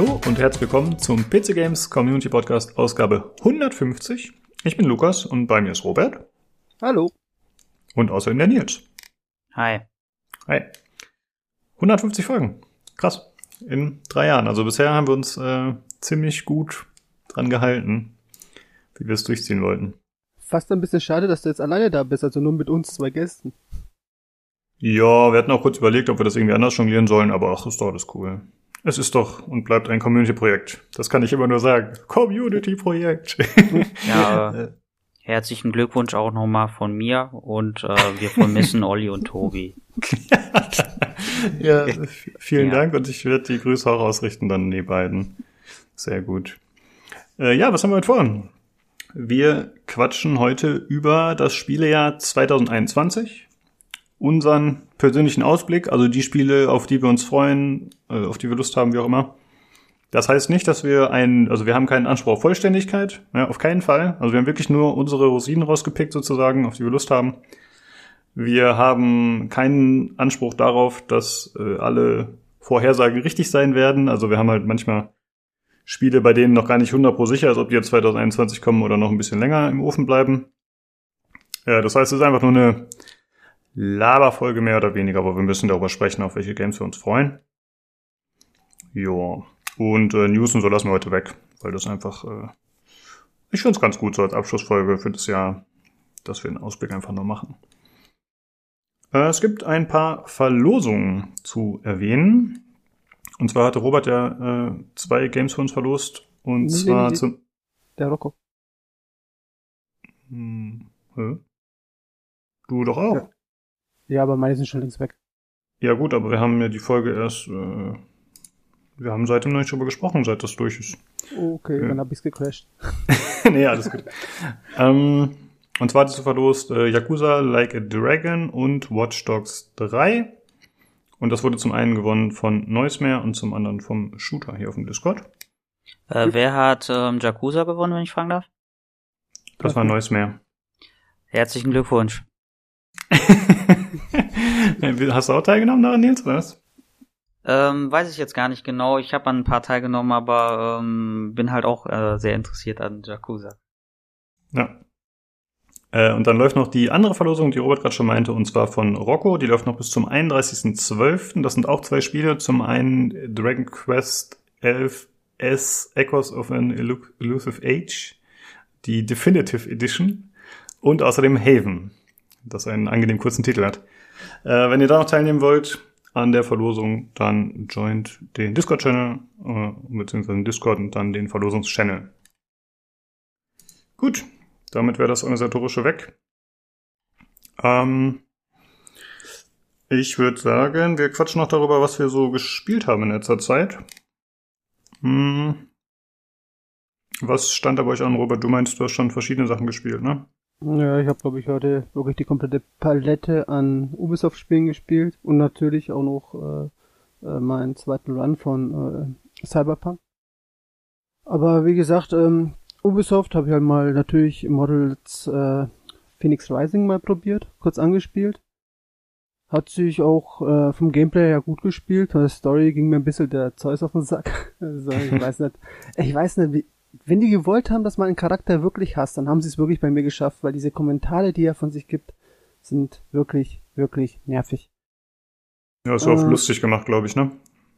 Hallo und herzlich willkommen zum PC Games Community Podcast Ausgabe 150. Ich bin Lukas und bei mir ist Robert. Hallo. Und außerdem der Nils. Hi. Hi. 150 Folgen. Krass. In drei Jahren. Also bisher haben wir uns äh, ziemlich gut dran gehalten, wie wir es durchziehen wollten. Fast ein bisschen schade, dass du jetzt alleine da bist, also nur mit uns zwei Gästen. Ja, wir hatten auch kurz überlegt, ob wir das irgendwie anders jonglieren sollen, aber ach, ist doch alles cool. Es ist doch und bleibt ein Community-Projekt. Das kann ich immer nur sagen. Community-Projekt. Ja, äh, herzlichen Glückwunsch auch nochmal von mir und äh, wir vermissen Olli und Tobi. ja, vielen ja. Dank und ich werde die Grüße auch ausrichten dann an die beiden. Sehr gut. Äh, ja, was haben wir heute vor? Wir quatschen heute über das Spielejahr 2021 unseren persönlichen Ausblick, also die Spiele, auf die wir uns freuen, äh, auf die wir Lust haben, wie auch immer. Das heißt nicht, dass wir einen, also wir haben keinen Anspruch auf Vollständigkeit, ja, auf keinen Fall. Also wir haben wirklich nur unsere Rosinen rausgepickt sozusagen, auf die wir Lust haben. Wir haben keinen Anspruch darauf, dass äh, alle Vorhersagen richtig sein werden. Also wir haben halt manchmal Spiele, bei denen noch gar nicht 100 pro sicher ist, ob die jetzt 2021 kommen oder noch ein bisschen länger im Ofen bleiben. Ja, das heißt, es ist einfach nur eine Laberfolge mehr oder weniger, aber wir müssen darüber sprechen, auf welche Games wir uns freuen. Ja. Und äh, News und so lassen wir heute weg, weil das einfach, äh, ich finde es ganz gut so als Abschlussfolge für das Jahr, dass wir einen Ausblick einfach nur machen. Äh, es gibt ein paar Verlosungen zu erwähnen. Und zwar hatte Robert ja äh, zwei Games für uns verlost. Und nee, zwar nee, zum. Der Rocco. Hm, hä? Du doch auch. Ja. Ja, aber meine sind schon längst weg. Ja gut, aber wir haben ja die Folge erst, äh, wir haben seitdem noch nicht drüber gesprochen, seit das durch ist. Okay, ja. dann hab ich's gecrashed. nee, alles gut. ähm, und zwar hattest du verlost äh, Yakuza Like a Dragon und Watch Dogs 3. Und das wurde zum einen gewonnen von Neusmer und zum anderen vom Shooter hier auf dem Discord. Äh, wer hat ähm, Yakuza gewonnen, wenn ich fragen darf? Das war Neusmer. Herzlichen Glückwunsch. Hast du auch teilgenommen daran, Nils, oder was? Ähm, weiß ich jetzt gar nicht genau. Ich habe an ein paar teilgenommen, aber ähm, bin halt auch äh, sehr interessiert an Yakuza. Ja. Äh, und dann läuft noch die andere Verlosung, die Robert gerade schon meinte, und zwar von Rocco. Die läuft noch bis zum 31.12. Das sind auch zwei Spiele. Zum einen Dragon Quest 11 S Echoes of an Elusive Age, die Definitive Edition, und außerdem Haven, das einen angenehm kurzen Titel hat. Äh, wenn ihr da noch teilnehmen wollt an der Verlosung, dann joint den Discord-Channel, äh, beziehungsweise den Discord und dann den Verlosungs-Channel. Gut, damit wäre das Organisatorische weg. Ähm, ich würde sagen, wir quatschen noch darüber, was wir so gespielt haben in letzter Zeit. Hm. Was stand da bei euch an, Robert? Du meinst, du hast schon verschiedene Sachen gespielt, ne? Ja, ich habe, glaube ich, heute wirklich die komplette Palette an Ubisoft-Spielen gespielt und natürlich auch noch äh, äh, meinen zweiten Run von äh, Cyberpunk. Aber wie gesagt, ähm, Ubisoft habe ich halt mal natürlich Models äh, Phoenix Rising mal probiert, kurz angespielt. Hat sich auch äh, vom Gameplay her gut gespielt. Von der Story ging mir ein bisschen der Zeus auf den Sack. also, ich weiß nicht, ich weiß nicht, wie, wenn die gewollt haben, dass man einen Charakter wirklich hasst, dann haben sie es wirklich bei mir geschafft, weil diese Kommentare, die er von sich gibt, sind wirklich, wirklich nervig. Ja, ist äh, auch lustig gemacht, glaube ich, ne?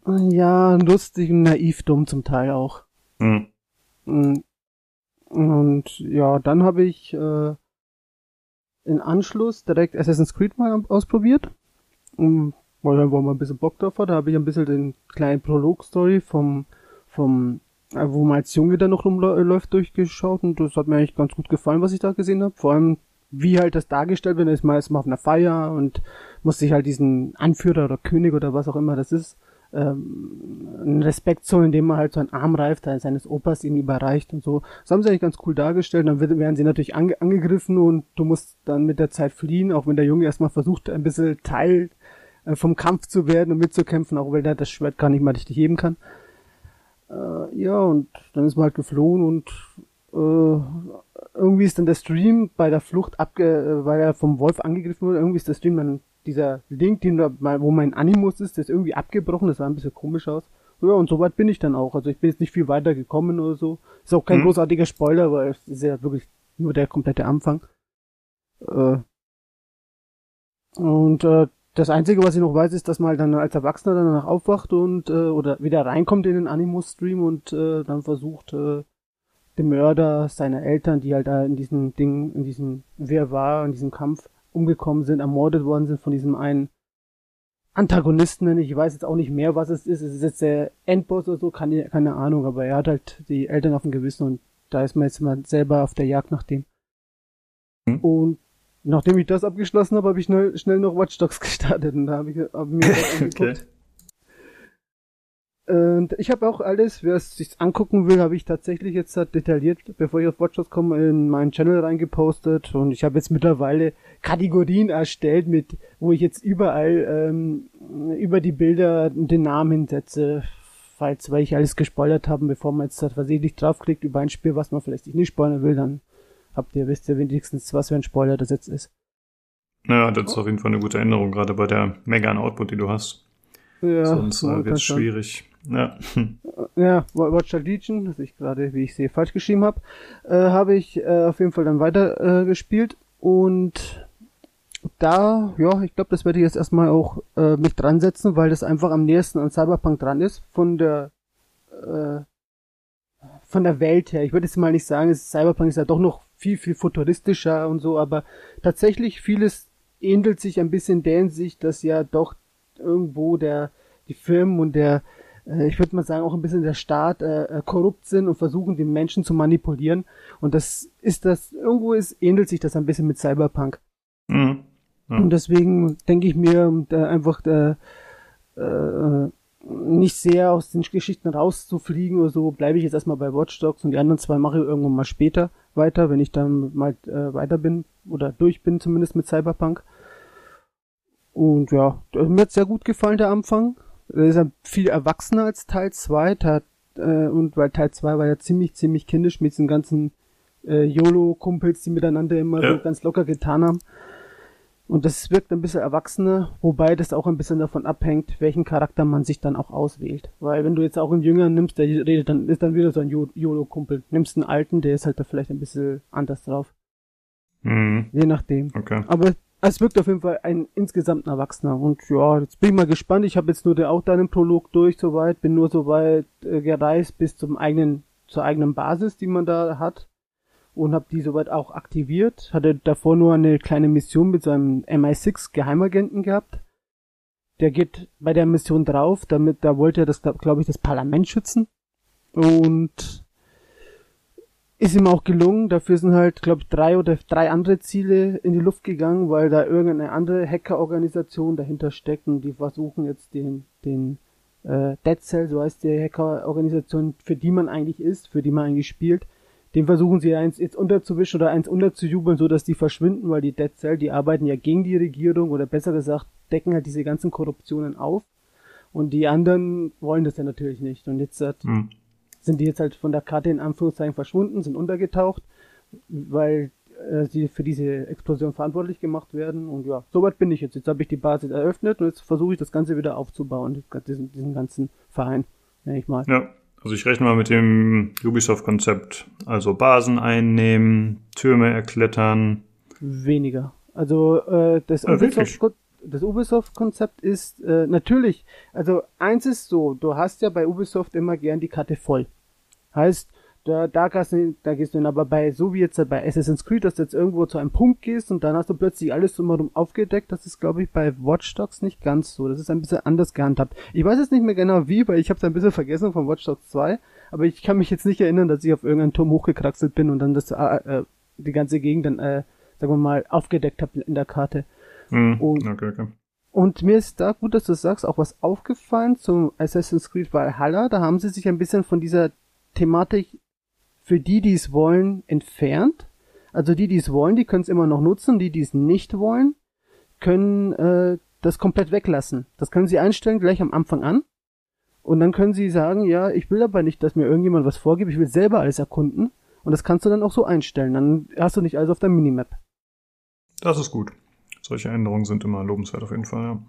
Ja, lustig und naiv dumm zum Teil auch. Hm. Und ja, dann habe ich äh, in Anschluss direkt Assassin's Creed mal ausprobiert. Weil dann war mal ein bisschen Bock drauf Da habe ich ein bisschen den kleinen Prolog-Story vom, vom wo man als Junge da noch rumläuft, durchgeschaut und das hat mir eigentlich ganz gut gefallen, was ich da gesehen habe. Vor allem, wie halt das dargestellt wird, ist man erstmal auf einer Feier und muss sich halt diesen Anführer oder König oder was auch immer das ist, ähm, einen Respekt zollen, indem man halt so einen Arm reift, seines Opas ihn überreicht und so. Das haben sie eigentlich ganz cool dargestellt. Dann werden sie natürlich ange angegriffen und du musst dann mit der Zeit fliehen, auch wenn der Junge erstmal versucht, ein bisschen Teil äh, vom Kampf zu werden und mitzukämpfen, auch weil er das Schwert gar nicht mal richtig heben kann. Äh, ja, und dann ist man halt geflohen und äh, irgendwie ist dann der Stream bei der Flucht abge, äh, weil er vom Wolf angegriffen wurde, irgendwie ist der Stream dann dieser Link, den da, wo mein Animus ist, der ist irgendwie abgebrochen, das sah ein bisschen komisch aus. ja, und soweit bin ich dann auch. Also ich bin jetzt nicht viel weiter gekommen oder so. Ist auch kein mhm. großartiger Spoiler, weil es ist ja wirklich nur der komplette Anfang. Äh, und äh, das Einzige, was ich noch weiß, ist, dass man halt dann als Erwachsener danach aufwacht und äh, oder wieder reinkommt in den Animus-Stream und äh, dann versucht, äh, den Mörder seiner Eltern, die halt da in diesem Ding, in diesem Wirrwarr, in diesem Kampf umgekommen sind, ermordet worden sind von diesem einen Antagonisten, ich weiß jetzt auch nicht mehr, was es ist. Es ist jetzt der Endboss oder so, keine, keine Ahnung, aber er hat halt die Eltern auf dem Gewissen und da ist man jetzt mal selber auf der Jagd nach dem. Hm. Und nachdem ich das abgeschlossen habe, habe ich schnell, schnell noch Watch Dogs gestartet und da habe ich hab mir das angeguckt. okay. Und ich habe auch alles, wer es sich angucken will, habe ich tatsächlich jetzt detailliert, bevor ich auf Watchdogs komme, in meinen Channel reingepostet und ich habe jetzt mittlerweile Kategorien erstellt, mit wo ich jetzt überall ähm, über die Bilder den Namen setze, falls weil ich alles gespoilert habe, bevor man jetzt versehentlich draufklickt über ein Spiel, was man vielleicht nicht spoilern will, dann habt ihr wisst ihr wenigstens, was für ein Spoiler das jetzt ist. Naja, das ist auf jeden Fall eine gute Änderung, gerade bei der Mega an Output, die du hast. Ja, Sonst äh, wird es schwierig. Ja. Ja, Watcher Legion, das ich gerade, wie ich sehe, falsch geschrieben habe, äh, habe ich äh, auf jeden Fall dann weiter äh, gespielt und da, ja, ich glaube, das werde ich jetzt erstmal auch äh, mich dran setzen, weil das einfach am nächsten an Cyberpunk dran ist, von der äh, von der Welt her. Ich würde jetzt mal nicht sagen, Cyberpunk ist ja doch noch viel, viel futuristischer und so, aber tatsächlich vieles ähnelt sich ein bisschen der Hinsicht, dass ja doch irgendwo der die Firmen und der äh, ich würde mal sagen, auch ein bisschen der Staat äh, äh, korrupt sind und versuchen, die Menschen zu manipulieren. Und das ist das, irgendwo ist, ähnelt sich das ein bisschen mit Cyberpunk. Mhm. Ja. Und deswegen denke ich mir, äh, einfach äh, äh, nicht sehr aus den Geschichten rauszufliegen oder so, bleibe ich jetzt erstmal bei Watch Dogs und die anderen zwei mache ich irgendwann mal später weiter, wenn ich dann mal äh, weiter bin oder durch bin zumindest mit Cyberpunk. Und ja, mir hat sehr gut gefallen der Anfang. Er ist ja viel erwachsener als Teil 2, äh, und weil Teil 2 war ja ziemlich, ziemlich kindisch mit diesen ganzen äh, YOLO-Kumpels, die miteinander immer ja. so ganz locker getan haben. Und das wirkt ein bisschen erwachsener, wobei das auch ein bisschen davon abhängt, welchen Charakter man sich dann auch auswählt. Weil wenn du jetzt auch einen Jüngeren nimmst, der redet, dann ist dann wieder so ein YOLO-Kumpel. Nimmst einen alten, der ist halt da vielleicht ein bisschen anders drauf. Mhm. Je nachdem. Okay. Aber es wirkt auf jeden Fall ein insgesamt ein Erwachsener. Und ja, jetzt bin ich mal gespannt. Ich habe jetzt nur auch deinen Prolog durch soweit, bin nur soweit äh, gereist bis zum eigenen, zur eigenen Basis, die man da hat. Und habe die soweit auch aktiviert. Hatte davor nur eine kleine Mission mit so einem MI6 Geheimagenten gehabt. Der geht bei der Mission drauf, damit, da wollte er das, glaube ich, das Parlament schützen. Und ist ihm auch gelungen. Dafür sind halt, glaube ich, drei oder drei andere Ziele in die Luft gegangen, weil da irgendeine andere Hackerorganisation dahinter steckt und die versuchen jetzt den, den äh, Dead Cell, so heißt die Hackerorganisation, für die man eigentlich ist, für die man eigentlich spielt, den versuchen sie eins jetzt unterzuwischen oder eins unterzujubeln, so dass die verschwinden, weil die Dead Cell, die arbeiten ja gegen die Regierung oder besser gesagt, decken halt diese ganzen Korruptionen auf. Und die anderen wollen das ja natürlich nicht. Und jetzt hat, hm sind die jetzt halt von der Karte in Anführungszeichen verschwunden, sind untergetaucht, weil äh, sie für diese Explosion verantwortlich gemacht werden. Und ja, soweit bin ich jetzt. Jetzt habe ich die Basis eröffnet und jetzt versuche ich das Ganze wieder aufzubauen, diesen, diesen ganzen Verein, nenne ich mal. Ja, also ich rechne mal mit dem Ubisoft-Konzept. Also Basen einnehmen, Türme erklettern. Weniger. Also äh, das ah, Ubisoft das Ubisoft-Konzept ist äh, natürlich, also eins ist so, du hast ja bei Ubisoft immer gern die Karte voll. Heißt, da, da, gehst du, da gehst du hin, aber bei, so wie jetzt bei Assassin's Creed, dass du jetzt irgendwo zu einem Punkt gehst und dann hast du plötzlich alles drumherum aufgedeckt, das ist glaube ich bei Watch Dogs nicht ganz so. Das ist ein bisschen anders gehandhabt. Ich weiß jetzt nicht mehr genau wie, weil ich habe es ein bisschen vergessen von Watch Dogs 2, aber ich kann mich jetzt nicht erinnern, dass ich auf irgendeinen Turm hochgekraxelt bin und dann das, äh, äh, die ganze Gegend dann, äh, sagen wir mal, aufgedeckt habe in der Karte. Mhm. Und, okay, okay. und mir ist da gut, dass du sagst, auch was aufgefallen zum Assassin's Creed Valhalla. Da haben sie sich ein bisschen von dieser Thematik für die, die es wollen, entfernt. Also die, die es wollen, die können es immer noch nutzen. Die, die es nicht wollen, können äh, das komplett weglassen. Das können sie einstellen gleich am Anfang an. Und dann können sie sagen, ja, ich will aber nicht, dass mir irgendjemand was vorgibt, ich will selber alles erkunden. Und das kannst du dann auch so einstellen. Dann hast du nicht alles auf der Minimap. Das ist gut. Solche Änderungen sind immer lobenswert auf jeden Fall, ja.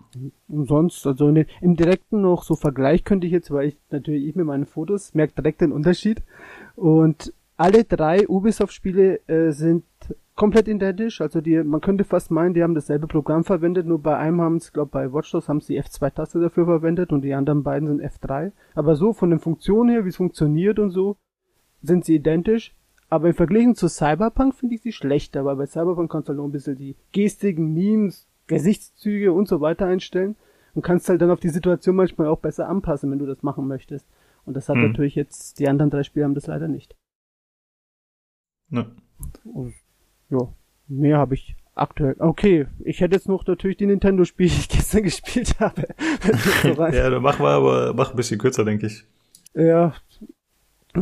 Und sonst, also in, im direkten noch so Vergleich könnte ich jetzt, weil ich natürlich ich mit meinen Fotos merke direkt den Unterschied. Und alle drei Ubisoft-Spiele äh, sind komplett identisch. Also die, man könnte fast meinen, die haben dasselbe Programm verwendet, nur bei einem haben es, glaube bei Watch Dogs haben sie die F2-Taste dafür verwendet und die anderen beiden sind F3. Aber so von den Funktionen her, wie es funktioniert und so, sind sie identisch. Aber im Vergleich zu Cyberpunk finde ich sie schlechter, weil bei Cyberpunk kannst du halt noch ein bisschen die Gestiken, Memes, Gesichtszüge und so weiter einstellen und kannst halt dann auf die Situation manchmal auch besser anpassen, wenn du das machen möchtest. Und das hat hm. natürlich jetzt, die anderen drei Spiele haben das leider nicht. Ne. Und, ja, mehr habe ich aktuell. Okay, ich hätte jetzt noch natürlich die Nintendo-Spiele, die ich gestern gespielt habe. ja, dann mach mal, aber mach ein bisschen kürzer, denke ich. Ja,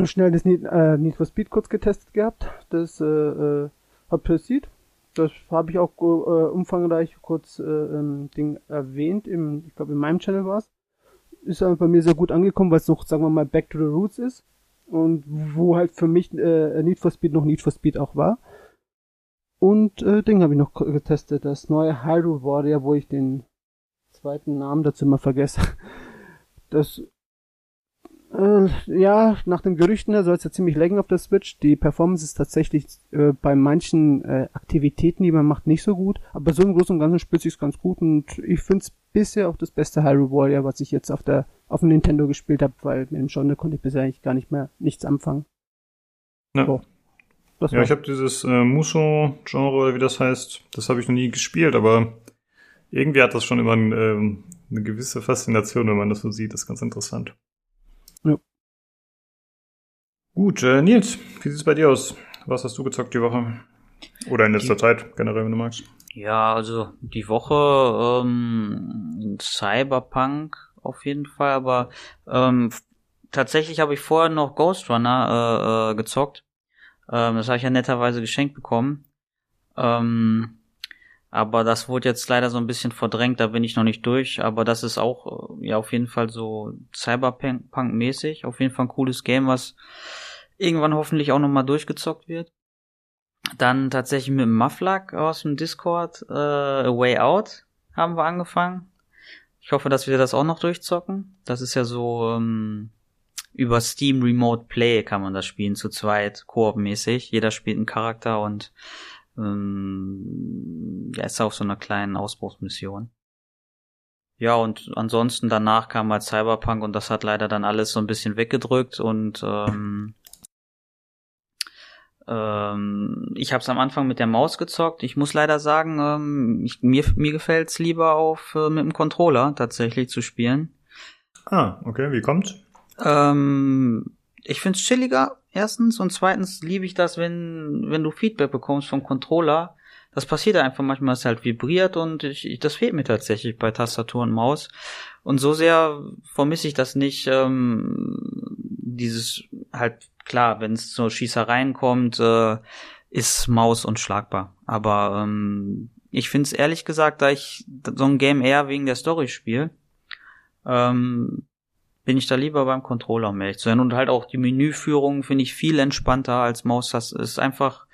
schnell das Need, äh, Need for Speed kurz getestet gehabt. Das äh, äh, hat passiert. Das habe ich auch äh, umfangreich kurz äh, ähm, Ding erwähnt. Im, ich glaube, in meinem Channel war es. Ist aber bei mir sehr gut angekommen, weil es noch, sagen wir mal, Back to the Roots ist. Und wo halt für mich äh, Need for Speed noch Need for Speed auch war. Und äh, Ding habe ich noch getestet. Das neue Hyrule Warrior, wo ich den zweiten Namen dazu immer vergesse. Das äh, ja, nach den Gerüchten her soll es ja ziemlich laggen auf der Switch. Die Performance ist tatsächlich äh, bei manchen äh, Aktivitäten, die man macht, nicht so gut. Aber so im Großen und Ganzen spielt sich's ganz gut und ich finde es bisher auch das beste Hyrule Warrior, was ich jetzt auf der auf dem Nintendo gespielt habe, weil mit dem Genre konnte ich bisher eigentlich gar nicht mehr nichts anfangen. Ja. So, ja, ich habe dieses äh, Musou-Genre, wie das heißt, das habe ich noch nie gespielt, aber irgendwie hat das schon immer ein, äh, eine gewisse Faszination, wenn man das so sieht. Das ist ganz interessant. Gut, äh, Nils, wie sieht's bei dir aus? Was hast du gezockt die Woche? Oder in letzter die, Zeit, generell, wenn du magst. Ja, also die Woche ähm, Cyberpunk auf jeden Fall, aber ähm, tatsächlich habe ich vorher noch Ghost Runner äh, äh, gezockt. Ähm, das habe ich ja netterweise geschenkt bekommen. Ähm, aber das wurde jetzt leider so ein bisschen verdrängt, da bin ich noch nicht durch. Aber das ist auch äh, ja auf jeden Fall so Cyberpunk-mäßig. Auf jeden Fall ein cooles Game, was irgendwann hoffentlich auch nochmal durchgezockt wird. Dann tatsächlich mit Mufflug aus dem Discord, äh, A Way Out haben wir angefangen. Ich hoffe, dass wir das auch noch durchzocken. Das ist ja so ähm, über Steam Remote Play kann man das spielen, zu zweit, koop-mäßig. Jeder spielt einen Charakter und ähm, ja, ist auf so einer kleinen Ausbruchsmission. Ja, und ansonsten danach kam halt Cyberpunk und das hat leider dann alles so ein bisschen weggedrückt und ähm, ähm, ich habe es am Anfang mit der Maus gezockt. Ich muss leider sagen, ähm, ich, mir, mir gefällt's lieber auf äh, mit dem Controller tatsächlich zu spielen. Ah, okay, wie kommt's? Ähm, ich find's chilliger, erstens. Und zweitens liebe ich das, wenn, wenn du Feedback bekommst vom Controller. Das passiert einfach manchmal, es halt vibriert und ich, ich, das fehlt mir tatsächlich bei Tastatur und Maus. Und so sehr vermisse ich das nicht, ähm, dieses halt klar, wenn es zur Schießereien kommt, äh, ist Maus unschlagbar. Aber ähm, ich finde es ehrlich gesagt, da ich so ein Game eher wegen der Story spiele, ähm, bin ich da lieber beim Controller, um ehrlich zu sein. Und halt auch die Menüführung finde ich viel entspannter als Maus. Das ist einfach,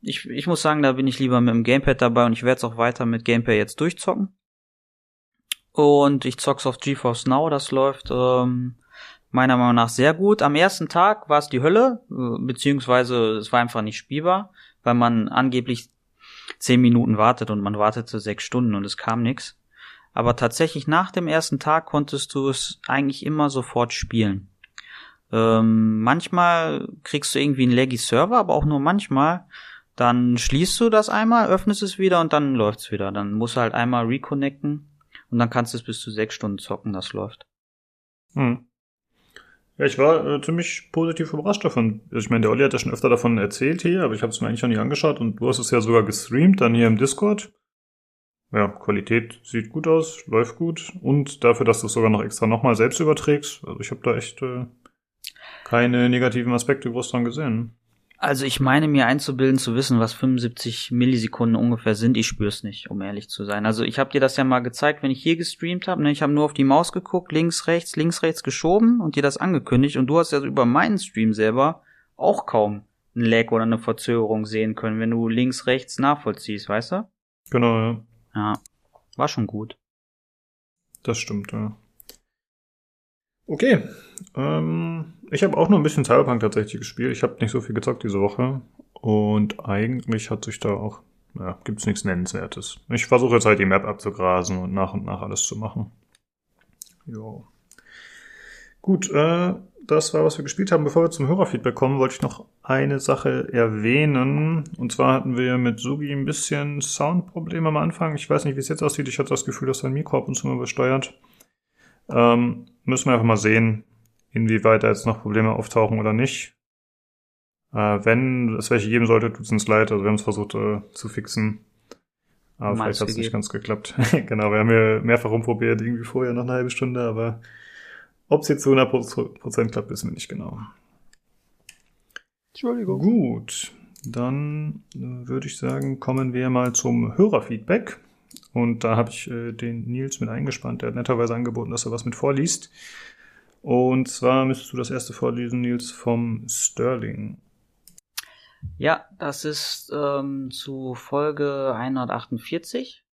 ich, ich muss sagen, da bin ich lieber mit dem Gamepad dabei und ich werde es auch weiter mit Gamepad jetzt durchzocken. Und ich zock's auf GeForce Now, das läuft ähm, meiner Meinung nach sehr gut. Am ersten Tag war es die Hölle, äh, beziehungsweise es war einfach nicht spielbar, weil man angeblich zehn Minuten wartet und man wartete sechs Stunden und es kam nichts. Aber tatsächlich nach dem ersten Tag konntest du es eigentlich immer sofort spielen. Ähm, manchmal kriegst du irgendwie einen laggy Server, aber auch nur manchmal. Dann schließt du das einmal, öffnest es wieder und dann läuft's wieder. Dann musst du halt einmal reconnecten und dann kannst du es bis zu sechs Stunden zocken, das läuft. Hm. Ja, ich war äh, ziemlich positiv überrascht davon. Ich meine, der Olli hat ja schon öfter davon erzählt hier, aber ich habe es mir eigentlich noch nie angeschaut und du hast es ja sogar gestreamt, dann hier im Discord ja, Qualität sieht gut aus, läuft gut und dafür, dass du es sogar noch extra nochmal selbst überträgst, also ich habe da echt äh, keine negativen Aspekte groß dran gesehen. Also ich meine mir einzubilden zu wissen, was 75 Millisekunden ungefähr sind. Ich spür's nicht, um ehrlich zu sein. Also ich habe dir das ja mal gezeigt, wenn ich hier gestreamt habe. Ne? Ich habe nur auf die Maus geguckt, links, rechts, links, rechts geschoben und dir das angekündigt. Und du hast ja über meinen Stream selber auch kaum ein Lag oder eine Verzögerung sehen können, wenn du links, rechts nachvollziehst, weißt du? Genau, ja. Ja, war schon gut. Das stimmt, ja. Okay. Ähm, ich habe auch nur ein bisschen Cyberpunk tatsächlich gespielt. Ich habe nicht so viel gezockt diese Woche. Und eigentlich hat sich da auch, ja, gibt's nichts Nennenswertes. Ich versuche jetzt halt die Map abzugrasen und nach und nach alles zu machen. Jo. Gut, äh, das war, was wir gespielt haben. Bevor wir zum Hörerfeedback kommen, wollte ich noch eine Sache erwähnen. Und zwar hatten wir mit Sugi ein bisschen Soundprobleme am Anfang. Ich weiß nicht, wie es jetzt aussieht. Ich hatte das Gefühl, dass sein Mikro ab und zu mal übersteuert. Ähm, müssen wir einfach mal sehen, inwieweit da jetzt noch Probleme auftauchen oder nicht. Äh, wenn es welche geben sollte, tut es uns leid. Also wir haben es versucht äh, zu fixen. Aber vielleicht hat es nicht ganz geklappt. genau, wir haben ja mehrfach rumprobiert, irgendwie vorher noch eine halbe Stunde, aber ob es jetzt zu 100% klappt, wissen wir nicht genau. Entschuldigung. Gut, dann äh, würde ich sagen, kommen wir mal zum Hörerfeedback. Und da habe ich äh, den Nils mit eingespannt. Der hat netterweise angeboten, dass er was mit vorliest. Und zwar müsstest du das erste vorlesen, Nils, vom Sterling. Ja, das ist ähm, zu Folge 148.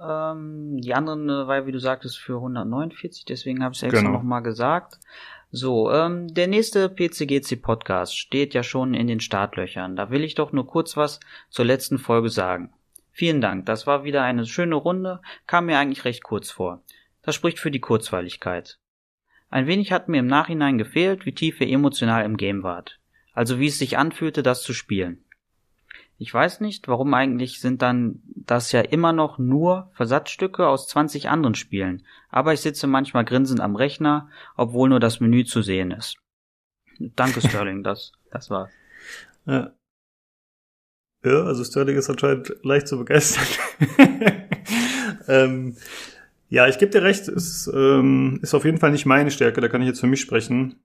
Ähm, die anderen äh, war, wie du sagtest, für 149, deswegen habe ich es extra Genau. nochmal gesagt. So, ähm, der nächste PCGC Podcast steht ja schon in den Startlöchern. Da will ich doch nur kurz was zur letzten Folge sagen. Vielen Dank, das war wieder eine schöne Runde, kam mir eigentlich recht kurz vor. Das spricht für die Kurzweiligkeit. Ein wenig hat mir im Nachhinein gefehlt, wie tief ihr emotional im Game wart. Also wie es sich anfühlte, das zu spielen. Ich weiß nicht, warum eigentlich sind dann das ja immer noch nur Versatzstücke aus 20 anderen Spielen, aber ich sitze manchmal grinsend am Rechner, obwohl nur das Menü zu sehen ist. Danke Sterling, das, das war's. Ja. Ja, also Sterling ist anscheinend leicht zu begeistern. ähm, ja, ich gebe dir recht, es ähm, ist auf jeden Fall nicht meine Stärke, da kann ich jetzt für mich sprechen,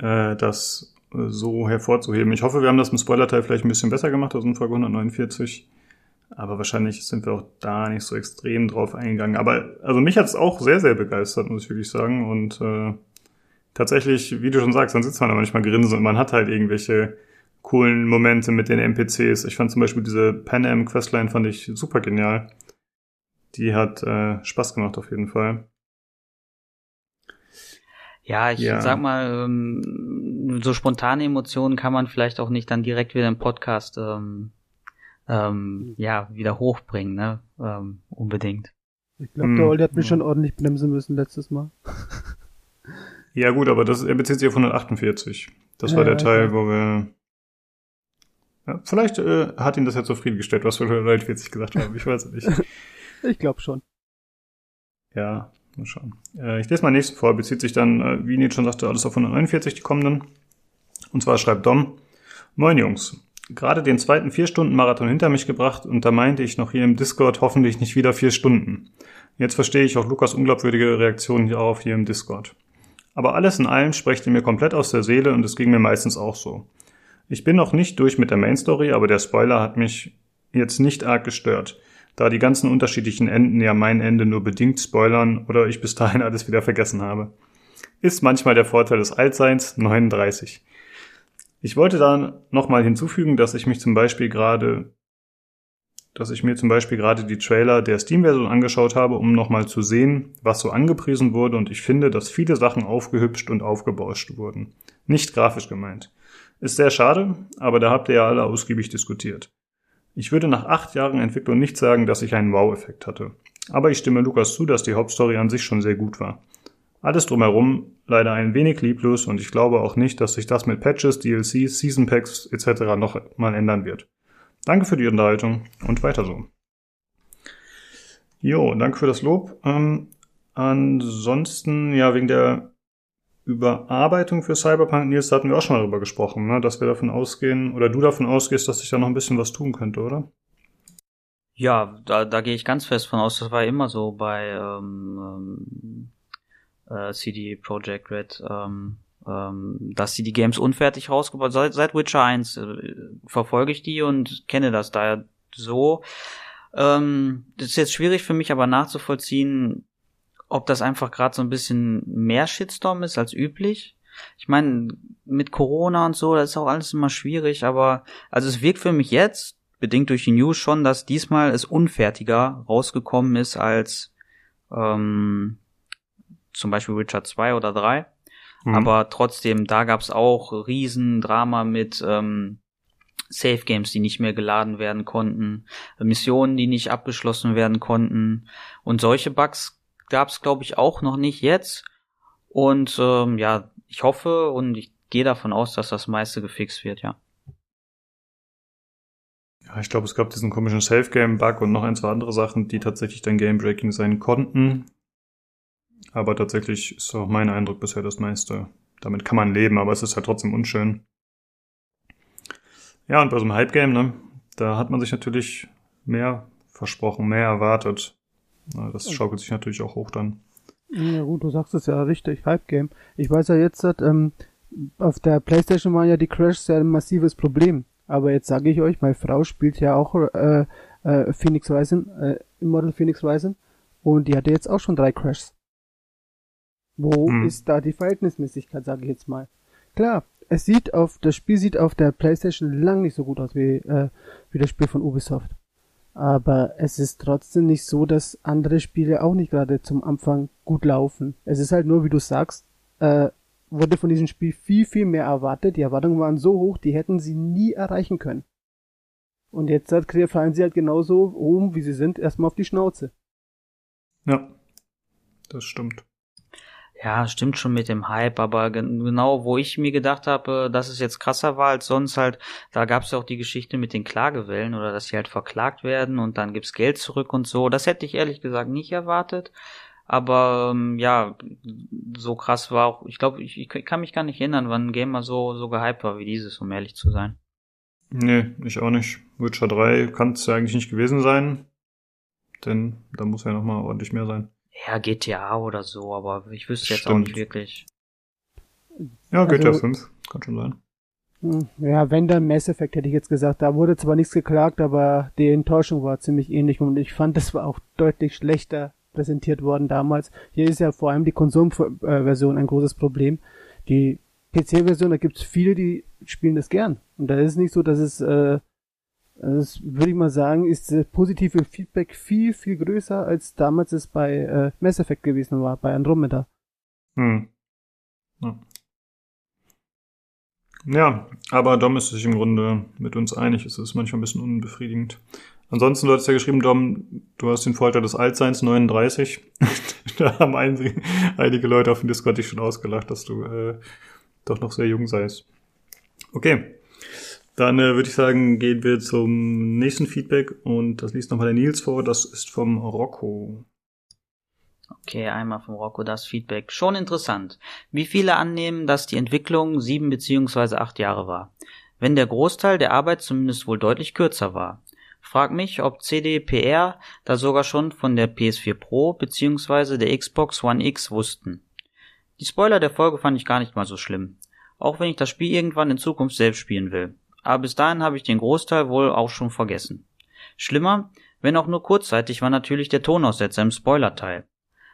äh, das äh, so hervorzuheben. Ich hoffe, wir haben das im Spoiler-Teil vielleicht ein bisschen besser gemacht, also in Folge 149. Aber wahrscheinlich sind wir auch da nicht so extrem drauf eingegangen. Aber also mich hat es auch sehr, sehr begeistert, muss ich wirklich sagen. Und äh, tatsächlich, wie du schon sagst, dann sitzt man da manchmal grinsen und man hat halt irgendwelche coolen Momente mit den NPCs. Ich fand zum Beispiel diese Pan Am Questline fand ich super genial. Die hat äh, Spaß gemacht auf jeden Fall. Ja, ich Ja. sag mal, ähm, so spontane Emotionen kann man vielleicht auch nicht dann direkt wieder im Podcast ähm, ähm, ja wieder hochbringen, ne? Ähm, unbedingt. Ich glaube, der Olli hat mich ja. schon ordentlich bremsen müssen letztes Mal. Ja gut, aber das er bezieht sich auf 148. Das war Ja, der ja, Teil, wo wir ja, vielleicht äh, hat ihn das jetzt zufriedengestellt, was wir 149 gesagt haben. Ich weiß es nicht. Ich glaube schon. Ja, mal schauen. Äh, ich lese mal nächsten vor. Bezieht sich dann, äh, wie Nils schon sagte, alles auf 149, die kommenden. Und zwar schreibt Dom, Moin Jungs, gerade den zweiten Vier-Stunden-Marathon hinter mich gebracht und da meinte ich noch hier im Discord hoffentlich nicht wieder vier Stunden. Jetzt verstehe ich auch Lukas unglaubwürdige Reaktion hier auf hier im Discord. Aber alles in allem sprecht ihr mir komplett aus der Seele und es ging mir meistens auch so. Ich bin noch nicht durch mit der Main Story, aber der Spoiler hat mich jetzt nicht arg gestört, da die ganzen unterschiedlichen Enden ja mein Ende nur bedingt spoilern oder ich bis dahin alles wieder vergessen habe. Ist manchmal der Vorteil des Altseins 39. Ich wollte da nochmal hinzufügen, dass ich mich zum Beispiel gerade, dass ich mir zum Beispiel gerade die Trailer der Steam-Version angeschaut habe, um nochmal zu sehen, was so angepriesen wurde und ich finde, dass viele Sachen aufgehübscht und aufgebauscht wurden. Nicht grafisch gemeint. Ist sehr schade, aber da habt ihr ja alle ausgiebig diskutiert. Ich würde nach acht Jahren Entwicklung nicht sagen, dass ich einen Wow-Effekt hatte. Aber ich stimme Lukas zu, dass die Hauptstory an sich schon sehr gut war. Alles drumherum leider ein wenig lieblos und ich glaube auch nicht, dass sich das mit Patches, DLCs, Season Packs etc. noch mal ändern wird. Danke für die Unterhaltung und weiter so. Jo, danke für das Lob. Ähm, ansonsten, ja, wegen der Überarbeitung für Cyberpunk, Nils, da hatten wir auch schon mal drüber gesprochen, ne? dass wir davon ausgehen, oder du davon ausgehst, dass sich da noch ein bisschen was tun könnte, oder? Ja, da, da gehe ich ganz fest von aus. Das war immer so bei ähm, ähm, äh, CD Projekt Red, ähm, ähm, dass sie die Games unfertig rausgebracht seit, seit Witcher 1 äh, verfolge ich die und kenne das daher so. Ähm, das ist jetzt schwierig für mich aber nachzuvollziehen, ob das einfach gerade so ein bisschen mehr Shitstorm ist als üblich. Ich meine, mit Corona und so, das ist auch alles immer schwierig, aber also es wirkt für mich jetzt bedingt durch die News schon, dass diesmal es unfertiger rausgekommen ist als ähm, zum Beispiel Richard 2 oder 3. Mhm. Aber trotzdem, da gab's auch Riesendrama mit ähm, Safe Games, die nicht mehr geladen werden konnten, Missionen, die nicht abgeschlossen werden konnten. Und solche Bugs gab's, glaube ich, auch noch nicht jetzt. Und ähm, ja, ich hoffe und ich gehe davon aus, dass das meiste gefixt wird, ja. Ja, ich glaube, es gab diesen komischen Safe-Game-Bug und noch ein, zwei andere Sachen, die tatsächlich dann Game-Breaking sein konnten. Aber tatsächlich ist auch mein Eindruck bisher das meiste. Damit kann man leben, aber es ist halt trotzdem unschön. Ja, und bei so einem Hype-Game, ne, da hat man sich natürlich mehr versprochen, mehr erwartet. Das schaukelt sich natürlich auch hoch dann. Ja gut, du sagst es ja richtig, Hype-Game. Ich weiß ja jetzt, ähm, auf der Playstation waren ja die Crashs ja ein massives Problem. Aber jetzt sage ich euch, meine Frau spielt ja auch äh, äh, Phoenix Rising, äh, Immortal Phoenix Rising und die hatte jetzt auch schon drei Crashs. Wo hm. ist da die Verhältnismäßigkeit, sage ich jetzt mal. Klar, es sieht auf, das Spiel sieht auf der Playstation lang nicht so gut aus wie, äh, wie das Spiel von Ubisoft. Aber es ist trotzdem nicht so, dass andere Spiele auch nicht gerade zum Anfang gut laufen. Es ist halt nur, wie du sagst, äh, wurde von diesem Spiel viel, viel mehr erwartet. Die Erwartungen waren so hoch, die hätten sie nie erreichen können. Und jetzt hat fallen sie halt genauso oben, wie sie sind, erstmal auf die Schnauze. Ja, das stimmt. Ja, stimmt schon mit dem Hype, aber genau, wo ich mir gedacht habe, dass es jetzt krasser war als sonst halt, da gab es ja auch die Geschichte mit den Klagewellen oder dass sie halt verklagt werden und dann gibt's Geld zurück und so. Das hätte ich ehrlich gesagt nicht erwartet. Aber ähm, ja, so krass war auch, ich glaube, ich, ich kann mich gar nicht erinnern, wann ein Game mal so, so gehypt war wie dieses, um ehrlich zu sein. Nee, ich auch nicht. Witcher 3 kann es ja eigentlich nicht gewesen sein. Denn da muss ja nochmal ordentlich mehr sein. Ja, GTA oder so, aber ich wüsste jetzt Stimmt. auch nicht wirklich. Ja, GTA also, 5, kann schon sein. Hm, ja, wenn dann Mass Effect hätte ich jetzt gesagt. Da wurde zwar nichts geklagt, aber die Enttäuschung war ziemlich ähnlich und ich fand, das war auch deutlich schlechter präsentiert worden damals. Hier ist ja vor allem die Konsumversion ein großes Problem. Die PC-Version, da gibt es viele, die spielen das gern. Und da ist es nicht so, dass es äh, das würde ich mal sagen, ist das positive Feedback viel, viel größer, als damals es bei äh, Mass Effect gewesen war, bei Andromeda. Hm. Ja. ja, aber Dom ist sich im Grunde mit uns einig. Es ist manchmal ein bisschen unbefriedigend. Ansonsten, du hast ja geschrieben, Dom, du hast den Vorteil des Altseins 39. da haben einige, einige Leute auf dem Discord dich schon ausgelacht, dass du äh, doch noch sehr jung seist. Okay, dann äh, würde ich sagen, gehen wir zum nächsten Feedback und das liest nochmal der Nils vor. Das ist vom Rocco. Okay, einmal vom Rocco das Feedback. Schon interessant. Wie viele annehmen, dass die Entwicklung sieben beziehungsweise acht Jahre war. Wenn der Großteil der Arbeit zumindest wohl deutlich kürzer war. Frag mich, ob CDPR da sogar schon von der PS4 Pro beziehungsweise der Xbox One X wussten. Die Spoiler der Folge fand ich gar nicht mal so schlimm. Auch wenn ich das Spiel irgendwann in Zukunft selbst spielen will aber bis dahin habe ich den Großteil wohl auch schon vergessen. Schlimmer, wenn auch nur kurzzeitig, war natürlich der Tonaussetzer im Spoilerteil.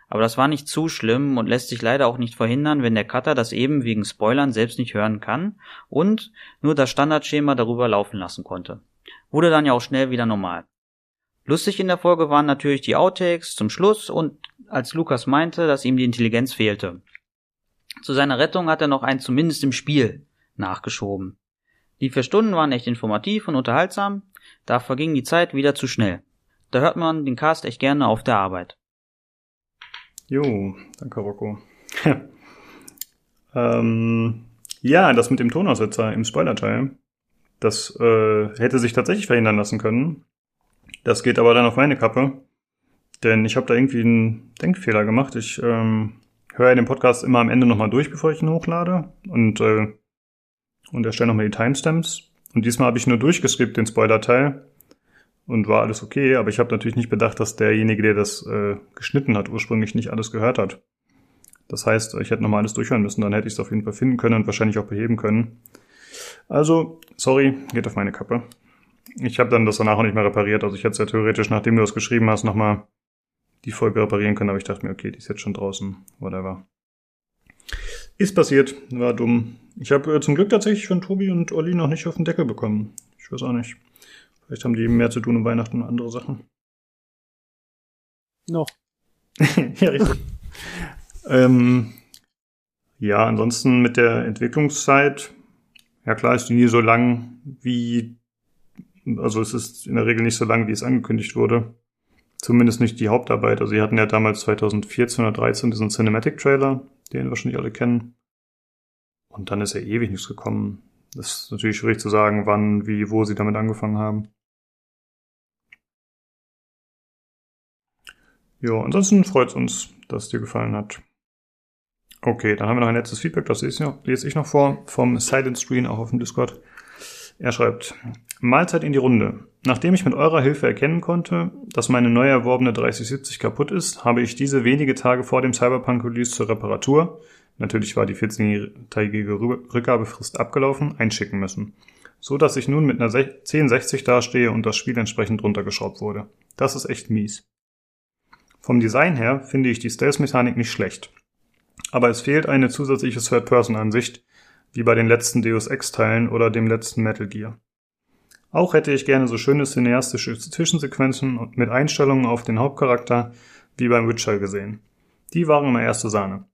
Aber das war nicht zu schlimm und lässt sich leider auch nicht verhindern, wenn der Cutter das eben wegen Spoilern selbst nicht hören kann und nur das Standardschema darüber laufen lassen konnte. Wurde dann ja auch schnell wieder normal. Lustig in der Folge waren natürlich die Outtakes zum Schluss und als Lukas meinte, dass ihm die Intelligenz fehlte. Zu seiner Rettung hat er noch ein zumindest im Spiel nachgeschoben. Die vier Stunden waren echt informativ und unterhaltsam, da verging die Zeit wieder zu schnell. Da hört man den Cast echt gerne auf der Arbeit. Jo, danke Rocco. ähm, ja, das mit dem Tonaussetzer im Spoilerteil, das äh, hätte sich tatsächlich verhindern lassen können. Das geht aber dann auf meine Kappe, denn ich habe da irgendwie einen Denkfehler gemacht. Ich ähm, höre den Podcast immer am Ende nochmal durch, bevor ich ihn hochlade und äh, und erstelle nochmal die Timestamps. Und diesmal habe ich nur durchgeskippt den Spoiler-Teil und war alles okay, aber ich habe natürlich nicht bedacht, dass derjenige, der das äh, geschnitten hat, ursprünglich nicht alles gehört hat. Das heißt, ich hätte nochmal alles durchhören müssen, dann hätte ich es auf jeden Fall finden können und wahrscheinlich auch beheben können. Also, sorry, geht auf meine Kappe. Ich habe dann das danach auch nicht mehr repariert, also ich hätte es ja theoretisch, nachdem du das geschrieben hast, nochmal die Folge reparieren können, aber ich dachte mir, okay, die ist jetzt schon draußen, whatever. Ist passiert, war dumm. Ich habe äh, zum Glück tatsächlich von Tobi und Olli noch nicht auf den Deckel bekommen. Ich weiß auch nicht. Vielleicht haben die mehr zu tun um Weihnachten und andere Sachen. Noch. ja, richtig. ähm, ja, ansonsten mit der Entwicklungszeit, ja klar ist die nie so lang wie, also es ist in der Regel nicht so lang, wie es angekündigt wurde. Zumindest nicht die Hauptarbeit. Also sie hatten ja damals 2014 oder 2013 diesen Cinematic Trailer, den wahrscheinlich alle kennen. Und dann ist ja ewig nichts gekommen. Das ist natürlich schwierig zu sagen, wann, wie, wo sie damit angefangen haben. Ja, ansonsten freut es uns, dass es dir gefallen hat. Okay, dann haben wir noch ein letztes Feedback, das lese ich noch, lese ich noch vor, vom Silent Screen, auch auf dem Discord. Er schreibt, Mahlzeit in die Runde. Nachdem ich mit eurer Hilfe erkennen konnte, dass meine neu erworbene 3070 kaputt ist, habe ich diese wenige Tage vor dem Cyberpunk-Release zur Reparatur, natürlich war die 14-tägige Rückgabefrist abgelaufen, einschicken müssen. So dass ich nun mit einer 1060 dastehe und das Spiel entsprechend runtergeschraubt wurde. Das ist echt mies. Vom Design her finde ich die Stealth-Mechanik nicht schlecht. Aber es fehlt eine zusätzliche Third-Person-Ansicht, wie bei den letzten Deus Ex-Teilen oder dem letzten Metal Gear. Auch hätte ich gerne so schöne cineastische Zwischensequenzen mit Einstellungen auf den Hauptcharakter wie beim Witcher gesehen. Die waren immer erste Sahne.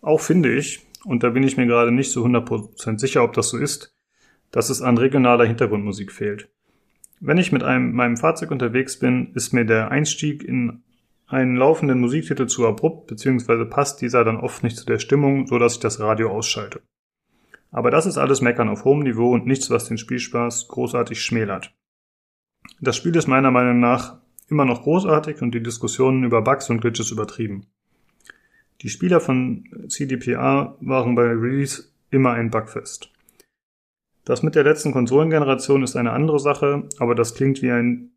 Auch finde ich, und da bin ich mir gerade nicht so 100% sicher, ob das so ist, dass es an regionaler Hintergrundmusik fehlt. Wenn ich mit einem, meinem Fahrzeug unterwegs bin, ist mir der Einstieg in einen laufenden Musiktitel zu abrupt, beziehungsweise passt dieser dann oft nicht zu der Stimmung, so dass ich das Radio ausschalte. Aber das ist alles Meckern auf hohem Niveau und nichts, was den Spielspaß großartig schmälert. Das Spiel ist meiner Meinung nach immer noch großartig und die Diskussionen über Bugs und Glitches übertrieben. Die Spieler von CDPR waren bei Release immer ein Bugfest. Das mit der letzten Konsolengeneration ist eine andere Sache, aber das klingt wie ein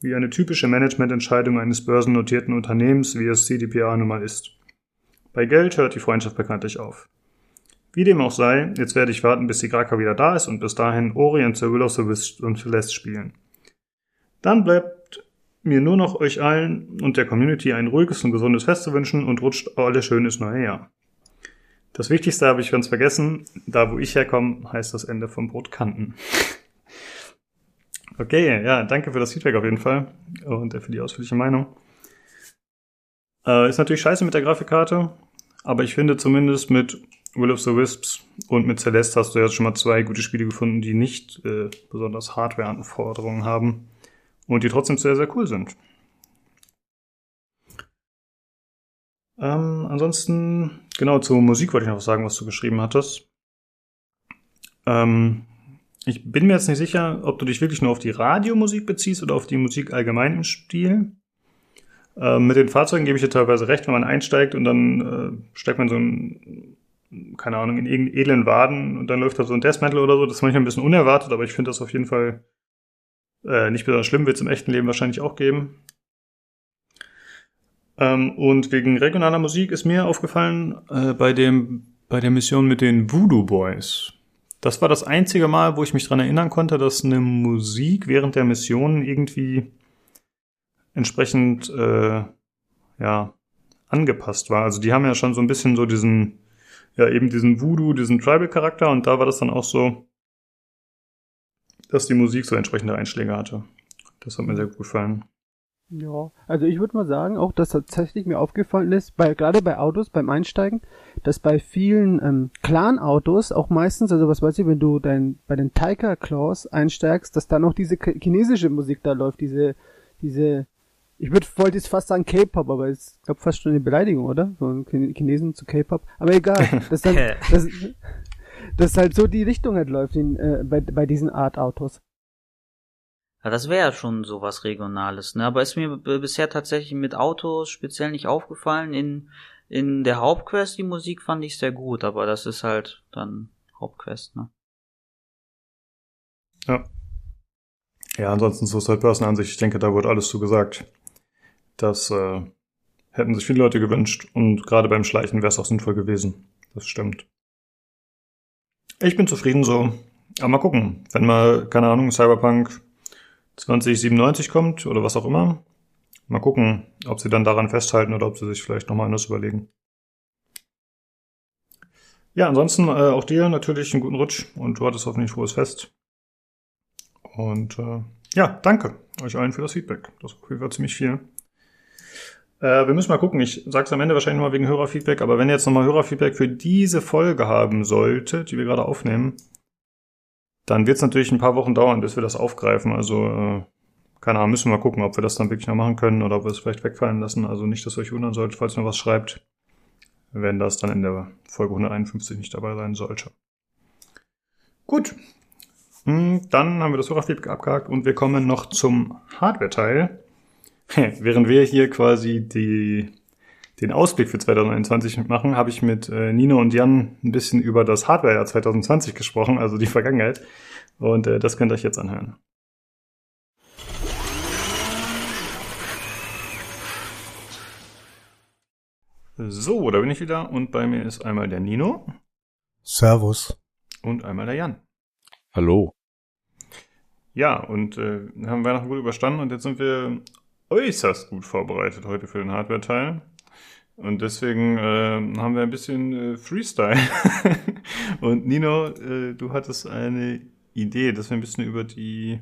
wie eine typische Managemententscheidung eines börsennotierten Unternehmens, wie es CDPA nun mal ist. Bei Geld hört die Freundschaft bekanntlich auf. Wie dem auch sei, jetzt werde ich warten, bis die Graka wieder da ist und bis dahin Ori und Wisp und Celeste spielen. Dann bleibt mir nur noch euch allen und der Community ein ruhiges und gesundes Fest zu wünschen und rutscht alles schön ins neue Jahr. Das Wichtigste habe ich ganz vergessen. Da, wo ich herkomme, heißt das Ende vom Brotkanten. Okay, ja, danke für das Feedback auf jeden Fall und für die ausführliche Meinung. Äh, ist natürlich scheiße mit der Grafikkarte, aber ich finde zumindest mit Will of the Wisps und mit Celeste hast du jetzt schon mal zwei gute Spiele gefunden, die nicht äh, besonders Hardware-Anforderungen haben und die trotzdem sehr, sehr cool sind. Ähm, ansonsten, genau, zur Musik wollte ich noch was sagen, was du geschrieben hattest. Ähm, ich bin mir jetzt nicht sicher, ob du dich wirklich nur auf die Radiomusik beziehst oder auf die Musik allgemein im Stil. Äh, mit den Fahrzeugen gebe ich dir teilweise recht, wenn man einsteigt und dann äh, steckt man so ein, keine Ahnung, in irgendeinen edlen Waden und dann läuft da so ein Death Metal oder so. Das ist manchmal ein bisschen unerwartet, aber ich finde das auf jeden Fall äh, nicht besonders schlimm, wird es im echten Leben wahrscheinlich auch geben. Ähm, und wegen regionaler Musik ist mir aufgefallen, äh, bei dem, bei der Mission mit den Voodoo Boys. Das war das einzige Mal, wo ich mich dran erinnern konnte, dass eine Musik während der Mission irgendwie entsprechend äh, ja angepasst war. Also die haben ja schon so ein bisschen so diesen ja eben diesen Voodoo, diesen Tribal Charakter und da war das dann auch so, dass die Musik so entsprechende Einschläge hatte. Das hat mir sehr gut gefallen. Ja, also ich würde mal sagen, auch dass tatsächlich mir aufgefallen ist, bei, gerade bei Autos beim Einsteigen, dass bei vielen ähm, Clan-Autos auch meistens, also was weiß ich, wenn du dein, bei den Tiger Claws einsteigst, dass da noch diese chinesische Musik da läuft, diese, diese, ich würde wollte jetzt fast sagen K-Pop, aber ich glaube fast schon eine Beleidigung, oder? Von Chinesen zu K-Pop. Aber egal, dass dann, dass, dass halt so die Richtung halt läuft in, äh, bei, bei diesen Art Autos. Ja, das wäre ja schon sowas Regionales, ne? Aber ist mir bisher tatsächlich mit Autos speziell nicht aufgefallen. In, in der Hauptquest die Musik fand ich sehr gut, aber das ist halt dann Hauptquest, ne? Ja. Ja, ansonsten so Third-Person-Ansicht, ich denke, da wurde alles zu gesagt. Das äh, hätten sich viele Leute gewünscht und gerade beim Schleichen wäre es auch sinnvoll gewesen. Das stimmt. Ich bin zufrieden so. Aber mal gucken, wenn mal, keine Ahnung, Cyberpunk 2097 kommt oder was auch immer. Mal gucken, ob sie dann daran festhalten oder ob sie sich vielleicht nochmal anders überlegen. Ja, ansonsten äh, auch dir natürlich einen guten Rutsch und du hattest hoffentlich frohes Fest. Und äh, ja, danke euch allen für das Feedback. Das Fall ziemlich viel. Äh, wir müssen mal gucken. Ich sag's am Ende wahrscheinlich nochmal wegen Hörerfeedback, aber wenn ihr jetzt nochmal Hörerfeedback für diese Folge haben solltet, die wir gerade aufnehmen, dann wird's natürlich ein paar Wochen dauern, bis wir das aufgreifen. Also, äh, keine Ahnung, müssen wir mal gucken, ob wir das dann wirklich noch machen können oder ob wir es vielleicht wegfallen lassen. Also nicht, dass ihr euch wundern sollt, falls ihr noch was schreibt, wenn das dann in der Folge 151 nicht dabei sein sollte. Gut. Hm, dann haben wir das Hörerfeedback abgehakt und wir kommen noch zum Hardware-Teil. Während wir hier quasi die, den Ausblick für 2021 machen, habe ich mit äh, Nino und Jan ein bisschen über das Hardware-Jahr 2020 gesprochen, also die Vergangenheit. Und äh, das könnt ihr euch jetzt anhören. So, da bin ich wieder und bei mir ist einmal der Nino. Servus. Und einmal der Jan. Hallo. Ja, und äh, haben Weihnachten gut überstanden und jetzt sind wir äußerst gut vorbereitet heute für den Hardware-Teil. Und deswegen äh, haben wir ein bisschen äh, Freestyle. und Nino, äh, du hattest eine Idee, dass wir ein bisschen über die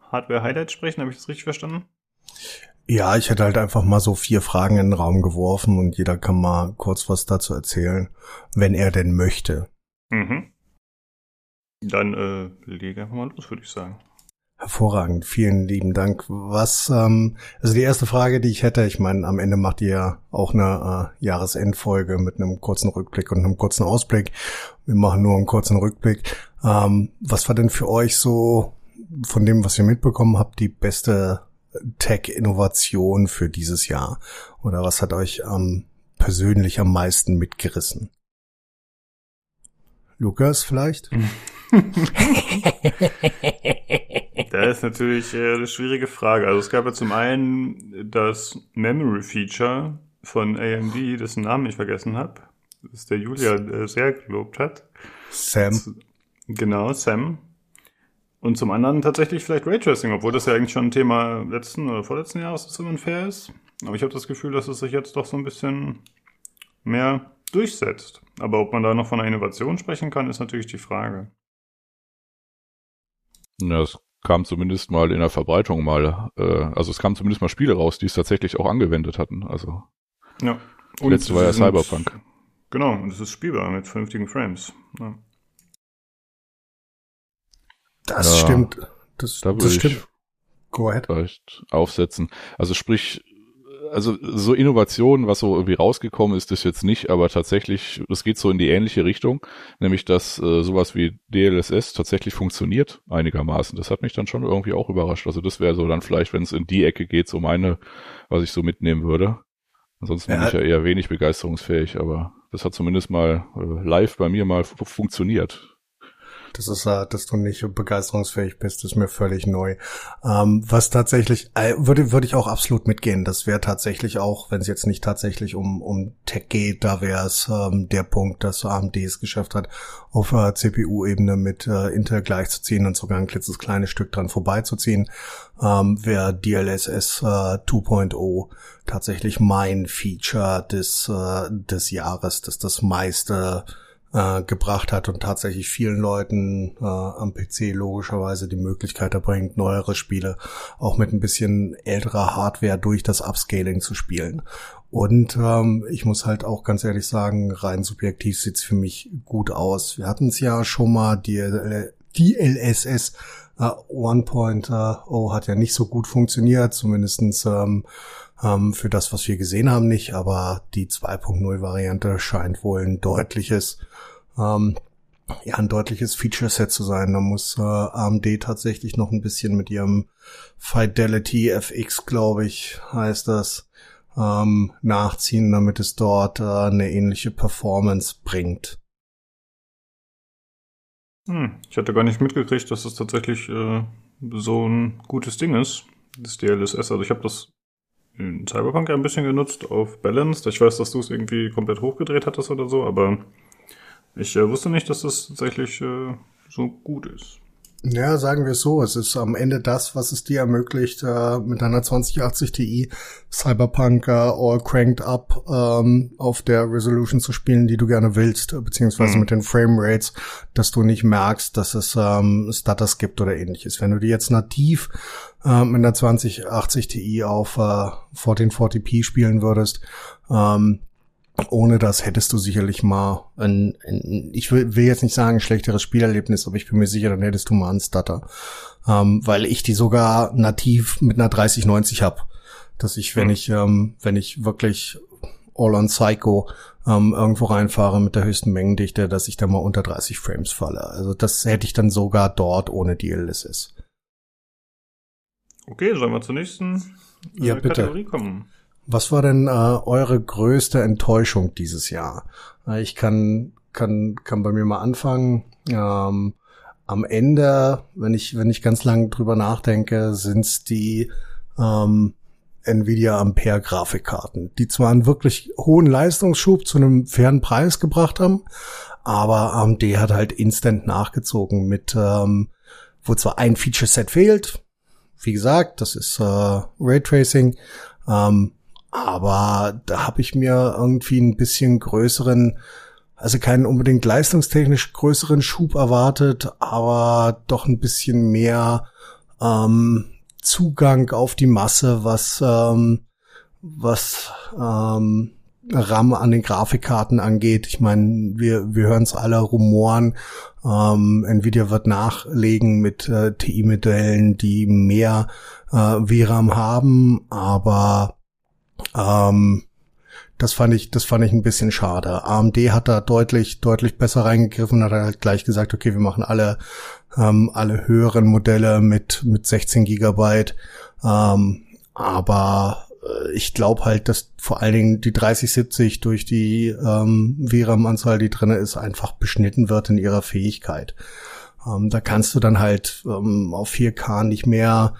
Hardware-Highlights sprechen. Habe ich das richtig verstanden? Ja, ich hätte halt einfach mal so vier Fragen in den Raum geworfen und jeder kann mal kurz was dazu erzählen, wenn er denn möchte. Mhm. Dann äh, lege einfach mal los, würde ich sagen. Hervorragend, vielen lieben Dank. Was, ähm, also die erste Frage, die ich hätte, ich meine, am Ende macht ihr ja auch eine äh, Jahresendfolge mit einem kurzen Rückblick und einem kurzen Ausblick. Wir machen nur einen kurzen Rückblick. Ähm, was war denn für euch so von dem, was ihr mitbekommen habt, die beste Tech-Innovation für dieses Jahr? Oder was hat euch ähm, persönlich am meisten mitgerissen? Lukas vielleicht? das ist natürlich äh, eine schwierige Frage. Also es gab ja zum einen das Memory Feature von AMD, dessen Namen ich vergessen habe, das der Julia äh, sehr gelobt hat. Sam. Genau, Sam. Und zum anderen tatsächlich vielleicht Raytracing, obwohl das ja eigentlich schon ein Thema letzten oder vorletzten Jahres ist, wenn man fair ist. Aber ich habe das Gefühl, dass es sich jetzt doch so ein bisschen mehr durchsetzt. Aber ob man da noch von einer Innovation sprechen kann, ist natürlich die Frage. Ja, es kam zumindest mal in der Verbreitung mal, äh, also es kamen zumindest mal Spiele raus, die es tatsächlich auch angewendet hatten. Also ja. Und letzte war ja Cyberpunk. Genau, und es ist spielbar mit vernünftigen Frames. Ja. Das ja, stimmt. Das, da das stimmt. Go ahead. Vielleicht aufsetzen. Also sprich, also so Innovationen, was so irgendwie rausgekommen ist, ist jetzt nicht, aber tatsächlich, es geht so in die ähnliche Richtung, nämlich dass äh, sowas wie DLSS tatsächlich funktioniert einigermaßen. Das hat mich dann schon irgendwie auch überrascht. Also das wäre so dann vielleicht, wenn es in die Ecke geht, so meine, was ich so mitnehmen würde. Ansonsten ja. bin ich ja eher wenig begeisterungsfähig, aber das hat zumindest mal äh, live bei mir mal funktioniert. Das ist, dass du nicht begeisterungsfähig bist, ist mir völlig neu. Ähm, was tatsächlich, äh, würde, würde ich auch absolut mitgehen. Das wäre tatsächlich auch, wenn es jetzt nicht tatsächlich um, um Tech geht, da wäre es ähm, der Punkt, dass AMD es geschafft hat, auf äh, CPU-Ebene mit äh, Intel gleichzuziehen und sogar ein klitzes kleines Stück dran vorbeizuziehen, ähm, wäre DLSS äh, 2.0 tatsächlich mein Feature des, äh, des Jahres, dass das meiste äh, gebracht hat und tatsächlich vielen Leuten äh, am PC logischerweise die Möglichkeit erbringt, neuere Spiele auch mit ein bisschen älterer Hardware durch das Upscaling zu spielen. Und ähm, ich muss halt auch ganz ehrlich sagen, rein subjektiv sieht's für mich gut aus. Wir hatten es ja schon mal, die DLSS äh, 1.0 hat ja nicht so gut funktioniert, zumindestens ähm, ähm, für das, was wir gesehen haben, nicht, aber die 2.0 Variante scheint wohl ein deutliches ähm, ja, ein deutliches Feature-Set zu sein. Da muss äh, AMD tatsächlich noch ein bisschen mit ihrem Fidelity FX, glaube ich, heißt das, ähm, nachziehen, damit es dort äh, eine ähnliche Performance bringt. Hm, ich hatte gar nicht mitgekriegt, dass das tatsächlich äh, so ein gutes Ding ist, das DLSS. Also ich habe das in Cyberpunk ein bisschen genutzt auf Balanced. Ich weiß, dass du es irgendwie komplett hochgedreht hattest oder so, aber ich äh, wusste nicht, dass das tatsächlich äh, so gut ist. Ja, sagen wir es so, es ist am Ende das, was es dir ermöglicht, äh, mit einer 2080 Ti Cyberpunk äh, all cranked up ähm, auf der Resolution zu spielen, die du gerne willst, beziehungsweise mhm. mit den Frame Rates, dass du nicht merkst, dass es ähm, Stutters gibt oder ähnliches. Wenn du die jetzt nativ äh, mit einer 2080 Ti auf äh, 1440p spielen würdest, ähm, ohne das hättest du sicherlich mal ein, ein ich will, will, jetzt nicht sagen ein schlechteres Spielerlebnis, aber ich bin mir sicher, dann hättest du mal einen Stutter. Ähm, weil ich die sogar nativ mit einer 3090 hab. Dass ich, wenn mhm. ich, ähm, wenn ich wirklich all on Psycho ähm, irgendwo reinfahre mit der höchsten Mengendichte, dass ich da mal unter 30 Frames falle. Also das hätte ich dann sogar dort ohne DLSS. Okay, sollen wir zur nächsten äh, ja, Kategorie kommen? Was war denn äh, eure größte Enttäuschung dieses Jahr? Äh, ich kann, kann, kann bei mir mal anfangen. Ähm, am Ende, wenn ich, wenn ich ganz lang drüber nachdenke, sind's die ähm, Nvidia Ampere Grafikkarten, die zwar einen wirklich hohen Leistungsschub zu einem fairen Preis gebracht haben, aber AMD hat halt instant nachgezogen mit, ähm, wo zwar ein Feature Set fehlt, wie gesagt, das ist äh, Raytracing, ähm, aber da habe ich mir irgendwie ein bisschen größeren, also keinen unbedingt leistungstechnisch größeren Schub erwartet, aber doch ein bisschen mehr ähm, Zugang auf die Masse, was ähm, was ähm, RAM an den Grafikkarten angeht. Ich meine, wir, wir hören es alle rumoren. Ähm, Nvidia wird nachlegen mit äh, TI-Modellen, die mehr äh, VRAM haben, aber ähm, das fand ich, das fand ich ein bisschen schade. AMD hat da deutlich, deutlich besser reingegriffen, hat halt gleich gesagt, okay, wir machen alle, ähm, alle höheren Modelle mit, mit 16 Gigabyte. Ähm, aber äh, ich glaube halt, dass vor allen Dingen die 3070 durch die ähm, VRAM-Anzahl, die drinne ist, einfach beschnitten wird in ihrer Fähigkeit. Ähm, da kannst du dann halt ähm, auf 4K nicht mehr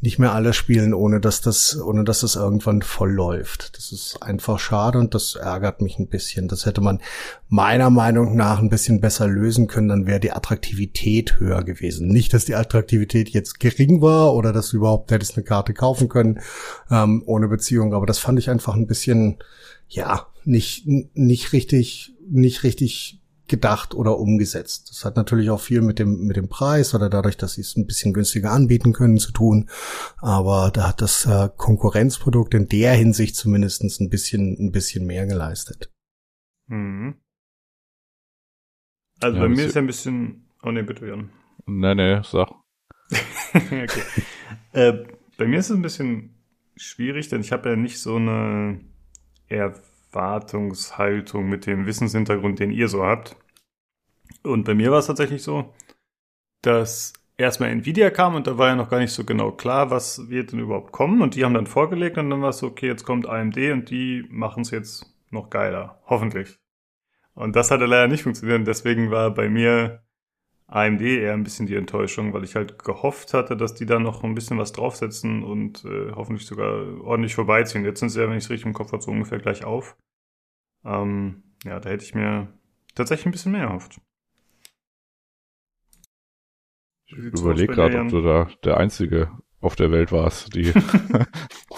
nicht mehr alle spielen, ohne dass das, ohne dass das irgendwann voll läuft. Das ist einfach schade und das ärgert mich ein bisschen. Das hätte man meiner Meinung nach ein bisschen besser lösen können, dann wäre die Attraktivität höher gewesen. Nicht, dass die Attraktivität jetzt gering war oder dass du überhaupt hättest eine Karte kaufen können ähm, ohne Beziehung, aber das fand ich einfach ein bisschen, ja, nicht nicht richtig, nicht richtig gedacht oder umgesetzt. Das hat natürlich auch viel mit dem, mit dem Preis oder dadurch, dass sie es ein bisschen günstiger anbieten können, zu tun. Aber da hat das äh, Konkurrenzprodukt in der Hinsicht zumindestens ein bisschen, ein bisschen mehr geleistet. Mhm. Also ja, bei mir ist ja ein bisschen, oh ne, bitte, Jan. Nee, nee, sag. okay. äh, bei mir ist es ein bisschen schwierig, denn ich habe ja nicht so eine eher Erwartungshaltung mit dem Wissenshintergrund, den ihr so habt. Und bei mir war es tatsächlich so, dass erstmal Nvidia kam und da war ja noch gar nicht so genau klar, was wird denn überhaupt kommen. Und die haben dann vorgelegt und dann war es so, okay, jetzt kommt AMD und die machen es jetzt noch geiler. Hoffentlich. Und das hatte leider nicht funktioniert. Deswegen war bei mir AMD eher ein bisschen die Enttäuschung, weil ich halt gehofft hatte, dass die da noch ein bisschen was draufsetzen und äh, hoffentlich sogar ordentlich vorbeiziehen. Jetzt sind sie ja, wenn ich es richtig im Kopf habe, so ungefähr gleich auf. Ähm, ja, da hätte ich mir tatsächlich ein bisschen mehr erhofft. Ich überlege gerade, ob du da der Einzige auf der Welt warst, die,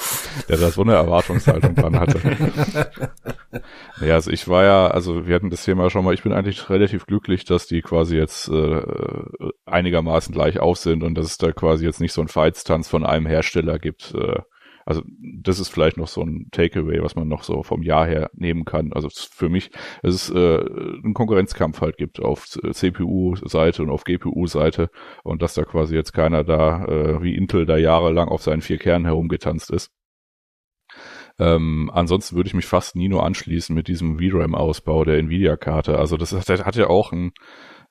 der da so eine Erwartungshaltung dran hatte. Ja, also ich war ja, also wir hatten das Thema schon mal, ich bin eigentlich relativ glücklich, dass die quasi jetzt äh, einigermaßen gleich auf sind und dass es da quasi jetzt nicht so ein Feitstanz von einem Hersteller gibt. Äh, also das ist vielleicht noch so ein Takeaway, was man noch so vom Jahr her nehmen kann. Also für mich, es ist äh, ein Konkurrenzkampf halt gibt auf CPU-Seite und auf GPU-Seite und dass da quasi jetzt keiner da äh, wie Intel da jahrelang auf seinen vier Kernen herumgetanzt ist. Ähm, ansonsten würde ich mich fast nie nur anschließen mit diesem VRAM-Ausbau der Nvidia-Karte. Also das, das hat ja auch ein,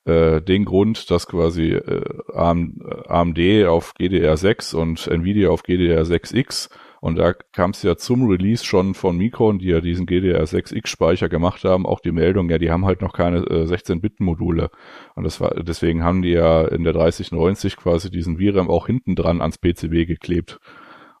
äh, den Grund, dass quasi äh, AMD auf GDR6 und Nvidia auf GDR6X und da kam es ja zum Release schon von Micron, die ja diesen GDR6X-Speicher gemacht haben, auch die Meldung, ja, die haben halt noch keine äh, 16-Bit-Module. Und das war, deswegen haben die ja in der 3090 quasi diesen VRAM auch hinten dran ans PCB geklebt.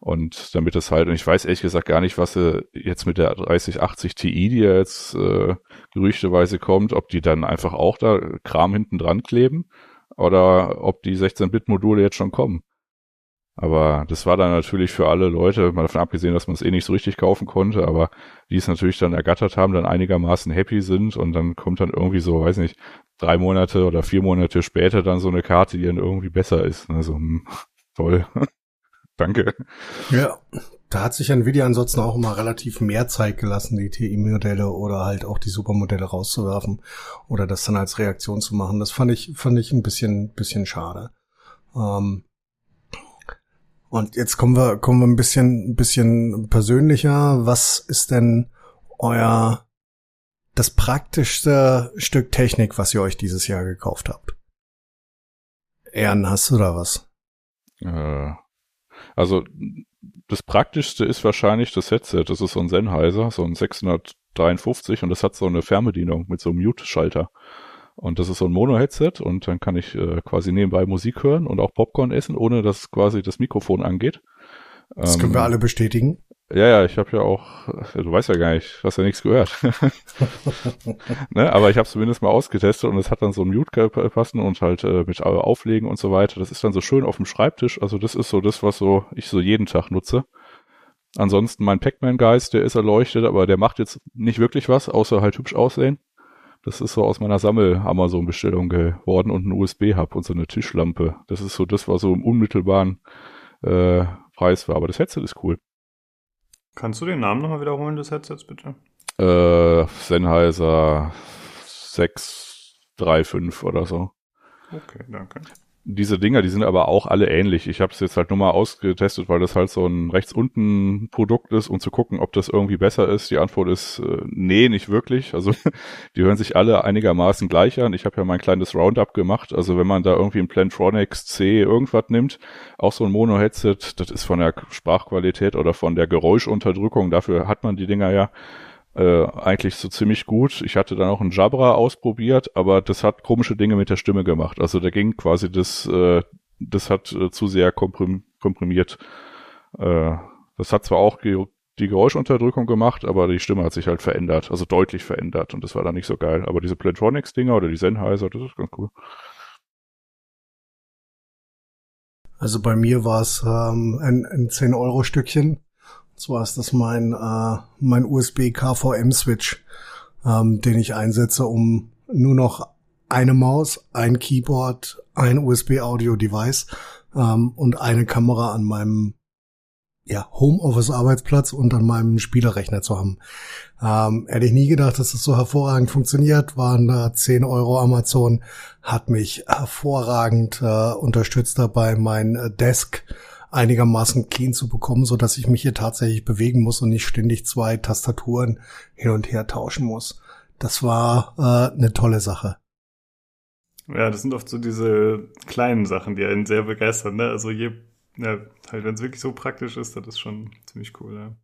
Und damit das halt, und ich weiß ehrlich gesagt gar nicht, was sie jetzt mit der 3080 Ti, die ja jetzt äh, gerüchteweise kommt, ob die dann einfach auch da Kram hinten dran kleben. oder ob die 16-Bit-Module jetzt schon kommen. Aber das war dann natürlich für alle Leute, mal davon abgesehen, dass man es eh nicht so richtig kaufen konnte, aber die es natürlich dann ergattert haben, dann einigermaßen happy sind und dann kommt dann irgendwie so, weiß nicht, drei Monate oder vier Monate später dann so eine Karte, die dann irgendwie besser ist. Also hm, toll. Danke. Ja, da hat sich Nvidia ansonsten auch immer relativ mehr Zeit gelassen, die TI-Modelle oder halt auch die Supermodelle rauszuwerfen oder das dann als Reaktion zu machen. Das fand ich, fand ich ein bisschen, bisschen schade. Ähm, und jetzt kommen wir, kommen wir ein bisschen, ein bisschen persönlicher. Was ist denn euer, das praktischste Stück Technik, was ihr euch dieses Jahr gekauft habt? Ehren, hast du da was? Äh, also, das praktischste ist wahrscheinlich das Headset. Das ist so ein Sennheiser, so ein 653 und das hat so eine Fernbedienung mit so einem Mute-Schalter. Und das ist so ein Mono-Headset und dann kann ich äh, quasi nebenbei Musik hören und auch Popcorn essen, ohne dass quasi das Mikrofon angeht. Das können wir ähm, alle bestätigen. Ja, ja, ich habe ja auch, du weißt ja gar nicht, hast ja nichts gehört. ne, aber ich habe zumindest mal ausgetestet und es hat dann so ein Mute passen und halt äh, mit Auflegen und so weiter. Das ist dann so schön auf dem Schreibtisch. Also das ist so das, was so ich so jeden Tag nutze. Ansonsten mein Pac-Man-Geist, der ist erleuchtet, aber der macht jetzt nicht wirklich was, außer halt hübsch aussehen. Das ist so aus meiner Sammel-Amazon-Bestellung geworden und ein USB-Hub und so eine Tischlampe. Das ist so das, was so im unmittelbaren äh, Preis war. Aber das Headset ist cool. Kannst du den Namen nochmal wiederholen des Headsets, bitte? Äh, Sennheiser 635 oder so. Okay, danke diese Dinger, die sind aber auch alle ähnlich. Ich habe es jetzt halt nur mal ausgetestet, weil das halt so ein rechts unten Produkt ist, um zu gucken, ob das irgendwie besser ist. Die Antwort ist äh, nee, nicht wirklich. Also die hören sich alle einigermaßen gleich an. Ich habe ja mein kleines Roundup gemacht. Also wenn man da irgendwie ein Plantronics C irgendwas nimmt, auch so ein Mono-Headset, das ist von der Sprachqualität oder von der Geräuschunterdrückung, dafür hat man die Dinger ja äh, eigentlich so ziemlich gut. Ich hatte dann auch einen Jabra ausprobiert, aber das hat komische Dinge mit der Stimme gemacht. Also da ging quasi das, äh, das hat äh, zu sehr komprim komprimiert. Äh, das hat zwar auch ge die Geräuschunterdrückung gemacht, aber die Stimme hat sich halt verändert, also deutlich verändert und das war dann nicht so geil. Aber diese Plantronics-Dinger oder die Sennheiser, das ist ganz cool. Also bei mir war es ähm, ein, ein 10-Euro-Stückchen zwar ist das mein, äh, mein USB KVM Switch, ähm, den ich einsetze, um nur noch eine Maus, ein Keyboard, ein USB Audio Device ähm, und eine Kamera an meinem ja, Homeoffice Arbeitsplatz und an meinem Spielerrechner zu haben. Ähm, hätte ich nie gedacht, dass das so hervorragend funktioniert. Waren da 10 Euro Amazon, hat mich hervorragend äh, unterstützt dabei, mein äh, Desk einigermaßen clean zu bekommen, so dass ich mich hier tatsächlich bewegen muss und nicht ständig zwei Tastaturen hin und her tauschen muss. Das war äh, eine tolle Sache. Ja, das sind oft so diese kleinen Sachen, die einen sehr begeistern. Ne? Also je, ja, halt, wenn es wirklich so praktisch ist, das ist schon ziemlich cool. Ja.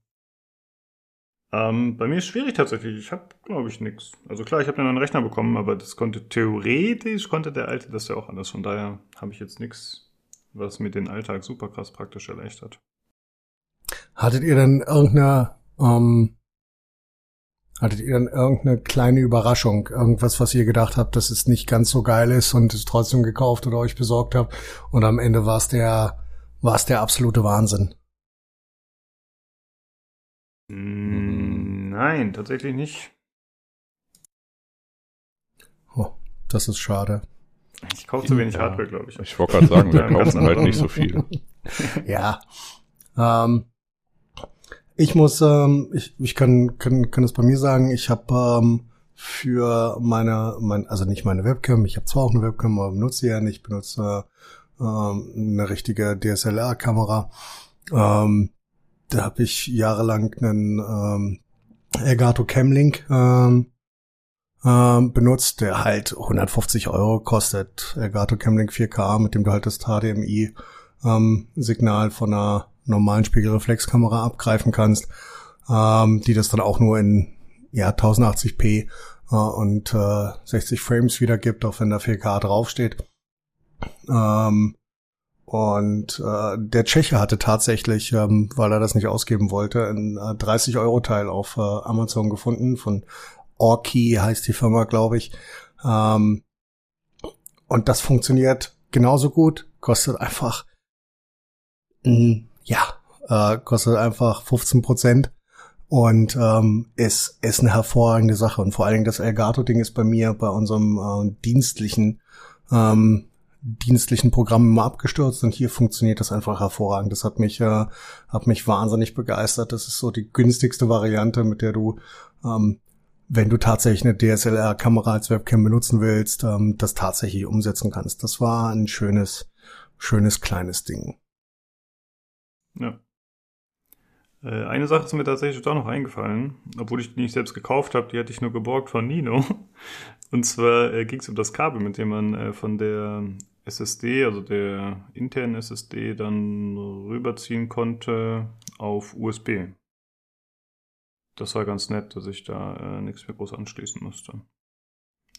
Ähm, bei mir ist schwierig tatsächlich. Ich habe, glaube ich, nichts. Also klar, ich habe einen Rechner bekommen, aber das konnte theoretisch konnte der alte das ja auch anders. Von daher habe ich jetzt nichts was mir den Alltag super krass praktisch erleichtert. Hattet ihr denn irgendeine, ähm, hattet ihr dann irgendeine kleine Überraschung? Irgendwas, was ihr gedacht habt, dass es nicht ganz so geil ist und es trotzdem gekauft oder euch besorgt habt und am Ende war es der, war es der absolute Wahnsinn? Mm, nein, tatsächlich nicht. Oh, das ist schade. Ich kaufe zu wenig ja. Hardware, glaube ich. Ich wollte gerade sagen, wir kaufen halt nicht so viel. ja. Ähm, ich muss, ähm, ich, ich kann, kann, kann es bei mir sagen, ich habe ähm, für meine, mein, also nicht meine Webcam, ich habe zwar auch eine Webcam, aber benutze sie ja nicht, ich benutze ähm, eine richtige DSLR-Kamera. Ähm, da habe ich jahrelang einen ähm, Elgato Camlink ähm, ähm, benutzt, der halt 150 Euro kostet. Elgato Camlink 4K, mit dem du halt das HDMI-Signal ähm, von einer normalen Spiegelreflexkamera abgreifen kannst, ähm, die das dann auch nur in ja 1080p äh, und äh, 60 Frames wiedergibt, auch wenn da 4K draufsteht. Ähm, und äh, der Tscheche hatte tatsächlich, ähm, weil er das nicht ausgeben wollte, ein äh, 30 Euro Teil auf äh, Amazon gefunden von Orki heißt die Firma, glaube ich. Ähm, und das funktioniert genauso gut, kostet einfach, mh, ja, äh, kostet einfach 15 Prozent und ähm, ist, ist eine hervorragende Sache. Und vor allen Dingen das Elgato-Ding ist bei mir bei unserem äh, dienstlichen ähm, dienstlichen Programm immer abgestürzt und hier funktioniert das einfach hervorragend. Das hat mich, äh, hat mich wahnsinnig begeistert. Das ist so die günstigste Variante, mit der du, ähm, wenn du tatsächlich eine DSLR-Kamera als Webcam benutzen willst, ähm, das tatsächlich umsetzen kannst. Das war ein schönes, schönes kleines Ding. Ja. Äh, eine Sache ist mir tatsächlich doch noch eingefallen, obwohl ich die nicht selbst gekauft habe, die hatte ich nur geborgt von Nino. Und zwar äh, ging es um das Kabel, mit dem man äh, von der SSD, also der internen SSD, dann rüberziehen konnte auf USB. Das war ganz nett, dass ich da äh, nichts mehr groß anschließen musste.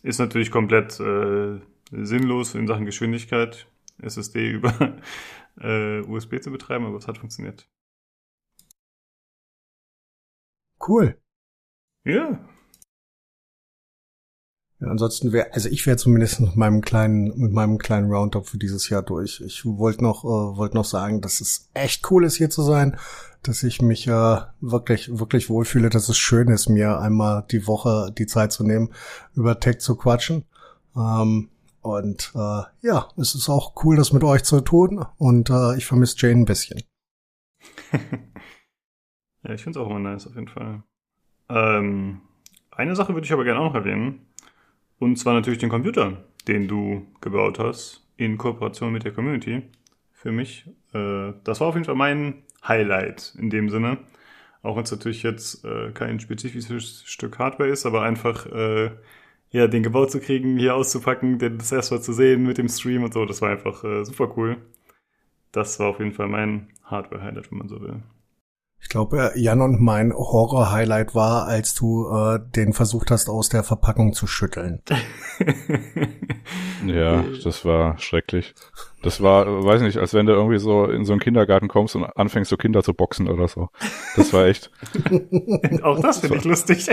Ist natürlich komplett äh, sinnlos in Sachen Geschwindigkeit, SSD über äh, USB zu betreiben, aber es hat funktioniert. Cool. Ja. Ansonsten wäre, also ich wäre zumindest mit meinem kleinen, mit meinem kleinen Roundup für dieses Jahr durch. Ich wollte noch, äh, wollte noch sagen, dass es echt cool ist, hier zu sein, dass ich mich äh, wirklich, wirklich wohlfühle, dass es schön ist, mir einmal die Woche die Zeit zu nehmen, über Tech zu quatschen. Ähm, und äh, ja, es ist auch cool, das mit euch zu tun. Und äh, ich vermisse Jane ein bisschen. Ja, ich finde es auch immer nice, auf jeden Fall. Ähm, eine Sache würde ich aber gerne auch noch erwähnen. Und zwar natürlich den Computer, den du gebaut hast, in Kooperation mit der Community. Für mich. Äh, das war auf jeden Fall mein Highlight in dem Sinne. Auch wenn es natürlich jetzt äh, kein spezifisches Stück Hardware ist, aber einfach äh, ja, den gebaut zu kriegen, hier auszupacken, das erste Mal zu sehen mit dem Stream und so, das war einfach super cool. Das war auf jeden Fall mein Hardware-Highlight, wenn man so will. Ich glaube, Jan und mein Horror-Highlight war, als du äh, den versucht hast, aus der Verpackung zu schütteln. ja, das war schrecklich. Das war, weiß nicht, als wenn du irgendwie so in so einen Kindergarten kommst und anfängst, so Kinder zu boxen oder so. Das war echt. Auch das finde ich lustig.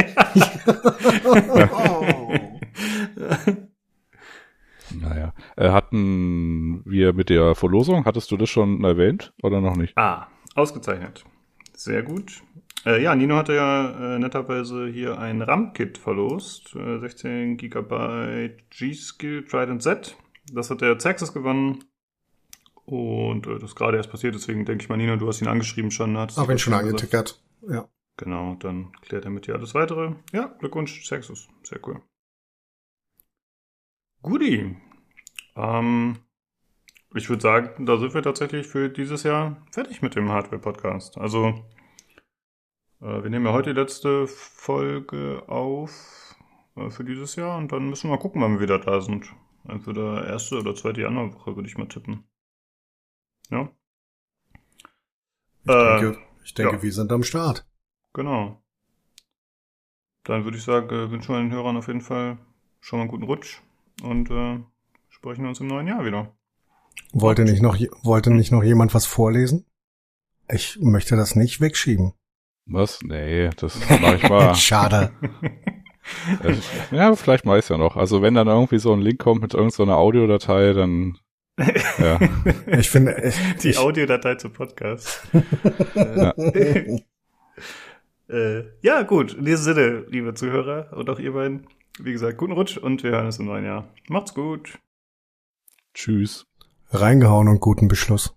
naja. Äh, hatten wir mit der Verlosung, hattest du das schon erwähnt oder noch nicht? Ah, ausgezeichnet. Sehr gut. Äh, ja, Nino hatte ja äh, netterweise hier ein RAM-Kit verlost. Äh, 16 GB G-Skill Trident Z. Das hat der Xaxis gewonnen. Und äh, das ist gerade erst passiert, deswegen denke ich mal, Nino, du hast ihn angeschrieben schon. Hab ihn schon angetickert, ja. Genau, dann klärt er mit dir alles weitere. Ja, Glückwunsch, Xaxis. Sehr cool. Guti. Ähm, ich würde sagen, da sind wir tatsächlich für dieses Jahr fertig mit dem Hardware-Podcast. Also, äh, wir nehmen ja heute die letzte Folge auf äh, für dieses Jahr und dann müssen wir mal gucken, wann wir wieder da sind. Entweder erste oder zweite Januarwoche würde ich mal tippen. Ja. Ich äh, denke, ich denke ja. wir sind am Start. Genau. Dann würde ich sagen, äh, wünschen wir den Hörern auf jeden Fall schon mal einen guten Rutsch und äh, sprechen uns im neuen Jahr wieder. Wollte nicht noch, wollte nicht noch jemand was vorlesen? Ich möchte das nicht wegschieben. Was? Nee, das mache ich mal. Schade. ja, vielleicht mache ich ja noch. Also wenn dann irgendwie so ein Link kommt mit irgendeiner so Audiodatei, dann ja. Ich finde die Audiodatei zum Podcast. ja. äh, ja, gut. In diesem Sinne, liebe Zuhörer und auch ihr beiden, wie gesagt, guten Rutsch und wir hören uns im neuen Jahr. Macht's gut. Tschüss. Reingehauen und guten Beschluss.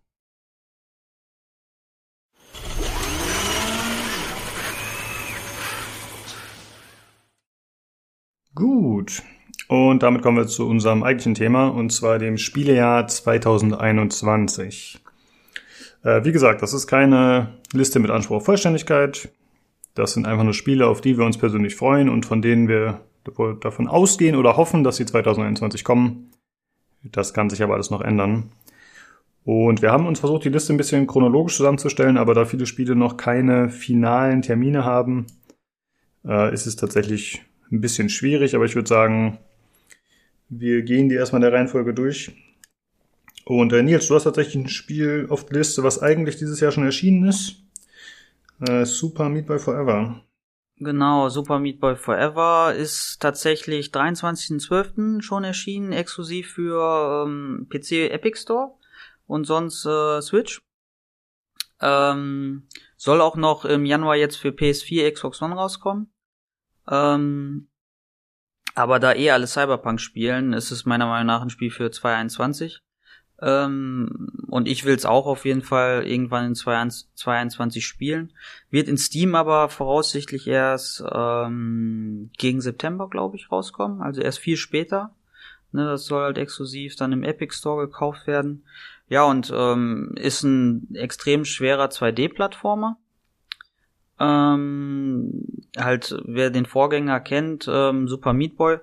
Gut. Und damit kommen wir zu unserem eigentlichen Thema, und zwar dem Spielejahr 2021. Äh, wie gesagt, das ist keine Liste mit Anspruch auf Vollständigkeit. Das sind einfach nur Spiele, auf die wir uns persönlich freuen und von denen wir davon ausgehen oder hoffen, dass sie 2021 kommen. Das kann sich aber alles noch ändern. Und wir haben uns versucht, die Liste ein bisschen chronologisch zusammenzustellen, aber da viele Spiele noch keine finalen Termine haben, äh, ist es tatsächlich ein bisschen schwierig. Aber ich würde sagen, wir gehen die erstmal in der Reihenfolge durch. Und äh, Nils, du hast tatsächlich ein Spiel auf der Liste, was eigentlich dieses Jahr schon erschienen ist. Äh, Super Meat by Forever. Genau, Super Meat Boy Forever ist tatsächlich 23.12. schon erschienen, exklusiv für ähm, PC Epic Store und sonst äh, Switch. Ähm, soll auch noch im Januar jetzt für PS4, Xbox One rauskommen. Ähm, aber da eh alle Cyberpunk spielen, ist es meiner Meinung nach ein Spiel für 2021. Ähm, und ich will es auch auf jeden Fall irgendwann in 2021 spielen. Wird in Steam aber voraussichtlich erst ähm, gegen September, glaube ich, rauskommen. Also erst viel später. Ne, das soll halt exklusiv dann im Epic Store gekauft werden. Ja, und ähm, ist ein extrem schwerer 2D-Plattformer. Ähm, halt, wer den Vorgänger kennt, ähm, Super Meat Boy,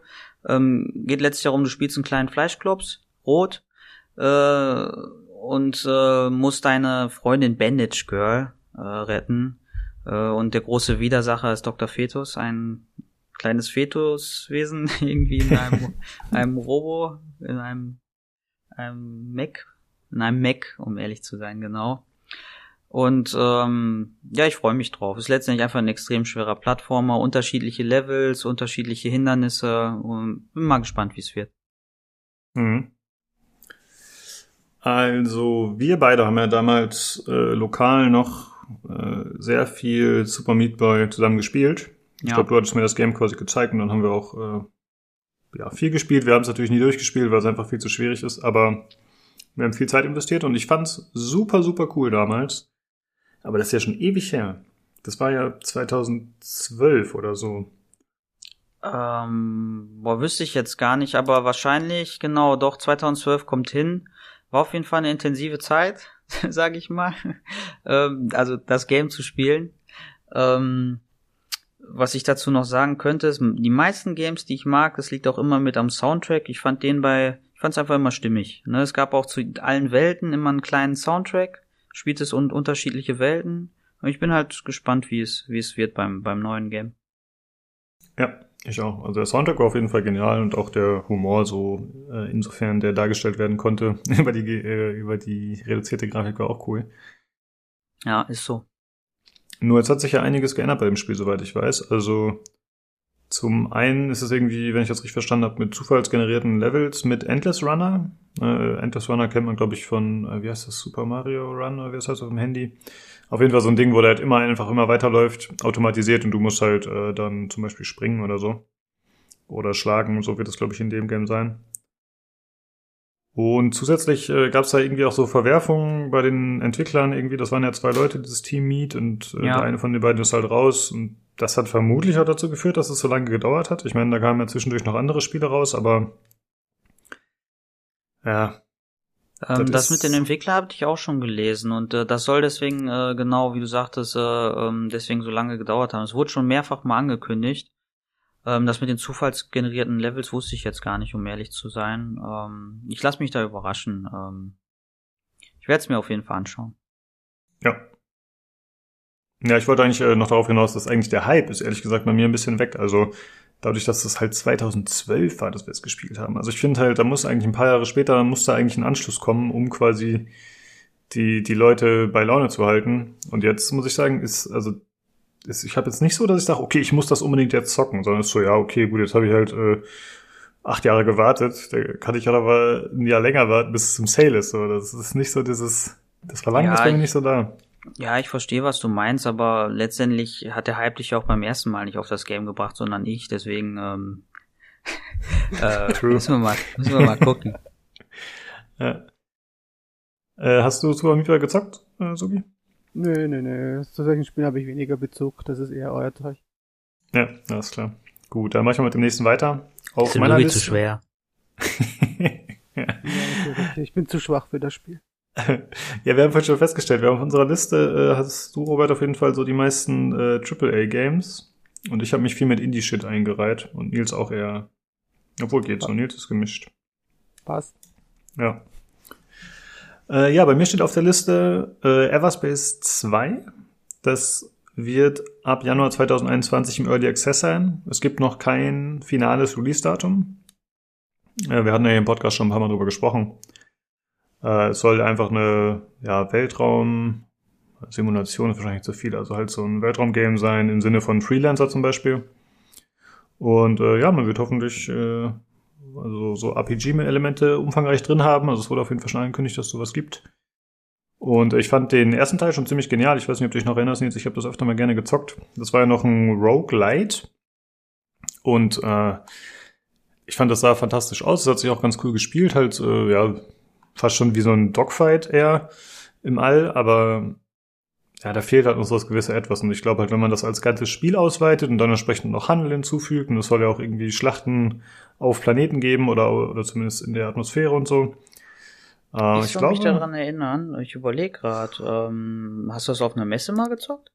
ähm, geht letztlich darum, du spielst einen kleinen Fleischklops, rot, äh, und äh, musst deine Freundin Bandage Girl äh, retten. Äh, und der große Widersacher ist Dr. Fetus, ein kleines Fetuswesen, irgendwie in einem, einem Robo, in einem, einem Mac, in einem Mac, um ehrlich zu sein, genau. Und ähm, ja, ich freue mich drauf. Ist letztendlich einfach ein extrem schwerer Plattformer, unterschiedliche Levels, unterschiedliche Hindernisse und bin mal gespannt, wie es wird. Mhm. Also, wir beide haben ja damals äh, lokal noch äh, sehr viel Super Meat Boy zusammen gespielt. Ja. Ich glaube, du hattest mir das Game quasi gezeigt und dann haben wir auch äh, ja, viel gespielt. Wir haben es natürlich nie durchgespielt, weil es einfach viel zu schwierig ist, aber wir haben viel Zeit investiert und ich fand es super, super cool damals. Aber das ist ja schon ewig her. Das war ja 2012 oder so. Ähm, boah, wüsste ich jetzt gar nicht, aber wahrscheinlich, genau, doch, 2012 kommt hin. War auf jeden Fall eine intensive Zeit, sage ich mal. ähm, also das Game zu spielen. Ähm, was ich dazu noch sagen könnte, ist, die meisten Games, die ich mag, das liegt auch immer mit am Soundtrack. Ich fand den bei, ich fand es einfach immer stimmig. Ne? Es gab auch zu allen Welten immer einen kleinen Soundtrack, spielt es und unterschiedliche Welten. Und ich bin halt gespannt, wie es, wie es wird beim, beim neuen Game. Ja, ich auch. Also der Soundtrack war auf jeden Fall genial und auch der Humor so, äh, insofern der dargestellt werden konnte, über die, äh, über die reduzierte Grafik war auch cool. Ja, ist so. Nur jetzt hat sich ja einiges geändert bei dem Spiel, soweit ich weiß. Also zum einen ist es irgendwie, wenn ich das richtig verstanden habe, mit zufallsgenerierten Levels mit Endless Runner. Äh, Endless Runner kennt man, glaube ich, von, äh, wie heißt das, Super Mario Run oder wie das heißt auf dem Handy. Auf jeden Fall so ein Ding, wo der halt immer einfach immer weiterläuft, automatisiert und du musst halt äh, dann zum Beispiel springen oder so. Oder schlagen, so wird es, glaube ich, in dem Game sein. Und zusätzlich äh, gab es da irgendwie auch so Verwerfungen bei den Entwicklern irgendwie. Das waren ja zwei Leute, dieses Team Meet und äh, ja. der eine von den beiden ist halt raus. Und das hat vermutlich auch dazu geführt, dass es so lange gedauert hat. Ich meine, da kamen ja zwischendurch noch andere Spiele raus, aber ja, ähm, das, das mit den Entwicklern habe ich auch schon gelesen und äh, das soll deswegen, äh, genau wie du sagtest, äh, ähm, deswegen so lange gedauert haben. Es wurde schon mehrfach mal angekündigt. Ähm, das mit den zufallsgenerierten Levels wusste ich jetzt gar nicht, um ehrlich zu sein. Ähm, ich lasse mich da überraschen. Ähm, ich werde es mir auf jeden Fall anschauen. Ja. Ja, ich wollte eigentlich äh, noch darauf hinaus, dass eigentlich der Hype ist ehrlich gesagt bei mir ein bisschen weg. Also dadurch, dass das halt 2012 war, dass wir es gespielt haben. Also ich finde halt, da muss eigentlich ein paar Jahre später, muss da eigentlich ein Anschluss kommen, um quasi die, die Leute bei Laune zu halten. Und jetzt muss ich sagen, ist, also, ist, ich habe jetzt nicht so, dass ich sage, okay, ich muss das unbedingt jetzt zocken, sondern ist so, ja, okay, gut, jetzt habe ich halt äh, acht Jahre gewartet, da kann ich halt aber ein Jahr länger warten, bis es im Sale ist. So. Das ist nicht so dieses, das Verlangen ja, ist bei mir nicht so da. Ja, ich verstehe, was du meinst, aber letztendlich hat der Hype dich ja auch beim ersten Mal nicht auf das Game gebracht, sondern ich, deswegen ähm, äh, müssen, wir mal, müssen wir mal gucken. ja. Äh, hast du Super Meat gezockt, äh, Sugi? Nö, nö, nö. Zu solchen Spielen habe ich weniger Bezug. Das ist eher euer Teich. Ja, alles klar. Gut, dann machen wir mit dem nächsten weiter. Auf ist meiner Liste. zu schwer. ja. ja ich bin zu schwach für das Spiel. ja, wir haben vorhin schon festgestellt, wir haben auf unserer Liste, äh, hast du, Robert, auf jeden Fall so die meisten äh, AAA-Games. Und ich habe mich viel mit Indie-Shit eingereiht. Und Nils auch eher. Obwohl geht so, Nils ist gemischt. Passt. Ja. Äh, ja, bei mir steht auf der Liste äh, Everspace 2. Das wird ab Januar 2021 im Early Access sein. Es gibt noch kein finales Release-Datum. Äh, wir hatten ja hier im Podcast schon ein paar Mal drüber gesprochen. Äh, es soll einfach eine ja, Weltraum Simulation ist wahrscheinlich zu viel, also halt so ein Weltraumgame sein im Sinne von Freelancer zum Beispiel. Und äh, ja, man wird hoffentlich äh, also so RPG-Elemente umfangreich drin haben. Also es wurde auf jeden Fall schon angekündigt, dass es sowas gibt. Und ich fand den ersten Teil schon ziemlich genial. Ich weiß nicht, ob du dich noch erinnerst, Nils. Ich habe das öfter mal gerne gezockt. Das war ja noch ein Roguelite. Und äh, ich fand, das sah fantastisch aus. Es hat sich auch ganz cool gespielt. Halt, äh, ja, fast schon wie so ein Dogfight eher im All. Aber ja, da fehlt halt noch so das gewisse Etwas. Und ich glaube halt, wenn man das als ganzes Spiel ausweitet und dann entsprechend noch Handel hinzufügt, und es soll ja auch irgendwie Schlachten auf Planeten geben oder, oder zumindest in der Atmosphäre und so. Äh, ich, ich soll mich daran erinnern, ich überlege gerade, ähm, hast du das auf einer Messe mal gezockt?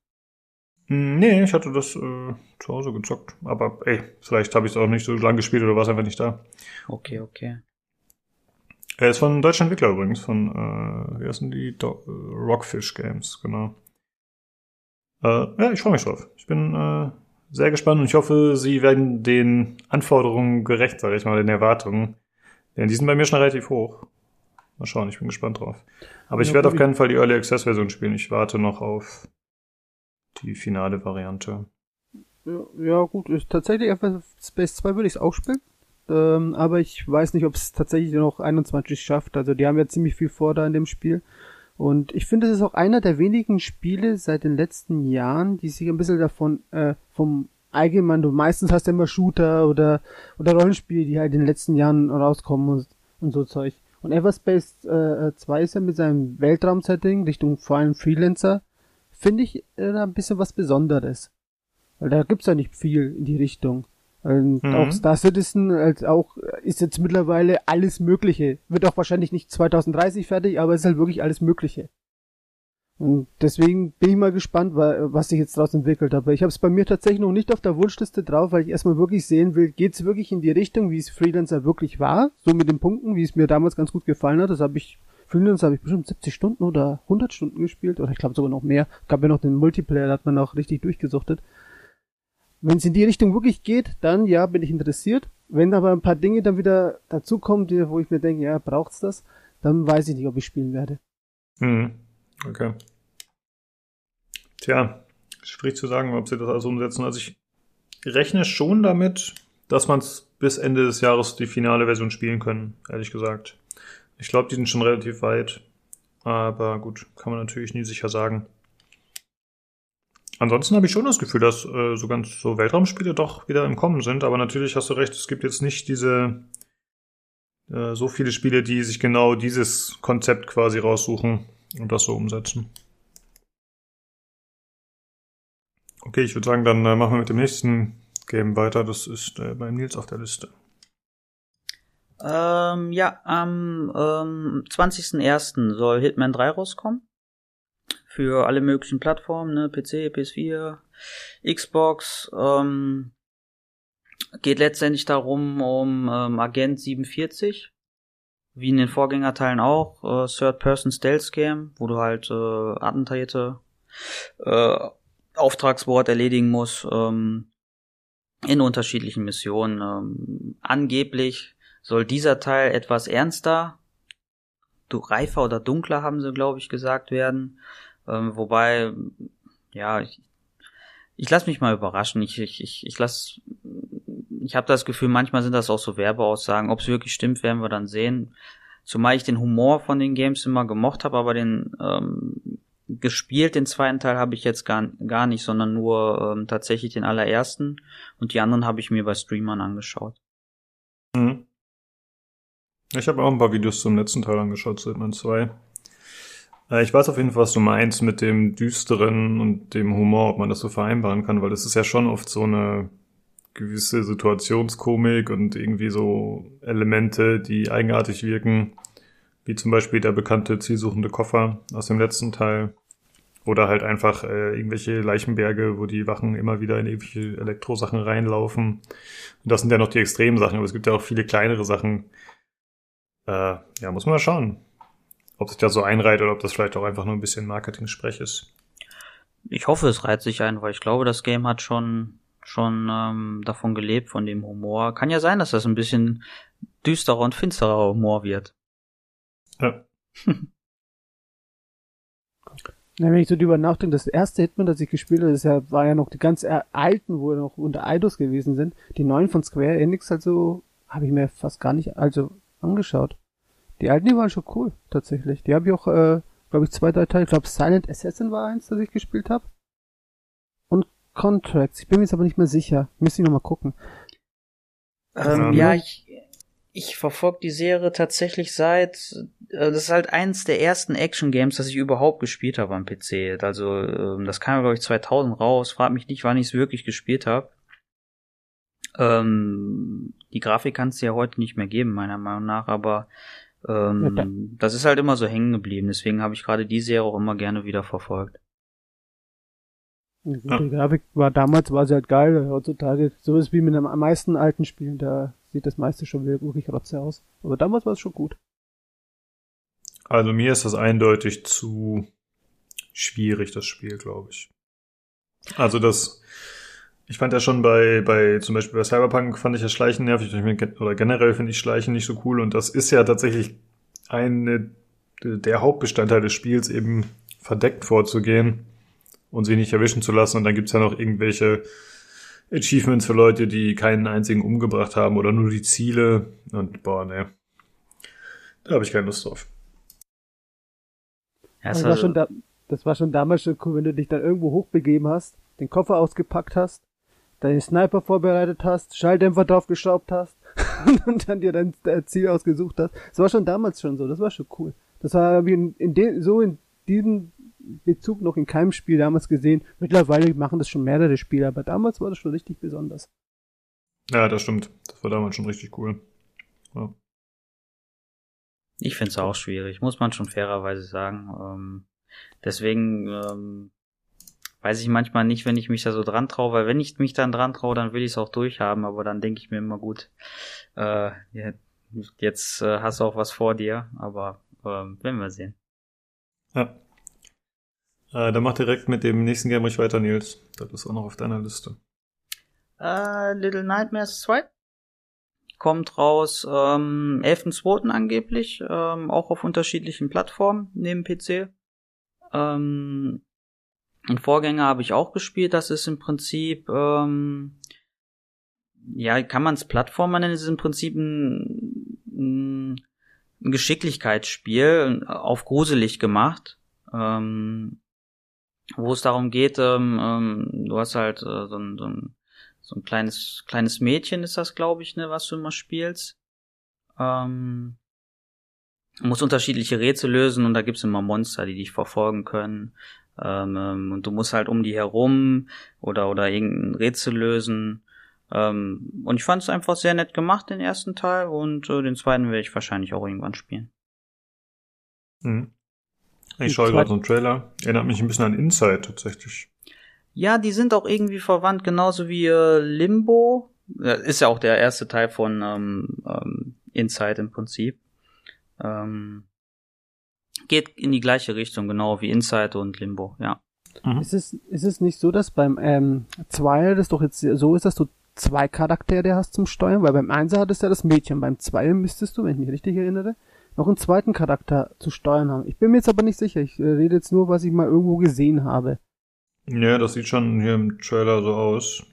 Hm, nee, ich hatte das äh, zu Hause gezockt. Aber ey, vielleicht habe ich es auch nicht so lange gespielt oder war es einfach nicht da. Okay, okay. Er ist von deutschen Entwickler übrigens, von, äh, wie heißen die? Do äh, Rockfish Games, genau. Äh, ja, ich freue mich drauf. Ich bin äh, sehr gespannt und ich hoffe, sie werden den Anforderungen gerecht, sage ich mal, den Erwartungen. Denn die sind bei mir schon relativ hoch. Mal schauen, ich bin gespannt drauf. Aber ja, ich werde auf keinen Fall die Early Access Version spielen. Ich warte noch auf die finale Variante. Ja, ja gut, ich, tatsächlich Space 2 würde ich es auch spielen. Ähm, aber ich weiß nicht, ob es tatsächlich noch 21 schafft. Also die haben ja ziemlich viel vor da in dem Spiel. Und ich finde, es ist auch einer der wenigen Spiele seit den letzten Jahren, die sich ein bisschen davon, äh, vom allgemein, du meistens hast du immer Shooter oder, oder Rollenspiele, die halt in den letzten Jahren rauskommen und, und so Zeug. Und Everspace äh, 2 ist ja mit seinem Weltraum-Setting Richtung vor allem Freelancer, finde ich äh, ein bisschen was Besonderes. Weil da gibt's ja nicht viel in die Richtung. Und mhm. auch Star Citizen als auch ist jetzt mittlerweile alles Mögliche. Wird auch wahrscheinlich nicht 2030 fertig, aber es ist halt wirklich alles Mögliche. Und deswegen bin ich mal gespannt, was sich jetzt daraus entwickelt. Aber ich habe es bei mir tatsächlich noch nicht auf der Wunschliste drauf, weil ich erstmal wirklich sehen will, geht es wirklich in die Richtung, wie es Freelancer wirklich war, so mit den Punkten, wie es mir damals ganz gut gefallen hat. Das habe ich Freelancer habe ich bestimmt 70 Stunden oder 100 Stunden gespielt oder ich glaube sogar noch mehr. Gab ja noch den Multiplayer, da hat man auch richtig durchgesuchtet. Wenn es in die Richtung wirklich geht, dann ja, bin ich interessiert. Wenn aber ein paar Dinge dann wieder dazukommen, die, wo ich mir denke, ja, braucht's das, dann weiß ich nicht, ob ich spielen werde. Mhm. Okay. Tja, schwierig zu sagen, ob sie das alles umsetzen. Also ich rechne schon damit, dass man es bis Ende des Jahres die finale Version spielen können, ehrlich gesagt. Ich glaube, die sind schon relativ weit. Aber gut, kann man natürlich nie sicher sagen. Ansonsten habe ich schon das Gefühl, dass äh, so ganz so Weltraumspiele doch wieder im Kommen sind, aber natürlich hast du recht, es gibt jetzt nicht diese äh, so viele Spiele, die sich genau dieses Konzept quasi raussuchen und das so umsetzen. Okay, ich würde sagen, dann äh, machen wir mit dem nächsten Game weiter. Das ist äh, bei Nils auf der Liste. Ähm, ja, am ähm, 20.01. soll Hitman 3 rauskommen für alle möglichen Plattformen, ne? PC, PS4, Xbox. Ähm, geht letztendlich darum um ähm, Agent 47, wie in den Vorgängerteilen auch, äh, Third-Person Stealth Scam, wo du halt äh, Attentate, äh, Auftragswort erledigen musst ähm, in unterschiedlichen Missionen. Ähm, angeblich soll dieser Teil etwas ernster, reifer oder dunkler haben sie, glaube ich, gesagt werden. Ähm, wobei, ja, ich, ich lasse mich mal überraschen. Ich, ich, ich, ich lasse, ich habe das Gefühl, manchmal sind das auch so Werbeaussagen. Ob es wirklich stimmt, werden wir dann sehen. Zumal ich den Humor von den Games immer gemocht habe, aber den ähm, gespielt, den zweiten Teil habe ich jetzt gar, gar nicht, sondern nur ähm, tatsächlich den allerersten und die anderen habe ich mir bei Streamern angeschaut. Mhm. Ich habe auch ein paar Videos zum letzten Teil angeschaut, Hitman 2. Äh, ich weiß auf jeden Fall, was du meinst mit dem Düsteren und dem Humor, ob man das so vereinbaren kann, weil es ist ja schon oft so eine gewisse Situationskomik und irgendwie so Elemente, die eigenartig wirken, wie zum Beispiel der bekannte zielsuchende Koffer aus dem letzten Teil. Oder halt einfach äh, irgendwelche Leichenberge, wo die Wachen immer wieder in irgendwelche Elektrosachen reinlaufen. Und das sind ja noch die extremen Sachen, aber es gibt ja auch viele kleinere Sachen. Äh, ja, muss man mal schauen ob sich das so einreiht oder ob das vielleicht auch einfach nur ein bisschen Marketing-Sprech ist. Ich hoffe, es reiht sich ein, weil ich glaube, das Game hat schon schon ähm, davon gelebt, von dem Humor. Kann ja sein, dass das ein bisschen düsterer und finsterer Humor wird. Ja. Ja, wenn ich so drüber nachdenke, das erste Hitman, das ich gespielt habe, das ja, war ja noch die ganz alten, wo wir noch unter Eidos gewesen sind. Die neuen von Square Enix, also habe ich mir fast gar nicht also angeschaut. Die alten, die waren schon cool, tatsächlich. Die habe ich auch, äh, glaube ich, zwei, drei Teile. Ich glaube, Silent Assassin war eins, das ich gespielt habe. Und Contracts. Ich bin mir jetzt aber nicht mehr sicher. Müsste ich nochmal gucken. Ähm, ja, ich, ich verfolge die Serie tatsächlich seit, äh, das ist halt eins der ersten Action-Games, das ich überhaupt gespielt habe am PC. Also, äh, das kam, glaube ich, 2000 raus. Frag mich nicht, wann ich es wirklich gespielt habe. Ähm, die Grafik kannst du ja heute nicht mehr geben, meiner Meinung nach, aber ähm, ja, das ist halt immer so hängen geblieben. Deswegen habe ich gerade die Serie auch immer gerne wieder verfolgt. Die Grafik war damals war sie halt geil, heutzutage so ist wie mit den meisten alten Spielen, da sieht das meiste schon wirklich rotze aus. Aber damals war es schon gut. Also mir ist das eindeutig zu schwierig, das Spiel, glaube ich. Also das, ich fand ja schon bei, bei, zum Beispiel bei Cyberpunk fand ich das Schleichen nervig, oder generell finde ich Schleichen nicht so cool und das ist ja tatsächlich eine der Hauptbestandteil des Spiels, eben verdeckt vorzugehen und sie nicht erwischen zu lassen. Und dann gibt's ja noch irgendwelche Achievements für Leute, die keinen einzigen umgebracht haben oder nur die Ziele. Und boah, ne. Da habe ich keine Lust drauf. Ja, das, war schon da, das war schon damals schon cool, wenn du dich dann irgendwo hochbegeben hast, den Koffer ausgepackt hast, deinen Sniper vorbereitet hast, Schalldämpfer draufgeschraubt hast und dann dir dein Ziel ausgesucht hast. Das war schon damals schon so, das war schon cool. Das war wie in, in de, so in diesem Bezug noch in keinem Spiel damals gesehen. Mittlerweile machen das schon mehrere Spiele, aber damals war das schon richtig besonders. Ja, das stimmt. Das war damals schon richtig cool. Ja. Ich finde es auch schwierig, muss man schon fairerweise sagen. Ähm, deswegen ähm, weiß ich manchmal nicht, wenn ich mich da so dran traue, weil wenn ich mich dann dran traue, dann will ich es auch durchhaben, aber dann denke ich mir immer gut, äh, jetzt äh, hast du auch was vor dir, aber äh, werden wir sehen. Ja. Äh, dann mach direkt mit dem nächsten Game ruhig weiter, Nils. Das ist auch noch auf deiner Liste. Äh, Little Nightmares 2 kommt raus ähm, 11.2. angeblich, ähm, auch auf unterschiedlichen Plattformen neben PC. Ähm, ein Vorgänger habe ich auch gespielt, das ist im Prinzip, ähm, ja, kann man es Plattformer nennen, es ist im Prinzip ein, ein, ein Geschicklichkeitsspiel auf gruselig gemacht. Ähm, wo es darum geht, ähm, ähm, du hast halt äh, so, ein, so, ein, so ein kleines kleines Mädchen ist das, glaube ich, ne, was du immer spielst. Ähm, muss unterschiedliche Rätsel lösen und da gibt's immer Monster, die dich verfolgen können. Ähm, ähm, und du musst halt um die herum oder oder irgendein Rätsel lösen. Ähm, und ich fand es einfach sehr nett gemacht, den ersten Teil, und äh, den zweiten werde ich wahrscheinlich auch irgendwann spielen. Mhm. Ich schaue gerade so einen Trailer. Erinnert mich ein bisschen an Inside tatsächlich. Ja, die sind auch irgendwie verwandt, genauso wie äh, Limbo. Ist ja auch der erste Teil von ähm, ähm, Inside im Prinzip. Ähm, geht in die gleiche Richtung, genau wie Inside und Limbo, ja. Mhm. Ist, es, ist es nicht so, dass beim ähm, Zweier das doch jetzt so ist, dass du zwei Charaktere hast zum Steuern? Weil beim Einser hattest du ja das Mädchen, beim Zweier müsstest du, wenn ich mich richtig erinnere, noch einen zweiten Charakter zu steuern haben. Ich bin mir jetzt aber nicht sicher. Ich äh, rede jetzt nur, was ich mal irgendwo gesehen habe. Ja, das sieht schon hier im Trailer so aus.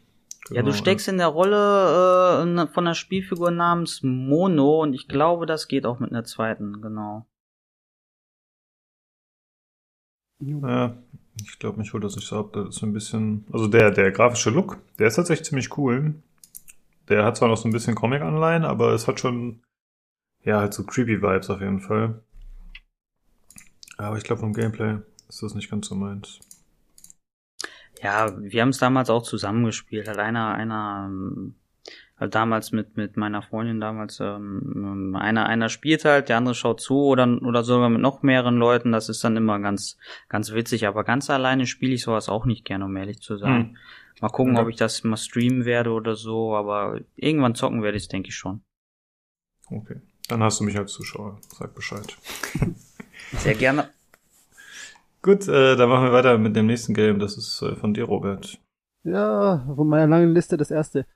Genau. Ja, du steckst in der Rolle äh, von einer Spielfigur namens Mono und ich glaube, das geht auch mit einer zweiten, genau. Ja, ich glaube mich wohl, dass ich so ab. Das ist ein bisschen. Also der, der grafische Look, der ist tatsächlich ziemlich cool. Der hat zwar noch so ein bisschen Comic-Anleihen, aber es hat schon ja, halt so creepy Vibes auf jeden Fall. Aber ich glaube, vom Gameplay ist das nicht ganz so meins. Ja, wir haben es damals auch zusammengespielt. Hat einer, einer, halt damals mit, mit meiner Freundin damals, ähm, einer, einer spielt halt, der andere schaut zu oder, oder sogar mit noch mehreren Leuten. Das ist dann immer ganz, ganz witzig. Aber ganz alleine spiele ich sowas auch nicht gerne, um ehrlich zu sein. Hm. Mal gucken, ja. ob ich das mal streamen werde oder so, aber irgendwann zocken werde ich es, denke ich schon. Okay. Dann hast du mich als Zuschauer. Sag Bescheid. Sehr gerne. Gut, äh, dann machen wir weiter mit dem nächsten Game. Das ist äh, von dir, Robert. Ja, von meiner langen Liste das erste.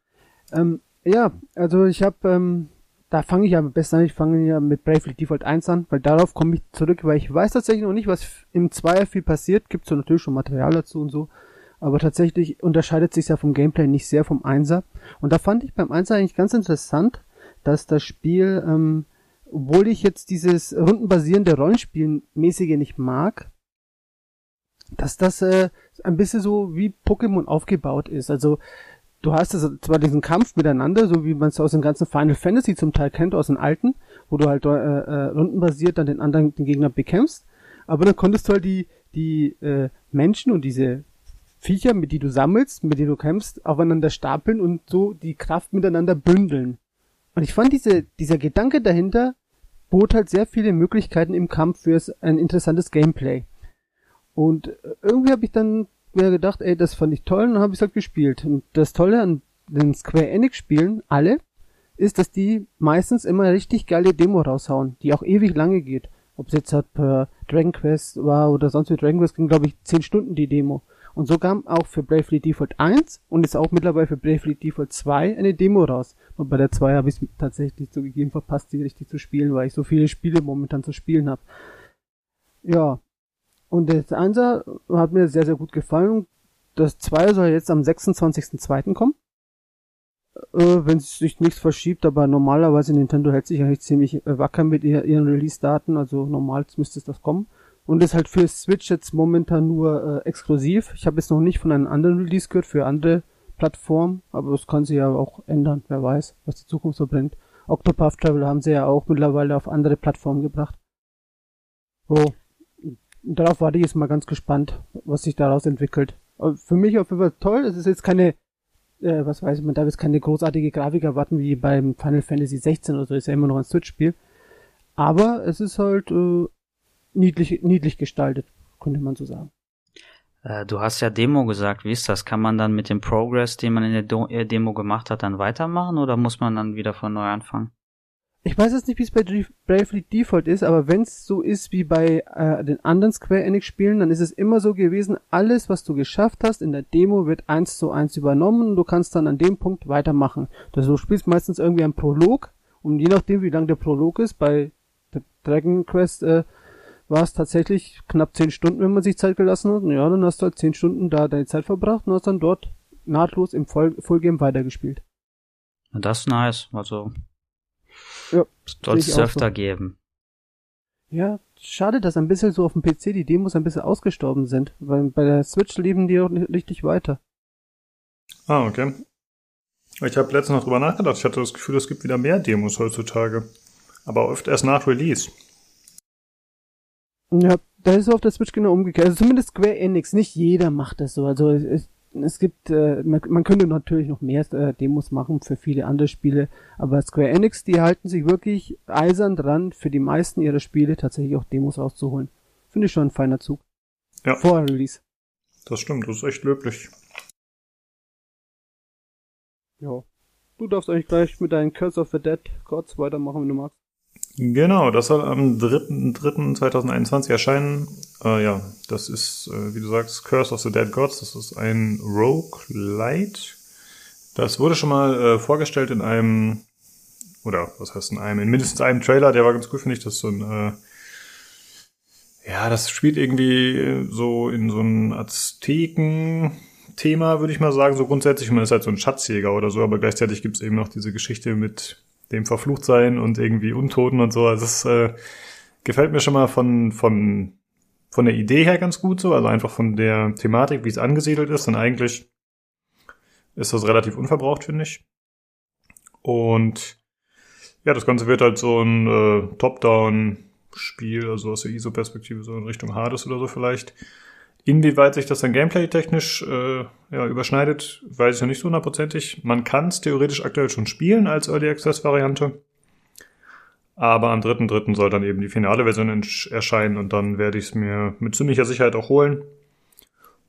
Ähm, ja, also ich habe ähm, da fange ich am besten an, ich fange ja mit Bravely Default 1 an, weil darauf komme ich zurück, weil ich weiß tatsächlich noch nicht, was im Zweier viel passiert, gibt so natürlich schon Material dazu und so, aber tatsächlich unterscheidet sich ja vom Gameplay nicht sehr vom Einser. Und da fand ich beim Einser eigentlich ganz interessant, dass das Spiel, ähm, obwohl ich jetzt dieses rundenbasierende Rollenspielmäßige nicht mag, dass das äh, ein bisschen so wie Pokémon aufgebaut ist. Also du hast also zwar diesen Kampf miteinander, so wie man es aus dem ganzen Final Fantasy zum Teil kennt, aus den alten, wo du halt äh, äh, rundenbasiert dann den anderen den Gegner bekämpfst, aber dann konntest du halt die die äh, Menschen und diese Viecher, mit die du sammelst, mit denen du kämpfst, aufeinander stapeln und so die Kraft miteinander bündeln. Und ich fand diese, dieser Gedanke dahinter bot halt sehr viele Möglichkeiten im Kampf für ein interessantes Gameplay. Und irgendwie habe ich dann mir gedacht, ey, das fand ich toll und dann habe ich halt gespielt. Und das Tolle an den Square Enix Spielen, alle, ist, dass die meistens immer richtig geile Demo raushauen, die auch ewig lange geht. Ob es jetzt halt per Dragon Quest war oder sonst wie Dragon Quest ging, glaube ich, 10 Stunden die Demo. Und so kam auch für Bravely Default 1 und ist auch mittlerweile für Bravely Default 2 eine Demo raus. Und bei der 2 habe ich es tatsächlich zugegeben verpasst, die richtig zu spielen, weil ich so viele Spiele momentan zu spielen habe. Ja, und das 1 hat mir sehr, sehr gut gefallen. Das 2 soll jetzt am 26.02. kommen. Äh, wenn sich nichts verschiebt, aber normalerweise Nintendo hält sich eigentlich ziemlich äh, wacker mit ihren Release-Daten, also normal müsste es das kommen. Und ist halt für Switch jetzt momentan nur äh, exklusiv. Ich habe jetzt noch nicht von einem anderen Release gehört für andere Plattformen, aber das kann sich ja auch ändern, wer weiß, was die Zukunft so bringt. Octopath Travel haben sie ja auch mittlerweile auf andere Plattformen gebracht. So, darauf warte ich jetzt mal ganz gespannt, was sich daraus entwickelt. Für mich auf jeden Fall toll. Es ist jetzt keine, äh, was weiß ich, man darf jetzt keine großartige Grafik erwarten wie beim Final Fantasy 16 oder so, ist ja immer noch ein Switch-Spiel. Aber es ist halt äh, niedlich, niedlich gestaltet, könnte man so sagen. Äh, du hast ja Demo gesagt, wie ist das? Kann man dann mit dem Progress, den man in der äh, Demo gemacht hat, dann weitermachen oder muss man dann wieder von neu anfangen? Ich weiß jetzt nicht, wie es bei Bravely Default ist, aber wenn es so ist wie bei äh, den anderen Square Enix Spielen, dann ist es immer so gewesen, alles, was du geschafft hast in der Demo, wird eins zu eins übernommen und du kannst dann an dem Punkt weitermachen. Du spielst meistens irgendwie einen Prolog und je nachdem, wie lang der Prolog ist, bei Dragon Quest äh, war es tatsächlich knapp zehn Stunden, wenn man sich Zeit gelassen hat. Und ja, dann hast du halt zehn Stunden da deine Zeit verbracht und hast dann dort nahtlos im Voll Fullgame weitergespielt. Das ist nice, also ja, soll es öfter so. geben. Ja, schade, dass ein bisschen so auf dem PC die Demos ein bisschen ausgestorben sind, weil bei der Switch leben die auch richtig weiter. Ah, okay. Ich habe letztens noch drüber nachgedacht. Ich hatte das Gefühl, es gibt wieder mehr Demos heutzutage. Aber oft erst nach Release. Ja, da ist auf der Switch genau umgekehrt. Also zumindest Square Enix. Nicht jeder macht das so. Also es, es gibt, äh, man, man, könnte natürlich noch mehr äh, Demos machen für viele andere Spiele, aber Square Enix, die halten sich wirklich eisern dran, für die meisten ihrer Spiele tatsächlich auch Demos rauszuholen. Finde ich schon ein feiner Zug. Ja. Vor Release. Das stimmt, das ist echt löblich. Ja. Du darfst eigentlich gleich mit deinen Curse of the Dead Gods weitermachen, wenn du magst. Genau, das soll am 3.3.2021 erscheinen. Äh, ja, das ist, äh, wie du sagst, Curse of the Dead Gods. Das ist ein Roguelite. Das wurde schon mal äh, vorgestellt in einem, oder was heißt in einem, in mindestens einem Trailer, der war ganz cool, finde ich. Das ist so ein, äh, ja, das spielt irgendwie so in so ein Azteken-Thema, würde ich mal sagen, so grundsätzlich. Man ist halt so ein Schatzjäger oder so, aber gleichzeitig gibt es eben noch diese Geschichte mit dem Verfluchtsein und irgendwie Untoten und so. Also es äh, gefällt mir schon mal von, von, von der Idee her ganz gut so, also einfach von der Thematik, wie es angesiedelt ist. Und eigentlich ist das relativ unverbraucht, finde ich. Und ja, das Ganze wird halt so ein äh, Top-Down-Spiel, also aus der ISO-Perspektive, so in Richtung Hades oder so vielleicht. Inwieweit sich das dann gameplay-technisch äh, ja, überschneidet, weiß ich noch nicht so hundertprozentig. Man kann es theoretisch aktuell schon spielen als Early Access-Variante. Aber am 3.3. soll dann eben die finale Version erscheinen und dann werde ich es mir mit ziemlicher Sicherheit auch holen.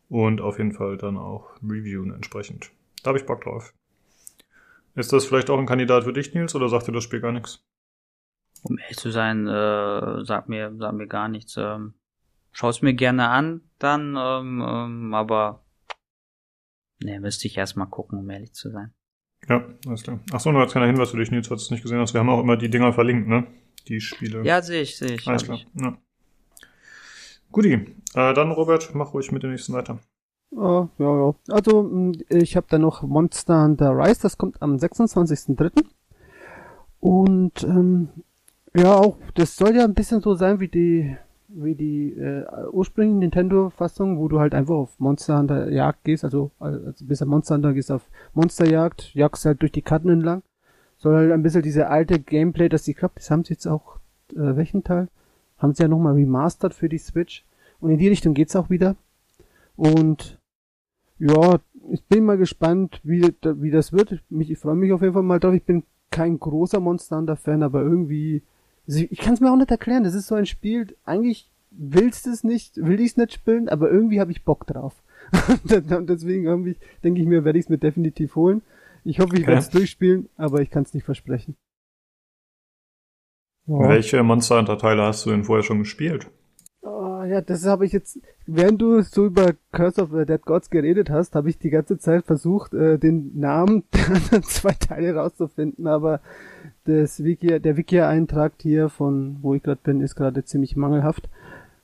Und auf jeden Fall dann auch reviewen entsprechend. Da habe ich Bock drauf. Ist das vielleicht auch ein Kandidat für dich, Nils, oder sagt dir das Spiel gar nichts? Um ehrlich zu sein, äh, sagt mir, sagt mir gar nichts. Ähm, Schau es mir gerne an, dann, ähm, ähm, aber ne, müsste ich erstmal gucken, um ehrlich zu sein. Ja, alles klar. Achso, nur als kleiner Hinweis für dich, Nils, falls du es nicht gesehen hast. Wir haben auch immer die Dinger verlinkt, ne? Die Spiele. Ja, sehe ich, sehe ich. Alles klar. Ja. Guti. Äh, dann, Robert, mach ruhig mit dem nächsten weiter. Uh, ja, ja. Also, ich habe da noch Monster Hunter Rise, das kommt am 26.03. Und ähm, ja, auch das soll ja ein bisschen so sein wie die wie die äh, ursprüngliche Nintendo-Fassung, wo du halt einfach auf Monster Hunter Jagd gehst, also, also bis am Monster Hunter gehst auf Monsterjagd, jagst halt durch die Karten entlang. Soll halt ein bisschen diese alte Gameplay, dass die klappt, das haben sie jetzt auch, äh, welchen Teil? Haben sie ja nochmal remastered für die Switch. Und in die Richtung geht's auch wieder. Und ja, ich bin mal gespannt, wie, wie das wird. Mich, ich freue mich auf jeden Fall mal drauf. Ich bin kein großer Monster Hunter Fan, aber irgendwie ich kann es mir auch nicht erklären. Das ist so ein Spiel, eigentlich willst du es nicht, will ich es nicht spielen, aber irgendwie habe ich Bock drauf. Und deswegen ich, denke ich mir, werde ich es mir definitiv holen. Ich hoffe, ich okay. werde es durchspielen, aber ich kann es nicht versprechen. Oh. Welche Monster Hunter Teile hast du denn vorher schon gespielt? Oh, ja, das habe ich jetzt, während du so über Curse of the Dead Gods geredet hast, habe ich die ganze Zeit versucht, äh, den Namen der anderen zwei Teile rauszufinden, aber das Wiki, der Wiki-Eintrag hier von, wo ich gerade bin, ist gerade ziemlich mangelhaft.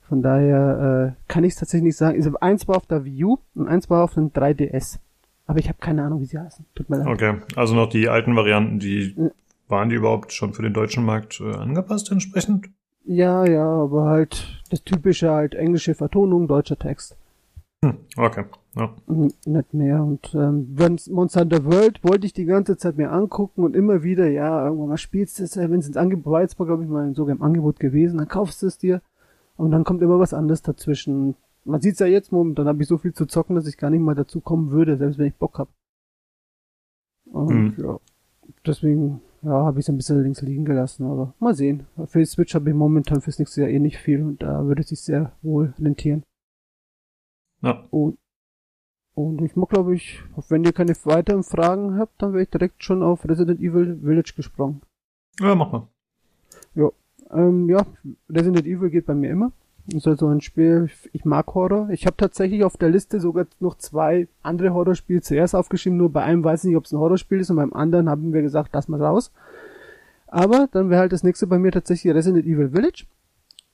Von daher äh, kann ich es tatsächlich nicht sagen. Also eins war auf der Wii U und eins war auf dem 3DS. Aber ich habe keine Ahnung, wie sie heißen. Tut mir leid. Okay, also noch die alten Varianten, die ja. waren die überhaupt schon für den deutschen Markt äh, angepasst entsprechend? Ja, ja, aber halt das typische halt englische Vertonung, deutscher Text. Hm, okay. Ja. Nicht mehr. Und ähm, wenn Monster Hunter World wollte ich die ganze Zeit mir angucken und immer wieder, ja, irgendwann mal spielst du es, wenn es ins Angebot war, jetzt war glaube ich mal sogar im Angebot gewesen, dann kaufst du es dir und dann kommt immer was anderes dazwischen. Man sieht's ja jetzt momentan, habe ich so viel zu zocken, dass ich gar nicht mal dazu kommen würde, selbst wenn ich Bock hab. Und hm. ja, deswegen, ja, habe ich es ein bisschen links liegen gelassen, aber mal sehen. Für die Switch habe ich momentan fürs nächste Jahr eh nicht viel und da würde es sich sehr wohl rentieren. Ja. Und und ich mag, glaube ich, wenn ihr keine weiteren Fragen habt, dann wäre ich direkt schon auf Resident Evil Village gesprungen. Ja, mach mal. Ja, ähm, ja, Resident Evil geht bei mir immer. Ist halt so ein Spiel, ich mag Horror. Ich habe tatsächlich auf der Liste sogar noch zwei andere Horrorspiele zuerst aufgeschrieben, nur bei einem weiß ich nicht, ob es ein Horrorspiel ist und beim anderen haben wir gesagt, lass mal raus. Aber dann wäre halt das nächste bei mir tatsächlich Resident Evil Village.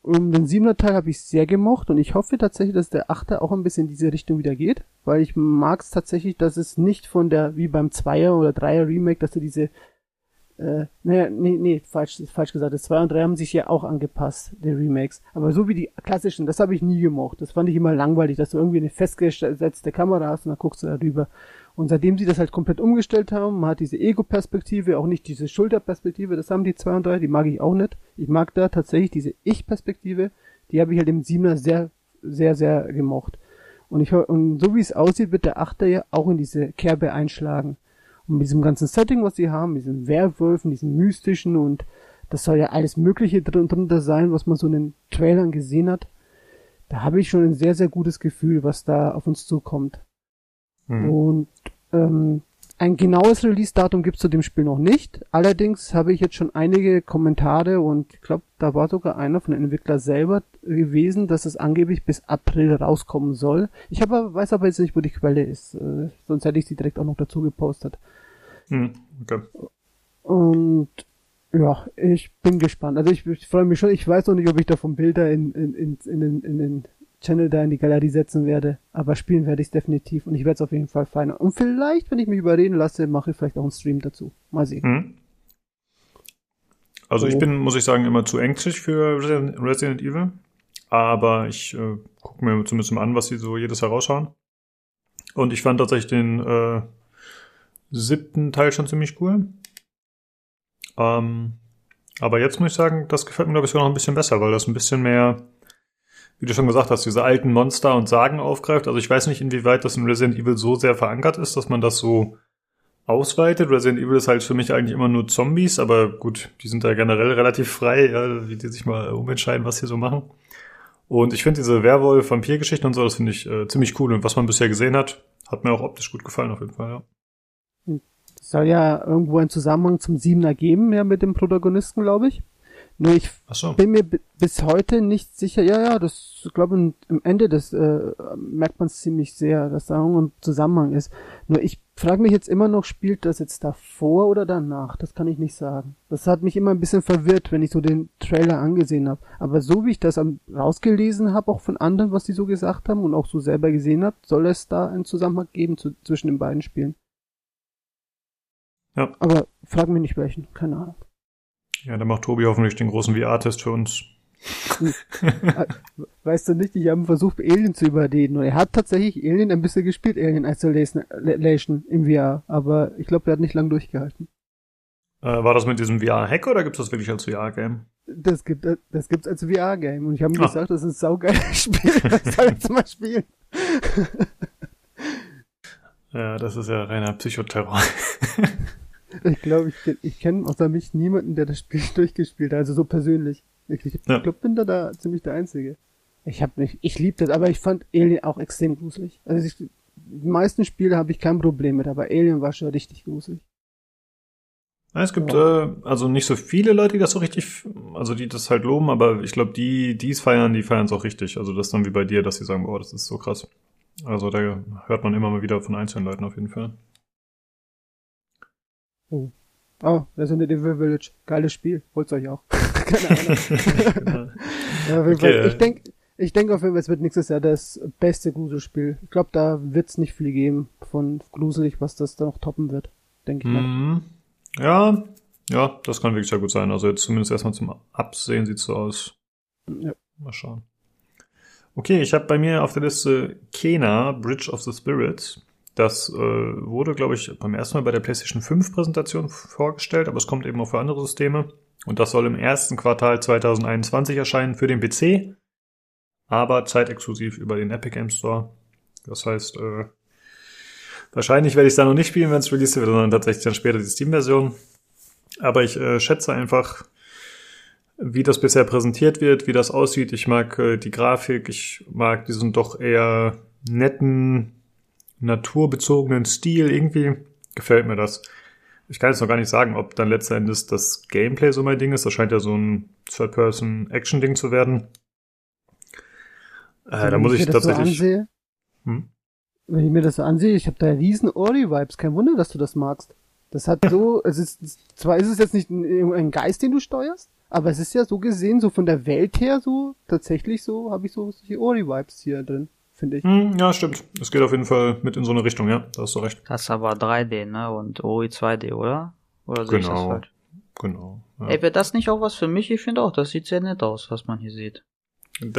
Um den siebener Teil habe ich sehr gemocht und ich hoffe tatsächlich, dass der achte auch ein bisschen in diese Richtung wieder geht, weil ich mag es tatsächlich, dass es nicht von der, wie beim Zweier oder Dreier Remake, dass er diese, äh, naja, nee, nee, falsch, falsch gesagt, das Zweier und Drei haben sich ja auch angepasst, die Remakes. Aber so wie die klassischen, das habe ich nie gemocht. Das fand ich immer langweilig, dass du irgendwie eine festgesetzte Kamera hast und dann guckst du darüber. Und seitdem sie das halt komplett umgestellt haben, man hat diese Ego-Perspektive, auch nicht diese Schulterperspektive, das haben die zwei und drei, die mag ich auch nicht. Ich mag da tatsächlich diese Ich-Perspektive, die habe ich halt im Siebener sehr, sehr, sehr gemocht. Und ich und so wie es aussieht, wird der Achter ja auch in diese Kerbe einschlagen. Und mit diesem ganzen Setting, was sie haben, diesen Werwölfen, diesen mystischen und das soll ja alles Mögliche drunter sein, was man so in den Trailern gesehen hat. Da habe ich schon ein sehr, sehr gutes Gefühl, was da auf uns zukommt. Mhm. Und ähm, ein genaues Release-Datum gibt es zu dem Spiel noch nicht. Allerdings habe ich jetzt schon einige Kommentare und ich glaube, da war sogar einer von den Entwicklern selber gewesen, dass es angeblich bis April rauskommen soll. Ich habe, weiß aber jetzt nicht, wo die Quelle ist. Äh, sonst hätte ich sie direkt auch noch dazu gepostet. Hm, okay. Und ja, ich bin gespannt. Also ich, ich freue mich schon. Ich weiß noch nicht, ob ich davon Bilder in, in, in, in, in, in den Channel da in die Galerie setzen werde. Aber spielen werde ich es definitiv und ich werde es auf jeden Fall feiern. Und vielleicht, wenn ich mich überreden lasse, mache ich vielleicht auch einen Stream dazu. Mal sehen. Mhm. Also so. ich bin, muss ich sagen, immer zu ängstlich für Resident Evil. Aber ich äh, gucke mir zumindest mal an, was sie so jedes Jahr raushauen. Und ich fand tatsächlich den äh, siebten Teil schon ziemlich cool. Ähm, aber jetzt muss ich sagen, das gefällt mir, glaube ich, sogar noch ein bisschen besser, weil das ein bisschen mehr wie du schon gesagt hast, diese alten Monster und Sagen aufgreift. Also ich weiß nicht, inwieweit das in Resident Evil so sehr verankert ist, dass man das so ausweitet. Resident Evil ist halt für mich eigentlich immer nur Zombies, aber gut, die sind da generell relativ frei, ja, wie die sich mal umentscheiden, was sie so machen. Und ich finde diese Werwolf-Vampir-Geschichten und so, das finde ich äh, ziemlich cool. Und was man bisher gesehen hat, hat mir auch optisch gut gefallen auf jeden Fall, ja. Es soll ja irgendwo einen Zusammenhang zum Siebener geben, ja, mit dem Protagonisten, glaube ich Nur ich so. bin mir bis heute nicht sicher, ja, ja, das glaube ich am Ende des äh, merkt man es ziemlich sehr, dass da ein Zusammenhang ist. Nur ich frage mich jetzt immer noch, spielt das jetzt davor oder danach? Das kann ich nicht sagen. Das hat mich immer ein bisschen verwirrt, wenn ich so den Trailer angesehen habe. Aber so wie ich das rausgelesen habe, auch von anderen, was die so gesagt haben und auch so selber gesehen habe, soll es da einen Zusammenhang geben zu, zwischen den beiden Spielen. Ja. Aber frag mich nicht welchen, keine Ahnung. Ja, dann macht Tobi hoffentlich den großen VR-Test für uns. weißt du nicht, ich habe versucht, Alien zu überreden. Und er hat tatsächlich Alien ein bisschen gespielt, Alien Isolation im VR. Aber ich glaube, er hat nicht lang durchgehalten. Äh, war das mit diesem VR-Hack oder gibt es das wirklich als VR-Game? Das gibt das gibt's als VR-Game. Und ich habe ihm ah. gesagt, das ist ein saugeiles Spiel. Das soll jetzt mal spielen. ja, das ist ja reiner Psychoterror. Ich glaube, ich, ich kenne außer mich niemanden, der das Spiel durchgespielt hat, also so persönlich. Ich, ich ja. glaube, bin da, da ziemlich der Einzige. Ich habe nicht, ich lieb das, aber ich fand Alien auch extrem gruselig. Also ich, die meisten Spiele habe ich kein Problem mit, aber Alien war schon richtig gruselig. Es gibt ja. äh, also nicht so viele Leute, die das so richtig, also die das halt loben, aber ich glaube, die, die es feiern, die feiern es auch richtig. Also das ist dann wie bei dir, dass sie sagen, boah, das ist so krass. Also da hört man immer mal wieder von einzelnen Leuten auf jeden Fall. Oh. Oh, Resident Evil Village. Geiles Spiel. Holt's euch auch. Keine Ahnung. ja, okay. Ich denke, ich denke auf jeden Fall, es wird nächstes Jahr das beste Gruselspiel. Ich glaube, da wird's nicht viel geben von gruselig, was das da noch toppen wird. Denke ich mal. Mhm. Ja, ja, das kann wirklich sehr gut sein. Also jetzt zumindest erstmal zum Absehen sieht's so aus. Ja. Mal schauen. Okay, ich habe bei mir auf der Liste Kena, Bridge of the Spirits. Das äh, wurde, glaube ich, beim ersten Mal bei der PlayStation 5 Präsentation vorgestellt, aber es kommt eben auch für andere Systeme. Und das soll im ersten Quartal 2021 erscheinen für den PC, aber zeitexklusiv über den Epic Games Store. Das heißt, äh, wahrscheinlich werde ich es da noch nicht spielen, wenn es released wird, sondern tatsächlich dann später die Steam-Version. Aber ich äh, schätze einfach, wie das bisher präsentiert wird, wie das aussieht. Ich mag äh, die Grafik, ich mag diesen doch eher netten naturbezogenen Stil. Irgendwie gefällt mir das. Ich kann jetzt noch gar nicht sagen, ob dann letzten Endes das Gameplay so mein Ding ist. Das scheint ja so ein Third-Person-Action-Ding zu werden. Äh, da muss ich, ich tatsächlich. So hm? Wenn ich mir das so ansehe, ich habe da riesen Ori-Vibes. Kein Wunder, dass du das magst. Das hat so, es ist, zwar ist es jetzt nicht ein, ein Geist, den du steuerst, aber es ist ja so gesehen, so von der Welt her so, tatsächlich so, habe ich so solche Ori-Vibes hier drin finde ich. Hm, ja, stimmt. Es geht auf jeden Fall mit in so eine Richtung, ja. Da hast du recht. Das ist aber 3D, ne? Und OI 2D, oder? Oder sehe genau. ich das genau. falsch? Genau. Ja. Ey, wäre das nicht auch was für mich? Ich finde auch, das sieht sehr nett aus, was man hier sieht.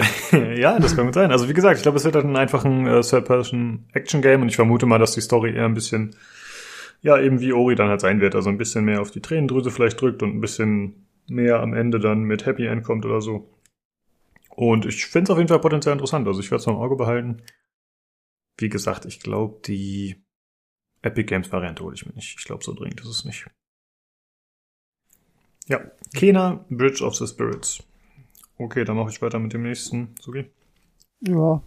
ja, das kann gut sein. Also wie gesagt, ich glaube, es wird halt ein einfachen äh, Third-Person-Action-Game und ich vermute mal, dass die Story eher ein bisschen, ja, eben wie Ori dann halt sein wird. Also ein bisschen mehr auf die Tränendrüse vielleicht drückt und ein bisschen mehr am Ende dann mit Happy End kommt oder so. Und ich finde es auf jeden Fall potenziell interessant. Also ich werde es im Auge behalten. Wie gesagt, ich glaube, die Epic Games Variante hole ich mir nicht. Ich glaube, so dringend ist es nicht. Ja, Kena, Bridge of the Spirits. Okay, dann mache ich weiter mit dem nächsten. Sugi? Ja.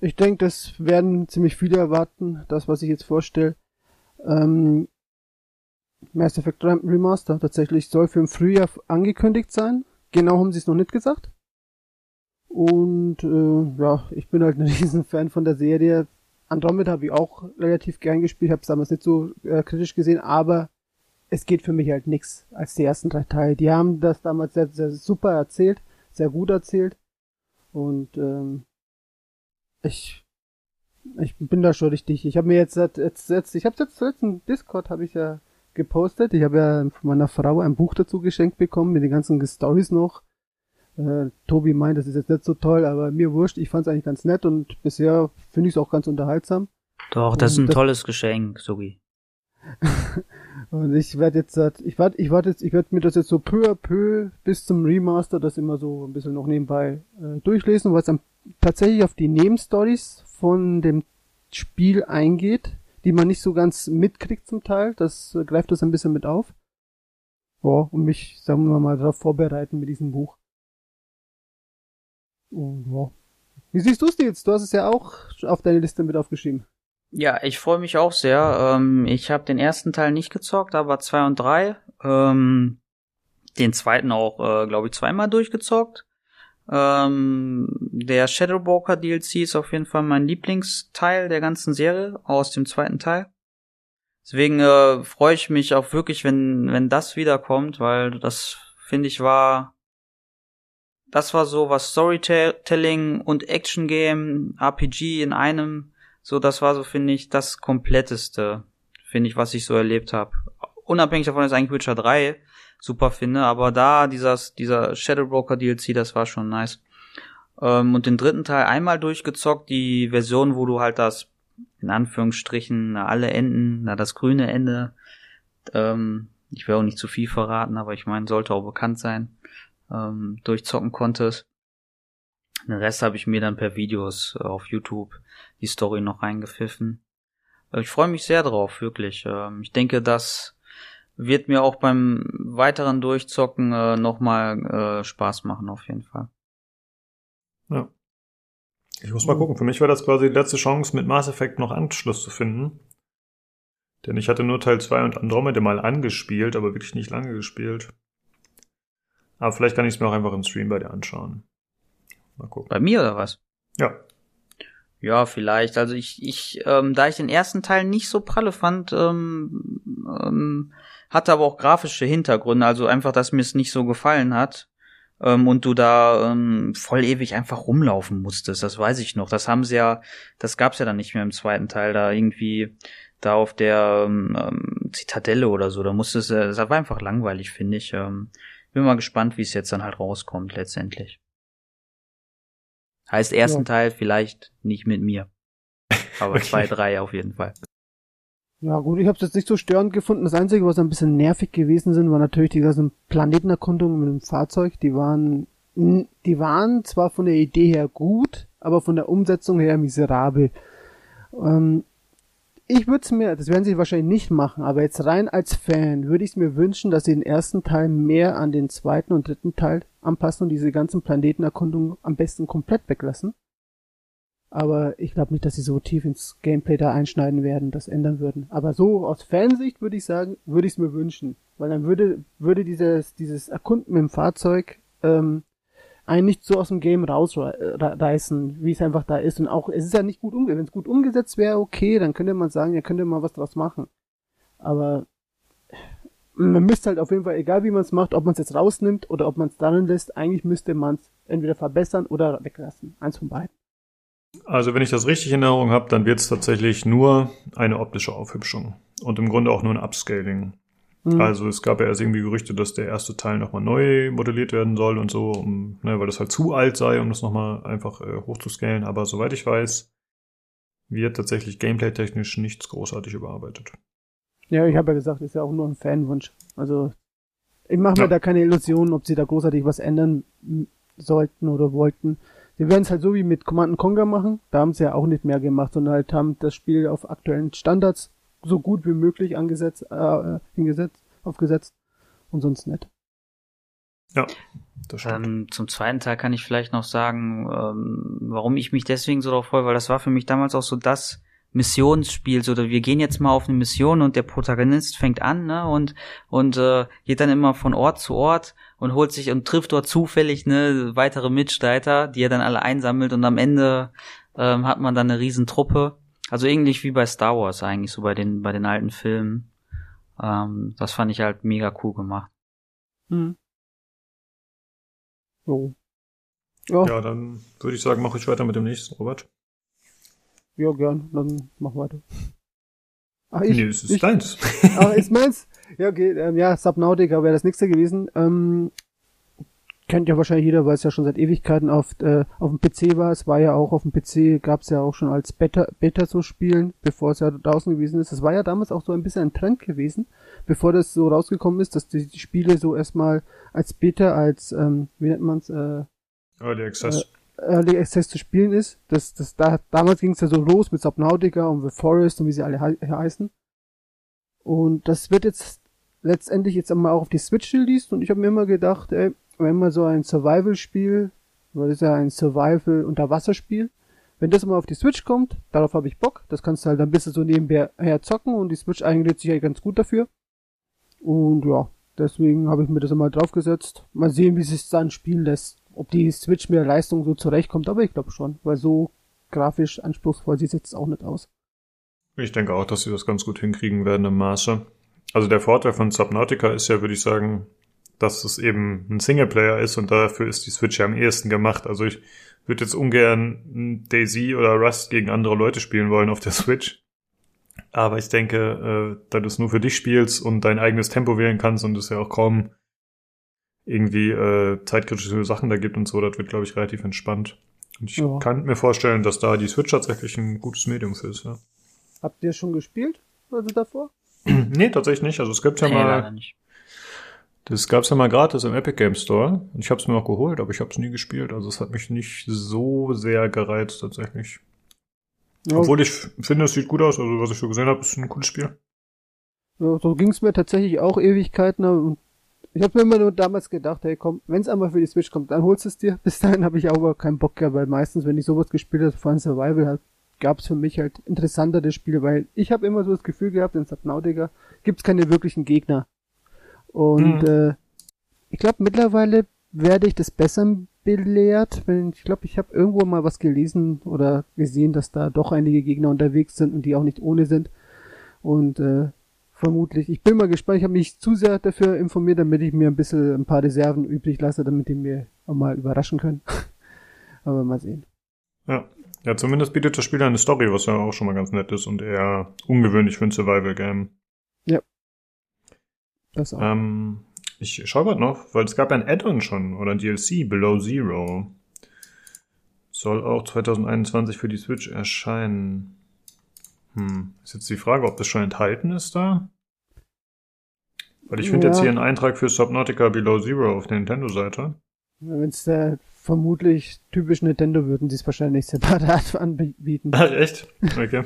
Ich denke, das werden ziemlich viele erwarten, das, was ich jetzt vorstelle. Ähm, Mass Effect Remaster tatsächlich soll für im Frühjahr angekündigt sein. Genau haben sie es noch nicht gesagt. Und äh, ja, ich bin halt ein Riesenfan von der Serie. Andromeda habe ich auch relativ gern gespielt, habe es damals nicht so äh, kritisch gesehen, aber es geht für mich halt nix als die ersten drei Teile. Die haben das damals sehr, sehr super erzählt, sehr gut erzählt. Und ähm, ich ich bin da schon richtig. Ich habe mir jetzt jetzt, jetzt ich habe jetzt letzten Discord habe ich ja gepostet. Ich habe ja von meiner Frau ein Buch dazu geschenkt bekommen mit den ganzen Stories noch äh, Tobi meint, das ist jetzt nicht so toll, aber mir wurscht, ich fand es eigentlich ganz nett und bisher finde ich es auch ganz unterhaltsam. Doch, das und ist ein das, tolles Geschenk, Sogi. und ich werde jetzt, ich warte, ich warte jetzt, ich werde mir das jetzt so peu à peu bis zum Remaster das immer so ein bisschen noch nebenbei äh, durchlesen, weil es dann tatsächlich auf die Nebenstories von dem Spiel eingeht, die man nicht so ganz mitkriegt zum Teil. Das äh, greift das ein bisschen mit auf. Ja, und mich, sagen wir mal, darauf vorbereiten mit diesem Buch. Ja. Wie siehst du es jetzt? Du hast es ja auch auf deine Liste mit aufgeschrieben. Ja, ich freue mich auch sehr. Ähm, ich habe den ersten Teil nicht gezockt, aber zwei und drei. Ähm, den zweiten auch, äh, glaube ich, zweimal durchgezockt. Ähm, der Shadowbroker DLC ist auf jeden Fall mein Lieblingsteil der ganzen Serie aus dem zweiten Teil. Deswegen äh, freue ich mich auch wirklich, wenn wenn das wiederkommt, weil das finde ich war das war so was Storytelling und Action Game RPG in einem. So das war so finde ich das kompletteste, finde ich, was ich so erlebt habe. Unabhängig davon, dass eigentlich Witcher 3 super finde, aber da dieses, dieser Shadowbroker DLC, das war schon nice. Ähm, und den dritten Teil einmal durchgezockt, die Version, wo du halt das, in Anführungsstrichen, alle Enden, na, das grüne Ende, ähm, ich will auch nicht zu viel verraten, aber ich meine, sollte auch bekannt sein, ähm, durchzocken konntest. Den Rest habe ich mir dann per Videos auf YouTube die Story noch reingepfiffen. Äh, ich freue mich sehr drauf, wirklich. Ähm, ich denke, dass wird mir auch beim weiteren Durchzocken äh, nochmal äh, Spaß machen, auf jeden Fall. Ja. Ich muss mal gucken. Für mich war das quasi die letzte Chance, mit Mass Effect noch Anschluss zu finden. Denn ich hatte nur Teil 2 und Andromeda mal angespielt, aber wirklich nicht lange gespielt. Aber vielleicht kann ich es mir auch einfach im Stream bei dir anschauen. Mal gucken. Bei mir oder was? Ja. Ja, vielleicht. Also ich, ich, ähm, da ich den ersten Teil nicht so pralle fand, ähm, ähm, hatte aber auch grafische Hintergründe, also einfach, dass mir es nicht so gefallen hat. Ähm, und du da ähm, voll ewig einfach rumlaufen musstest, das weiß ich noch. Das haben sie ja, das gab's ja dann nicht mehr im zweiten Teil, da irgendwie da auf der ähm, ähm Zitadelle oder so, da musstest du, das war einfach langweilig, finde ich. Ähm, bin mal gespannt, wie es jetzt dann halt rauskommt letztendlich. Heißt ersten ja. Teil vielleicht nicht mit mir. Aber okay. zwei, drei auf jeden Fall. Ja gut, ich habe es jetzt nicht so störend gefunden. Das Einzige, was ein bisschen nervig gewesen sind, war natürlich die ganzen Planetenerkundungen mit dem Fahrzeug. Die waren, die waren zwar von der Idee her gut, aber von der Umsetzung her miserabel. Ähm, ich würde es mir, das werden sie wahrscheinlich nicht machen, aber jetzt rein als Fan würde ich es mir wünschen, dass sie den ersten Teil mehr an den zweiten und dritten Teil anpassen und diese ganzen Planetenerkundungen am besten komplett weglassen. Aber ich glaube nicht, dass sie so tief ins Gameplay da einschneiden werden, das ändern würden. Aber so aus Fansicht würde ich sagen, würde ich es mir wünschen. Weil dann würde, würde dieses, dieses Erkunden mit dem Fahrzeug ähm, einen nicht so aus dem Game rausreißen, wie es einfach da ist. Und auch, es ist ja nicht gut umgesetzt. Wenn es gut umgesetzt wäre, okay, dann könnte man sagen, ja, könnte man was draus machen. Aber man müsste halt auf jeden Fall, egal wie man es macht, ob man es jetzt rausnimmt oder ob man es darin lässt, eigentlich müsste man es entweder verbessern oder weglassen. Eins von beiden. Also wenn ich das richtig in Erinnerung habe, dann wird es tatsächlich nur eine optische Aufhübschung und im Grunde auch nur ein Upscaling. Mhm. Also es gab ja erst irgendwie Gerüchte, dass der erste Teil nochmal neu modelliert werden soll und so, um, ne, weil das halt zu alt sei, um das nochmal einfach äh, hochzuscalen. Aber soweit ich weiß, wird tatsächlich gameplay-technisch nichts großartig überarbeitet. Ja, ich habe ja gesagt, ist ja auch nur ein Fanwunsch. Also ich mache mir ja. da keine Illusionen, ob sie da großartig was ändern sollten oder wollten. Sie werden es halt so wie mit Command Conquer machen. Da haben sie ja auch nicht mehr gemacht, sondern halt haben das Spiel auf aktuellen Standards so gut wie möglich angesetzt, äh, hingesetzt, aufgesetzt und sonst nicht. Ja, das stimmt. Ähm, zum zweiten Teil kann ich vielleicht noch sagen, ähm, warum ich mich deswegen so darauf freue, weil das war für mich damals auch so das Missionsspiel, so wir gehen jetzt mal auf eine Mission und der Protagonist fängt an, ne, und und äh, geht dann immer von Ort zu Ort und holt sich und trifft dort zufällig ne weitere Mitstreiter, die er dann alle einsammelt und am Ende ähm, hat man dann eine Riesentruppe. Also ähnlich wie bei Star Wars eigentlich, so bei den bei den alten Filmen. Ähm, das fand ich halt mega cool gemacht. Hm. So. Ja. ja, dann würde ich sagen, mache ich weiter mit dem nächsten, Robert. Ja, gern, dann mach weiter. Ach, ich, nee, es ist ich, deins. Ah, ist meins? Ja, okay, ähm, ja, Subnautica wäre das nächste gewesen. Ähm, kennt ja wahrscheinlich jeder, weil es ja schon seit Ewigkeiten auf, äh, auf dem PC war. Es war ja auch auf dem PC, gab es ja auch schon als Beta, Beta so spielen, bevor es ja draußen gewesen ist. Das war ja damals auch so ein bisschen ein Trend gewesen, bevor das so rausgekommen ist, dass die, die Spiele so erstmal als Beta, als, ähm, wie nennt man's, äh, Early Access. Äh, Early Access zu spielen ist. Das, das, da, damals ging es ja so los mit Subnautica und The Forest und wie sie alle he heißen. Und das wird jetzt letztendlich jetzt einmal auch auf die Switch released und ich habe mir immer gedacht, ey, wenn man so ein Survival-Spiel, das ist ja ein Survival-Unterwasserspiel, wenn das mal auf die Switch kommt, darauf habe ich Bock. Das kannst du halt ein bisschen so nebenher zocken und die Switch eignet sich ja ganz gut dafür. Und ja, Deswegen habe ich mir das einmal draufgesetzt. Mal sehen, wie sich dann spielen lässt. Ob die Switch mit der Leistung so zurechtkommt, aber ich glaube schon, weil so grafisch anspruchsvoll sieht es jetzt auch nicht aus. Ich denke auch, dass sie das ganz gut hinkriegen werden im Maße. Also der Vorteil von Subnautica ist ja, würde ich sagen, dass es eben ein Singleplayer ist und dafür ist die Switch ja am ehesten gemacht. Also ich würde jetzt ungern Daisy oder Rust gegen andere Leute spielen wollen auf der Switch. Aber ich denke, äh, da du es nur für dich spielst und dein eigenes Tempo wählen kannst und es ja auch kaum irgendwie äh, zeitkritische Sachen da gibt und so, das wird, glaube ich, relativ entspannt. Und ich ja. kann mir vorstellen, dass da die Switch tatsächlich ein gutes Medium für ist. Ja. Habt ihr schon gespielt? Also davor? nee, tatsächlich nicht. Also es gibt ja nee, mal. Das gab's ja mal gratis im Epic Game Store. Und ich habe es mir auch geholt, aber ich habe es nie gespielt. Also es hat mich nicht so sehr gereizt tatsächlich. Ja. Obwohl ich finde, es sieht gut aus. Also was ich so gesehen habe, ist ein cooles Spiel. Ja, so ging's mir tatsächlich auch Ewigkeiten. Und ich habe mir immer nur damals gedacht, hey komm, wenn es einmal für die Switch kommt, dann holst du es dir. Bis dahin habe ich aber keinen Bock gehabt, weil meistens, wenn ich sowas gespielt habe, vor allem Survival, halt, gab es für mich halt interessantere Spiele, weil ich habe immer so das Gefühl gehabt, in Subnautica gibt's keine wirklichen Gegner. Und mhm. äh, ich glaube, mittlerweile werde ich das besser belehrt, wenn ich glaube, ich habe irgendwo mal was gelesen oder gesehen, dass da doch einige Gegner unterwegs sind und die auch nicht ohne sind. Und äh, vermutlich, ich bin mal gespannt, ich habe mich zu sehr dafür informiert, damit ich mir ein bisschen ein paar Reserven übrig lasse, damit die mir auch mal überraschen können. Aber mal sehen. Ja. Ja, zumindest bietet das Spiel eine Story, was ja auch schon mal ganz nett ist und eher ungewöhnlich für ein Survival-Game. Ja. Das auch. Ähm, ich schaue gerade noch, weil es gab ein Add-on schon oder ein DLC, Below Zero. Soll auch 2021 für die Switch erscheinen. Hm, ist jetzt die Frage, ob das schon enthalten ist da? Weil ich finde ja. jetzt hier einen Eintrag für Subnautica Below Zero auf der Nintendo-Seite. Wenn es der vermutlich typisch Nintendo würden, die es wahrscheinlich separat anbieten. Ach, echt? Okay.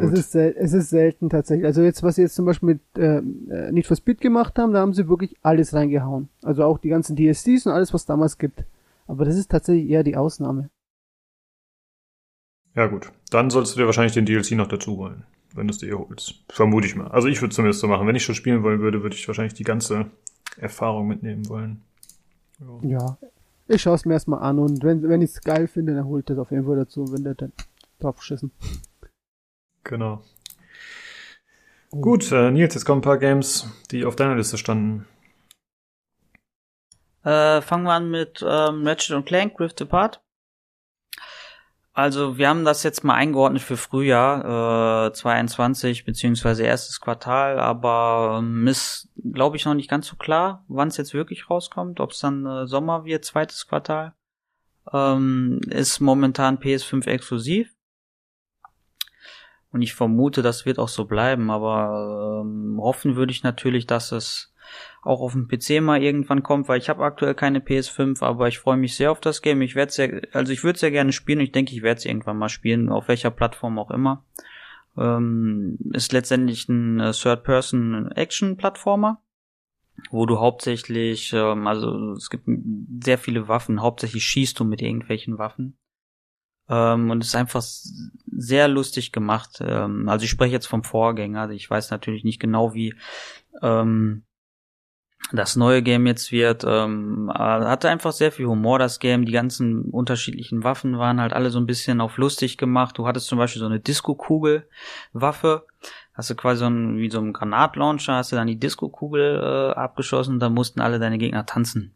Es, ist es ist selten tatsächlich. Also jetzt, was sie jetzt zum Beispiel mit äh, äh, Need for Speed gemacht haben, da haben sie wirklich alles reingehauen. Also auch die ganzen DSDs und alles, was damals gibt. Aber das ist tatsächlich eher die Ausnahme. Ja gut, dann sollst du dir wahrscheinlich den DLC noch dazu holen, wenn du es dir holst. Vermute ich mal. Also ich würde zumindest so machen. Wenn ich schon spielen wollen würde, würde ich wahrscheinlich die ganze Erfahrung mitnehmen wollen. Ja, ja. ich schaue es mir erstmal an und wenn, wenn ich es geil finde, dann hole ich das auf jeden Fall dazu, wenn der dann drauf geschissen. Genau. Oh. Gut, äh, Nils, jetzt kommen ein paar Games, die auf deiner Liste standen. Äh, fangen wir an mit ähm, Ratchet und Clank Rift Apart. Also wir haben das jetzt mal eingeordnet für Frühjahr äh, 22 beziehungsweise erstes Quartal, aber ähm, ist glaube ich noch nicht ganz so klar, wann es jetzt wirklich rauskommt, ob es dann äh, Sommer wird, zweites Quartal. Ähm, ist momentan PS5 exklusiv. Und ich vermute, das wird auch so bleiben, aber ähm, hoffen würde ich natürlich, dass es auch auf dem PC mal irgendwann kommt, weil ich habe aktuell keine PS5, aber ich freue mich sehr auf das Game. Ich werde sehr, also ich würde sehr gerne spielen ich denke, ich werde es irgendwann mal spielen, auf welcher Plattform auch immer. Ähm, ist letztendlich ein äh, Third-Person-Action-Plattformer, wo du hauptsächlich, ähm, also es gibt sehr viele Waffen, hauptsächlich schießt du mit irgendwelchen Waffen. Ähm, und ist einfach sehr lustig gemacht. Ähm, also ich spreche jetzt vom Vorgänger. Also ich weiß natürlich nicht genau, wie ähm, das neue Game jetzt wird. Ähm, hatte einfach sehr viel Humor, das Game. Die ganzen unterschiedlichen Waffen waren halt alle so ein bisschen auf lustig gemacht. Du hattest zum Beispiel so eine Disco-Kugel-Waffe. Hast du quasi so ein, wie so ein Granatlauncher, hast du dann die Disco-Kugel äh, abgeschossen, da mussten alle deine Gegner tanzen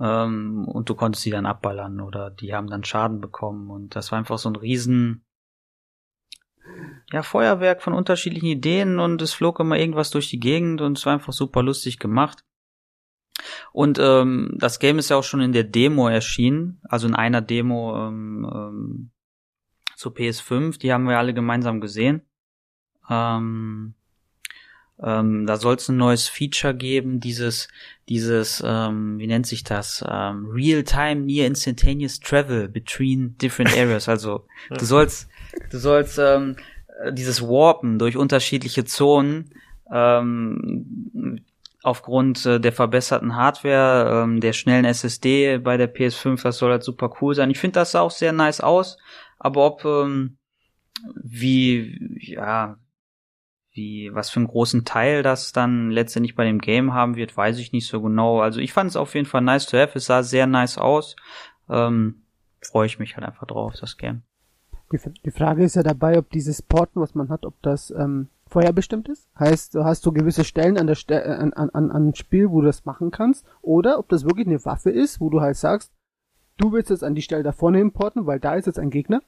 ähm, und du konntest sie dann abballern oder die haben dann Schaden bekommen und das war einfach so ein riesen ja, Feuerwerk von unterschiedlichen Ideen und es flog immer irgendwas durch die Gegend und es war einfach super lustig gemacht. Und ähm, das Game ist ja auch schon in der Demo erschienen, also in einer Demo ähm, ähm, zu PS5, die haben wir alle gemeinsam gesehen. Ähm, ähm, da soll es ein neues Feature geben, dieses, dieses, ähm, wie nennt sich das? Ähm, Real-time Near Instantaneous Travel between different areas. Also du sollst, du sollst ähm, dieses Warpen durch unterschiedliche Zonen ähm, aufgrund äh, der verbesserten Hardware, ähm, der schnellen SSD bei der PS5, das soll halt super cool sein. Ich finde das sah auch sehr nice aus, aber ob ähm, wie ja wie, was für einen großen Teil das dann letztendlich bei dem Game haben wird, weiß ich nicht so genau. Also ich fand es auf jeden Fall nice to have. Es sah sehr nice aus. Ähm, Freue ich mich halt einfach drauf, das Game. Die, die Frage ist ja dabei, ob dieses Porten, was man hat, ob das ähm, vorherbestimmt ist. Heißt, du hast so gewisse Stellen an der Ste äh, an, an, an einem Spiel, wo du das machen kannst, oder ob das wirklich eine Waffe ist, wo du halt sagst, du willst jetzt an die Stelle da vorne importen, weil da ist jetzt ein Gegner,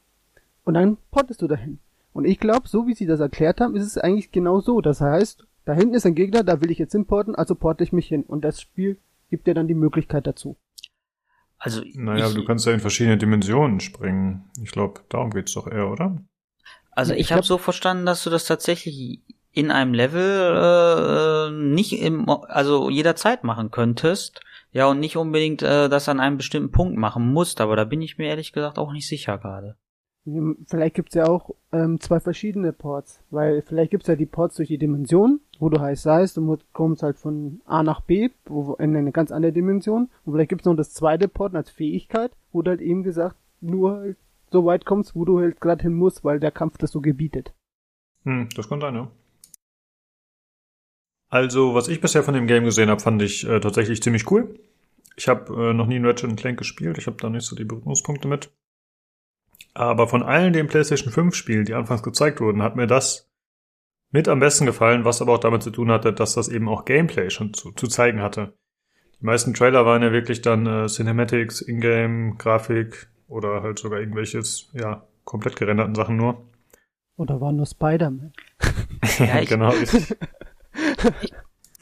und dann portest du dahin. Und ich glaube, so wie sie das erklärt haben, ist es eigentlich genau so. Das heißt, da hinten ist ein Gegner, da will ich jetzt importen, also porte ich mich hin. Und das Spiel gibt dir dann die Möglichkeit dazu. Also, naja, ich, du kannst ja in verschiedene Dimensionen springen. Ich glaube, darum geht's doch eher, oder? Also ich, ich habe so verstanden, dass du das tatsächlich in einem Level äh, nicht im, also jederzeit machen könntest. Ja, und nicht unbedingt äh, das an einem bestimmten Punkt machen musst, aber da bin ich mir ehrlich gesagt auch nicht sicher gerade. Vielleicht gibt's ja auch ähm, zwei verschiedene Ports, weil vielleicht gibt's ja die Ports durch die Dimension, wo du heißt heißt, du kommst halt von A nach B, wo, in eine ganz andere Dimension. Und vielleicht gibt's noch das zweite Port als Fähigkeit, wo du halt eben gesagt nur so weit kommst, wo du halt gerade hin musst, weil der Kampf das so gebietet. Hm, das kann sein, ja. Also, was ich bisher von dem Game gesehen habe, fand ich äh, tatsächlich ziemlich cool. Ich habe äh, noch nie in Ratchet Clank gespielt, ich habe da nicht so die Berührungspunkte mit. Aber von allen den PlayStation 5 Spielen, die anfangs gezeigt wurden, hat mir das mit am besten gefallen, was aber auch damit zu tun hatte, dass das eben auch Gameplay schon zu, zu zeigen hatte. Die meisten Trailer waren ja wirklich dann äh, Cinematics, Ingame, Grafik oder halt sogar irgendwelches, ja, komplett gerenderten Sachen nur. Oder war nur Spider-Man? ja, ich, genau. ich,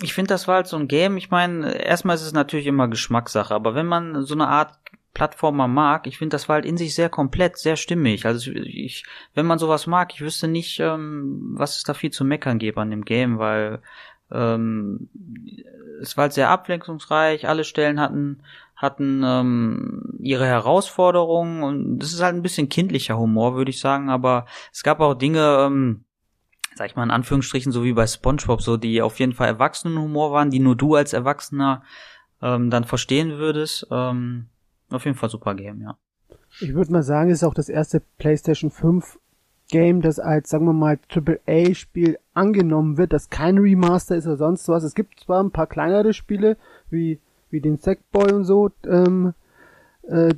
ich finde, das war halt so ein Game. Ich meine, erstmal ist es natürlich immer Geschmackssache, aber wenn man so eine Art Plattformer mag, ich finde, das war halt in sich sehr komplett, sehr stimmig. Also ich, wenn man sowas mag, ich wüsste nicht, ähm, was es da viel zu meckern gäbe an dem Game, weil ähm, es war halt sehr abwechslungsreich, alle Stellen hatten hatten ähm, ihre Herausforderungen und das ist halt ein bisschen kindlicher Humor, würde ich sagen, aber es gab auch Dinge, ähm, sag ich mal in Anführungsstrichen, so wie bei SpongeBob, so die auf jeden Fall Erwachsenenhumor waren, die nur du als Erwachsener ähm, dann verstehen würdest. Ähm, auf jeden Fall super Game, ja. Ich würde mal sagen, es ist auch das erste PlayStation 5 Game, das als, sagen wir mal, AAA-Spiel angenommen wird, das kein Remaster ist oder sonst was. Es gibt zwar ein paar kleinere Spiele, wie, wie den Sackboy und so, ähm, äh,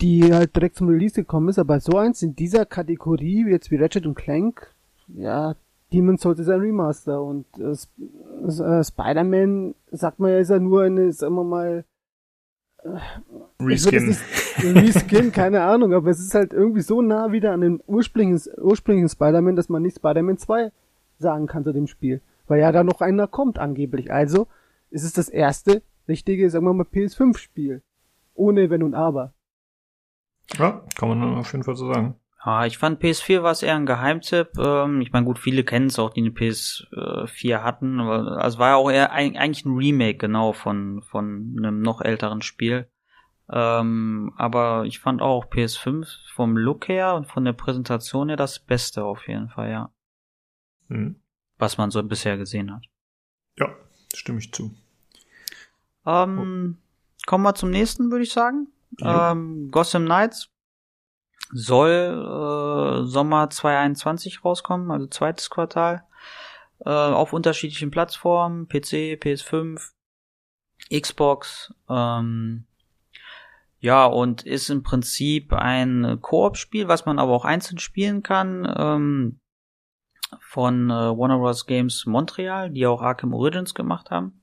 die halt direkt zum Release gekommen ist, aber so eins in dieser Kategorie, jetzt wie Ratchet und Clank, ja, Demon's Souls ist ein Remaster und äh, äh, Spider-Man, sagt man ja, ist ja nur eine, sagen wir mal, Reskin. Reskin, keine Ahnung, aber es ist halt irgendwie so nah wieder an den ursprünglichen, ursprünglichen Spider-Man, dass man nicht Spider-Man 2 sagen kann zu dem Spiel. Weil ja da noch einer kommt angeblich. Also ist es das erste richtige, sagen wir mal, PS5-Spiel. Ohne Wenn und Aber. Ja, kann man auf jeden Fall so sagen. Ah, ich fand PS4 war es eher ein Geheimtipp. Ähm, ich meine, gut, viele kennen es auch, die eine PS4 hatten. Aber es war ja auch eher eigentlich ein Remake, genau, von, von einem noch älteren Spiel. Ähm, aber ich fand auch PS5 vom Look her und von der Präsentation her das Beste auf jeden Fall, ja. Mhm. Was man so bisher gesehen hat. Ja, stimme ich zu. Ähm, oh. Kommen wir zum nächsten, würde ich sagen. Ähm, Gotham Knights soll äh, Sommer 2021 rauskommen, also zweites Quartal, äh, auf unterschiedlichen Plattformen, PC, PS5, Xbox, ähm, ja, und ist im Prinzip ein Koop-Spiel, was man aber auch einzeln spielen kann, ähm, von äh, Warner Bros. Games Montreal, die auch Arkham Origins gemacht haben.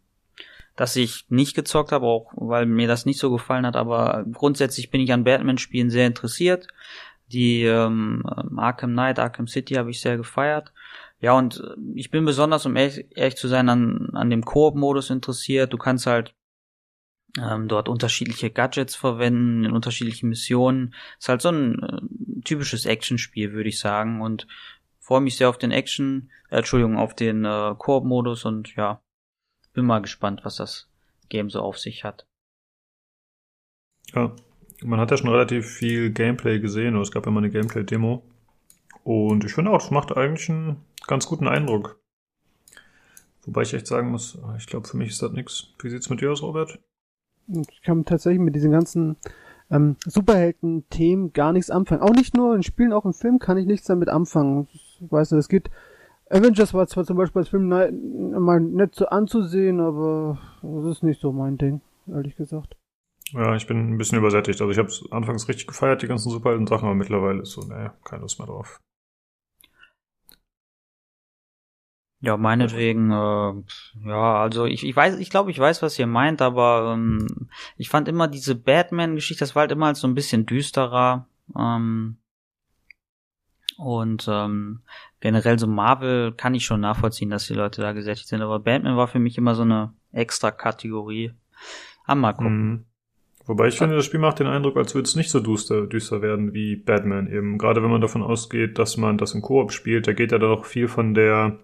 Das ich nicht gezockt habe, auch weil mir das nicht so gefallen hat, aber grundsätzlich bin ich an Batman-Spielen sehr interessiert. Die ähm, Arkham Knight, Arkham City habe ich sehr gefeiert. Ja, und äh, ich bin besonders, um ehrlich, ehrlich zu sein, an, an dem Koop-Modus interessiert. Du kannst halt ähm, dort unterschiedliche Gadgets verwenden, in unterschiedlichen Missionen. Ist halt so ein äh, typisches Actionspiel, würde ich sagen. Und freue mich sehr auf den Action, äh, Entschuldigung, auf den äh, Koop-Modus und ja, bin mal gespannt, was das Game so auf sich hat. Ja, man hat ja schon relativ viel Gameplay gesehen, oder es gab ja mal eine Gameplay-Demo. Und ich finde auch, das macht eigentlich einen ganz guten Eindruck. Wobei ich echt sagen muss, ich glaube, für mich ist das nix. Wie sieht's mit dir aus, Robert? Ich kann tatsächlich mit diesen ganzen ähm, Superhelden-Themen gar nichts anfangen. Auch nicht nur in Spielen, auch im Film kann ich nichts damit anfangen. Ich weiß nicht, es geht Avengers war zwar zum Beispiel als Film mal nett so anzusehen, aber das ist nicht so mein Ding, ehrlich gesagt. Ja, ich bin ein bisschen übersättigt. Also ich habe es anfangs richtig gefeiert, die ganzen superhelden Sachen, aber mittlerweile ist so, naja, keine Lust mehr drauf. Ja, meinetwegen, äh, ja, also ich, ich weiß, ich glaube, ich weiß, was ihr meint, aber ähm, ich fand immer diese Batman-Geschichte, das war halt immer halt so ein bisschen düsterer. Ähm, und ähm, generell so Marvel kann ich schon nachvollziehen, dass die Leute da gesättigt sind, aber Batman war für mich immer so eine extra Kategorie. Aber mal gucken. Mhm. Wobei ich finde, das Spiel macht den Eindruck, als würde es nicht so düster, düster werden wie Batman eben. Gerade wenn man davon ausgeht, dass man das im Koop spielt, da geht ja doch viel von der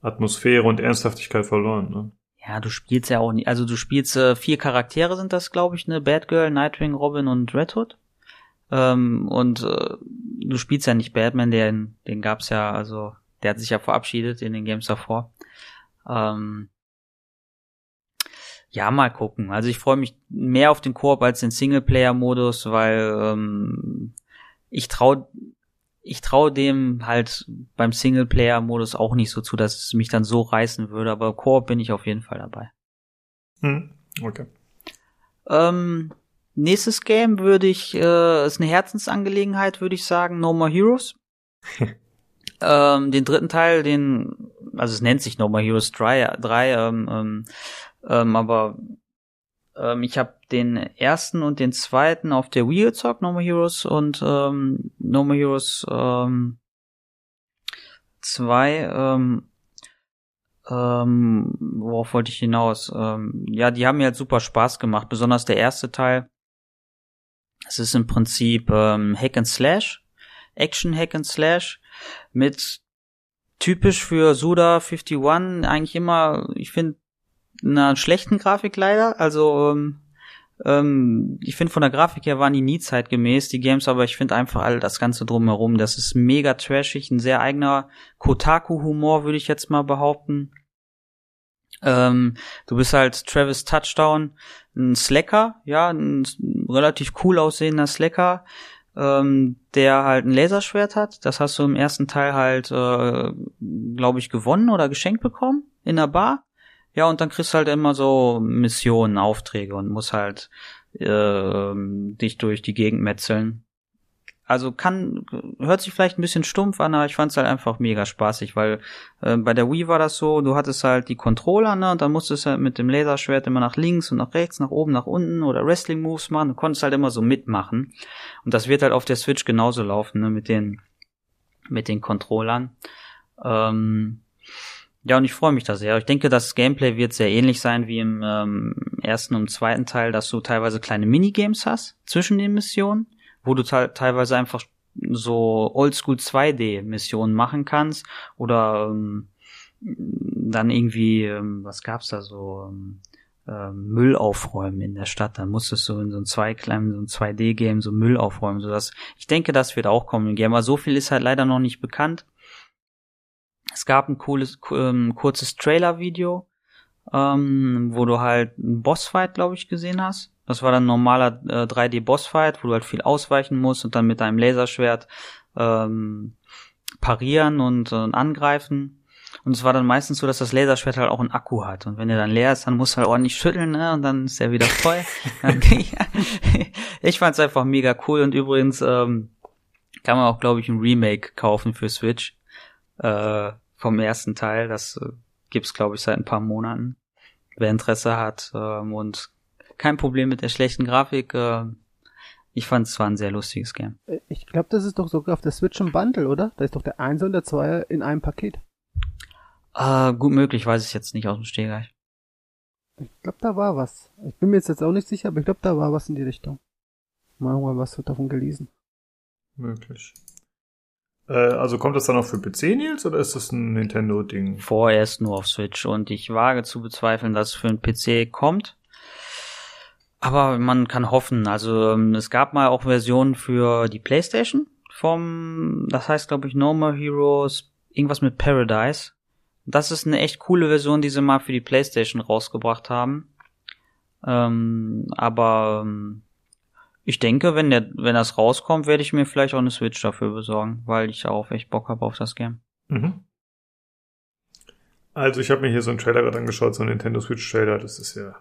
Atmosphäre und Ernsthaftigkeit verloren. Ne? Ja, du spielst ja auch nicht. Also du spielst äh, vier Charaktere sind das, glaube ich, ne? Batgirl, Nightwing, Robin und Red Hood. Ähm, und äh, du spielst ja nicht Batman, den, den gab's ja, also der hat sich ja verabschiedet in den Games davor. Ähm, ja, mal gucken. Also ich freue mich mehr auf den Koop als den Singleplayer-Modus, weil ähm, ich traue ich traue dem halt beim Singleplayer-Modus auch nicht so zu, dass es mich dann so reißen würde, aber Koop bin ich auf jeden Fall dabei. Hm, okay. Ähm, nächstes Game würde ich, äh, ist eine Herzensangelegenheit, würde ich sagen, No More Heroes. ähm, den dritten Teil, den, also es nennt sich No More Heroes 3, 3 ähm, ähm, ähm, aber ähm, ich habe den ersten und den zweiten auf der Wii gezockt, No More Heroes und ähm, No More Heroes ähm, 2. Ähm, ähm, worauf wollte ich hinaus? Ähm, ja, die haben mir halt super Spaß gemacht, besonders der erste Teil. Es ist im Prinzip ähm, Hack and Slash, Action Hack and Slash mit typisch für Suda 51 eigentlich immer, ich finde, einer schlechten Grafik leider. Also ähm, ähm, ich finde von der Grafik her waren die nie zeitgemäß, die Games, aber ich finde einfach all das Ganze drumherum, das ist mega trashig, ein sehr eigener Kotaku-Humor, würde ich jetzt mal behaupten. Ähm, du bist halt Travis Touchdown, ein Slacker, ja, ein relativ cool aussehender Slacker, ähm, der halt ein Laserschwert hat. Das hast du im ersten Teil halt, äh, glaube ich, gewonnen oder geschenkt bekommen in der Bar. Ja, und dann kriegst du halt immer so Missionen, Aufträge und musst halt äh, dich durch die Gegend metzeln. Also kann, hört sich vielleicht ein bisschen stumpf an, aber ich fand's halt einfach mega spaßig, weil äh, bei der Wii war das so, du hattest halt die Controller, ne, und dann musstest du halt mit dem Laserschwert immer nach links und nach rechts, nach oben, nach unten oder Wrestling-Moves machen, du konntest halt immer so mitmachen. Und das wird halt auf der Switch genauso laufen, ne, mit den, mit den Controllern. Ähm, ja, und ich freue mich da sehr. Ich denke, das Gameplay wird sehr ähnlich sein wie im ähm, ersten und zweiten Teil, dass du teilweise kleine Minigames hast zwischen den Missionen, wo du teilweise einfach so Oldschool 2D-Missionen machen kannst oder ähm, dann irgendwie, ähm, was gab's da so, ähm, ähm Müll aufräumen in der Stadt. Dann musstest du in so ein zwei kleinen, so ein 2D-Game so Müll aufräumen, sodass ich denke, das wird auch kommen im Game. Aber so viel ist halt leider noch nicht bekannt. Es gab ein cooles, ähm, kurzes Trailer-Video, ähm, wo du halt einen Bossfight, glaube ich, gesehen hast. Das war dann ein normaler äh, 3D-Bossfight, wo du halt viel ausweichen musst und dann mit deinem Laserschwert ähm, parieren und äh, angreifen. Und es war dann meistens so, dass das Laserschwert halt auch einen Akku hat. Und wenn der dann leer ist, dann musst du halt ordentlich schütteln, ne? Und dann ist er wieder voll. ich fand's einfach mega cool. Und übrigens ähm, kann man auch, glaube ich, ein Remake kaufen für Switch äh, vom ersten Teil. Das äh, gibt's, glaube ich, seit ein paar Monaten. Wer Interesse hat ähm, und kein Problem mit der schlechten Grafik, äh, ich fand es war ein sehr lustiges Game. Äh, ich glaube, das ist doch sogar auf der Switch im Bundle, oder? Da ist doch der 1 und der 2 in einem Paket. Äh, gut möglich, weiß ich jetzt nicht aus dem Stegreich. Ich glaube, da war was. Ich bin mir jetzt, jetzt auch nicht sicher, aber ich glaube, da war was in die Richtung. Mal mal was davon gelesen. Möglich. Äh, also kommt das dann auch für PC, Nils, oder ist das ein Nintendo-Ding? Vorerst nur auf Switch und ich wage zu bezweifeln, dass es für einen PC kommt. Aber man kann hoffen. Also ähm, es gab mal auch Versionen für die PlayStation vom, das heißt glaube ich No More Heroes, irgendwas mit Paradise. Das ist eine echt coole Version, die sie mal für die PlayStation rausgebracht haben. Ähm, aber ähm, ich denke, wenn der, wenn das rauskommt, werde ich mir vielleicht auch eine Switch dafür besorgen, weil ich auch echt Bock habe auf das Game. Mhm. Also ich habe mir hier so einen Trailer gerade angeschaut, so einen Nintendo Switch Trailer, das ist ja.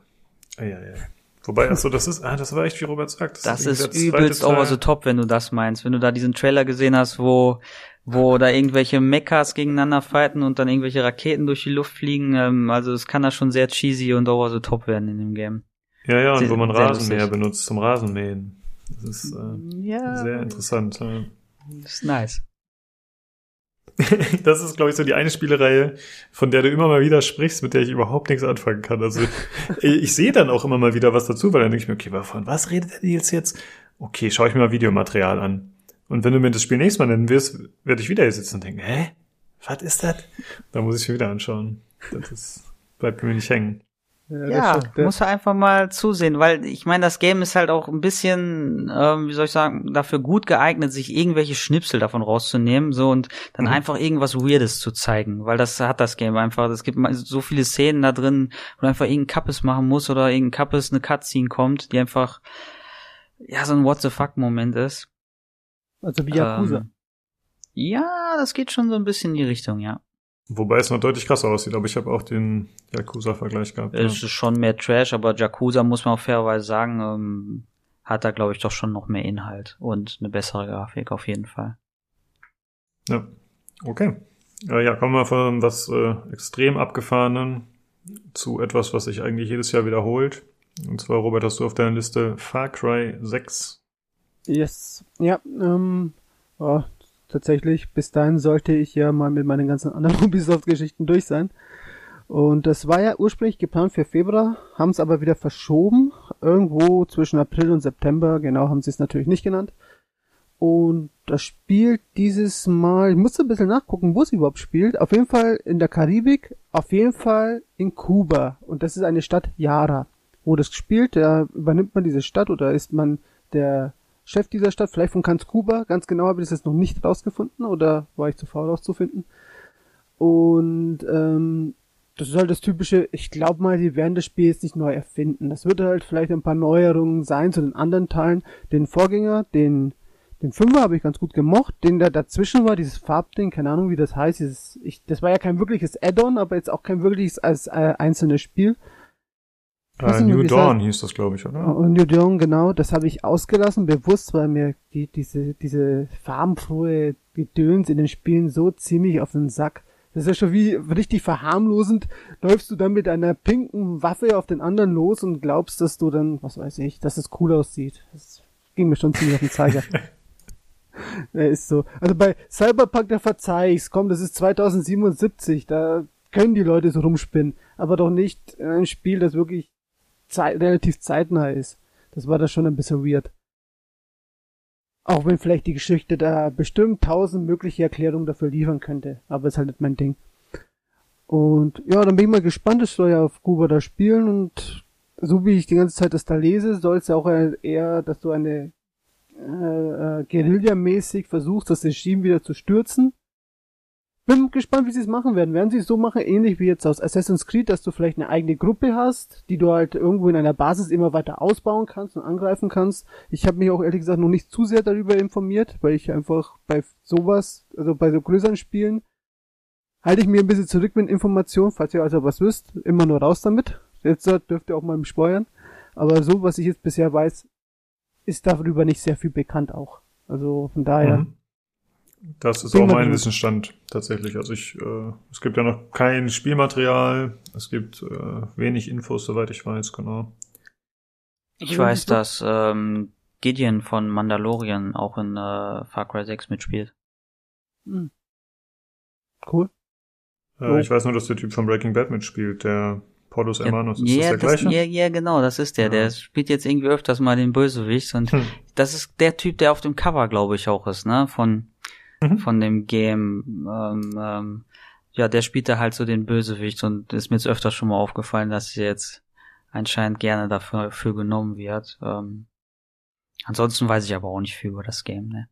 Ei, ei. Wobei, achso, das ist, ah, das war echt, wie Robert sagt. Das, das ist, ist übelst over the top, wenn du das meinst. Wenn du da diesen Trailer gesehen hast, wo, wo da irgendwelche Mechas gegeneinander fighten und dann irgendwelche Raketen durch die Luft fliegen. Ähm, also es kann da schon sehr cheesy und over the top werden in dem Game. Ja, ja, und sehr, wo man Rasenmäher benutzt zum Rasenmähen. Das ist äh, ja, sehr interessant. Ja. Das ist nice. das ist, glaube ich, so die eine Spielereihe, von der du immer mal wieder sprichst, mit der ich überhaupt nichts anfangen kann. Also ich sehe dann auch immer mal wieder was dazu, weil dann denke ich mir, okay, von was redet der Nils jetzt? Okay, schaue ich mir mal Videomaterial an. Und wenn du mir das Spiel nächstes Mal nennen wirst, werde ich wieder hier sitzen und denken, hä? Was ist das? Da muss ich mir wieder anschauen. Das ist, bleibt mir nicht hängen. Ja, ja muss er einfach mal zusehen, weil ich meine, das Game ist halt auch ein bisschen, ähm, wie soll ich sagen, dafür gut geeignet, sich irgendwelche Schnipsel davon rauszunehmen, so und dann mhm. einfach irgendwas Weirdes zu zeigen, weil das hat das Game einfach. Es gibt so viele Szenen da drin, wo du einfach irgendein Kappes machen muss oder irgendein Kappes eine Cutscene kommt, die einfach ja so ein What the fuck Moment ist. Also wie Yakuza. Ähm, ja, das geht schon so ein bisschen in die Richtung, ja. Wobei es noch deutlich krasser aussieht, aber ich habe auch den Yakuza-Vergleich gehabt. Es ja. ist schon mehr Trash, aber Yakuza, muss man auch fairerweise sagen, ähm, hat da, glaube ich, doch schon noch mehr Inhalt und eine bessere Grafik auf jeden Fall. Ja, okay. Äh, ja, kommen wir von was äh, extrem abgefahrenen zu etwas, was sich eigentlich jedes Jahr wiederholt. Und zwar, Robert, hast du auf deiner Liste Far Cry 6. Yes. Ja, ähm, oh, tatsächlich. Bis dahin sollte ich ja mal mit meinen ganzen anderen Ubisoft-Geschichten durch sein. Und das war ja ursprünglich geplant für Februar, haben es aber wieder verschoben. Irgendwo zwischen April und September, genau haben sie es natürlich nicht genannt. Und das spielt dieses Mal, ich musste ein bisschen nachgucken, wo es überhaupt spielt. Auf jeden Fall in der Karibik, auf jeden Fall in Kuba. Und das ist eine Stadt Yara. Wo das spielt, da übernimmt man diese Stadt oder ist man der Chef dieser Stadt, vielleicht von Kanz Kuba, ganz genau habe ich das jetzt noch nicht rausgefunden oder war ich zu faul rauszufinden. Und ähm, das ist halt das typische, ich glaube mal, die werden das Spiel jetzt nicht neu erfinden. Das wird halt vielleicht ein paar Neuerungen sein zu den anderen Teilen. Den Vorgänger, den den Fünfer habe ich ganz gut gemocht. Den da dazwischen war, dieses Farbding, keine Ahnung, wie das heißt. Dieses, ich, das war ja kein wirkliches Add-on, aber jetzt auch kein wirkliches als äh, einzelnes Spiel. Äh, New Dawn hieß das, glaube ich, oder? Oh, New Dawn, genau. Das habe ich ausgelassen, bewusst, weil mir die, diese, diese farbenfrohe Gedöns in den Spielen so ziemlich auf den Sack. Das ist ja schon wie richtig verharmlosend. Läufst du dann mit einer pinken Waffe auf den anderen los und glaubst, dass du dann, was weiß ich, dass es cool aussieht. Das ging mir schon ziemlich auf den Zeiger. Er ist so. Also bei Cyberpunk, da verzeih ich's. Komm, das ist 2077. Da können die Leute so rumspinnen. Aber doch nicht ein Spiel, das wirklich zeit, relativ zeitnah ist. Das war da schon ein bisschen weird. Auch wenn vielleicht die Geschichte da bestimmt tausend mögliche Erklärungen dafür liefern könnte. Aber ist halt nicht mein Ding. Und ja, dann bin ich mal gespannt. Ich soll ja auf Kuba da spielen und so wie ich die ganze Zeit das da lese, soll es ja auch eher, dass du eine äh, äh, Guerilla-mäßig versuchst, das Regime wieder zu stürzen bin gespannt, wie sie es machen werden. Werden sie es so machen, ähnlich wie jetzt aus Assassin's Creed, dass du vielleicht eine eigene Gruppe hast, die du halt irgendwo in einer Basis immer weiter ausbauen kannst und angreifen kannst. Ich habe mich auch ehrlich gesagt noch nicht zu sehr darüber informiert, weil ich einfach bei sowas, also bei so größeren Spielen, halte ich mir ein bisschen zurück mit Informationen, falls ihr also was wisst, immer nur raus damit. Jetzt dürft ihr auch mal Spoilern. Aber so, was ich jetzt bisher weiß, ist darüber nicht sehr viel bekannt auch. Also von daher. Mhm. Das ist auch mein Wissensstand tatsächlich. Also ich, äh, es gibt ja noch kein Spielmaterial, es gibt äh, wenig Infos, soweit ich weiß, genau. Ich weiß, dass ähm, Gideon von Mandalorian auch in äh, Far Cry 6 mitspielt. Hm. Cool. Äh, oh. Ich weiß nur, dass der Typ von Breaking Bad mitspielt, der Paulus Hermanus. Ist ja, das der gleiche? Ja, ja, genau, das ist der. Ja. Der spielt jetzt irgendwie öfters mal den Bösewicht und hm. das ist der Typ, der auf dem Cover, glaube ich, auch ist, ne? Von mhm. von dem Game. Ähm, ähm, ja, der spielt da halt so den Bösewicht und ist mir jetzt öfter schon mal aufgefallen, dass er jetzt anscheinend gerne dafür, dafür genommen wird. Ähm, ansonsten weiß ich aber auch nicht viel über das Game, ne?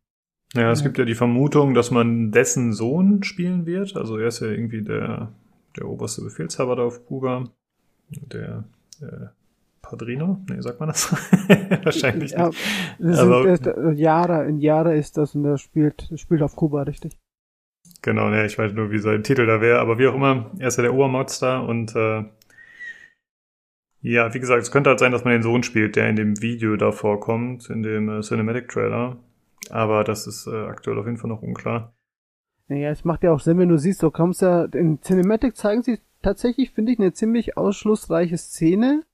Ja, es ja. gibt ja die Vermutung, dass man dessen Sohn spielen wird. Also er ist ja irgendwie der, der oberste Befehlshaber da auf Kuba. Der, der Padrino? Nee, sagt man das? Wahrscheinlich ja, nicht. Aber, ist, Jahre, in Jahre ist das und der spielt, spielt auf Kuba, richtig? Genau, ne, ich weiß nur, wie sein Titel da wäre, aber wie auch immer, er ist ja der Obermonster und äh, ja, wie gesagt, es könnte halt sein, dass man den Sohn spielt, der in dem Video da vorkommt, in dem äh, Cinematic Trailer. Aber das ist äh, aktuell auf jeden Fall noch unklar. Naja, es macht ja auch Sinn, wenn du siehst, du kommst ja, in Cinematic zeigen sie tatsächlich, finde ich, eine ziemlich ausschlussreiche Szene.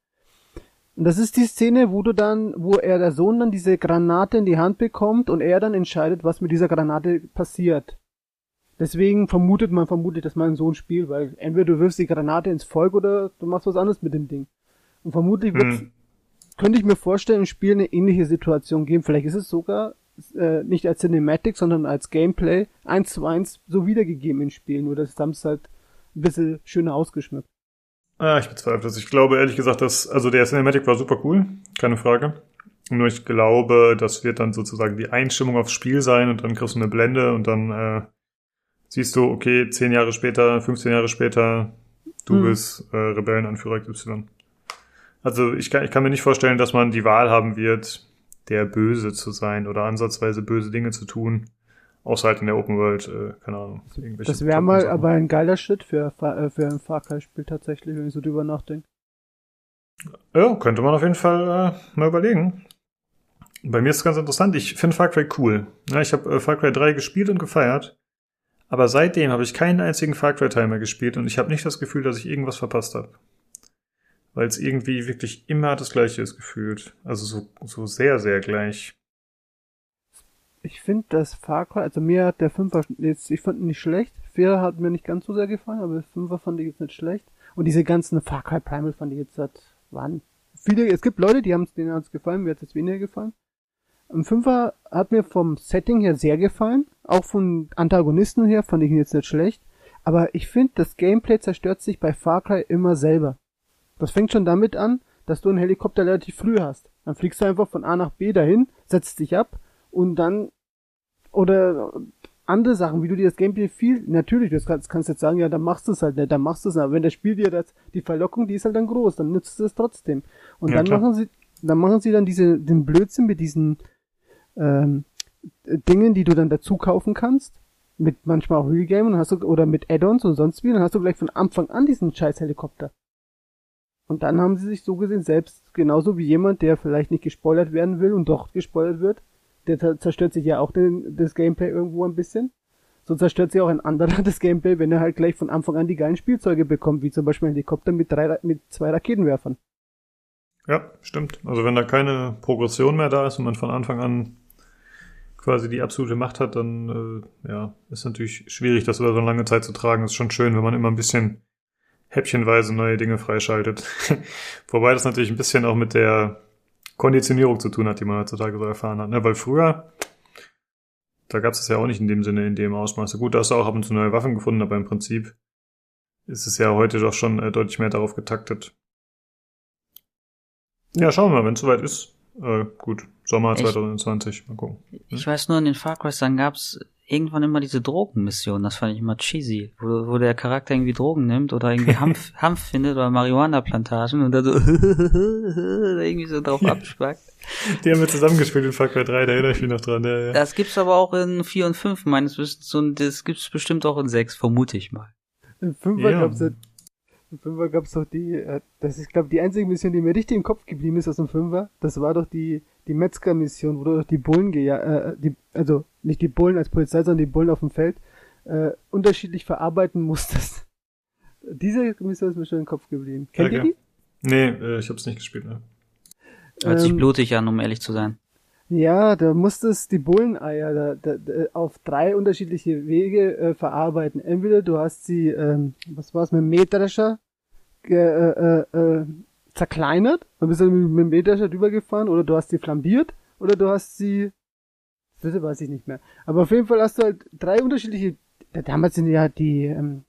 Und das ist die Szene, wo du dann, wo er der Sohn dann diese Granate in die Hand bekommt und er dann entscheidet, was mit dieser Granate passiert. Deswegen vermutet man vermutet, dass mein Sohn spielt, weil entweder du wirfst die Granate ins Volk oder du machst was anderes mit dem Ding. Und vermutlich hm. könnte ich mir vorstellen, im Spiel eine ähnliche Situation geben. Vielleicht ist es sogar äh, nicht als Cinematic, sondern als Gameplay eins zu eins so wiedergegeben in Spielen, nur das haben es halt ein bisschen schöner ausgeschmückt. Ah, ich bezweifle das. Ich glaube ehrlich gesagt, dass, also der Cinematic war super cool, keine Frage. Nur ich glaube, das wird dann sozusagen die Einstimmung aufs Spiel sein und dann kriegst du eine Blende und dann äh, siehst du, okay, zehn Jahre später, 15 Jahre später, du hm. bist äh, Rebellenanführer Y. Also ich kann, ich kann mir nicht vorstellen, dass man die Wahl haben wird, der Böse zu sein oder ansatzweise böse Dinge zu tun. Außer halt in der Open World, äh, keine Ahnung. Das wäre mal aber ein geiler Shit für, äh, für ein Far Cry-Spiel tatsächlich, wenn ich so drüber nachdenke. Ja, könnte man auf jeden Fall äh, mal überlegen. Bei mir ist es ganz interessant. Ich finde Far Cry cool. Ja, ich habe äh, Far Cry 3 gespielt und gefeiert. Aber seitdem habe ich keinen einzigen Far Cry Teil mehr gespielt und ich habe nicht das Gefühl, dass ich irgendwas verpasst habe weil es irgendwie wirklich immer das gleiche ist gefühlt. Also so, so sehr, sehr gleich. Ich finde das Far Cry, also mir hat der Fünfer jetzt, ich fand ihn nicht schlecht. Vier hat mir nicht ganz so sehr gefallen, aber Fünfer fand ich jetzt nicht schlecht. Und diese ganzen Far Cry Primal fand ich jetzt, halt, waren viele, es gibt Leute, die haben es, denen hat es gefallen, mir hat es weniger gefallen. Im Fünfer hat mir vom Setting her sehr gefallen. Auch von Antagonisten her fand ich ihn jetzt nicht schlecht. Aber ich finde, das Gameplay zerstört sich bei Far Cry immer selber. Das fängt schon damit an, dass du einen Helikopter relativ früh hast. Dann fliegst du einfach von A nach B dahin, setzt dich ab und dann oder andere Sachen, wie du dir das Gameplay viel, natürlich, du kannst, kannst jetzt sagen, ja, dann machst du es halt nicht, dann machst du es aber wenn das Spiel dir das, die Verlockung, die ist halt dann groß, dann nützt du es trotzdem. Und ja, dann klar. machen sie, dann machen sie dann diese, den Blödsinn mit diesen, ähm, Dingen, die du dann dazu kaufen kannst, mit manchmal auch Real Game und hast du, oder mit Add-ons und sonst wie, dann hast du gleich von Anfang an diesen scheiß Helikopter. Und dann haben sie sich so gesehen selbst, genauso wie jemand, der vielleicht nicht gespoilert werden will und doch gespoilert wird, der zerstört sich ja auch den, das Gameplay irgendwo ein bisschen. So zerstört sich auch ein anderer das Gameplay, wenn er halt gleich von Anfang an die geilen Spielzeuge bekommt, wie zum Beispiel ein Helikopter mit, drei, mit zwei Raketenwerfern. Ja, stimmt. Also wenn da keine Progression mehr da ist und man von Anfang an quasi die absolute Macht hat, dann äh, ja, ist natürlich schwierig, das über so eine lange Zeit zu tragen. Ist schon schön, wenn man immer ein bisschen häppchenweise neue Dinge freischaltet. Wobei das natürlich ein bisschen auch mit der Konditionierung zu tun hat, die man heutzutage so erfahren hat. Ne? Weil früher, da gab es es ja auch nicht in dem Sinne, in dem Ausmaße. Gut, da hast du auch ab und zu neue Waffen gefunden, aber im Prinzip ist es ja heute doch schon äh, deutlich mehr darauf getaktet. Ja, schauen wir mal, wenn es soweit ist. Äh, gut, Sommer 2020, mal gucken. Ich weiß nur, in den Far Cry dann gab's irgendwann immer diese Drogenmission, das fand ich immer cheesy, wo, wo der Charakter irgendwie Drogen nimmt oder irgendwie Hanf, Hanf findet oder Marihuana-Plantagen und dann so irgendwie so drauf abspackt. Die haben wir zusammengespielt in Far Cry 3, da erinnere ich mich noch dran. Ja, ja. Das gibt's aber auch in 4 und 5 meines Wissens und das gibt's bestimmt auch in 6, vermute ich mal. In 5 ja. gab's ja im Fünfer gab's doch die, äh, das ist, glaube die einzige Mission, die mir richtig im Kopf geblieben ist aus dem Fünfer. Das war doch die, die Metzger-Mission, wo du doch die Bullen geja äh, die, also nicht die Bullen als Polizei, sondern die Bullen auf dem Feld, äh, unterschiedlich verarbeiten musstest. Diese Mission ist mir schon im Kopf geblieben. Kennt okay. ihr die? Nee, äh, ich hab's nicht gespielt, ne? Hört sich ähm, blutig an, um ehrlich zu sein. Ja, da musstest die Bulleneier da, da, da, auf drei unterschiedliche Wege äh, verarbeiten. Entweder du hast sie, ähm, was war's, mit dem Mähdrescher äh, äh, äh, zerkleinert, dann bist du mit dem Mähdrescher drüber gefahren, oder du hast sie flambiert, oder du hast sie, das weiß ich nicht mehr. Aber auf jeden Fall hast du halt drei unterschiedliche, damals sind ja die, ähm,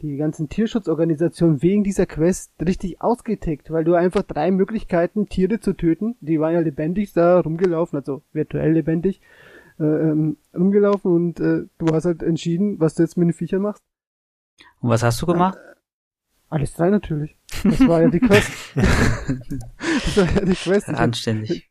die ganzen Tierschutzorganisationen wegen dieser Quest richtig ausgetickt, weil du einfach drei Möglichkeiten, Tiere zu töten, die waren ja lebendig da rumgelaufen, also virtuell lebendig, äh, ähm, rumgelaufen und äh, du hast halt entschieden, was du jetzt mit den Viechern machst. Und was hast du gemacht? Äh, alles drei natürlich. Das war ja die Quest. das war ja die Quest. Anständig.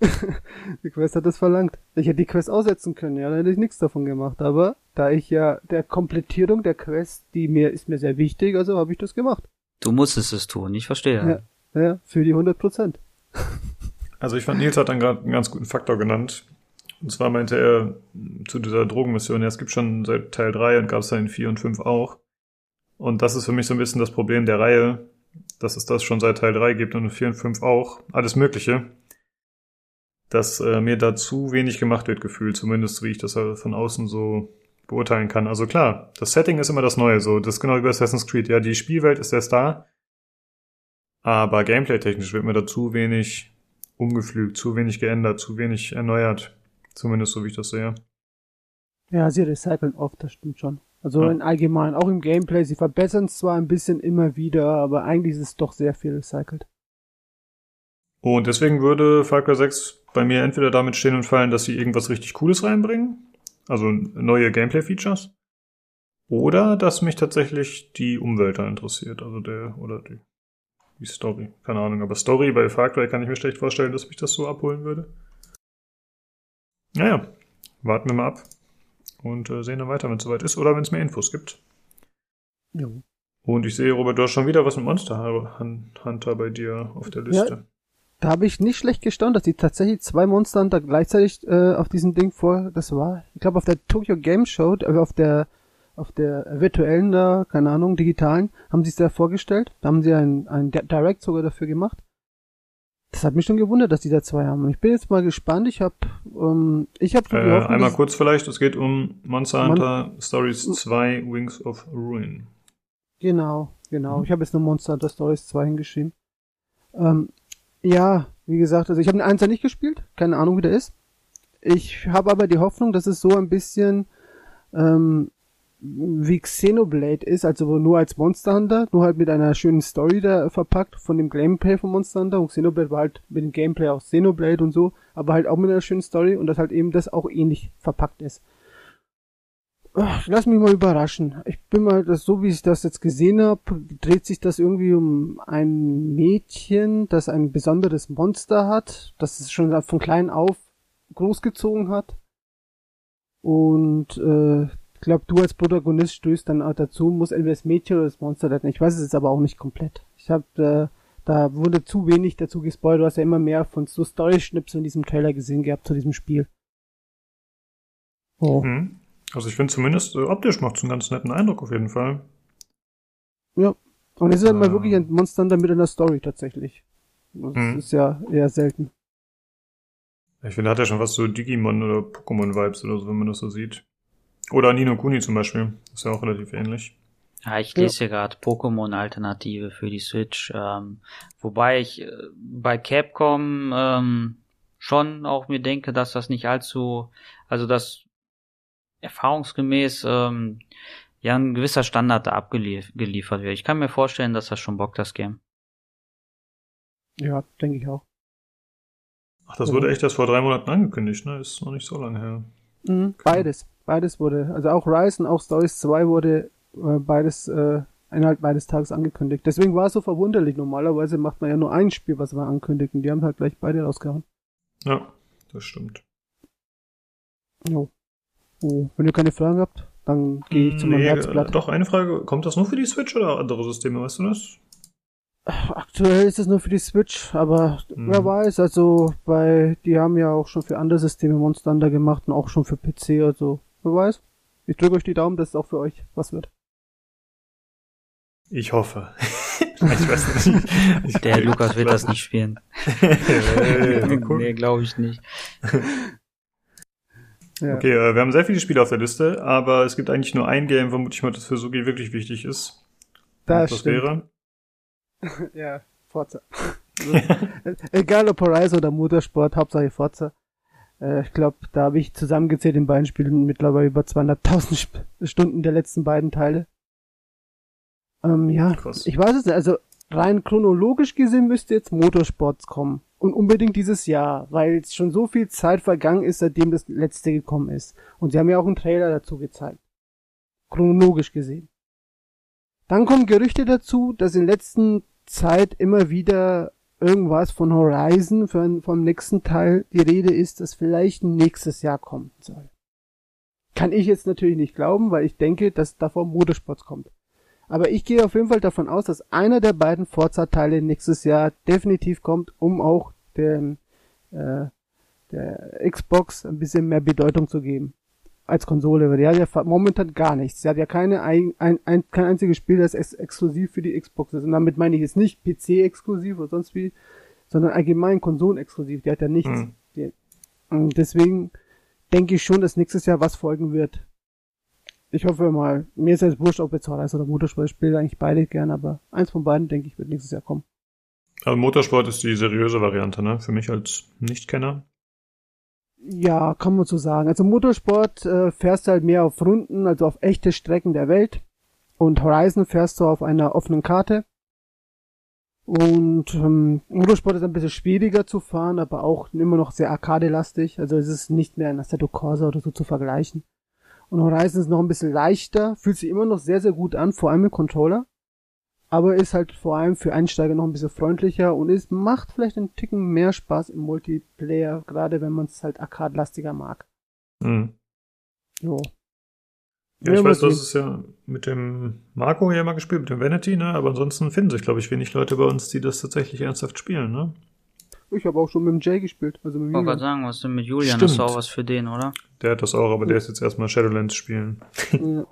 die Quest hat das verlangt. Ich hätte die Quest aussetzen können, ja, dann hätte ich nichts davon gemacht, aber Da ich ja der Komplettierung der Quest, die mir ist mir sehr wichtig, also habe ich das gemacht. Du musstest es tun, ich verstehe. Ja, ja für die 100 Prozent. Also ich fand, Nils hat dann gerade einen ganz guten Faktor genannt. Und zwar meinte er zu dieser Drogenmission, ja, es gibt schon seit Teil 3 und gab es dann in 4 und 5 auch. Und das ist für mich so ein bisschen das Problem der Reihe, dass es das schon seit Teil 3 gibt und in 4 und 5 auch. Alles Mögliche. Dass äh, mir da zu wenig gemacht wird, gefühlt, zumindest wie ich das von außen so beurteilen kann. Also klar, das Setting ist immer das Neue, so. Das ist genau wie bei Assassin's Creed. Ja, die Spielwelt ist der Star. Aber gameplay-technisch wird mir da zu wenig umgepflügt, zu wenig geändert, zu wenig erneuert. Zumindest so wie ich das sehe. Ja, sie recyceln oft, das stimmt schon. Also ja. in allgemein, auch im Gameplay, sie verbessern es zwar ein bisschen immer wieder, aber eigentlich ist es doch sehr viel recycelt. Und deswegen würde Far Cry 6 bei mir entweder damit stehen und fallen, dass sie irgendwas richtig Cooles reinbringen, also neue Gameplay-Features, oder dass mich tatsächlich die Umwelt da interessiert, also der, oder die, die Story. Keine Ahnung, aber Story bei Far Cry kann ich mir schlecht vorstellen, dass mich das so abholen würde. Naja, warten wir mal ab und äh, sehen dann weiter, wenn es soweit ist oder wenn es mehr Infos gibt. Jo. Und ich sehe, Robert, du hast schon wieder was mit Monster Hunter bei dir auf der Liste. Ja, da habe ich nicht schlecht gestaunt, dass die tatsächlich zwei Monster Hunter gleichzeitig äh, auf diesem Ding vor, das war, ich glaube auf der Tokyo Game Show, äh, auf der auf der virtuellen da, keine Ahnung, digitalen, haben sie es da vorgestellt. Da haben sie ein, ein Direct sogar dafür gemacht. Das hat mich schon gewundert, dass die da zwei haben. Ich bin jetzt mal gespannt. Ich habe, ähm, ich habe äh, Hoffnung, einmal kurz vielleicht. Es geht um Monster Hunter Mon Stories 2 Wings of Ruin. Genau, genau. Mhm. Ich habe jetzt nur Monster Hunter Stories 2 hingeschrieben. Ähm, ja, wie gesagt, also ich habe den Einser nicht gespielt. Keine Ahnung, wie der ist. Ich habe aber die Hoffnung, dass es so ein bisschen ähm, wie Xenoblade ist, also nur als Monster Hunter, nur halt mit einer schönen Story da verpackt von dem Gameplay von Monster Hunter und Xenoblade war halt mit dem Gameplay auch Xenoblade und so, aber halt auch mit einer schönen Story und dass halt eben das auch ähnlich verpackt ist. Lass mich mal überraschen. Ich bin mal, das, so wie ich das jetzt gesehen habe, dreht sich das irgendwie um ein Mädchen, das ein besonderes Monster hat, das es schon von klein auf großgezogen hat. Und äh, ich glaube, du als Protagonist stößt dann auch dazu, muss entweder das Mädchen oder das Monster retten. Ich weiß es jetzt aber auch nicht komplett. Ich habe äh, da wurde zu wenig dazu gespoilt. Du hast ja immer mehr von so Story-Schnipseln in diesem Trailer gesehen gehabt zu diesem Spiel. Oh. Mhm. Also ich finde zumindest äh, optisch macht es einen ganz netten Eindruck auf jeden Fall. Ja. Und es ist halt mal wirklich ein Monster mit einer Story tatsächlich. Das mhm. ist ja eher selten. Ich finde, hat ja schon was so Digimon oder Pokémon-Vibes oder so, wenn man das so sieht. Oder Nino Kuni zum Beispiel. Ist ja auch relativ ähnlich. Ja, ich lese ja. hier gerade Pokémon-Alternative für die Switch. Ähm, wobei ich äh, bei Capcom ähm, schon auch mir denke, dass das nicht allzu, also dass erfahrungsgemäß ähm, ja ein gewisser Standard da abgeliefert wird. Ich kann mir vorstellen, dass das schon bockt, das Game. Ja, denke ich auch. Ach, das wurde echt erst vor drei Monaten angekündigt, ne? Ist noch nicht so lange her. Mhm, beides. Beides wurde, also auch Rise und auch Stories 2 wurde äh, beides äh, innerhalb beides Tages angekündigt. Deswegen war es so verwunderlich. Normalerweise macht man ja nur ein Spiel, was man ankündigt und die haben halt gleich beide rausgehauen. Ja, das stimmt. Jo. Oh, wenn ihr keine Fragen habt, dann gehe ich zu meinem nee, Herzblatt. Doch, eine Frage. Kommt das nur für die Switch oder andere Systeme, weißt du das? Aktuell ist es nur für die Switch, aber mhm. wer weiß, also bei, die haben ja auch schon für andere Systeme Monster Hunter gemacht und auch schon für PC, also wer weiß. Ich drücke euch die Daumen, dass es auch für euch was wird. Ich hoffe. ich weiß nicht. Ich Der Lukas wird das nicht spielen. hey, nee, glaube ich nicht. Ja. Okay, äh, wir haben sehr viele Spiele auf der Liste, aber es gibt eigentlich nur ein Game, vermute ich mal, das für Sugi wirklich wichtig ist. Das, das wäre. ja, Forza. egal ob Horizon oder Motorsport, Hauptsache Forza. Äh, ich glaube, da habe ich zusammengezählt in beiden Spielen mittlerweile über 200.000 Stunden der letzten beiden Teile. Ähm, ja, Krass. ich weiß es nicht. Also rein chronologisch gesehen müsste jetzt Motorsports kommen. Und unbedingt dieses Jahr, weil jetzt schon so viel Zeit vergangen ist, seitdem das letzte gekommen ist. Und sie haben ja auch einen Trailer dazu gezeigt. Chronologisch gesehen. Dann kommen Gerüchte dazu, dass in letzter Zeit immer wieder irgendwas von Horizon für, vom nächsten Teil die Rede ist, das vielleicht nächstes Jahr kommen soll. kann ich jetzt natürlich nicht glauben, weil ich denke, dass davor Motorsports kommt. Aber ich gehe auf jeden Fall davon aus, dass einer der beiden Forza-Teile nächstes Jahr definitiv kommt, um auch den, äh, der Xbox ein bisschen mehr Bedeutung zu geben als Konsole, weil die hat ja momentan gar nichts. Sie hat ja keine ein, ein, ein, kein einziges Spiel, das ex exklusiv für die Xbox ist. Und damit meine ich jetzt nicht PC-exklusiv oder sonst wie, sondern allgemein Konsolen-exklusiv. Die hat ja nichts. Mhm. Die, und deswegen denke ich schon, dass nächstes Jahr was folgen wird. Ich hoffe mal, mir ist jetzt wurscht, ob jetzt Horizon oder Motorsport, ich spiele eigentlich beide gern, aber eins von beiden, denke ich, wird nächstes Jahr kommen. Also Motorsport ist die seriöse Variante, ne? Für mich als Nichtkenner. Ja, kann man so sagen. Also Motorsport äh, fährst du halt mehr auf Runden, also auf echte Strecken der Welt. Und Horizon fährst du auf einer offenen Karte. Und ähm, Motorsport ist ein bisschen schwieriger zu fahren, aber auch immer noch sehr arcade-lastig. Also es ist nicht mehr ein Assetto Corsa oder so zu vergleichen. Und Horizon ist noch ein bisschen leichter, fühlt sich immer noch sehr, sehr gut an, vor allem im Controller aber ist halt vor allem für Einsteiger noch ein bisschen freundlicher und es macht vielleicht einen Ticken mehr Spaß im Multiplayer, gerade wenn man es halt arcade-lastiger mag. Mhm. Jo. Ja, ich weiß, du hast es ja mit dem Marco hier mal gespielt, mit dem Vanity, ne? Aber ansonsten finden sich, glaube ich, wenig Leute bei uns, die das tatsächlich ernsthaft spielen, ne? Ich habe auch schon mit dem Jay gespielt. Also mit ich wollte gerade sagen, was denn mit Julian? Stimmt. Das ist auch was für den, oder? Der hat das auch, aber der ist jetzt erstmal Shadowlands spielen. Ja.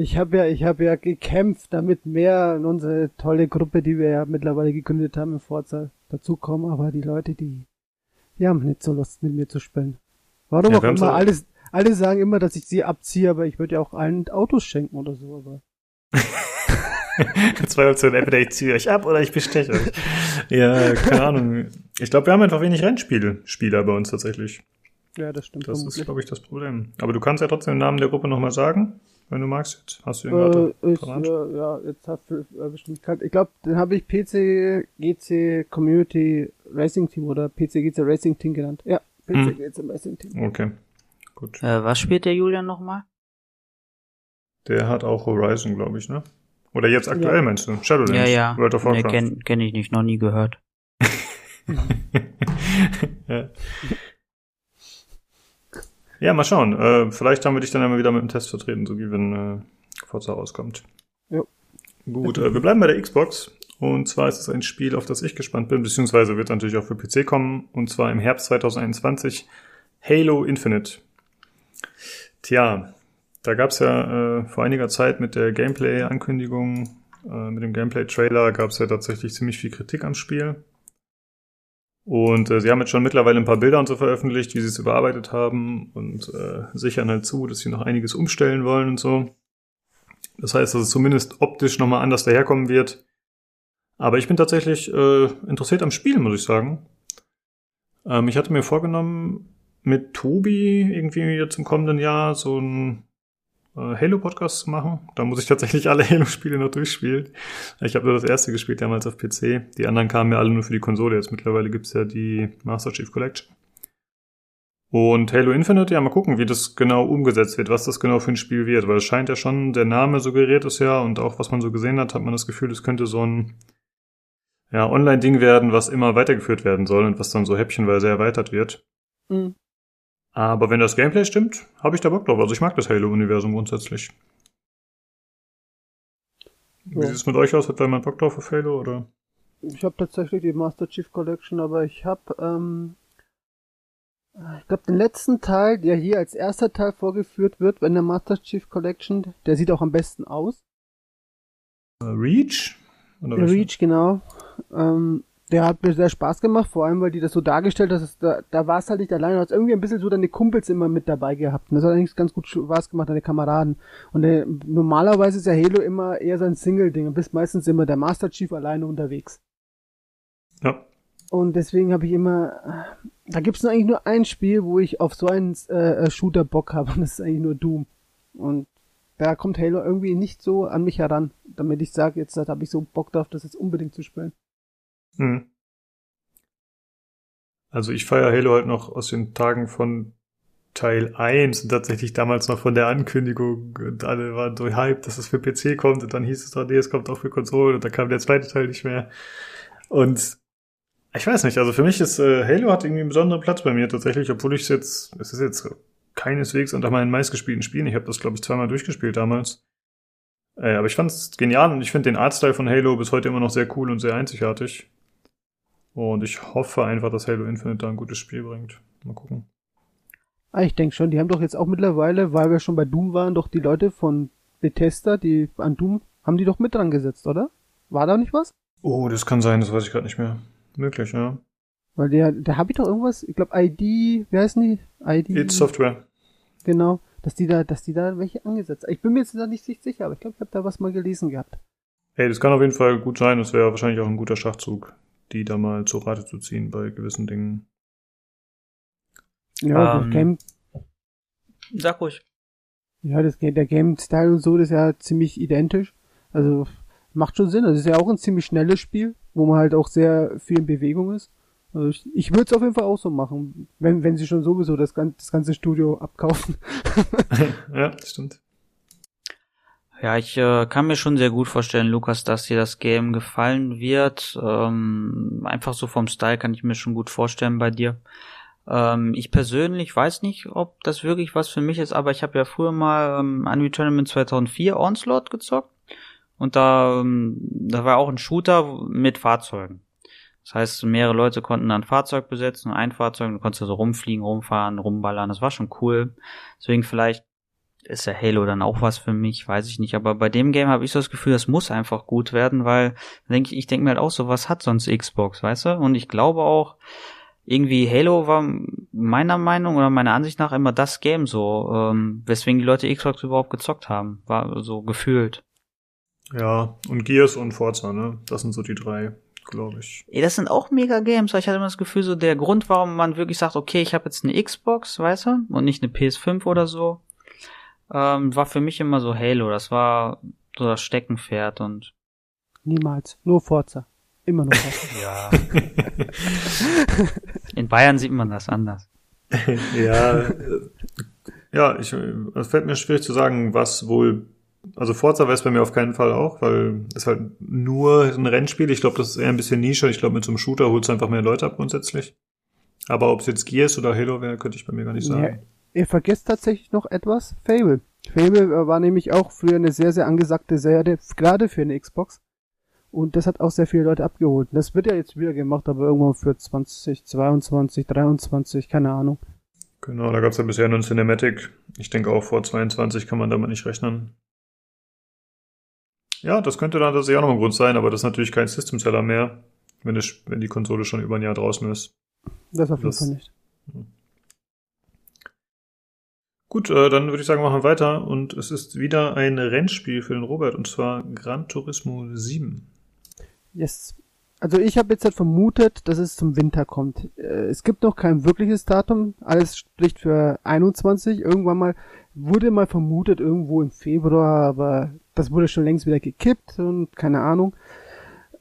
Ich habe ja, ich habe ja gekämpft, damit mehr in unsere tolle Gruppe, die wir ja mittlerweile gegründet haben in Forza, dazukommen, aber die Leute, die, die haben nicht so Lust mit mir zu spielen. Warum ja, auch immer, alles, alle sagen immer, dass ich sie abziehe, aber ich würde ja auch allen Autos schenken oder so, aber. Zwei Optionen, entweder ich ziehe euch ab oder ich besteche euch. ja, keine Ahnung. Ich glaube, wir haben einfach wenig Rennspielspieler bei uns tatsächlich. Ja, das stimmt. Das vermutlich. ist, glaube ich, das Problem. Aber du kannst ja trotzdem den Namen der Gruppe nochmal sagen wenn du magst. Jetzt hast du ihn äh, ich, äh, Ja, jetzt hast du äh, bestimmt kalt. Ich glaube, den habe ich PC GC Community Racing Team oder PC GC Racing Team genannt. Ja, PC hm. GC Racing Team. Okay, gut. Äh, was spielt der Julian nochmal? Der hat auch Horizon, glaube ich, ne? Oder jetzt aktuell ja. meinst du? Shadowlands? Ja, ja. World of Warcraft. Nee, kenn, kenn ich nicht, noch nie gehört. ja. Ja, mal schauen. Äh, vielleicht haben wir dich dann einmal wieder mit dem Test vertreten, so wie wenn äh, Forza rauskommt. Ja. Gut, äh, wir bleiben bei der Xbox. Und zwar ist es ein Spiel, auf das ich gespannt bin, beziehungsweise wird natürlich auch für PC kommen. Und zwar im Herbst 2021 Halo Infinite. Tja, da gab es ja äh, vor einiger Zeit mit der Gameplay-Ankündigung, äh, mit dem Gameplay-Trailer gab es ja tatsächlich ziemlich viel Kritik am Spiel. Und äh, sie haben jetzt schon mittlerweile ein paar Bilder und so veröffentlicht, wie sie es überarbeitet haben und äh, sichern halt zu, dass sie noch einiges umstellen wollen und so. Das heißt, dass es zumindest optisch nochmal anders daherkommen wird. Aber ich bin tatsächlich äh, interessiert am Spiel, muss ich sagen. Ähm, ich hatte mir vorgenommen, mit Tobi irgendwie jetzt im kommenden Jahr so ein Halo-Podcast zu machen. Da muss ich tatsächlich alle Halo-Spiele noch durchspielen. Ich habe nur das erste gespielt, damals auf PC. Die anderen kamen ja alle nur für die Konsole. Jetzt mittlerweile gibt's ja die Master Chief Collection. Und Halo Infinite, ja, mal gucken, wie das genau umgesetzt wird, was das genau für ein Spiel wird, weil es scheint ja schon, der Name suggeriert es ja und auch was man so gesehen hat, hat man das Gefühl, es könnte so ein ja, Online-Ding werden, was immer weitergeführt werden soll und was dann so häppchenweise erweitert wird. Mhm. Aber wenn das Gameplay stimmt, habe ich da Bock drauf. Also ich mag das Halo-Universum grundsätzlich. Wie sieht es mit euch aus? Hat da jemand Bock drauf auf Halo oder? Ich habe tatsächlich die Master Chief Collection, aber ich habe, ähm, ich glaube, den letzten Teil, der hier als erster Teil vorgeführt wird, wenn der Master Chief Collection, der sieht auch am besten aus. Uh, Reach? Oder Reach, genau. Ähm, der hat mir sehr Spaß gemacht, vor allem, weil die das so dargestellt hat, dass da, da war es halt nicht alleine, du hast irgendwie ein bisschen so deine Kumpels immer mit dabei gehabt. Und das hat eigentlich ganz gut Spaß gemacht, deine Kameraden. Und der, normalerweise ist ja Halo immer eher so ein Single-Ding und bist meistens immer der Master Chief alleine unterwegs. Ja. Und deswegen habe ich immer, da gibt es eigentlich nur ein Spiel, wo ich auf so einen äh, äh, Shooter Bock habe und das ist eigentlich nur Doom. Und da kommt Halo irgendwie nicht so an mich heran, damit ich sage, jetzt habe ich so Bock drauf, das jetzt unbedingt zu spielen. Hm. Also ich feiere Halo halt noch aus den Tagen von Teil 1 und tatsächlich damals noch von der Ankündigung und alle waren so hyped, dass es für PC kommt und dann hieß es doch, nee, es kommt auch für Konsolen und dann kam der zweite Teil nicht mehr. Und ich weiß nicht, also für mich ist äh, Halo hat irgendwie einen besonderen Platz bei mir tatsächlich, obwohl ich es jetzt, es ist jetzt keineswegs unter meinen meistgespielten Spielen. Ich habe das, glaube ich, zweimal durchgespielt damals. Äh, aber ich fand es genial und ich finde den Artstyle von Halo bis heute immer noch sehr cool und sehr einzigartig. Und ich hoffe einfach, dass Halo Infinite da ein gutes Spiel bringt. Mal gucken. Ah, ich denke schon, die haben doch jetzt auch mittlerweile, weil wir schon bei Doom waren, doch die Leute von Bethesda, die an Doom, haben die doch mit dran gesetzt, oder? War da nicht was? Oh, das kann sein, das weiß ich gerade nicht mehr. Möglich, ja. Weil der, da habe ich doch irgendwas, ich glaube ID, wie heißen die? ID. It's Software. Genau, dass die da, dass die da welche angesetzt. Ich bin mir jetzt nicht sicher, aber ich glaube, ich habe da was mal gelesen gehabt. Hey, das kann auf jeden Fall gut sein. Das wäre wahrscheinlich auch ein guter Schachzug, die da mal zur Rate zu ziehen bei gewissen Dingen. Ja, ähm, das Game. Sag ruhig. Ja, das, der Game-Style und so, das ist ja ziemlich identisch. Also macht schon Sinn. Also es ist ja auch ein ziemlich schnelles Spiel, wo man halt auch sehr viel in Bewegung ist. Also ich, ich würde es auf jeden Fall auch so machen, wenn, wenn sie schon sowieso das, das ganze Studio abkaufen. ja, das stimmt. Ja, ich äh, kann mir schon sehr gut vorstellen, Lukas, dass dir das Game gefallen wird. Ähm, einfach so vom Style kann ich mir schon gut vorstellen bei dir. Ähm, ich persönlich weiß nicht, ob das wirklich was für mich ist, aber ich habe ja früher mal ähm, Unreal Tournament 2004 Onslaught gezockt und da, ähm, da war auch ein Shooter mit Fahrzeugen. Das heißt, mehrere Leute konnten dann ein Fahrzeug besetzen, ein Fahrzeug, du konntest so rumfliegen, rumfahren, rumballern, das war schon cool. Deswegen vielleicht ist ja Halo dann auch was für mich, weiß ich nicht. Aber bei dem Game habe ich so das Gefühl, das muss einfach gut werden, weil denke ich, ich denke mir halt auch so, was hat sonst Xbox, weißt du? Und ich glaube auch, irgendwie Halo war meiner Meinung oder meiner Ansicht nach immer das Game so, ähm, weswegen die Leute Xbox überhaupt gezockt haben, war so gefühlt. Ja, und Gears und Forza, ne? Das sind so die drei, glaube ich. Ey, das sind auch mega Games, weil ich hatte immer das Gefühl, so der Grund, warum man wirklich sagt, okay, ich habe jetzt eine Xbox, weißt du, und nicht eine PS5 oder so, ähm, war für mich immer so Halo. Das war so das Steckenpferd und. Niemals. Nur Forza. Immer nur Forza. ja. In Bayern sieht man das anders. ja, äh, ja, ich, es fällt mir schwierig zu sagen, was wohl, also Forza wäre es bei mir auf keinen Fall auch, weil es halt nur ein Rennspiel, ich glaube, das ist eher ein bisschen Nische, ich glaube, mit so einem Shooter holst du einfach mehr Leute ab grundsätzlich. Aber ob es jetzt Gears oder Halo wäre, könnte ich bei mir gar nicht sagen. Ihr vergesst tatsächlich noch etwas, Fable. Fable war nämlich auch früher eine sehr, sehr angesagte Serie, gerade für eine Xbox. Und das hat auch sehr viele Leute abgeholt. Das wird ja jetzt wieder gemacht, aber irgendwann für 2022, 23, keine Ahnung. Genau, da gab es ja bisher nur ein Cinematic. Ich denke auch vor 22 kann man damit nicht rechnen. Ja, das könnte dann tatsächlich auch noch ein Grund sein, aber das ist natürlich kein System-Seller mehr, wenn, es, wenn die Konsole schon über ein Jahr draußen ist. Das auf jeden Fall nicht. Hm. Gut, äh, dann würde ich sagen, machen wir weiter. Und es ist wieder ein Rennspiel für den Robert, und zwar Gran Turismo 7. Yes. Also ich habe jetzt halt vermutet, dass es zum Winter kommt. Äh, es gibt noch kein wirkliches Datum. Alles spricht für 21. Irgendwann mal wurde mal vermutet irgendwo im Februar, aber das wurde schon längst wieder gekippt und keine Ahnung.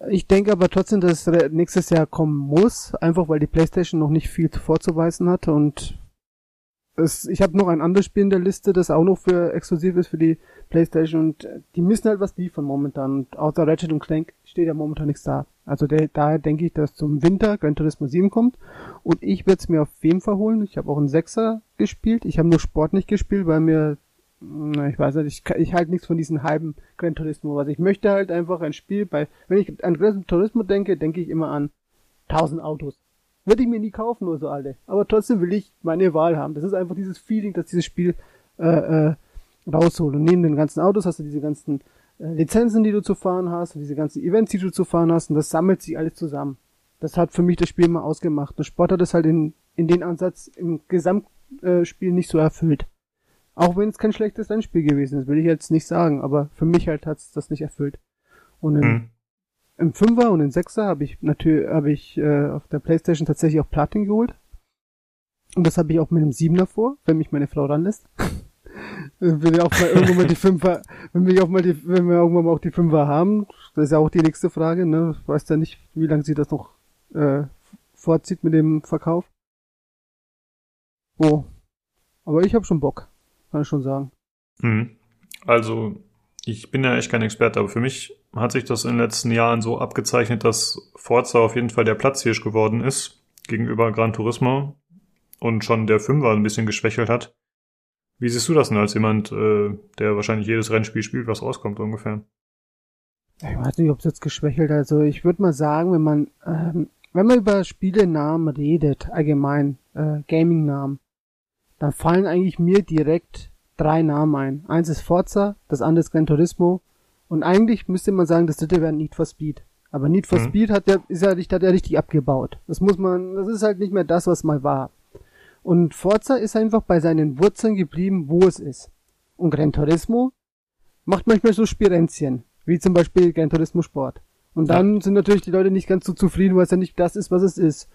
Ich denke aber trotzdem, dass es nächstes Jahr kommen muss, einfach weil die PlayStation noch nicht viel vorzuweisen hat und es, ich habe noch ein anderes Spiel in der Liste, das auch noch für exklusiv ist für die Playstation und äh, die müssen halt was liefern momentan. Und außer Ratchet und Clank steht ja momentan nichts da. Also der, daher denke ich, dass zum Winter Gran Turismo 7 kommt und ich werde es mir auf jeden Fall holen. Ich habe auch einen Sechser gespielt. Ich habe nur Sport nicht gespielt, weil mir, na, ich weiß nicht, ich, ich halte nichts von diesen halben Gran Turismo. Also ich möchte halt einfach ein Spiel bei, wenn ich an Gran Turismo denke, denke ich immer an 1000 Autos. Würde ich mir nie kaufen, nur so alte. Aber trotzdem will ich meine Wahl haben. Das ist einfach dieses Feeling, dass dieses Spiel äh, äh, rausholt. Und neben den ganzen Autos hast du diese ganzen äh, Lizenzen, die du zu fahren hast, und diese ganzen Events, die du zu fahren hast, und das sammelt sich alles zusammen. Das hat für mich das Spiel mal ausgemacht. Und Sport hat es halt in, in den Ansatz im Gesamtspiel nicht so erfüllt. Auch wenn es kein schlechtes Rennspiel gewesen ist, will ich jetzt nicht sagen, aber für mich halt hat es das nicht erfüllt. Und in, hm. Im Fünfer und im Sechser habe ich natürlich habe ich äh, auf der Playstation tatsächlich auch Platin geholt. Und das habe ich auch mit dem Siebener vor, wenn mich meine Frau ranlässt. wenn wir auch mal irgendwann mal die Fünfer, wenn wir auch mal die, wenn wir irgendwann mal auch die Fünfer haben, das ist ja auch die nächste Frage, ne? Ich weiß ja nicht, wie lange sie das noch äh, vorzieht mit dem Verkauf. Oh. Aber ich habe schon Bock, kann ich schon sagen. Mhm. Also, ich bin ja echt kein Experte, aber für mich hat sich das in den letzten Jahren so abgezeichnet, dass Forza auf jeden Fall der Platzhirsch geworden ist gegenüber Gran Turismo und schon der Fünfer ein bisschen geschwächelt hat. Wie siehst du das denn als jemand, äh, der wahrscheinlich jedes Rennspiel spielt, was rauskommt ungefähr? Ich weiß nicht, ob es jetzt geschwächelt. Also ich würde mal sagen, wenn man ähm, wenn man über Spielenamen redet, allgemein äh, Gaming-Namen, dann fallen eigentlich mir direkt drei Namen ein. Eins ist Forza, das andere ist Gran Turismo und eigentlich müsste man sagen, das dritte wäre Need for Speed. Aber Need for mhm. Speed hat der, ist ja nicht, hat er richtig abgebaut. Das muss man, das ist halt nicht mehr das, was mal war. Und Forza ist einfach bei seinen Wurzeln geblieben, wo es ist. Und Gran Turismo macht manchmal so Spirenzchen, wie zum Beispiel Gran Turismo Sport. Und dann ja. sind natürlich die Leute nicht ganz so zufrieden, weil es ja nicht das ist, was es ist.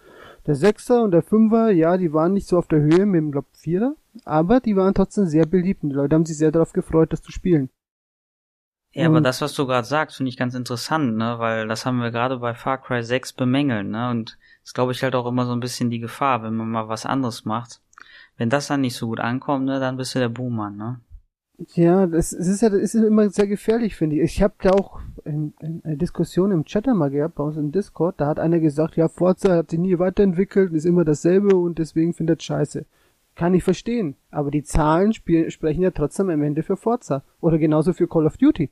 Der Sechser und der Fünfer, ja, die waren nicht so auf der Höhe mit dem, glaub, Vierer, aber die waren trotzdem sehr beliebt und die Leute haben sich sehr darauf gefreut, das zu spielen. Ja, aber das, was du gerade sagst, finde ich ganz interessant, ne, weil das haben wir gerade bei Far Cry 6 bemängelt, ne, und das glaube ich halt auch immer so ein bisschen die Gefahr, wenn man mal was anderes macht. Wenn das dann nicht so gut ankommt, ne, dann bist du der Boomer, ne. Ja, das, es ist ja, das ist immer sehr gefährlich, finde ich. Ich habe da auch in, in eine Diskussion im Chat einmal gehabt, bei uns im Discord, da hat einer gesagt, ja, Forza hat sich nie weiterentwickelt, ist immer dasselbe und deswegen findet scheiße. Kann ich verstehen. Aber die Zahlen spiel, sprechen ja trotzdem am Ende für Forza. Oder genauso für Call of Duty.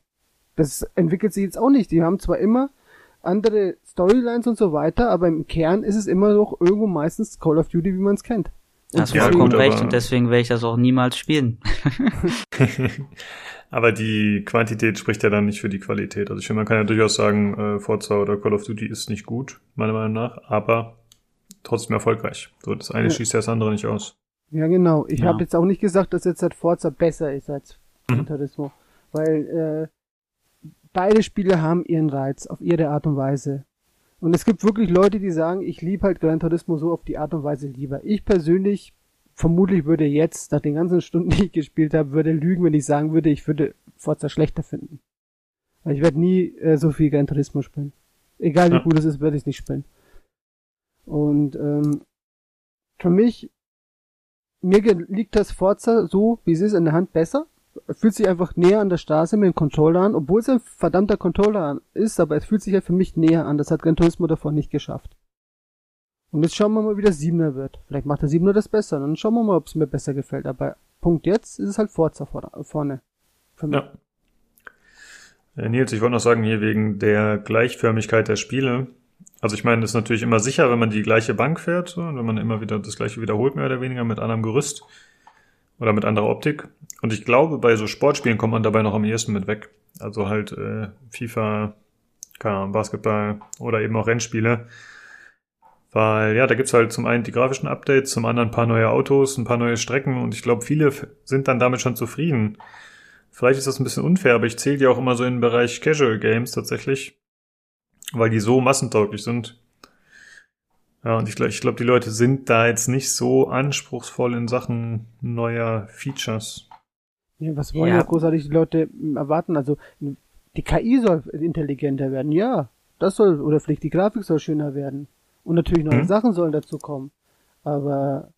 Das entwickelt sich jetzt auch nicht. Die haben zwar immer andere Storylines und so weiter, aber im Kern ist es immer noch irgendwo meistens Call of Duty, wie man es kennt. Hast ja, vollkommen recht und deswegen werde ich das auch niemals spielen. aber die Quantität spricht ja dann nicht für die Qualität. Also ich finde, man kann ja durchaus sagen, äh, Forza oder Call of Duty ist nicht gut, meiner Meinung nach, aber trotzdem erfolgreich. So, das eine ja. schießt ja das andere nicht aus. Ja, genau. Ich ja. habe jetzt auch nicht gesagt, dass jetzt halt Forza besser ist als mhm. Turismo. Weil äh, beide Spiele haben ihren Reiz auf ihre Art und Weise. Und es gibt wirklich Leute, die sagen, ich liebe halt Gran Turismo so auf die Art und Weise lieber. Ich persönlich vermutlich würde jetzt, nach den ganzen Stunden, die ich gespielt habe, würde lügen, wenn ich sagen würde, ich würde Forza schlechter finden. Weil ich werde nie äh, so viel Gran Turismo spielen. Egal wie ja. gut es ist, werde ich es nicht spielen. Und ähm, für mich, mir liegt das Forza so, wie es ist, in der Hand besser fühlt sich einfach näher an der Straße mit dem Controller an, obwohl es ein verdammter Controller ist, aber es fühlt sich halt für mich näher an. Das hat Gran Turismo davor nicht geschafft. Und jetzt schauen wir mal, wie der Siebener wird. Vielleicht macht der Siebener das besser. Dann schauen wir mal, ob es mir besser gefällt. Aber Punkt jetzt ist es halt Forza vorne. Für mich. Ja. Äh, Nils, ich wollte noch sagen, hier wegen der Gleichförmigkeit der Spiele. Also ich meine, es ist natürlich immer sicher, wenn man die gleiche Bank fährt, so, wenn man immer wieder das gleiche wiederholt, mehr oder weniger mit anderem Gerüst oder mit anderer Optik. Und ich glaube, bei so Sportspielen kommt man dabei noch am ehesten mit weg. Also halt äh, FIFA, keine Ahnung, Basketball oder eben auch Rennspiele. Weil ja, da gibt's halt zum einen die grafischen Updates, zum anderen ein paar neue Autos, ein paar neue Strecken und ich glaube, viele sind dann damit schon zufrieden. Vielleicht ist das ein bisschen unfair, aber ich zähle die auch immer so in den Bereich Casual Games tatsächlich, weil die so massentauglich sind. Ja, und ich glaube, ich glaub, die Leute sind da jetzt nicht so anspruchsvoll in Sachen neuer Features. Ja, was wollen ja großartig die Leute erwarten? Also die KI soll intelligenter werden, ja. Das soll, oder vielleicht die Grafik soll schöner werden. Und natürlich neue mhm. Sachen sollen dazu kommen. Aber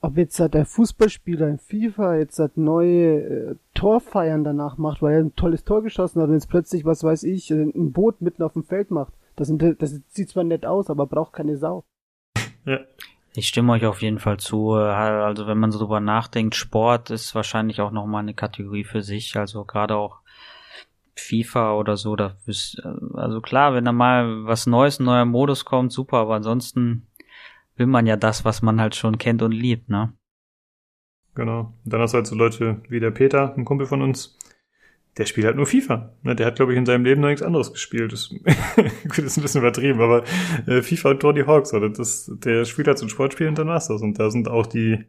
ob jetzt halt der Fußballspieler in FIFA jetzt halt neue äh, Torfeiern danach macht, weil er ein tolles Tor geschossen hat und jetzt plötzlich, was weiß ich, ein Boot mitten auf dem Feld macht. Das, sind, das sieht zwar nett aus, aber braucht keine Sau. Ja. Ich stimme euch auf jeden Fall zu. Also wenn man so drüber nachdenkt, Sport ist wahrscheinlich auch nochmal eine Kategorie für sich. Also gerade auch FIFA oder so, da ist, also klar, wenn da mal was Neues, ein neuer Modus kommt, super, aber ansonsten will man ja das, was man halt schon kennt und liebt, ne? Genau. Und dann hast du halt so Leute wie der Peter, ein Kumpel von uns, der spielt halt nur FIFA. Ne? Der hat, glaube ich, in seinem Leben noch nichts anderes gespielt. Das, gut, ist ein bisschen übertrieben, aber äh, FIFA und Tony Hawks, oder? Das, der spielt halt so ein Sportspiel und dann war's das. Und da sind auch die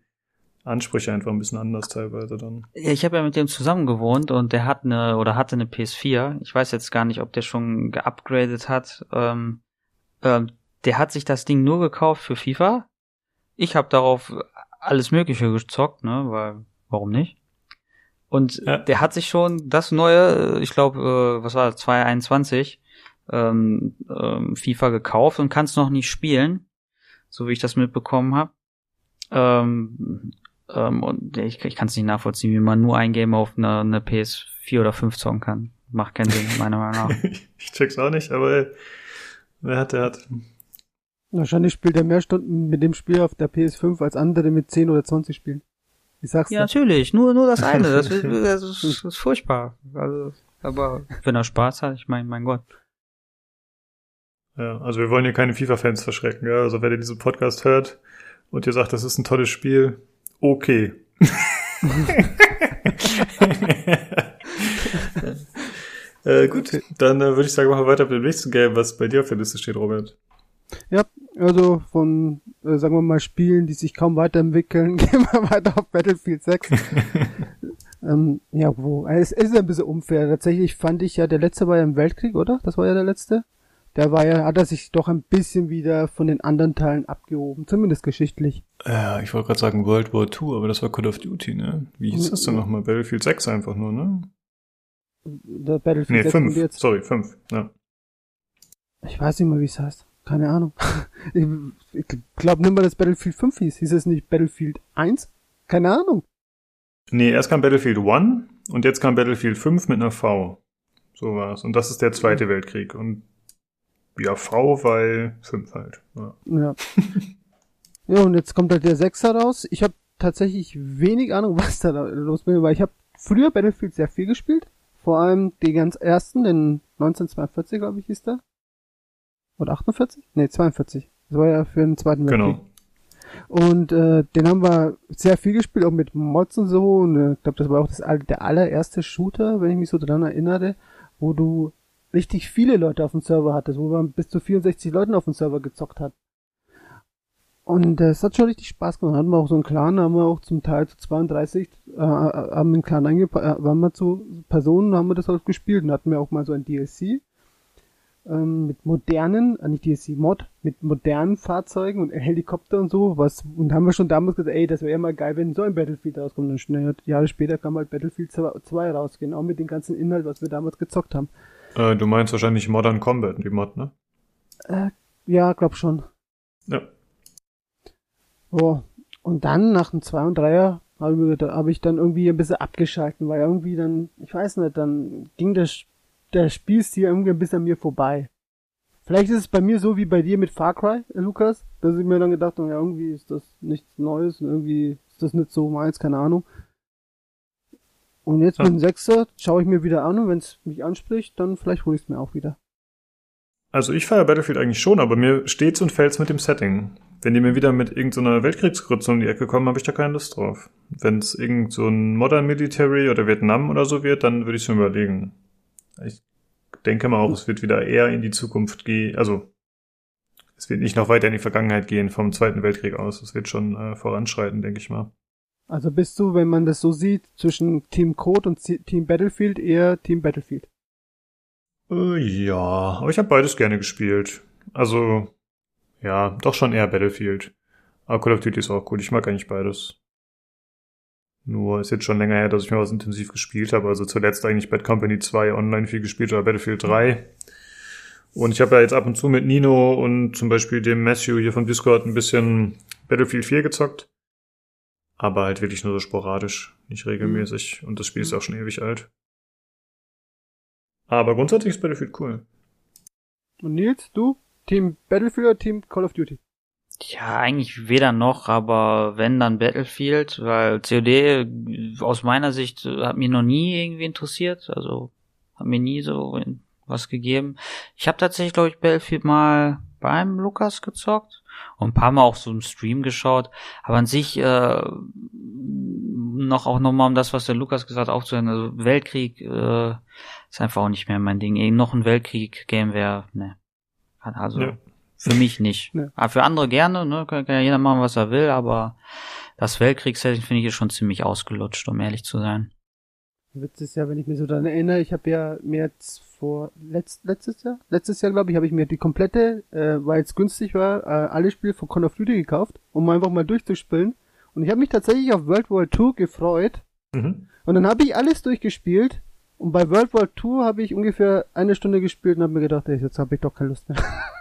Ansprüche einfach ein bisschen anders teilweise dann. Ja, ich habe ja mit dem zusammen gewohnt und der hat eine oder hatte eine PS4. Ich weiß jetzt gar nicht, ob der schon geupgradet hat. Ähm, ähm, der hat sich das Ding nur gekauft für FIFA. Ich habe darauf alles Mögliche gezockt, ne, weil warum nicht? Und ja. der hat sich schon das neue, ich glaube, äh, was war das, 2021, ähm, ähm, FIFA gekauft und kann es noch nicht spielen, so wie ich das mitbekommen habe. Ähm, ähm, und ich, ich kann es nicht nachvollziehen, wie man nur ein Game auf einer eine PS4 oder 5 zocken kann. Macht keinen Sinn, meiner Meinung nach. ich check's auch nicht, aber wer hat, der hat. Wahrscheinlich spielt er mehr Stunden mit dem Spiel auf der PS5 als andere mit 10 oder 20 spielen. Ich sag's Ja, natürlich. Nur, nur das eine. Das, ist- das, ist, das ist furchtbar. Also, aber wenn er Spaß hat, ich meine, mein Gott. Ja, also wir wollen hier keine FIFA-Fans verschrecken. Ja? Also wenn ihr diesen Podcast hört und ihr sagt, das ist ein tolles Spiel, okay. äh, gut, dann äh, würde ich sagen, machen wir weiter mit dem nächsten Game, was bei dir auf der Liste steht, Robert. Ja, also von, äh, sagen wir mal, Spielen, die sich kaum weiterentwickeln, gehen wir weiter auf Battlefield 6. ähm, ja, wo? Es ist ein bisschen unfair. Tatsächlich fand ich ja, der letzte war ja im Weltkrieg, oder? Das war ja der letzte. Der war ja, hat er sich doch ein bisschen wieder von den anderen Teilen abgehoben, zumindest geschichtlich. Ja, ich wollte gerade sagen World War II, aber das war Call of Duty, ne? Wie hieß das denn nochmal? Battlefield 6 einfach nur, ne? Der Battlefield Nee, 6 und 5. jetzt. Sorry, 5. Ja. Ich weiß nicht mal, wie es heißt. Keine Ahnung. ich ich glaube nicht mal, dass Battlefield 5 hieß. Hieß es nicht Battlefield 1? Keine Ahnung. Nee, erst kam Battlefield 1 und jetzt kam Battlefield 5 mit einer V. So war's. Und das ist der Zweite Weltkrieg. Und ja, V, weil 5 halt. Ja. Ja. ja, und jetzt kommt halt der Sechser raus. Ich habe tatsächlich wenig Ahnung, was da los ist, weil ich habe früher Battlefield sehr viel gespielt. Vor allem den ganz ersten, den 1942, glaube ich, hieß der. Oder 48? Nee, 42. Das war ja für den Zweiten Weltkrieg. Genau. Und äh, den haben wir sehr viel gespielt, auch mit Mods und so. Und äh, ich glaube, das war auch das, der allererste Shooter, wenn ich mich so dran erinnere, wo du richtig viele Leute auf dem Server hattest, wo man bis zu 64 Leuten auf dem Server gezockt hat. Und äh, es hat schon richtig Spaß gemacht. Hatten wir auch so einen Clan, haben wir auch zum Teil zu 32, äh, haben einen Clan eingepackt, äh, waren wir zu Personen, haben wir das halt gespielt und hatten wir auch mal so ein DLC ähm, mit modernen, äh, nicht DLC, Mod, mit modernen Fahrzeugen und Helikopter und so, was, und haben wir schon damals gesagt, ey, das wäre ja mal geil, wenn so ein Battlefield rauskommt. Und schnell, Jahre später kam halt Battlefield 2 raus, genau mit dem ganzen Inhalt, was wir damals gezockt haben. Äh, du meinst wahrscheinlich Modern Combat, die Mod, ne? Äh, ja, glaub schon. Ja. Oh. Und dann, nach dem 2 und 3er, habe ich, hab dann irgendwie ein bisschen abgeschalten, weil irgendwie dann, ich weiß nicht, dann ging Sch- der Spielstil irgendwie ein bisschen an mir vorbei. Vielleicht ist es bei mir so wie bei dir mit Far Cry, äh, Lukas, dass ich mir dann gedacht habe, ja, irgendwie ist das nichts Neues und irgendwie ist das nicht so meins, keine Ahnung. Und jetzt Ja. mit dem Sechser schaue ich mir wieder an und wenn es mich anspricht, dann vielleicht hole ich es mir auch wieder. Also ich feiere Battlefield eigentlich schon, aber mir steht's und fällt's mit dem Setting. Wenn die mir wieder mit irgendeiner Weltkriegsgrütze um die Ecke kommen, habe ich da keine Lust drauf. Wenn es irgend so ein Modern Military oder Vietnam oder so wird, dann würde ich mir überlegen. Ich denke mal auch, es wird wieder eher in die Zukunft gehen. Also es wird nicht noch weiter in die Vergangenheit gehen vom Zweiten Weltkrieg aus. Es wird schon äh, voranschreiten, denke ich mal. Also bist du, wenn man das so sieht, zwischen Team Code und Z- Team Battlefield eher Team Battlefield. Äh, ja, aber ich habe beides gerne gespielt. Also, ja, doch schon eher Battlefield. Aber Call of Duty ist auch cool. Ich mag eigentlich beides. Nur ist jetzt schon länger her, dass ich mal was intensiv gespielt habe. Also zuletzt eigentlich Bad Company 2 online viel gespielt oder Battlefield 3. Und ich habe ja jetzt ab und zu mit Nino und zum Beispiel dem Matthew hier von Discord ein bisschen Battlefield 4 gezockt. Aber halt wirklich nur so sporadisch, nicht regelmäßig. Und das Spiel ist auch schon ewig alt. Aber grundsätzlich ist Battlefield cool. Und Nils, du? Team Battlefield oder Team Call of Duty? Ja, eigentlich weder noch, aber wenn dann Battlefield, weil COD aus meiner Sicht äh, hat mich noch nie irgendwie interessiert, also hat mir nie so was gegeben. Ich habe tatsächlich, glaube ich, Battlefield mal beim Lukas gezockt und ein paar Mal auch so im Stream geschaut, aber an sich äh, noch auch nochmal um das, was der Lukas gesagt hat, aufzuhören, also Weltkrieg äh, ist einfach auch nicht mehr mein Ding. Irgend noch ein Weltkrieg-Game wäre, ne. Also Ja. Für mich nicht. Ne. Aber für andere gerne, ne? Kann, kann ja jeder machen, was er will, aber das Weltkriegssetting finde ich ist schon ziemlich ausgelutscht, um ehrlich zu sein. Witz ist ja, wenn ich mich so daran erinnere, ich habe ja mir jetzt vor letzt, letztes Jahr, letztes Jahr glaube ich, habe ich mir die komplette, äh, weil es günstig war, äh, alle Spiele von Call of Duty gekauft, um einfach mal durchzuspielen. Und ich habe mich tatsächlich auf World War II gefreut. Mhm. Und dann habe ich alles durchgespielt. Und bei World War II habe ich ungefähr eine Stunde gespielt und habe mir gedacht, ey, jetzt habe ich doch keine Lust mehr.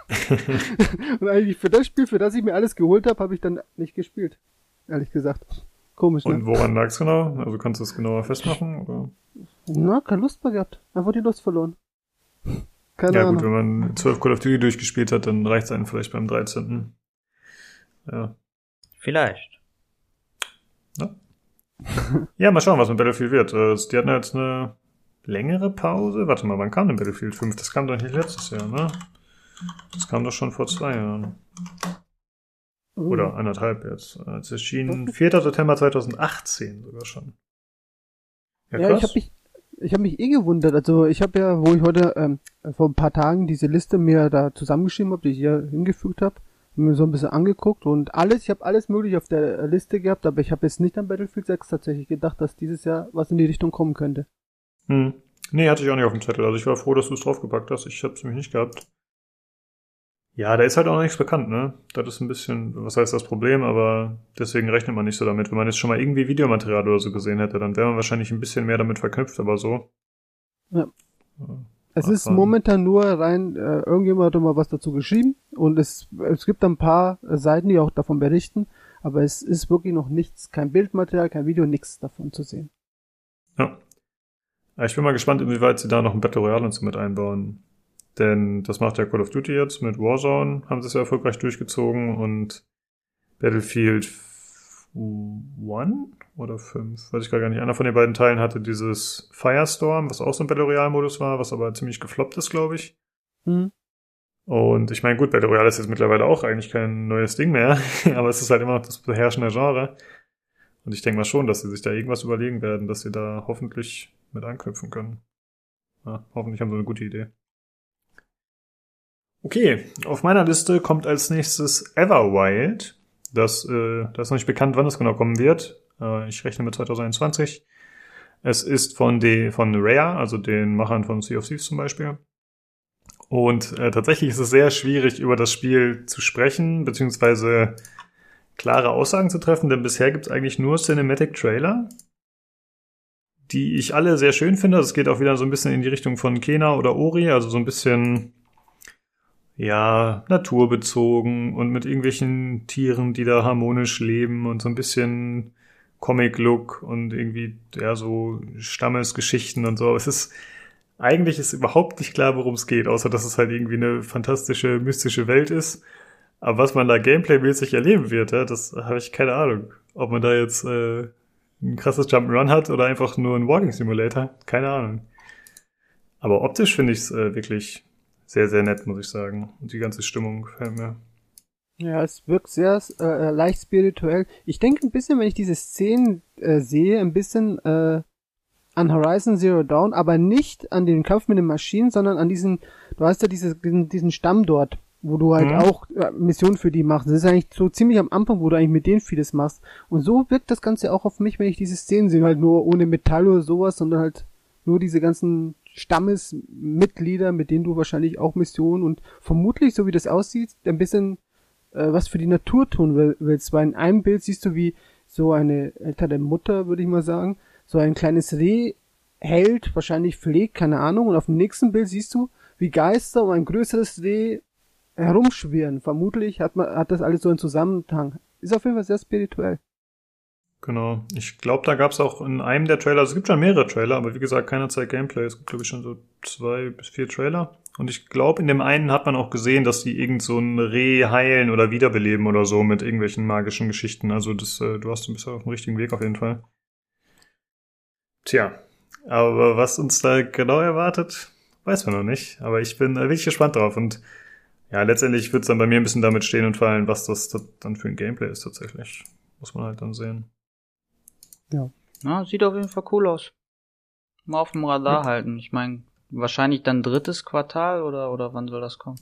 und eigentlich für das Spiel, für das ich mir alles geholt habe, habe ich dann nicht gespielt. Ehrlich gesagt. Komisch, Und ne? woran lag's genau? Also kannst du es genauer festmachen? Oder? Na, keine Lust mehr gehabt. Einfach die Lust verloren. Keine Ja Ahnung. gut, wenn man 12 Call of Duty durchgespielt hat, dann reicht's einem vielleicht beim 13. Ja. Vielleicht. ja, mal schauen, was mit Battlefield wird. Äh, die hatten jetzt eine längere Pause. Warte mal, wann kam denn Battlefield 5? Das kam doch nicht letztes Jahr, ne? Das kam doch schon vor zwei Jahren. Oder anderthalb jetzt. Es erschien 4. September 2018 sogar schon. Ja, ja ich habe mich, ich hab mich eh gewundert. Also ich habe ja, wo ich heute ähm, vor ein paar Tagen diese Liste mir da zusammengeschrieben habe, die ich hier hingefügt habe, mir so ein bisschen angeguckt und alles, ich habe alles mögliche auf der Liste gehabt, aber ich habe jetzt nicht an Battlefield 6 tatsächlich gedacht, dass dieses Jahr was in die Richtung kommen könnte. Hm. Nee, hatte ich auch nicht auf dem Zettel. Also ich war froh, dass du es draufgepackt hast. Ich habe es nämlich nicht gehabt. Ja, da ist halt auch noch nichts bekannt, ne? Das ist ein bisschen, was heißt das Problem, aber deswegen rechnet man nicht so damit. Wenn man jetzt schon mal irgendwie Videomaterial oder so gesehen hätte, dann wäre man wahrscheinlich ein bisschen mehr damit verknüpft, aber so. Ja. Es ist momentan nur rein, äh, irgendjemand hat mal was dazu geschrieben und es, es gibt ein paar Seiten, die auch davon berichten, aber es ist wirklich noch nichts, kein Bildmaterial, kein Video, nichts davon zu sehen. Ja. Ich bin mal gespannt, inwieweit sie da noch ein Battle Royale und so mit einbauen. Denn das macht ja Call of Duty jetzt mit Warzone, haben sie es ja erfolgreich durchgezogen und Battlefield 1 oder 5, weiß ich gar nicht. Einer von den beiden Teilen hatte dieses Firestorm, was auch so ein Battle Royale-Modus war, was aber ziemlich gefloppt ist, glaube ich. Mhm. Und ich meine, gut, Battle Royale ist jetzt mittlerweile auch eigentlich kein neues Ding mehr, aber es ist halt immer noch das beherrschende Genre. Und ich denke mal schon, dass sie sich da irgendwas überlegen werden, dass sie da hoffentlich mit anknüpfen können. Ja, hoffentlich haben sie eine gute Idee. Okay, auf meiner Liste kommt als nächstes Everwild. Das, äh, das ist noch nicht bekannt, wann es genau kommen wird. Äh, ich rechne mit 2021. Es ist von, de, von Rare, also den Machern von Sea of Thieves zum Beispiel. Und äh, tatsächlich ist es sehr schwierig, über das Spiel zu sprechen, beziehungsweise klare Aussagen zu treffen, denn bisher gibt es eigentlich nur Cinematic Trailer, die ich alle sehr schön finde. Das geht auch wieder so ein bisschen in die Richtung von Kena oder Ori, also so ein bisschen ja, naturbezogen und mit irgendwelchen Tieren, die da harmonisch leben und so ein bisschen Comic-Look und irgendwie, ja, so Stammesgeschichten und so. Es ist, eigentlich ist überhaupt nicht klar, worum es geht, außer dass es halt irgendwie eine fantastische, mystische Welt ist. Aber was man da Gameplay-mäßig erleben wird, ja, das habe ich keine Ahnung. Ob man da jetzt äh, ein krasses Jump'n'Run hat oder einfach nur ein Walking Simulator, keine Ahnung. Aber optisch finde ich es äh, wirklich sehr, sehr nett, muss ich sagen. Und die ganze Stimmung gefällt mir. Ja, es wirkt sehr äh, leicht spirituell. Ich denke ein bisschen, wenn ich diese Szenen äh, sehe, ein bisschen äh, an Horizon Zero Dawn, aber nicht an den Kampf mit den Maschinen, sondern an diesen, du hast ja diese, diesen, diesen Stamm dort, wo du halt mhm. auch äh, Missionen für die machst. Das ist eigentlich so ziemlich am Anfang, wo du eigentlich mit denen vieles machst. Und so wirkt das Ganze auch auf mich, wenn ich diese Szenen sehe, halt nur ohne Metall oder sowas, sondern halt nur diese ganzen Stammesmitglieder, mit denen du wahrscheinlich auch Missionen und vermutlich, so wie das aussieht, ein bisschen äh, was für die Natur tun willst. Weil in einem Bild siehst du, wie so eine ältere Mutter, würde ich mal sagen, so ein kleines Reh hält, wahrscheinlich pflegt, keine Ahnung. Und auf dem nächsten Bild siehst du, wie Geister um ein größeres Reh herumschwirren. Vermutlich hat man, hat das alles so einen Zusammenhang. Ist auf jeden Fall sehr spirituell. Genau. Ich glaube, da gab es auch in einem der Trailer, also es gibt schon mehrere Trailer, aber wie gesagt, keiner zeigt Gameplay. Es gibt, glaube ich, schon so zwei bis vier Trailer. Und ich glaube, in dem einen hat man auch gesehen, dass die irgend so ein Reh heilen oder wiederbeleben oder so mit irgendwelchen magischen Geschichten. Also das, äh, du hast ein bisschen auf dem richtigen Weg auf jeden Fall. Tja, aber was uns da genau erwartet, weiß man noch nicht. Aber ich bin äh, wirklich gespannt drauf und ja, letztendlich wird es dann bei mir ein bisschen damit stehen und fallen, was das dann für ein Gameplay ist tatsächlich. Muss man halt dann sehen. Ja. Na, sieht auf jeden Fall cool aus. Mal auf dem Radar ja. halten. Ich meine, wahrscheinlich dann drittes Quartal oder, oder wann soll das kommen?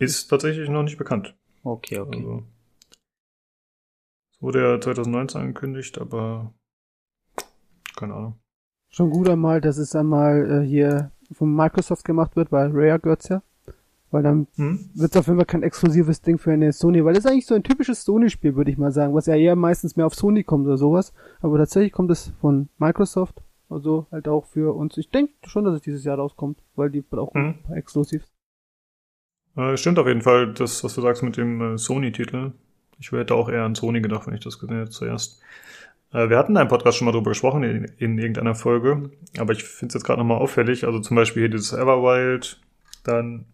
Ist tatsächlich noch nicht bekannt. Okay, okay. Also, es wurde ja 2019 angekündigt, aber keine Ahnung. Schon gut einmal, dass es einmal äh, hier von Microsoft gemacht wird, weil Rare gehört's ja. Weil dann hm? wird es auf jeden Fall kein exklusives Ding für eine Sony, weil das ist eigentlich so ein typisches Sony-Spiel, würde ich mal sagen, was ja eher meistens mehr auf Sony kommt oder sowas. Aber tatsächlich kommt es von Microsoft, also halt auch für uns. Ich denke schon, dass es dieses Jahr rauskommt, weil die brauchen hm? ein paar Exklusivs. Äh, stimmt auf jeden Fall, das, was du sagst mit dem äh, Sony-Titel. Ich hätte auch eher an Sony gedacht, wenn ich das gesehen hätte zuerst. Äh, wir hatten in einem Podcast schon mal drüber gesprochen, in, in irgendeiner Folge, aber ich finde es jetzt gerade nochmal auffällig. Also zum Beispiel hier dieses Everwild, dann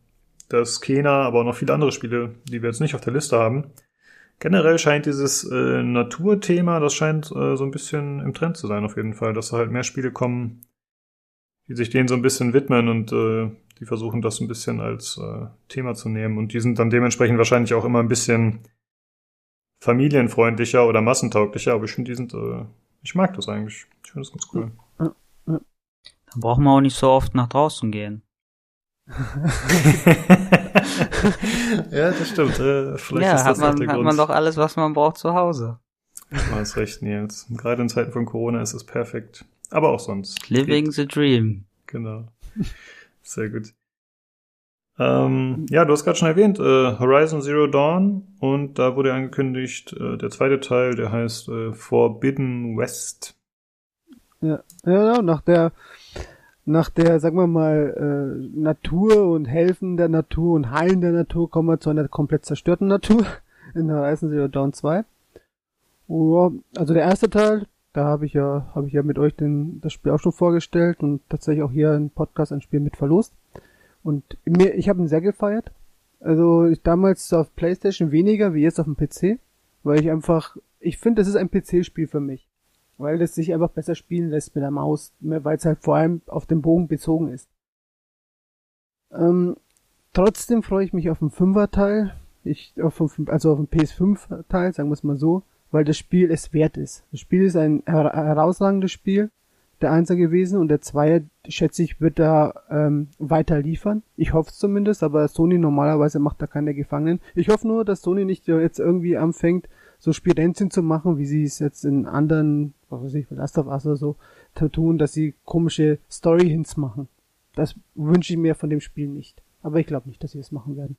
das Kena, aber auch noch viele andere Spiele, die wir jetzt nicht auf der Liste haben, generell scheint dieses äh, Naturthema, das scheint äh, so ein bisschen im Trend zu sein auf jeden Fall, dass da halt mehr Spiele kommen, die sich denen so ein bisschen widmen und äh, die versuchen das ein bisschen als äh, Thema zu nehmen und die sind dann dementsprechend wahrscheinlich auch immer ein bisschen familienfreundlicher oder massentauglicher, aber ich finde, die sind, äh, ich mag das eigentlich. Ich finde das ganz cool. Dann braucht man auch nicht so oft nach draußen gehen. ja, das stimmt. Äh, vielleicht ja, ist hat das auch man, der hat Grund. man doch alles, was man braucht zu Hause. Du hast recht, Nils. Gerade in Zeiten von Corona ist es perfekt. Aber auch sonst. Living the dream. Genau. Sehr gut. Ähm, ja, du hast gerade schon erwähnt, äh, Horizon Zero Dawn und da wurde angekündigt, äh, der zweite Teil, der heißt äh, Forbidden West. Ja, ja, nach der, nach der, sagen wir mal, äh, Natur und Helfen der Natur und Heilen der Natur kommen wir zu einer komplett zerstörten Natur in Horizon Zero Dawn 2. Ja, also der erste Teil, da habe ich ja, habe ich ja mit euch den, das Spiel auch schon vorgestellt und tatsächlich auch hier im Podcast ein Spiel mit verlost. Und mir, ich habe ihn sehr gefeiert. Also ich damals auf PlayStation weniger wie jetzt auf dem PC, weil ich einfach, ich finde, das ist ein PC-Spiel für mich, weil das sich einfach besser spielen lässt mit der Maus, weil es halt vor allem auf den Bogen bezogen ist. Ähm, trotzdem freue ich mich auf den Fünfer-Teil, ich auf also auf den PS5-Teil, sagen wir es mal so, weil das Spiel es wert ist. Das Spiel ist ein her herausragendes Spiel, der Einser gewesen und der Zweier, schätze ich, wird da ähm, weiter liefern. Ich hoffe es zumindest, aber Sony normalerweise macht da keine Gefangenen. Ich hoffe nur, dass Sony nicht jetzt irgendwie anfängt, so Spirenzien zu machen, wie sie es jetzt in anderen, was weiß ich, Last of Us oder so, tun, dass sie komische Story-Hints machen. Das wünsche ich mir von dem Spiel nicht. Aber ich glaube nicht, dass sie es machen werden.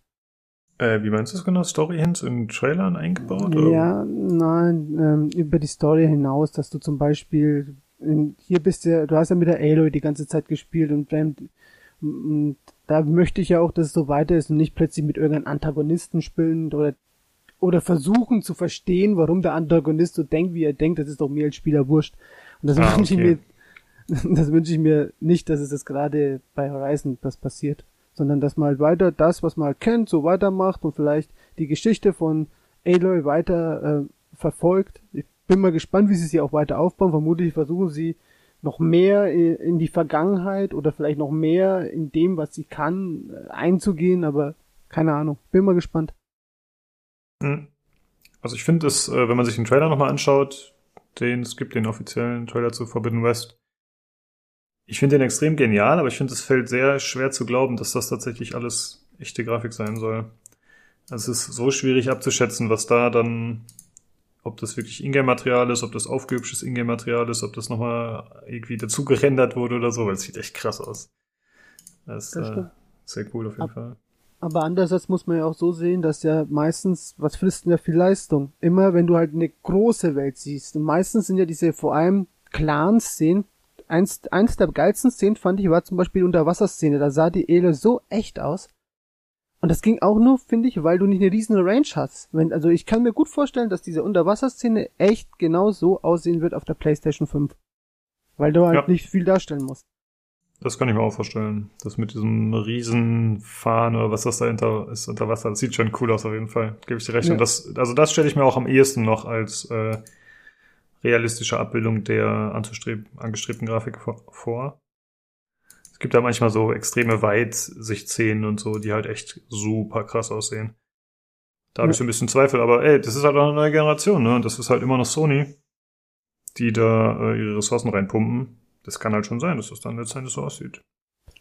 Äh, wie meinst du das genau? Story-Hints in Trailern eingebaut? Ja, nein, ähm, über die Story hinaus, dass du zum Beispiel in, hier bist du, du hast ja mit der Aloy die ganze Zeit gespielt und, und, und da möchte ich ja auch, dass es so weiter ist und nicht plötzlich mit irgendeinem Antagonisten spielen oder oder versuchen zu verstehen, warum der Antagonist so denkt, wie er denkt, das ist doch mir als Spieler wurscht. Und das Ah, wünsche ich okay. mir, das wünsche ich mir nicht, dass es das gerade bei Horizon das passiert, sondern dass man halt weiter das, was man halt kennt, so weitermacht und vielleicht die Geschichte von Aloy weiter äh, verfolgt. Ich bin mal gespannt, wie sie sie auch weiter aufbauen. Vermutlich versuchen sie noch mehr in die Vergangenheit oder vielleicht noch mehr in dem, was sie kann, äh, einzugehen, aber keine Ahnung. Bin mal gespannt. Hm. Also ich finde es, äh, wenn man sich den Trailer nochmal anschaut, den es gibt, den offiziellen Trailer zu Forbidden West, ich finde den extrem genial, aber ich finde es fällt sehr schwer zu glauben, dass das tatsächlich alles echte Grafik sein soll. Also es ist so schwierig abzuschätzen, was da dann, ob das wirklich Ingame-Material ist, ob das aufgehübschtes Ingame-Material ist, ob das nochmal irgendwie dazu gerendert wurde oder so, weil es sieht echt krass aus. Das ist äh, sehr cool auf jeden Ab- Fall. Aber andererseits muss man ja auch so sehen, dass ja meistens, was frisst denn ja viel Leistung? Immer wenn du halt eine große Welt siehst. Und meistens sind ja diese vor allem Clan-Szenen. Eins, eins der geilsten Szenen fand ich war zum Beispiel die Unterwasserszene. Da sah die Ele so echt aus. Und das ging auch nur, finde ich, weil du nicht eine riesen Range hast. Wenn, also ich kann mir gut vorstellen, dass diese Unterwasserszene echt genau so aussehen wird auf der PlayStation 5. Weil du halt Ja. nicht viel darstellen musst. Das kann ich mir auch vorstellen. Das mit diesem Riesenfahren oder was das dahinter ist unter Wasser, das sieht schon cool aus auf jeden Fall. Gebe ich dir recht. Ja. Und das, also das stelle ich mir auch am ehesten noch als äh, realistische Abbildung der angestrebten Grafik vor. Es gibt ja manchmal so extreme Weitsichtszenen und so, die halt echt super krass aussehen. Da habe Ja. ich so ein bisschen Zweifel, aber ey, das ist halt auch eine neue Generation, ne? Und das ist halt immer noch Sony, die da äh, ihre Ressourcen reinpumpen. Das kann halt schon sein, dass das dann letztendlich so aussieht.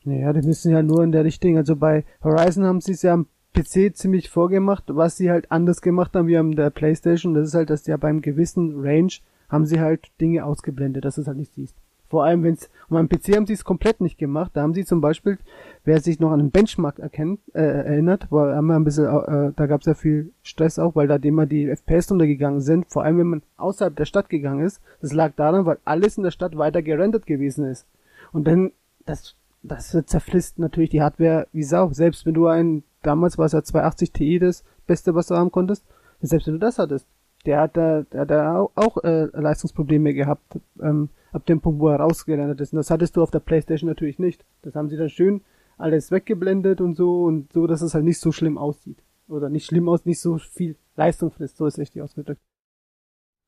Naja, die müssen ja nur in der Richtung, also bei Horizon haben sie es ja am PC ziemlich vorgemacht, was sie halt anders gemacht haben wie am der Playstation, das ist halt, dass ja beim gewissen Range haben sie halt Dinge ausgeblendet, dass du es halt nicht siehst. Vor allem, wenn es, und am PC haben sie es komplett nicht gemacht, da haben sie zum Beispiel, wer sich noch an den Benchmark erkennt, äh, erinnert, war haben wir ein bisschen, äh, da gab es ja viel Stress auch, weil da immer die FPS runtergegangen sind, vor allem wenn man außerhalb der Stadt gegangen ist, das lag daran, weil alles in der Stadt weiter gerendert gewesen ist. Und dann, das, das zerfrisst natürlich die Hardware wie Sau. Selbst wenn du ein, damals war es ja 280 Ti das Beste, was du haben konntest, selbst wenn du das hattest, der hat da, der hat da auch, auch äh, Leistungsprobleme gehabt, ähm, ab dem Punkt, wo er rausgerendert ist. Und das hattest du auf der Playstation natürlich nicht. Das haben sie dann schön alles weggeblendet und so und so, dass es halt nicht so schlimm aussieht. Oder nicht schlimm aus, nicht so viel Leistung frisst, so ist richtig ausgedrückt.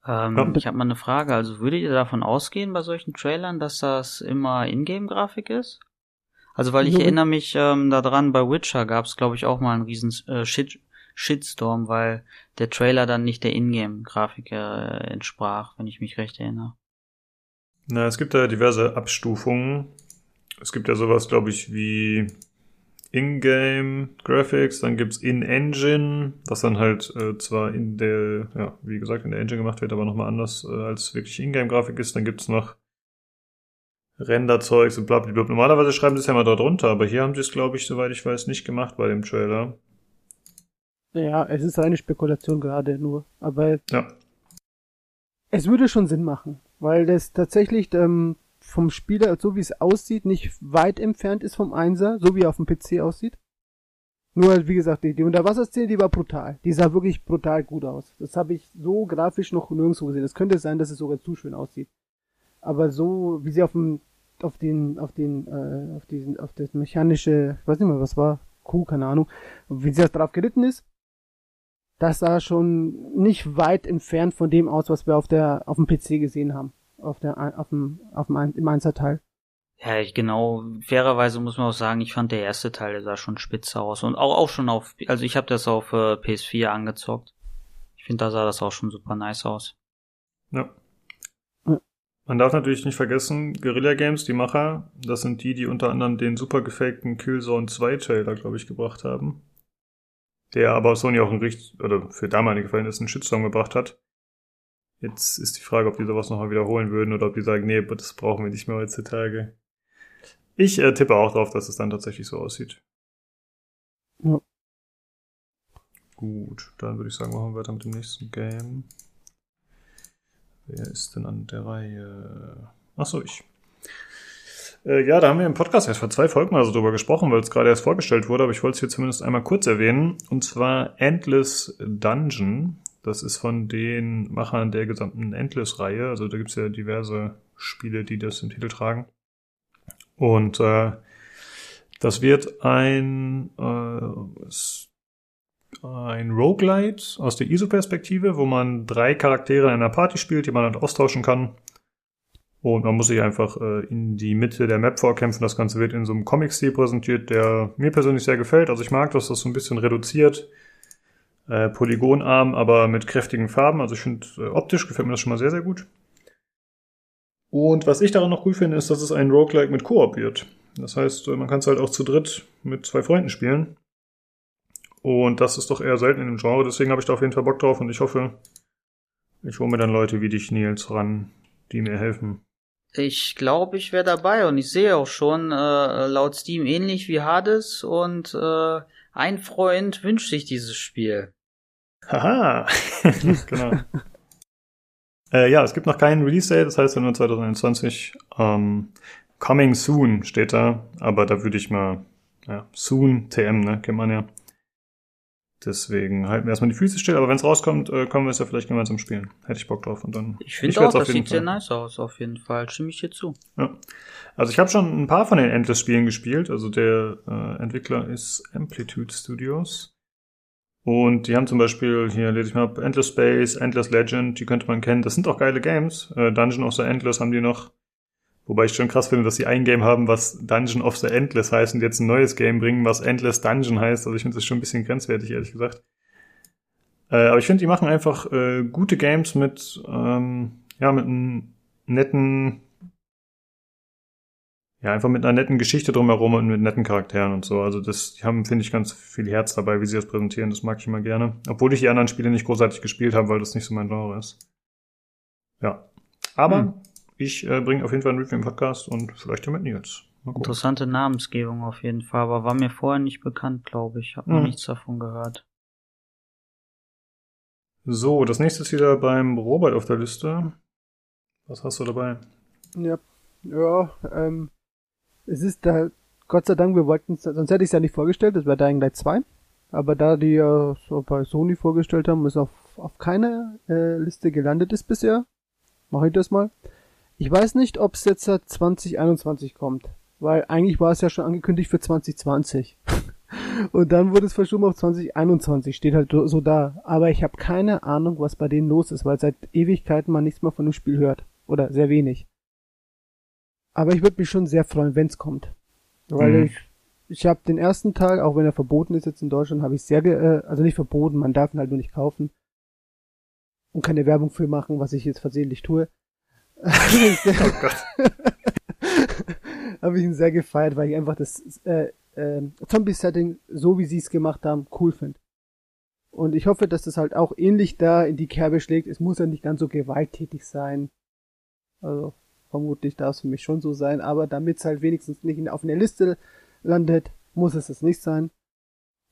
Ähm. Ich habe mal eine Frage. Also würdet ihr davon ausgehen bei solchen Trailern, dass das immer Ingame-Grafik ist? Also weil ich Nur- erinnere mich ähm, daran, bei Witcher gab es, glaube ich, auch mal einen riesen äh, Shit Shitstorm, weil der Trailer dann nicht der Ingame-Grafik äh, entsprach, wenn ich mich recht erinnere. Na, es gibt da diverse Abstufungen. Es gibt ja sowas, glaube ich, wie In-Game Graphics, dann gibt's In-Engine, was dann halt äh, zwar in der, ja, wie gesagt, in der Engine gemacht wird, aber nochmal anders äh, als wirklich In-Game Grafik ist. Dann gibt's noch Render-Zeugs und bla, bla, bla. Normalerweise schreiben sie es ja mal da drunter, aber hier haben sie es, glaube ich, soweit ich weiß, nicht gemacht bei dem Trailer. Ja, es ist reine Spekulation gerade nur. Aber Ja. es würde schon Sinn machen, weil das tatsächlich ähm, vom Spieler, so wie es aussieht, nicht weit entfernt ist vom Einser, so wie er auf dem PC aussieht. Nur, wie gesagt, die, die Unterwasserszene, die war brutal. Die sah wirklich brutal gut aus. Das habe ich so grafisch noch nirgendwo gesehen. Es könnte sein, dass es sogar zu schön aussieht. Aber so, wie sie auf dem, auf den, auf den, äh, auf diesen, auf das mechanische, ich weiß nicht mehr, was war, Kuh, keine Ahnung, wie sie das drauf geritten ist, das sah schon nicht weit entfernt von dem aus, was wir auf der, auf dem PC gesehen haben. Auf der, auf dem, auf dem, im Einzelteil. Ja, ich genau, fairerweise muss man auch sagen, ich fand der erste Teil, der sah schon spitze aus. Und auch, auch schon auf, also ich habe das auf äh, PS4 angezockt. Ich finde, da sah das auch schon super nice aus. Ja. Ja. Man darf natürlich nicht vergessen, Guerilla Games, die Macher, das sind die, die unter anderem den super gefakten Killzone 2 Trailer, glaube ich, gebracht haben. Der aber Sony auch ein richtig, oder für damalige Verhältnisse einen Shitstorm gebracht hat. Jetzt ist die Frage, ob die sowas nochmal wiederholen würden oder ob die sagen, nee, das brauchen wir nicht mehr heutzutage. Ich äh, tippe auch drauf, dass es dann tatsächlich so aussieht. Ja. Gut, dann würde ich sagen, machen wir weiter mit dem nächsten Game. Wer ist denn an der Reihe? Achso, ich. Äh, ja, da haben wir im Podcast erst vor zwei Folgen mal so drüber gesprochen, weil es gerade erst vorgestellt wurde, aber ich wollte es hier zumindest einmal kurz erwähnen. Und zwar Endless Dungeon. Das ist von den Machern der gesamten Endless-Reihe. Also da gibt's ja diverse Spiele, die das im Titel tragen. Und äh, das wird ein, äh, es- ein Roguelite aus der ISO-Perspektive, wo man drei Charaktere in einer Party spielt, die man dann austauschen kann. Und man muss sich einfach äh, in die Mitte der Map vorkämpfen. Das Ganze wird in so einem Comic-Stil präsentiert, der mir persönlich sehr gefällt. Also ich mag, dass das so ein bisschen reduziert, äh, polygonarm, aber mit kräftigen Farben. Also ich finde, äh, optisch gefällt mir das schon mal sehr, sehr gut. Und was ich daran noch cool finde, ist, dass es ein Roguelike mit Koop wird. Das heißt, äh, man kann es halt auch zu dritt mit zwei Freunden spielen. Und das ist doch eher selten in dem Genre, deswegen habe ich da auf jeden Fall Bock drauf und ich hoffe, ich hole mir dann Leute wie dich, Nils, ran, die mir helfen. Ich glaube, ich wäre dabei und ich sehe auch schon äh, laut Steam ähnlich wie Hades und äh, ein Freund wünscht sich dieses Spiel. Haha, genau. äh, ja, es gibt noch keinen Release-Date, das heißt ja nur 2021. Ähm, coming soon steht da, aber da würde ich mal, ja, soon, TM, ne, kennt man ja. Deswegen halten wir erstmal die Füße still, aber wenn es rauskommt, äh, können wir es ja vielleicht gemeinsam spielen. Hätte ich Bock drauf und dann. Ich finde auch, das sieht sehr Fall. nice aus, auf jeden Fall. Stimme ich dir zu. Ja. Also ich habe schon ein paar von den Endless-Spielen gespielt. Also der äh, Entwickler ist Amplitude Studios. Und die haben zum Beispiel, hier lese ich mal ab, Endless Space, Endless Legend, die könnte man kennen. Das sind auch geile Games. Äh, Dungeon of the Endless haben die noch. Wobei ich schon krass finde, dass sie ein Game haben, was Dungeon of the Endless heißt und jetzt ein neues Game bringen, was Endless Dungeon heißt. Also ich finde das schon ein bisschen grenzwertig, ehrlich gesagt. Äh, aber ich finde, die machen einfach äh, gute Games mit, ähm, ja, mit einem netten, ja, einfach mit einer netten Geschichte drumherum und mit netten Charakteren und so. Also das, die haben, finde ich, ganz viel Herz dabei, wie sie das präsentieren. Das mag ich immer gerne. Obwohl ich die anderen Spiele nicht großartig gespielt habe, weil das nicht so mein Genre ist. Ja. Aber Hm. Ich äh, bringe auf jeden Fall ein Review im Podcast und vielleicht ja mit Nils. Interessante Namensgebung auf jeden Fall, aber war mir vorher nicht bekannt, glaube ich. Hab noch Hm. nichts davon gehört. So, das nächste ist wieder beim Robert auf der Liste. Was hast du dabei? Ja, ja, ähm, es ist da, Gott sei Dank, wir wollten sonst hätte ich es ja nicht vorgestellt, das wäre Dying Light 2. Aber da die ja so bei Sony vorgestellt haben, ist auf, auf keiner äh, Liste gelandet ist bisher, mache ich das mal. Ich weiß nicht, ob es jetzt seit 2021 kommt, weil eigentlich war es ja schon angekündigt für 2020. Und dann wurde es verschoben auf 2021, steht halt so da. Aber ich habe keine Ahnung, was bei denen los ist, weil seit Ewigkeiten man nichts mehr von dem Spiel hört. Oder sehr wenig. Aber ich würde mich schon sehr freuen, wenn es kommt. Weil mhm. ich, ich habe den ersten Teil, auch wenn er verboten ist jetzt in Deutschland, habe ich sehr, äh, also nicht verboten, man darf ihn halt nur nicht kaufen. Und keine Werbung für machen, was ich jetzt versehentlich tue. oh Gott. habe ich ihn sehr gefeiert, weil ich einfach das äh, äh, Zombie-Setting, so wie sie es gemacht haben, cool finde. Und ich hoffe, dass das halt auch ähnlich da in die Kerbe schlägt. Es muss ja nicht ganz so gewalttätig sein. Also vermutlich darf es für mich schon so sein, aber damit es halt wenigstens nicht auf einer Liste landet, muss es es nicht sein.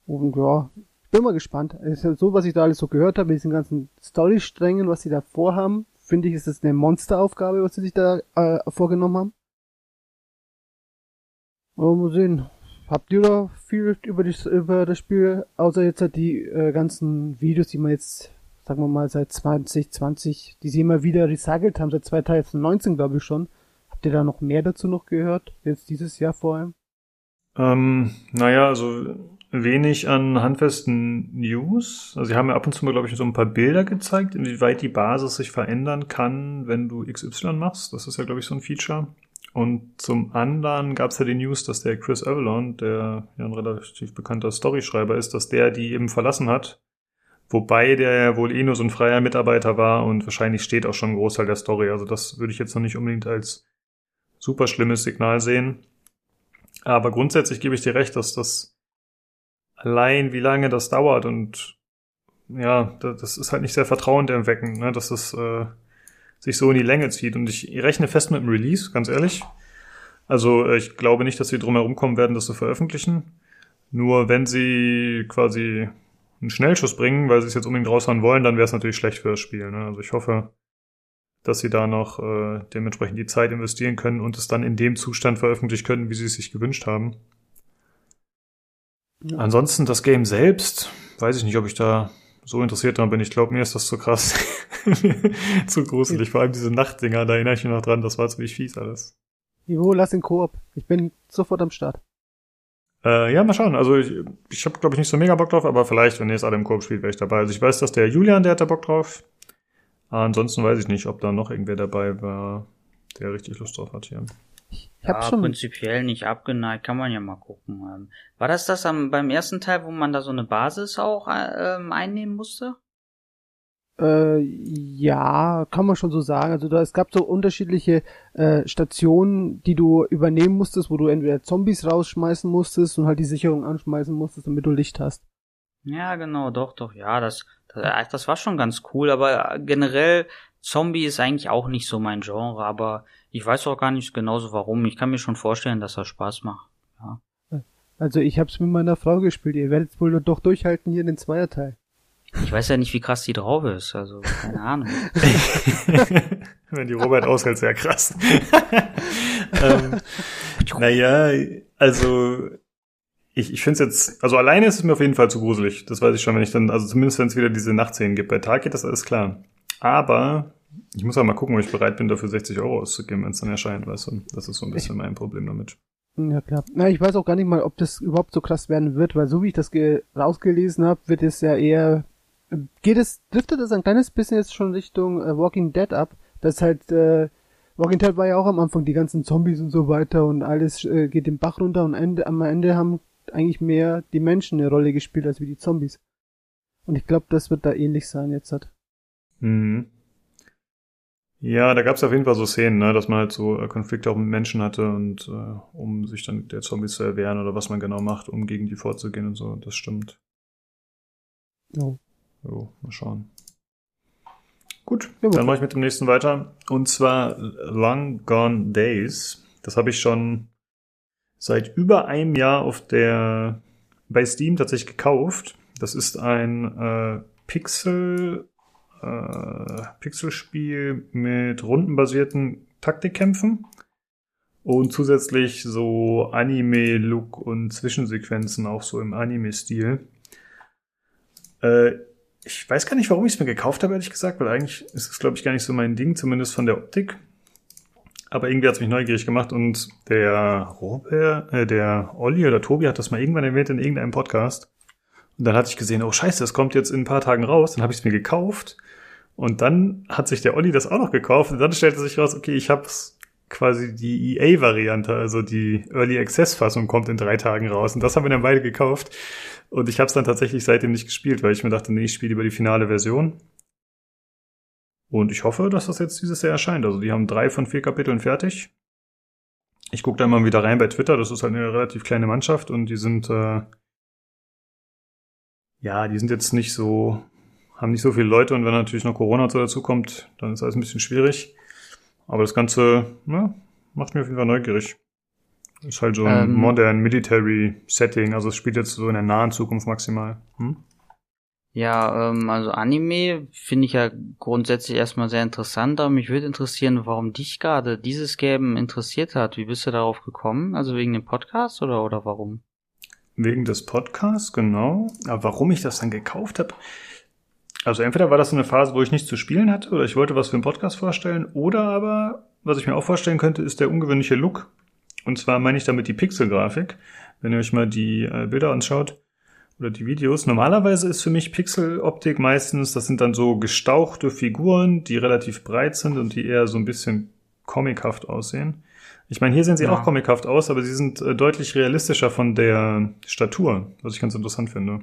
Und ja, bin mal gespannt. So, was ich da alles so gehört habe, mit diesen ganzen Storysträngen, was sie da vorhaben, finde ich, ist es eine Monsteraufgabe, was sie sich da äh, vorgenommen haben. Aber mal sehen. Habt ihr da viel über, die, über das Spiel, außer jetzt halt die äh, ganzen Videos, die man jetzt, sagen wir mal, seit 2020, die sie immer wieder recycelt haben, seit 2019 glaube ich schon. Habt ihr da noch mehr dazu noch gehört? Jetzt dieses Jahr vor allem? Ähm, naja, also wenig an handfesten News. Also sie haben ja ab und zu mal, glaube ich, so ein paar Bilder gezeigt, inwieweit die Basis sich verändern kann, wenn du XY machst. Das ist ja, glaube ich, so ein Feature. Und zum anderen gab es ja die News, dass der Chris Avalon, der ja ein relativ bekannter Storyschreiber ist, dass der die eben verlassen hat. Wobei der ja wohl eh nur so ein freier Mitarbeiter war und wahrscheinlich steht auch schon ein Großteil der Story. Also das würde ich jetzt noch nicht unbedingt als super schlimmes Signal sehen. Aber grundsätzlich gebe ich dir recht, dass das allein wie lange das dauert und ja, das ist halt nicht sehr vertrauenerweckend, ne, dass das äh, sich so in die Länge zieht. Und ich rechne fest mit dem Release, ganz ehrlich. Also äh, ich glaube nicht, dass sie drum herum kommen werden, das zu veröffentlichen. Nur wenn sie quasi einen Schnellschuss bringen, weil sie es jetzt unbedingt raushauen wollen, dann wäre es natürlich schlecht für das Spiel. Ne? Also ich hoffe, dass sie da noch äh, dementsprechend die Zeit investieren können und es dann in dem Zustand veröffentlichen können, wie sie es sich gewünscht haben. Ja. Ansonsten das Game selbst, weiß ich nicht, ob ich da so interessiert dran bin. Ich glaube, mir ist das zu krass. zu gruselig. Vor allem diese Nachtdinger, da erinnere ich mich noch dran, das war ziemlich fies alles. Jo, lass den Koop. Ich bin sofort am Start. Äh, ja, mal schauen. Also ich, ich habe, glaube ich, nicht so mega Bock drauf, aber vielleicht, wenn ihr es alle im Koop spielt, wäre ich dabei. Also ich weiß, dass der Julian, der hat da Bock drauf. Ansonsten weiß ich nicht, ob da noch irgendwer dabei war, der richtig Lust drauf hat hier. Ich ja, schon prinzipiell nicht abgeneigt, kann man ja mal gucken. Ähm, war das das am, beim ersten Teil, wo man da so eine Basis auch äh, ähm, einnehmen musste? Äh, ja, kann man schon so sagen. Also da, es gab so unterschiedliche äh, Stationen, die du übernehmen musstest, wo du entweder Zombies rausschmeißen musstest und halt die Sicherung anschmeißen musstest, damit du Licht hast. Ja, genau, doch, doch, ja, das, das, das war schon ganz cool, aber generell Zombie ist eigentlich auch nicht so mein Genre, aber ich weiß auch gar nicht genauso warum. Ich kann mir schon vorstellen, dass das Spaß macht. Ja. Also ich hab's mit meiner Frau gespielt. Ihr werdet wohl doch durchhalten hier in den Zweierteil. Ich weiß ja nicht, wie krass die drauf ist. Also keine Ahnung. Wenn die Robert aushält, sehr krass. ähm, naja, also ich, ich finde es jetzt, also alleine ist es mir auf jeden Fall zu gruselig. Das weiß ich schon, wenn ich dann, also zumindest wenn es wieder diese Nachtszenen gibt. Bei Tag geht das alles klar. Aber ich muss auch mal gucken, ob ich bereit bin, dafür 60 Euro auszugeben, wenn es dann erscheint, weißt du. Das ist so ein bisschen mein Problem damit. Ja, klar. Na, ich weiß auch gar nicht mal, ob das überhaupt so krass werden wird, weil so wie ich das rausgelesen habe, wird es ja eher, geht es, driftet es ein kleines bisschen jetzt schon Richtung äh, Walking Dead ab, das halt, äh, Walking Dead war ja auch am Anfang die ganzen Zombies und so weiter und alles äh, geht den Bach runter und Ende, am Ende haben eigentlich mehr die Menschen eine Rolle gespielt als wie die Zombies. Und ich glaube, das wird da ähnlich sein jetzt hat. Mhm. Ja, da gab es auf jeden Fall so Szenen, ne, dass man halt so äh, Konflikte auch mit Menschen hatte und äh, um sich dann der Zombies zu erwehren oder was man genau macht, um gegen die vorzugehen und so. Das stimmt. Ja. Jo, mal schauen. Gut, ja, dann mache ich mit dem nächsten weiter. Und zwar Long Gone Days. Das habe ich schon seit über einem Jahr auf der bei Steam tatsächlich gekauft. Das ist ein äh, Pixel äh, Pixelspiel mit rundenbasierten Taktikkämpfen und zusätzlich so Anime-Look und Zwischensequenzen auch so im Anime-Stil. Äh, ich weiß gar nicht, warum ich es mir gekauft habe, ehrlich gesagt, weil eigentlich ist es, glaube ich, gar nicht so mein Ding, zumindest von der Optik. aber irgendwie hat's mich neugierig gemacht und der Robert, äh, der Olli oder Tobi hat das mal irgendwann erwähnt in irgendeinem Podcast. Und dann hatte ich gesehen, oh scheiße, das kommt jetzt in ein paar Tagen raus. Dann habe ich es mir gekauft. Und dann hat sich der Olli das auch noch gekauft. Und dann stellte sich raus, okay, ich hab's quasi die EA-Variante, also die Early Access-Fassung kommt in drei Tagen raus. Und das haben wir dann beide gekauft. Und ich habe es dann tatsächlich seitdem nicht gespielt, weil ich mir dachte, nee, ich spiele über die finale Version. Und ich hoffe, dass das jetzt dieses Jahr erscheint. Also die haben drei von vier Kapiteln fertig. Ich gucke da mal wieder rein bei Twitter. Das ist halt eine relativ kleine Mannschaft und die sind äh, ja, die sind jetzt nicht so, haben nicht so viele Leute und wenn natürlich noch Corona dazu kommt, dann ist alles ein bisschen schwierig. Aber das Ganze ja, macht mich auf jeden Fall neugierig. Ist halt so ein ähm, modern Military Setting, also es spielt jetzt so in der nahen Zukunft maximal. Hm? Ja, ähm, also Anime finde ich ja grundsätzlich erstmal sehr interessant, aber mich würde interessieren, warum dich gerade dieses Game interessiert hat. Wie bist du darauf gekommen? Also wegen dem Podcast oder, oder warum? Wegen des Podcasts, genau. Aber warum ich das dann gekauft habe? Also entweder war das eine Phase, wo ich nichts zu spielen hatte oder ich wollte was für einen Podcast vorstellen oder aber, was ich mir auch vorstellen könnte, ist der ungewöhnliche Look. Und zwar meine ich damit die Pixelgrafik. Wenn ihr euch mal die äh, Bilder anschaut, oder die Videos. Normalerweise ist für mich Pixeloptik meistens, das sind dann so gestauchte Figuren, die relativ breit sind und die eher so ein bisschen comichaft aussehen. Ich meine, hier sehen sie ja. auch comichaft aus, aber sie sind äh, deutlich realistischer von der Statur, was ich ganz interessant finde.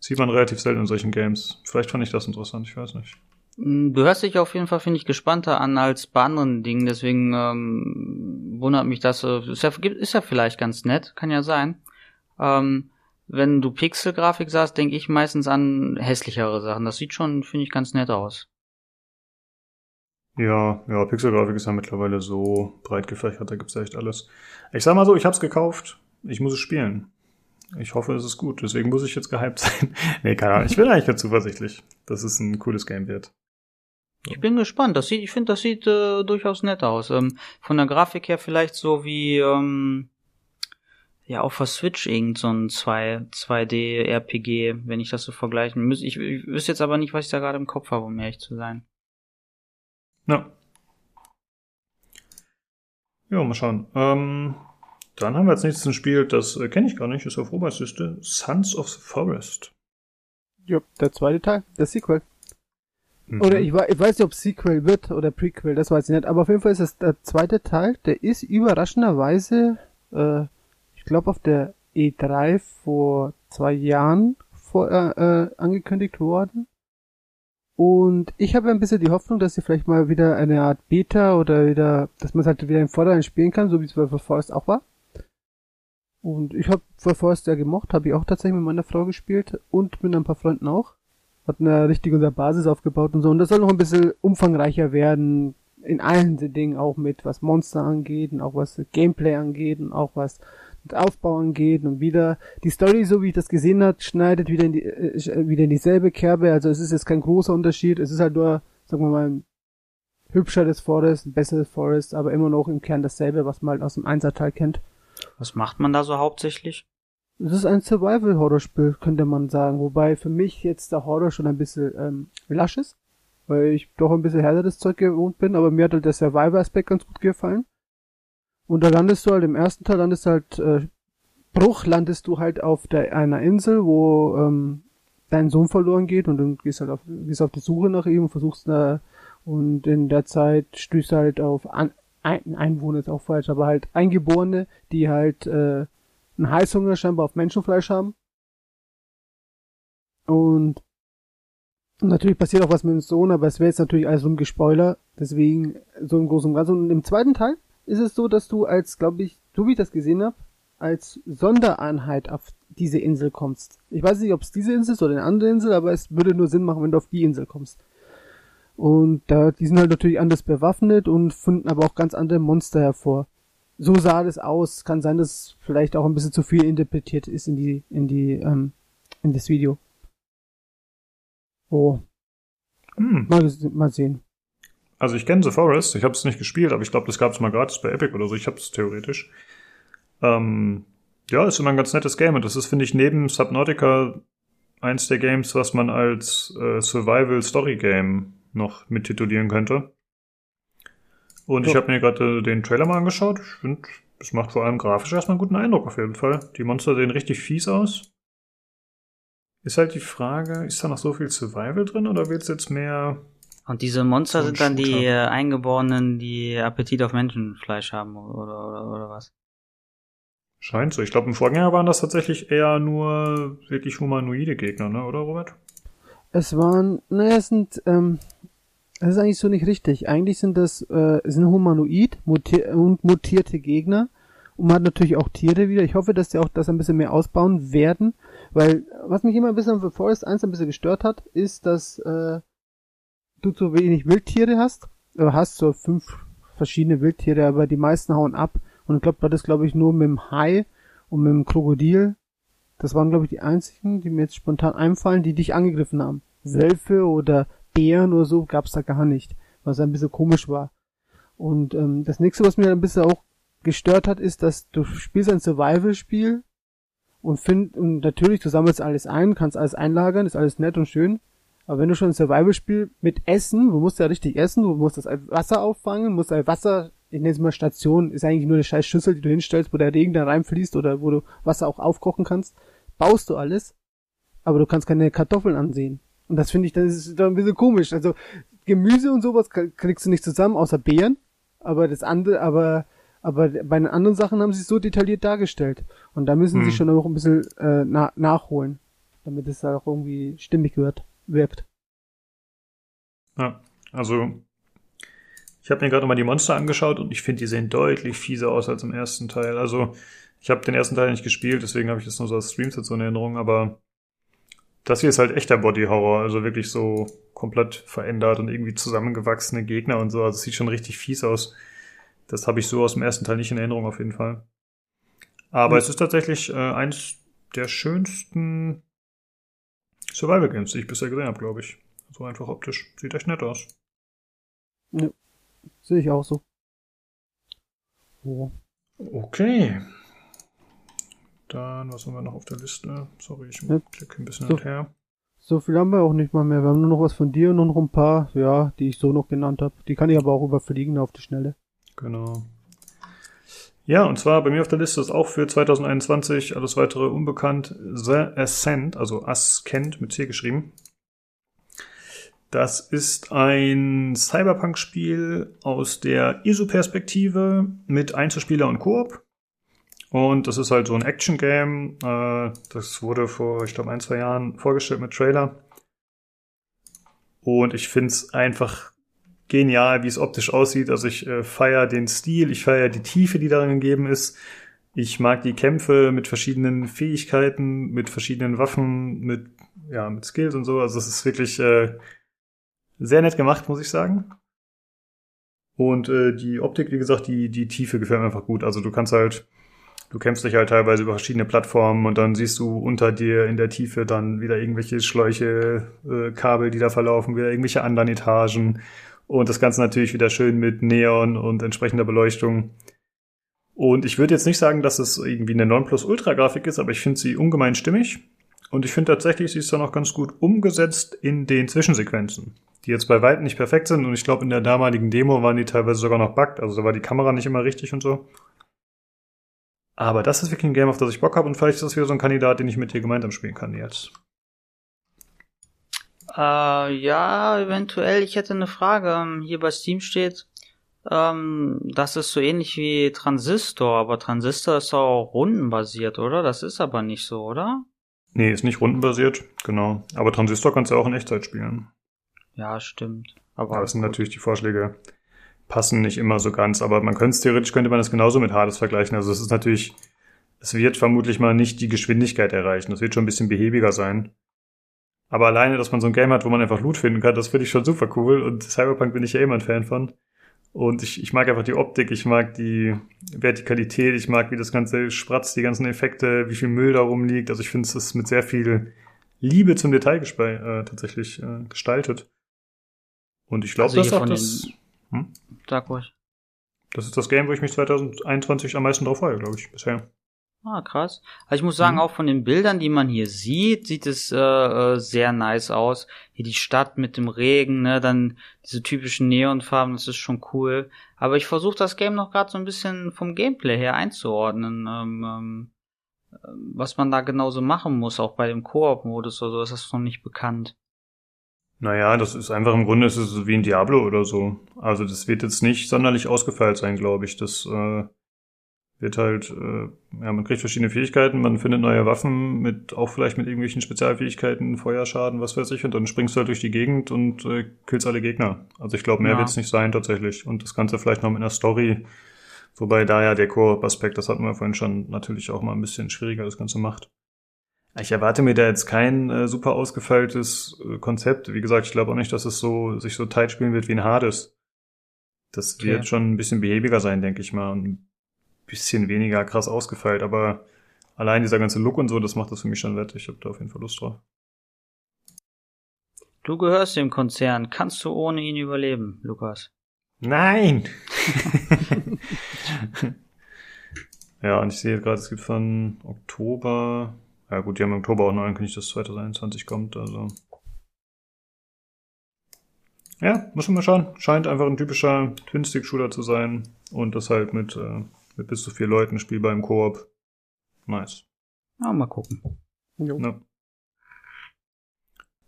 sieht man relativ selten in solchen Games. Vielleicht fand ich das interessant, ich weiß nicht. Mm, du hörst dich auf jeden Fall, finde ich, gespannter an als bei anderen Dingen, deswegen ähm, wundert mich das. Äh, ist ja, ist ja vielleicht ganz nett, kann ja sein. Ähm, wenn du Pixelgrafik sagst, denke ich meistens an hässlichere Sachen. Das sieht schon, finde ich, ganz nett aus. Ja, ja, Pixelgrafik ist ja mittlerweile so breit gefächert, da gibt's echt alles. Ich sag mal so, ich hab's gekauft, ich muss es spielen. Ich hoffe, es ist gut, deswegen muss ich jetzt gehypt sein. nee, keine Ahnung, ich bin eigentlich ganz zuversichtlich, dass es ein cooles Game wird. Ich bin gespannt. Das sieht, ich finde, das sieht äh, durchaus nett aus. Ähm, von der Grafik her vielleicht so wie ähm, ja auf der Switch irgend so ein 2, 2D RPG, wenn ich das so vergleichen müsste. Ich, ich wüsste jetzt aber nicht, was ich da gerade im Kopf habe, um ehrlich zu sein. Ja. Ja, mal schauen. Ähm, dann haben wir als nächstes ein Spiel, das äh, kenne ich gar nicht, ist auf Roberts Liste. Sons of the Forest. Ja, der zweite Teil, der Sequel. Mhm. Oder ich, ich, weiß nicht, ob Sequel wird oder Prequel, das weiß ich nicht. Aber auf jeden Fall ist das der zweite Teil, der ist überraschenderweise äh, ich glaube auf der E3 vor zwei Jahren vor, äh, äh, angekündigt worden. Und ich habe ein bisschen die Hoffnung, dass sie vielleicht mal wieder eine Art Beta oder wieder, dass man es halt wieder im Vordergrund spielen kann, so wie es bei Forest auch war. Und ich habe For Forest sehr gemocht, habe ich auch tatsächlich mit meiner Frau gespielt und mit ein paar Freunden auch. Hat eine richtige unsere Basis aufgebaut und so. Und das soll noch ein bisschen umfangreicher werden, in allen Dingen, auch mit was Monster angeht und auch was Gameplay angeht und auch was Aufbau angeht und wieder die Story, so wie ich das gesehen hat, schneidet wieder in die, äh, wieder in dieselbe Kerbe. Also es ist jetzt kein großer Unterschied. Es ist halt nur, sagen wir mal, ein hübscheres Forest, ein besseres Forest, aber immer noch im Kern dasselbe, was man halt aus dem Einserteil kennt. Was macht man da so hauptsächlich? Es ist ein Survival-Horror-Spiel, könnte man sagen. Wobei für mich jetzt der Horror schon ein bisschen ähm, lasch ist, weil ich doch ein bisschen härteres Zeug gewohnt bin, aber mir hat halt der Survival-Aspekt ganz gut gefallen. Und da landest du halt im ersten Teil, landest halt, äh, Bruch, landest du halt auf der, einer Insel, wo ähm, dein Sohn verloren geht und du gehst halt auf, gehst auf die Suche nach ihm und versuchst da, und in der Zeit stößt du halt auf An ein Einwohner ist auch falsch, aber halt Eingeborene, die halt äh, einen Heißhunger scheinbar auf Menschenfleisch haben. Und natürlich passiert auch was mit dem Sohn, aber es wäre jetzt natürlich alles um Gespoiler, deswegen so im Großen und Ganzen. Und im zweiten Teil ist es so, dass du als, glaube ich, so wie ich das gesehen habe, als Sondereinheit auf diese Insel kommst. Ich weiß nicht, ob es diese Insel ist oder eine andere Insel, aber es würde nur Sinn machen, wenn du auf die Insel kommst. Und da, die sind halt natürlich anders bewaffnet und finden aber auch ganz andere Monster hervor. So sah das aus. Kann sein, dass vielleicht auch ein bisschen zu viel interpretiert ist in die, in die, ähm, in das Video. Oh. Hm. Mal, mal sehen. Also ich kenne The Forest, ich habe es nicht gespielt, aber ich glaube, das gab es mal gratis bei Epic oder so. Ich habe es theoretisch. Ähm, ja, ist immer ein ganz nettes Game und das ist, finde ich, neben Subnautica eins der Games, was man als äh, Survival Story Game noch mittitulieren könnte. Und ich habe mir gerade den Trailer mal angeschaut. Ich finde, es macht vor allem grafisch erstmal einen guten Eindruck auf jeden Fall. Die Monster sehen richtig fies aus. Ist halt die Frage, ist da noch so viel Survival drin oder wird es jetzt mehr. Und diese Monster so sind dann die äh, Eingeborenen, die Appetit auf Menschenfleisch haben oder, oder, oder was? Scheint so. Ich glaube, im Vorgänger waren das tatsächlich eher nur wirklich humanoide Gegner, ne? oder Robert? Es waren, naja, es sind, ähm, das ist eigentlich so nicht richtig. Eigentlich sind das äh, sind humanoid mutier und mutierte Gegner. Und man hat natürlich auch Tiere wieder. Ich hoffe, dass die auch das ein bisschen mehr ausbauen werden. Weil was mich immer ein bisschen für Forest 1 ein bisschen gestört hat, ist, dass äh, du zu wenig Wildtiere hast. Du hast so fünf verschiedene Wildtiere, aber die meisten hauen ab. Und ich glaube, das ist, glaube ich, nur mit dem Hai und mit dem Krokodil. Das waren, glaube ich, die einzigen, die mir jetzt spontan einfallen, die dich angegriffen haben. Wölfe oder Bären oder so gab's da gar nicht, was ein bisschen komisch war. Und ähm, das nächste, was mir ein bisschen auch gestört hat, ist, dass du spielst ein Survival-Spiel und find und natürlich du sammelst alles ein, kannst alles einlagern, ist alles nett und schön. Aber wenn du schon ein Survival-Spiel mit Essen, du musst ja richtig essen, du musst das Wasser auffangen, musst ein Wasser, ich nenne es mal Station, ist eigentlich nur eine scheiß Schüssel, die du hinstellst, wo der Regen da reinfließt oder wo du Wasser auch aufkochen kannst, baust du alles, aber du kannst keine Kartoffeln ansehen. Und das finde ich, das ist doch ein bisschen komisch. Also Gemüse und sowas kriegst du nicht zusammen, außer Beeren. Aber das andere, aber, aber bei den anderen Sachen haben sie es so detailliert dargestellt. Und da müssen hm. sie schon noch ein bisschen äh, na nachholen, damit es auch irgendwie stimmig wird, wirkt. Ja, also ich habe mir gerade mal die Monster angeschaut und ich finde, die sehen deutlich fieser aus als im ersten Teil. Also ich habe den ersten Teil nicht gespielt, deswegen habe ich das nur so als Streams jetzt so in Erinnerung, aber das hier ist halt echter Body Horror, also wirklich so komplett verändert und irgendwie zusammengewachsene Gegner und so. Also es sieht schon richtig fies aus. Das habe ich so aus dem ersten Teil nicht in Erinnerung auf jeden Fall. Aber mhm. es ist tatsächlich äh, eins der schönsten Survival Games, die ich bisher gesehen habe, glaube ich. So einfach optisch. Sieht echt nett aus. Ja, sehe ich auch so. Oh. Okay. Dann, was haben wir noch auf der Liste? Sorry, ich ja. klicke ein bisschen so, her. So viel haben wir auch nicht mal mehr. Wir haben nur noch was von dir und noch ein paar, ja, die ich so noch genannt habe. Die kann ich aber auch überfliegen auf die Schnelle. Genau. Ja, und zwar bei mir auf der Liste ist auch für 2021 alles weitere unbekannt The Ascent, also Ascent mit C geschrieben. Das ist ein Cyberpunk-Spiel aus der ISO-Perspektive mit Einzelspieler und Koop. Und das ist halt so ein Action-Game. Äh, das wurde vor, ich glaube, ein, zwei Jahren vorgestellt mit Trailer. Und ich find's einfach genial, wie es optisch aussieht. Also ich äh, feiere den Stil, ich feiere die Tiefe, die darin gegeben ist. Ich mag die Kämpfe mit verschiedenen Fähigkeiten, mit verschiedenen Waffen, mit, ja, mit Skills und so. Also es ist wirklich äh, sehr nett gemacht, muss ich sagen. Und äh, die Optik, wie gesagt, die, die Tiefe gefällt mir einfach gut. Also du kannst halt du kämpfst dich halt teilweise über verschiedene Plattformen und dann siehst du unter dir in der Tiefe dann wieder irgendwelche Schläuche, äh, Kabel, die da verlaufen, wieder irgendwelche anderen Etagen und das Ganze natürlich wieder schön mit Neon und entsprechender Beleuchtung. Und ich würde jetzt nicht sagen, dass es irgendwie eine 9 Plus Ultra Grafik ist, aber ich finde sie ungemein stimmig. Und ich finde tatsächlich, sie ist dann auch ganz gut umgesetzt in den Zwischensequenzen, die jetzt bei weitem nicht perfekt sind. Und ich glaube, in der damaligen Demo waren die teilweise sogar noch bugged. Also da war die Kamera nicht immer richtig und so. Aber das ist wirklich ein Game, auf das ich Bock habe und vielleicht ist das wieder so ein Kandidat, den ich mit dir gemeinsam spielen kann jetzt. Äh, ja, eventuell. Ich hätte eine Frage. Ähm, hier bei Steam steht, ähm, das ist so ähnlich wie Transistor, aber Transistor ist auch rundenbasiert, oder? Das ist aber nicht so, oder? Nee, ist nicht rundenbasiert, genau. Aber Transistor kannst du auch in Echtzeit spielen. Ja, stimmt. Aber das sind gut. natürlich die Vorschläge passen nicht immer so ganz, aber man könnte theoretisch könnte man das genauso mit Hades vergleichen. Also es ist natürlich, es wird vermutlich mal nicht die Geschwindigkeit erreichen. Das wird schon ein bisschen behäbiger sein. Aber alleine, dass man so ein Game hat, wo man einfach Loot finden kann, das finde ich schon super cool. Und Cyberpunk bin ich ja immer ein Fan von. Und ich, ich mag einfach die Optik, ich mag die Vertikalität, ich mag, wie das Ganze spratzt, die ganzen Effekte, wie viel Müll da rumliegt. Also ich finde, es ist mit sehr viel Liebe zum Detail äh, tatsächlich äh, gestaltet. Und ich glaube, also das auch das. Hm? Sag ruhig. Das ist das Game, wo ich mich 2021 am meisten drauf freue, glaube ich, bisher. Ah, krass. Also ich muss sagen, mhm. auch von den Bildern, die man hier sieht, sieht es äh, äh, sehr nice aus. Hier die Stadt mit dem Regen, ne, dann diese typischen Neonfarben, das ist schon cool. Aber ich versuche das Game noch gerade so ein bisschen vom Gameplay her einzuordnen. Ähm, ähm, was man da genauso machen muss, auch bei dem Koop-Modus oder so, ist das noch nicht bekannt. Naja, das ist einfach im Grunde ist es wie ein Diablo oder so. Also das wird jetzt nicht sonderlich ausgefeilt sein, glaube ich. Das äh, wird halt, äh, ja, man kriegt verschiedene Fähigkeiten, man findet neue Waffen mit, auch vielleicht mit irgendwelchen Spezialfähigkeiten, Feuerschaden, was weiß ich, und dann springst du halt durch die Gegend und äh, killst alle Gegner. Also ich glaube, mehr ja. wird es nicht sein tatsächlich. Und das Ganze vielleicht noch mit einer Story, wobei da ja der Koop-Aspekt, das hatten wir vorhin schon, natürlich auch mal ein bisschen schwieriger das Ganze macht. Ich erwarte mir da jetzt kein äh, super ausgefeiltes äh, Konzept. Wie gesagt, ich glaube auch nicht, dass es so sich so tight spielen wird wie ein Hades. Das okay. wird schon ein bisschen behäbiger sein, denke ich mal. Und bisschen weniger krass ausgefeilt, aber allein dieser ganze Look und so, das macht das für mich schon wett. Ich habe da auf jeden Fall Lust drauf. Du gehörst dem Konzern. Kannst du ohne ihn überleben, Lukas? Nein! ja, und ich sehe gerade, es gibt von Oktober. Ja gut, die haben im Oktober auch noch angekündigt, dass 2021 kommt, also. Ja, muss man mal schauen. Scheint einfach ein typischer Twin-Stick-Shooter zu sein. Und das halt mit äh, mit bis zu vier Leuten spielbar im Koop. Nice. Ja, mal gucken. Jo. Ja.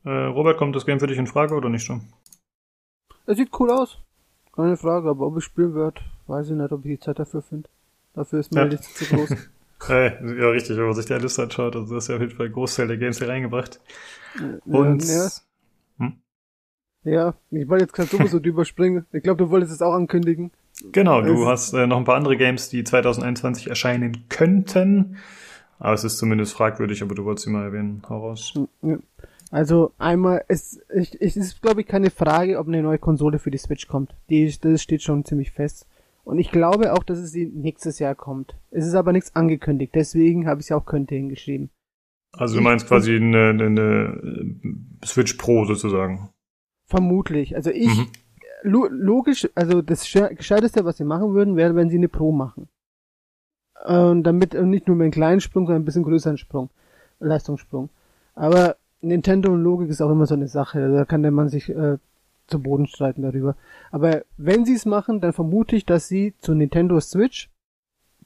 Äh, Robert, kommt das Game für dich in Frage oder nicht schon? Es sieht cool aus. Keine Frage, aber ob ich spielen werde, weiß ich nicht, ob ich die Zeit dafür finde. Dafür ist mir ja. nichts zu groß. hey, ja, richtig, wenn man sich die Liste anschaut, also das ist ja auf jeden Fall ein Großteil der Games hier reingebracht. Und. Ja? Ja ich wollte jetzt gerade sowieso drüber springen. Ich glaube, du wolltest es auch ankündigen. Genau, du es hast äh, noch ein paar andere Games, die 2021 erscheinen könnten. Aber es ist zumindest fragwürdig, aber du wolltest sie mal erwähnen. Hau raus. Also einmal, es, ich, es ist, glaube ich, keine Frage, ob eine neue Konsole für die Switch kommt. Die, das steht schon ziemlich fest. Und ich glaube auch, dass es sie nächstes Jahr kommt. Es ist aber nichts angekündigt, deswegen habe ich sie auch könnte hingeschrieben. Also du meinst quasi eine, eine Switch Pro sozusagen? Vermutlich. Also ich, mhm logisch, also das Gescheiteste, was sie machen würden, wäre, wenn sie eine Pro machen. Und damit nicht nur mit einem kleinen Sprung, sondern ein bisschen größeren Sprung. Leistungssprung. Aber Nintendo und Logik ist auch immer so eine Sache. Da kann der Mann sich äh, zu Boden streiten darüber. Aber wenn sie es machen, dann vermute ich, dass sie zu Nintendo Switch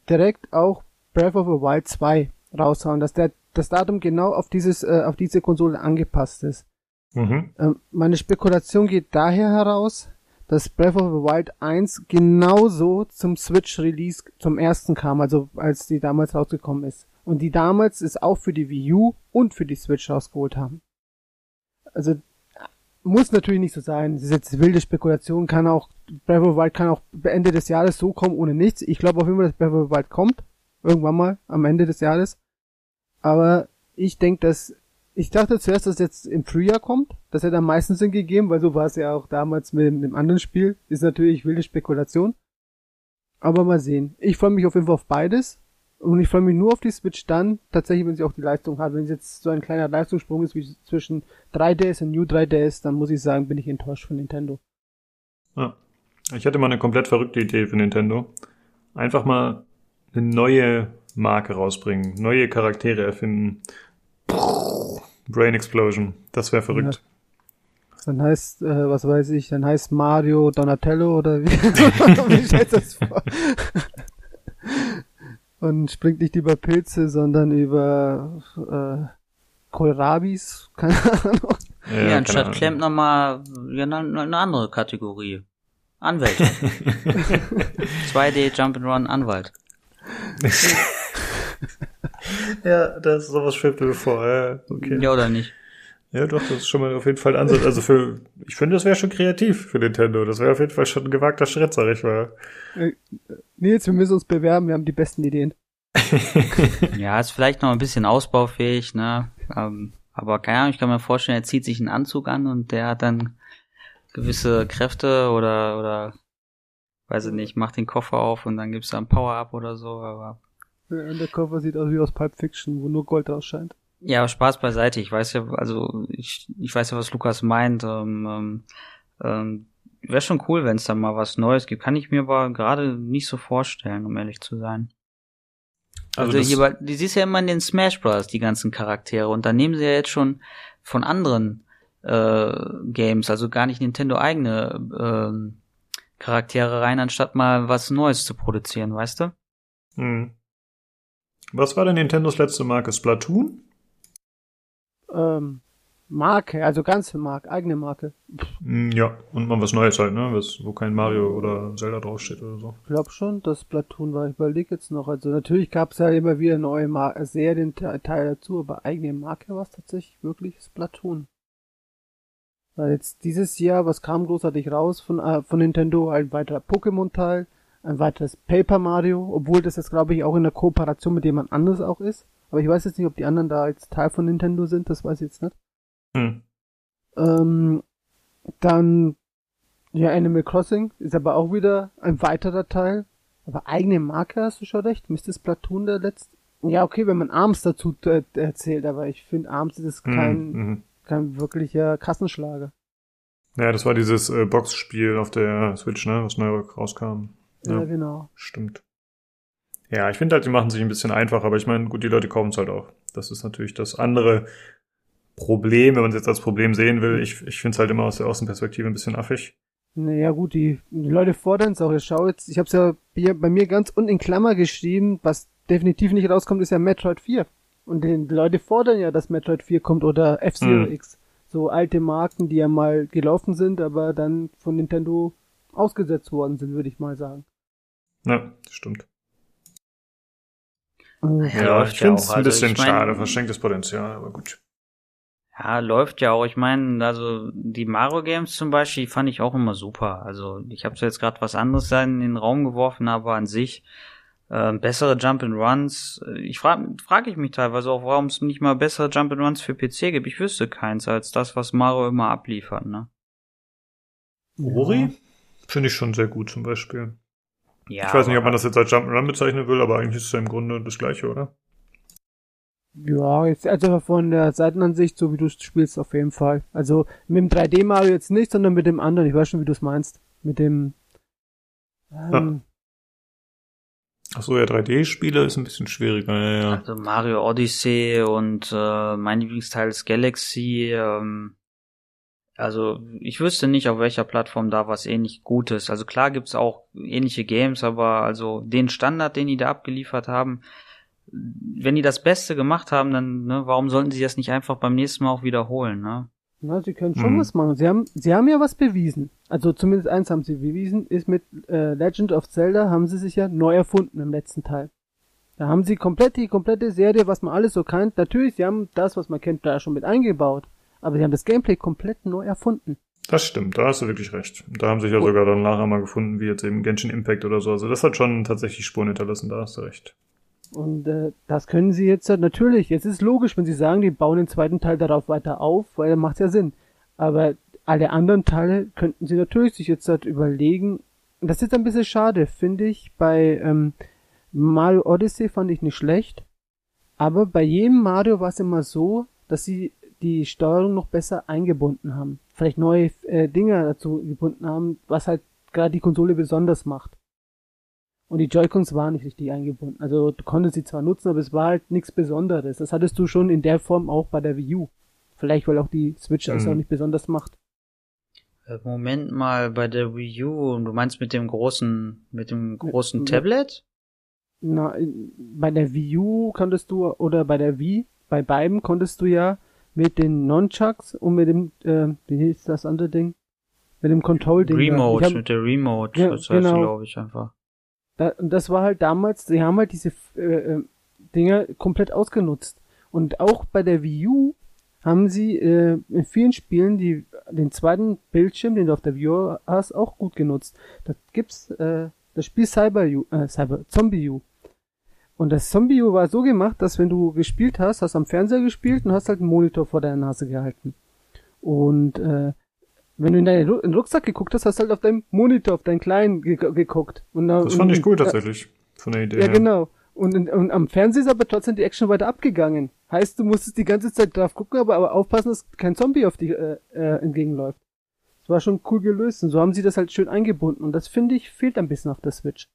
direkt auch Breath of the Wild 2 raushauen, dass der das Datum genau auf dieses äh, auf diese Konsole angepasst ist. Mhm. Ähm, meine Spekulation geht daher heraus, dass Breath of the Wild 1 genauso zum Switch-Release zum ersten kam, also als die damals rausgekommen ist. Und die damals es auch für die Wii U und für die Switch rausgeholt haben. Also muss natürlich nicht so sein. Das ist jetzt wilde Spekulation, kann auch, Breath of the Wild kann auch Ende des Jahres so kommen ohne nichts. Ich glaube auf jeden Fall, dass Breath of the Wild kommt. Irgendwann mal am Ende des Jahres. Aber ich denke, dass ich dachte zuerst, dass es jetzt im Frühjahr kommt. Das hätte am meisten Sinn gegeben, weil so war es ja auch damals mit dem anderen Spiel. Ist natürlich wilde Spekulation. Aber mal sehen. Ich freue mich auf jeden Fall auf beides. Und ich freue mich nur auf die Switch dann, tatsächlich, wenn sie auch die Leistung hat. Wenn es jetzt so ein kleiner Leistungssprung ist wie zwischen 3DS und New 3DS, dann muss ich sagen, bin ich enttäuscht von Nintendo. Ja. Ich hatte mal eine komplett verrückte Idee für Nintendo. Einfach mal eine neue Marke rausbringen, neue Charaktere erfinden. Brain Explosion. Das wäre verrückt. Ja. Dann heißt, äh, was weiß ich, dann heißt Mario Donatello oder wie, wie stellst das vor? Und springt nicht über Pilze, sondern über äh, Kohlrabis, keine Ahnung. Ja, ja anstatt Klempner mal ja, eine, eine andere Kategorie. Anwalt. 2D Jump'n'Run Anwalt. ja, das ist sowas schwebt mir vor. Ja, okay. ja, oder nicht? Ja, doch, das ist schon mal auf jeden Fall ein Ansatz. Also für, ich finde, das wäre schon kreativ für Nintendo. Das wäre auf jeden Fall schon ein gewagter Schritt, sag ich mal. Äh, Nils, wir müssen uns bewerben, wir haben die besten Ideen. ja, ist vielleicht noch ein bisschen ausbaufähig, ne? Ähm, aber keine Ahnung, ich kann mir vorstellen, er zieht sich einen Anzug an und der hat dann gewisse Kräfte oder, oder, weiß ich nicht, macht den Koffer auf und dann gibt's da ein Power-Up oder so, aber der Koffer sieht aus wie aus Pulp Fiction, wo nur Gold ausscheint. Ja, Spaß beiseite. Ich weiß ja, also ich, ich weiß ja, was Lukas meint. Ähm, ähm, ähm Wäre schon cool, wenn es da mal was Neues gibt. Kann ich mir aber gerade nicht so vorstellen, um ehrlich zu sein. Also, also hier die siehst ja immer in den Smash Bros. die ganzen Charaktere und da nehmen sie ja jetzt schon von anderen äh, Games, also gar nicht Nintendo eigene äh, Charaktere rein, anstatt mal was Neues zu produzieren, weißt du? Hm. Was war denn Nintendos letzte Marke? Splatoon? Ähm, Marke, also ganze Marke, eigene Marke. Hm, ja, und mal was Neues halt, ne? Was, wo kein Mario oder Zelda draufsteht oder so. Ich glaube schon, dass Splatoon war. Ich überlege jetzt noch. Also natürlich gab es ja immer wieder neue Mar Serien Teil dazu, aber eigene Marke war es tatsächlich wirklich Splatoon. Weil jetzt dieses Jahr, was kam großartig raus von, äh, von Nintendo? Ein weiterer Pokémon-Teil, ein weiteres Paper Mario, obwohl das jetzt glaube ich auch in der Kooperation mit jemand anderes auch ist. Aber ich weiß jetzt nicht, ob die anderen da jetzt Teil von Nintendo sind, das weiß ich jetzt nicht. Hm. Ähm, dann, ja, Animal Crossing ist aber auch wieder ein weiterer Teil. Aber eigene Marke hast du schon recht. Mr. Splatoon der letzte. Ja, okay, wenn man Arms dazu äh, erzählt, aber ich finde Arms ist hm, kein, mhm kein wirklicher Kassenschlager. Ja, das war dieses äh, Boxspiel auf der Switch, ne, was neu rauskam. Ja, ja genau. Stimmt. Ja, ich finde halt, die machen sich ein bisschen einfach, aber ich meine, gut, die Leute kaufen es halt auch. Das ist natürlich das andere Problem, wenn man es jetzt als Problem sehen will. Ich, ich finde es halt immer aus der Außenperspektive ein bisschen affig. Naja gut, die, die Leute fordern es auch. Ich schau jetzt, ich habe es ja bei mir ganz unten in Klammer geschrieben, was definitiv nicht rauskommt, ist ja Metroid 4. Und die Leute fordern ja, dass Metroid 4 kommt oder F-Zero mhm. X. So alte Marken, die ja mal gelaufen sind, aber dann von Nintendo ausgesetzt worden sind, würde ich mal sagen. Ja, das stimmt. Ja, ja ich finde es ein also bisschen ich mein, schade, verschenktes Potenzial, aber gut. Ja, läuft ja auch. Ich meine, also die Mario Games zum Beispiel, die fand ich auch immer super. Also ich habe jetzt gerade was anderes in den Raum geworfen, aber an sich äh, bessere Jump and Runs. Ich frage frag ich mich teilweise auch, warum es nicht mal bessere Jump and Runs für PC gibt. Ich wüsste keins als das, was Mario immer abliefert, ne? Ori? Ja. Finde ich schon sehr gut zum Beispiel. Ja, ich weiß nicht, ob man das jetzt als Jump and Run bezeichnen will, aber eigentlich ist es ja im Grunde das gleiche, oder? Ja, jetzt also von der Seitenansicht, so wie du es spielst, auf jeden Fall. Also mit dem 3D Mario jetzt nicht, sondern mit dem anderen. Ich weiß schon, wie du es meinst. Mit dem ähm, Ach so, ja, 3D-Spiele ist ein bisschen schwieriger, ja, ja. Also Mario Odyssey und äh, mein Lieblingsteil ist Galaxy. Ähm, also ich wüsste nicht, auf welcher Plattform da was ähnlich Gutes. Also klar gibt's auch ähnliche Games, aber also den Standard, den die da abgeliefert haben, wenn die das Beste gemacht haben, dann ne, warum sollten sie das nicht einfach beim nächsten Mal auch wiederholen, ne? Na, sie können schon mhm. was machen. Sie haben, sie haben ja was bewiesen. Also zumindest eins haben sie bewiesen, ist mit äh, Legend of Zelda haben sie sich ja neu erfunden im letzten Teil. Da haben sie komplett die komplette Serie, was man alles so kennt. Natürlich, sie haben das, was man kennt, da schon mit eingebaut. Aber sie haben das Gameplay komplett neu erfunden. Das stimmt, da hast du wirklich recht. Da haben sich ja sogar dann nachher mal gefunden, wie jetzt eben Genshin Impact oder so. Also das hat schon tatsächlich Spuren hinterlassen, da hast du recht. Und äh, das können sie jetzt natürlich. Jetzt ist logisch, wenn sie sagen, die bauen den zweiten Teil darauf weiter auf, weil dann macht ja Sinn. Aber alle anderen Teile könnten sie natürlich sich jetzt halt überlegen. Und das ist ein bisschen schade, finde ich. Bei ähm, Mario Odyssey fand ich nicht schlecht. Aber bei jedem Mario war es immer so, dass sie die Steuerung noch besser eingebunden haben. Vielleicht neue äh, Dinge dazu gebunden haben, was halt gerade die Konsole besonders macht. Und die Joy-Cons waren nicht richtig eingebunden. Also du konntest sie zwar nutzen, aber es war halt nichts Besonderes. Das hattest du schon in der Form auch bei der Wii U. Vielleicht, weil auch die Switch das mhm. auch nicht besonders macht. Äh, Moment mal, bei der Wii U, du meinst mit dem großen, mit dem großen ja, Tablet? Na, bei der Wii U konntest du, oder bei der Wii, bei beiden konntest du ja mit den Nunchucks und mit dem, äh, wie hieß das andere Ding? Mit dem Control-Ding. Remote, hab, mit der Remote, ja, das heißt, genau. glaube ich einfach. Da, das war halt damals, sie haben halt diese äh, äh, Dinger komplett ausgenutzt. Und auch bei der Wii U haben sie äh, in vielen Spielen die, den zweiten Bildschirm, den du auf der Wii U hast, auch gut genutzt. Da gibt's äh, das Spiel Cyber U, äh, Cyber, Zombie U. Und das Zombie war so gemacht, dass wenn du gespielt hast, hast am Fernseher gespielt und hast halt einen Monitor vor deiner Nase gehalten. Und äh, wenn du in deinen Rucksack geguckt hast, hast du halt auf deinem Monitor, auf deinen kleinen ge geguckt. Und, das fand ich cool tatsächlich, von der Idee Ja, her. genau. Und, und, am Fernseher ist aber trotzdem die Action weiter abgegangen. Heißt, du musstest die ganze Zeit drauf gucken, aber, aber aufpassen, dass kein Zombie auf dich äh, äh, entgegenläuft. Das war schon cool gelöst und so haben sie das halt schön eingebunden und das finde ich fehlt ein bisschen auf der Switch.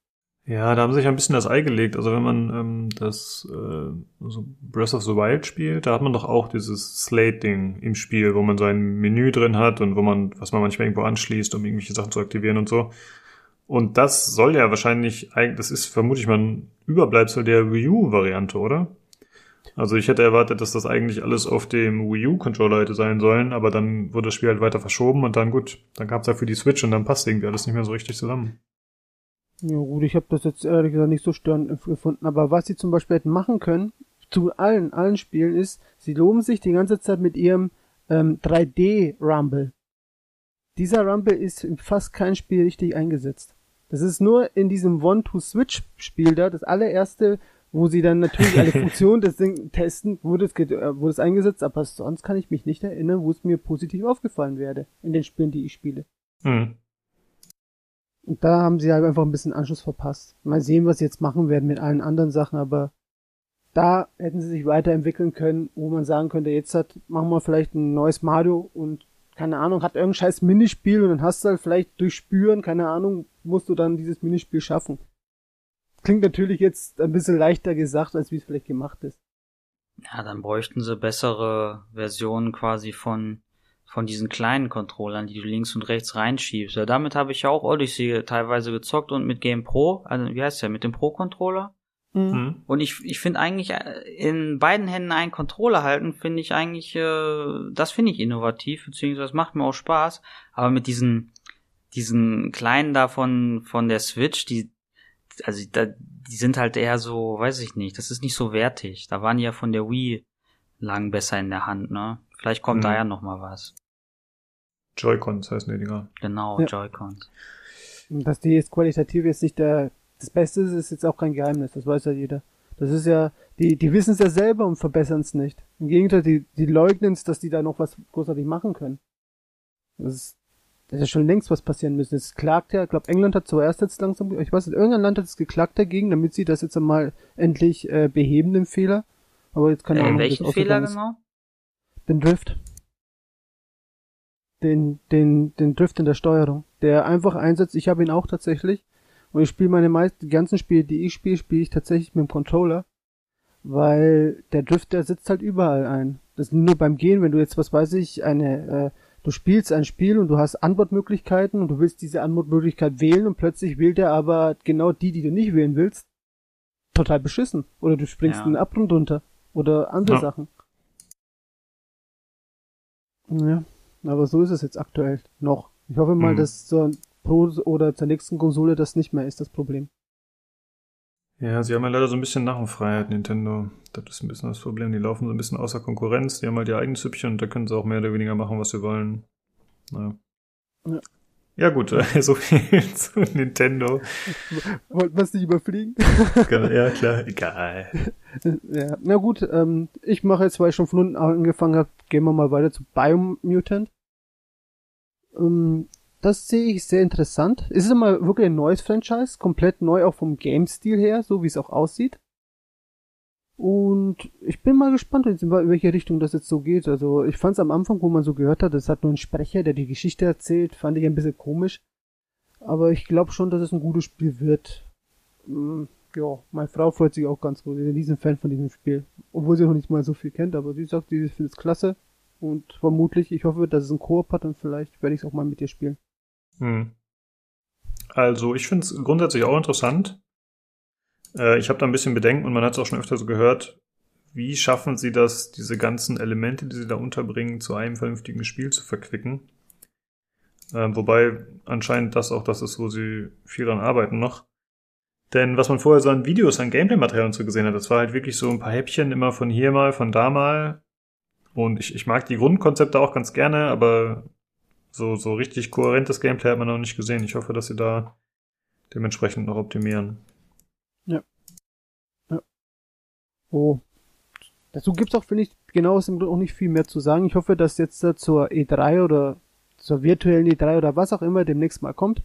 Ja, da haben sie sich ein bisschen das Ei gelegt. Also wenn man ähm, das äh, so Breath of the Wild spielt, da hat man doch auch dieses Slate-Ding im Spiel, wo man sein Menü drin hat und wo man, was man manchmal irgendwo anschließt, um irgendwelche Sachen zu aktivieren und so. Und das soll ja wahrscheinlich, das ist vermutlich mal ein Überbleibsel der Wii U-Variante, oder? Also ich hätte erwartet, dass das eigentlich alles auf dem Wii U-Controller hätte sein sollen, aber dann wurde das Spiel halt weiter verschoben und dann gut, dann gab es halt für die Switch und dann passt irgendwie alles nicht mehr so richtig zusammen. Ja gut, ich habe das jetzt ehrlich gesagt nicht so störend gefunden, aber was sie zum Beispiel hätten machen können, zu allen, allen Spielen ist, sie loben sich die ganze Zeit mit ihrem ähm, 3D-Rumble. Dieser Rumble ist in fast kein Spiel richtig eingesetzt. Das ist nur in diesem One-to-Switch-Spiel da, das allererste, wo sie dann natürlich alle Funktionen des Ding testen, wurde es, wurde es eingesetzt, aber sonst kann ich mich nicht erinnern, wo es mir positiv aufgefallen wäre in den Spielen, die ich spiele. Hm. Und da haben sie halt einfach ein bisschen Anschluss verpasst. Mal sehen, was sie jetzt machen werden mit allen anderen Sachen, aber da hätten sie sich weiterentwickeln können, wo man sagen könnte, jetzt hat, machen wir vielleicht ein neues Mario und keine Ahnung, hat irgendein scheiß Minispiel und dann hast du halt vielleicht durch Spüren, keine Ahnung, musst du dann dieses Minispiel schaffen. Klingt natürlich jetzt ein bisschen leichter gesagt, als wie es vielleicht gemacht ist. Ja, dann bräuchten sie bessere Versionen quasi von von diesen kleinen Controllern, die du links und rechts reinschiebst. Ja, damit habe ich ja auch Odyssey teilweise gezockt und mit Game Pro, also wie heißt der, mit dem Pro-Controller. Mhm. mhm. Und ich, ich finde eigentlich äh, in beiden Händen einen Controller halten, finde ich eigentlich, äh, das finde ich innovativ, beziehungsweise das macht mir auch Spaß. Aber mit diesen, diesen kleinen da von, von der Switch, die, also da, die sind halt eher so, weiß ich nicht, das ist nicht so wertig. Da waren die ja von der Wii lang besser in der Hand, ne? Vielleicht kommt mhm. da ja noch mal was. Joy-Cons heißen die Dinger. Genau, ja. Joy-Cons. Dass die jetzt qualitativ jetzt nicht der, das Beste ist, ist jetzt auch kein Geheimnis, das weiß ja jeder. Das ist ja, die, die wissen es ja selber und verbessern es nicht. Im Gegenteil, die, die leugnen es, dass die da noch was großartig machen können. Das ist, das ist ja schon längst was passieren müssen. Es klagt ja, ich glaube, England hat zuerst jetzt langsam, ich weiß nicht, irgendein Land hat es geklagt dagegen, damit sie das jetzt einmal endlich äh, beheben, den Fehler. Aber jetzt kann äh, ja Welchen Fehler genau? Den Drift den, den, den Drift in der Steuerung, der einfach einsetzt. Ich habe ihn auch tatsächlich. Und ich spiele meine meisten, die ganzen Spiele, die ich spiele, spiele ich tatsächlich mit dem Controller. Weil der Drift, der sitzt halt überall ein. Das ist nur beim Gehen, wenn du jetzt, was weiß ich, eine, äh, du spielst ein Spiel und du hast Antwortmöglichkeiten und du willst diese Antwortmöglichkeit wählen und plötzlich wählt er aber genau die, die du nicht wählen willst. Total beschissen. Oder du springst ja. einen Abgrund runter. Oder andere ja. Sachen. Ja. Aber so ist es jetzt aktuell noch. Ich hoffe mal, mhm. dass zur Pro oder zur nächsten Konsole das nicht mehr ist, das Problem. Ja, sie haben ja leider so ein bisschen Narrenfreiheit, Nintendo. Das ist ein bisschen das Problem. Die laufen so ein bisschen außer Konkurrenz. Die haben halt ihr eigenes Süppchen und da können sie auch mehr oder weniger machen, was sie wollen. Naja. Ja. Ja gut, so viel zu Nintendo. Wollten wir es nicht überfliegen? ja, klar, egal. Ja, na gut, ähm, ich mache jetzt, weil ich schon von unten angefangen habe, gehen wir mal weiter zu Biomutant. Ähm, das sehe ich sehr interessant. Ist es mal wirklich ein neues Franchise, komplett neu auch vom Game-Stil her, so wie es auch aussieht. Und ich bin mal gespannt, in welche Richtung das jetzt so geht. Also ich fand es am Anfang, wo man so gehört hat, es hat nur ein Sprecher, der die Geschichte erzählt, fand ich ein bisschen komisch. Aber ich glaube schon, dass es ein gutes Spiel wird. Hm, ja, meine Frau freut sich auch ganz gut. Sie ist ein Fan von diesem Spiel. Obwohl sie noch nicht mal so viel kennt, aber sie sagt, sie findet es klasse. Und vermutlich, ich hoffe, dass es einen Koop hat und vielleicht werde ich es auch mal mit ihr spielen. Hm. Also, ich finde es grundsätzlich auch interessant. Äh, ich habe da ein bisschen Bedenken und man hat es auch schon öfter so gehört. Wie schaffen sie das, diese ganzen Elemente, die sie da unterbringen, zu einem vernünftigen Spiel zu verquicken? Äh, wobei anscheinend das auch das ist, wo sie viel dran arbeiten noch. Denn was man vorher so an Videos, an Gameplay-Material und so gesehen hat, das war halt wirklich so ein paar Häppchen immer von hier mal, von da mal. Und ich, ich mag die Grundkonzepte auch ganz gerne, aber so, so richtig kohärentes Gameplay hat man noch nicht gesehen. Ich hoffe, dass sie da dementsprechend noch optimieren. Ja. ja. Oh. Dazu gibt's auch, finde ich, genau aus dem Grund auch nicht viel mehr zu sagen. Ich hoffe, dass jetzt da zur E3 oder zur virtuellen E3 oder was auch immer demnächst mal kommt,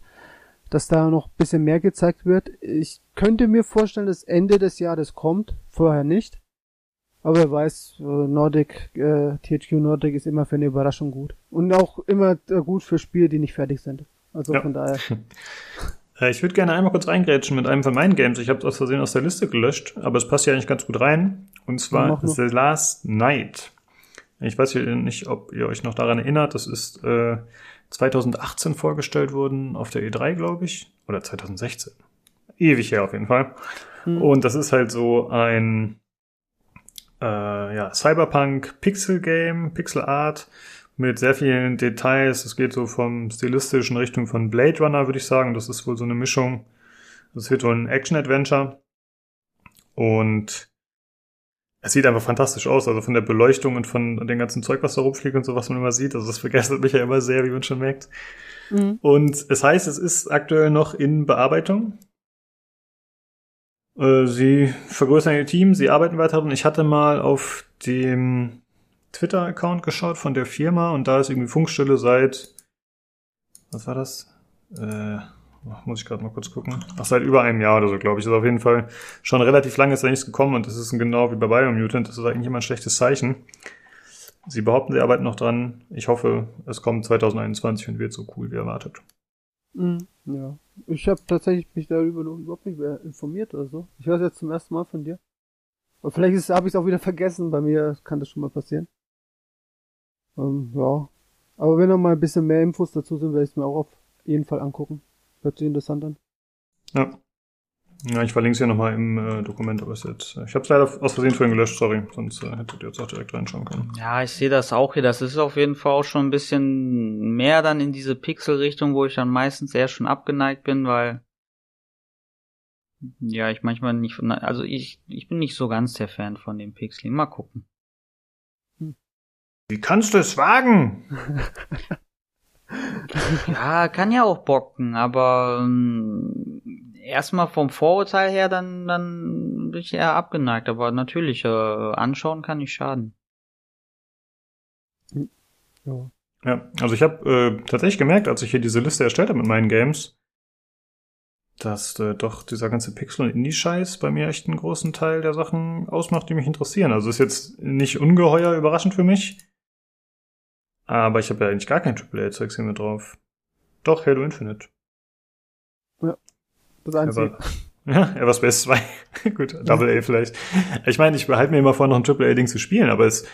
dass da noch ein bisschen mehr gezeigt wird. Ich könnte mir vorstellen, dass Ende des Jahres kommt, vorher nicht. Aber wer weiß, äh, Nordic, äh, THQ Nordic ist immer für eine Überraschung gut. Und auch immer äh, gut für Spiele, die nicht fertig sind. Also ja. von daher. Äh, ich würde gerne einmal kurz reingrätschen mit einem von meinen Games. Ich habe es aus Versehen aus der Liste gelöscht, aber es passt ja eigentlich ganz gut rein. Und zwar The Last Night. Ich weiß nicht, ob ihr euch noch daran erinnert. Das ist äh, 2018 vorgestellt worden auf der E3, glaube ich. Oder 2016. Ewig her auf jeden Fall. Hm. Und das ist halt so ein äh, ja, Cyberpunk Pixel Game, Pixel Art mit sehr vielen Details. Es geht so vom stilistischen Richtung von Blade Runner, würde ich sagen. Das ist wohl so eine Mischung. Das wird wohl ein Action-Adventure. Und es sieht einfach fantastisch aus, also von der Beleuchtung und von dem ganzen Zeug, was da rumfliegt und so, was man immer sieht. Also das begeistert mich ja immer sehr, wie man schon merkt. Mhm. Und es heißt, es ist aktuell noch in Bearbeitung. Äh, sie vergrößern ihr Team, sie arbeiten weiter und ich hatte mal auf dem Twitter-Account geschaut von der Firma und da ist irgendwie Funkstille seit, was war das? Äh, muss ich gerade mal kurz gucken. Ach, seit über einem Jahr oder so, glaube ich. Ist auf jeden Fall schon relativ lange ist da nichts gekommen und das ist genau wie bei Biomutant. Das ist eigentlich immer ein schlechtes Zeichen. Sie behaupten, sie arbeiten noch dran. Ich hoffe, es kommt 2021 und wird so cool wie erwartet. Mhm, ja. Ich habe tatsächlich mich darüber noch überhaupt nicht mehr informiert oder so. Ich höre es jetzt zum ersten Mal von dir. Aber vielleicht habe ich es auch wieder vergessen. Bei mir kann das schon mal passieren. Ähm, ja. Aber wenn noch mal ein bisschen mehr Infos dazu sind, werde ich es mir auch auf jeden Fall angucken. Hört sich interessant an. Ja. Ja, ich verlinke es ja nochmal im äh, Dokument, aber es jetzt. Äh, ich habe es leider aus Versehen vorhin gelöscht, sorry, sonst äh, hättet ihr jetzt auch direkt reinschauen können. Ja, ich sehe das auch hier. Das ist auf jeden Fall auch schon ein bisschen mehr dann in diese Pixel-Richtung, wo ich dann meistens eher schon abgeneigt bin, weil ja, ich manchmal nicht, also ich, ich bin nicht so ganz der Fan von dem Pixeling. Mal gucken. Wie kannst du es wagen? ja, kann ja auch bocken, aber ähm, erstmal vom Vorurteil her, dann, dann bin ich eher abgeneigt. Aber natürlich, äh, anschauen kann nicht schaden. Ja. Ja, also ich habe äh, tatsächlich gemerkt, als ich hier diese Liste erstellt habe mit meinen Games, dass äh, doch dieser ganze Pixel- und Indie-Scheiß bei mir echt einen großen Teil der Sachen ausmacht, die mich interessieren. Also ist jetzt nicht ungeheuer überraschend für mich. Aber ich habe ja eigentlich gar kein AAA-Zeugs hier mit drauf. Doch, Halo Infinite. Ja, das Einzige. ja, Everspace 2. Gut, Double A vielleicht. Ich meine, ich behalte mir immer vor, noch ein AAA-Ding zu spielen, aber es,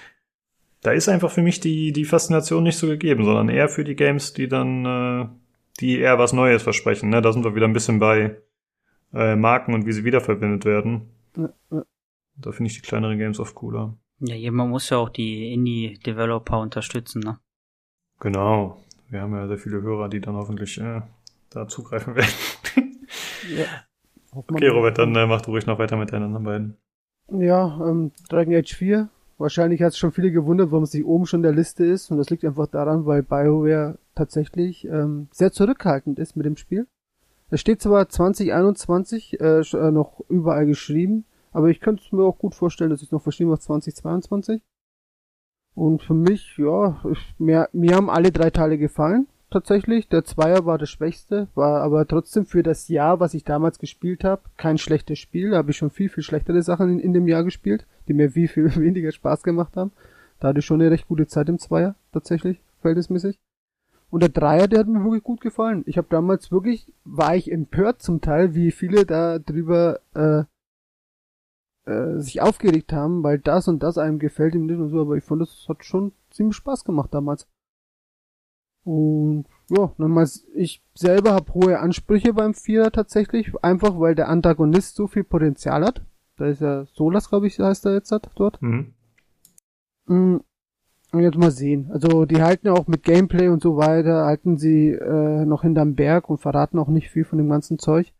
da ist einfach für mich die, die Faszination nicht so gegeben, sondern eher für die Games, die dann, äh, die eher was Neues versprechen. Ne? Da sind wir wieder ein bisschen bei äh, Marken und wie sie wiederverwendet werden. Ja, ja. Da finde ich die kleineren Games oft cooler. Ja, jemand muss ja auch die Indie-Developer unterstützen, ne? Genau. Wir haben ja sehr viele Hörer, die dann hoffentlich äh, da zugreifen werden. ja. Okay, Robert, dann äh, mach du ruhig noch weiter mit deinen anderen beiden. Ja, ähm, Dragon Age 4. Wahrscheinlich hat es schon viele gewundert, warum es nicht oben schon in der Liste ist. Und das liegt einfach daran, weil BioWare tatsächlich ähm, sehr zurückhaltend ist mit dem Spiel. Es steht zwar 2021 äh, äh, noch überall geschrieben, aber ich könnte es mir auch gut vorstellen, dass ich noch verschieben auf 2022. Und für mich, ja, ich, mir, mir haben alle drei Teile gefallen, tatsächlich. Der Zweier war das Schwächste, war aber trotzdem für das Jahr, was ich damals gespielt habe, kein schlechtes Spiel. Da habe ich schon viel, viel schlechtere Sachen in, in dem Jahr gespielt, die mir viel, viel weniger Spaß gemacht haben. Da hatte ich schon eine recht gute Zeit im Zweier, tatsächlich, verhältnismäßig. Und der Dreier, der hat mir wirklich gut gefallen. Ich habe damals wirklich, war ich empört zum Teil, wie viele da drüber äh, äh, sich aufgeregt haben, weil das und das einem gefällt ihm nicht und so, aber ich fand, das hat schon ziemlich Spaß gemacht damals. Und ja, nochmals, ich selber habe hohe Ansprüche beim Vierer tatsächlich, einfach weil der Antagonist so viel Potenzial hat. Da ist ja Solas, glaube ich, heißt er jetzt hat, dort. Mhm. Mm, und jetzt mal sehen. Also die halten ja auch mit Gameplay und so weiter, halten sie äh, noch hinterm Berg und verraten auch nicht viel von dem ganzen Zeug.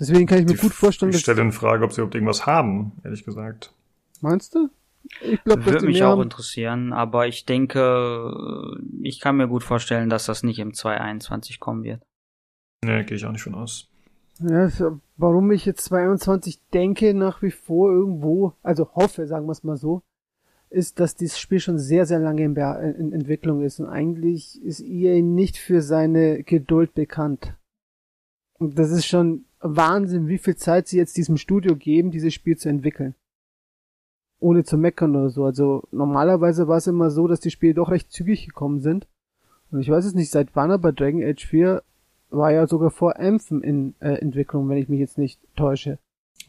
Deswegen kann ich mir die, gut vorstellen, ich stelle in Frage, ob sie überhaupt irgendwas haben, ehrlich gesagt. Meinst du? Ich glaube, würde mich auch haben. interessieren, aber ich denke, ich kann mir gut vorstellen, dass das nicht im 2021 kommen wird. Nee, gehe ich auch nicht von aus. Ja, warum ich jetzt 22 denke nach wie vor irgendwo, also hoffe, sagen wir es mal so, ist, dass dieses Spiel schon sehr, sehr lange in, in Entwicklung ist und eigentlich ist EA nicht für seine Geduld bekannt. Und das ist schon Wahnsinn, wie viel Zeit sie jetzt diesem Studio geben, dieses Spiel zu entwickeln. Ohne zu meckern oder so. Also normalerweise war es immer so, dass die Spiele doch recht zügig gekommen sind. Und ich weiß es nicht, seit wann aber Dragon Age 4 war ja sogar vor Anthem in äh, Entwicklung, wenn ich mich jetzt nicht täusche.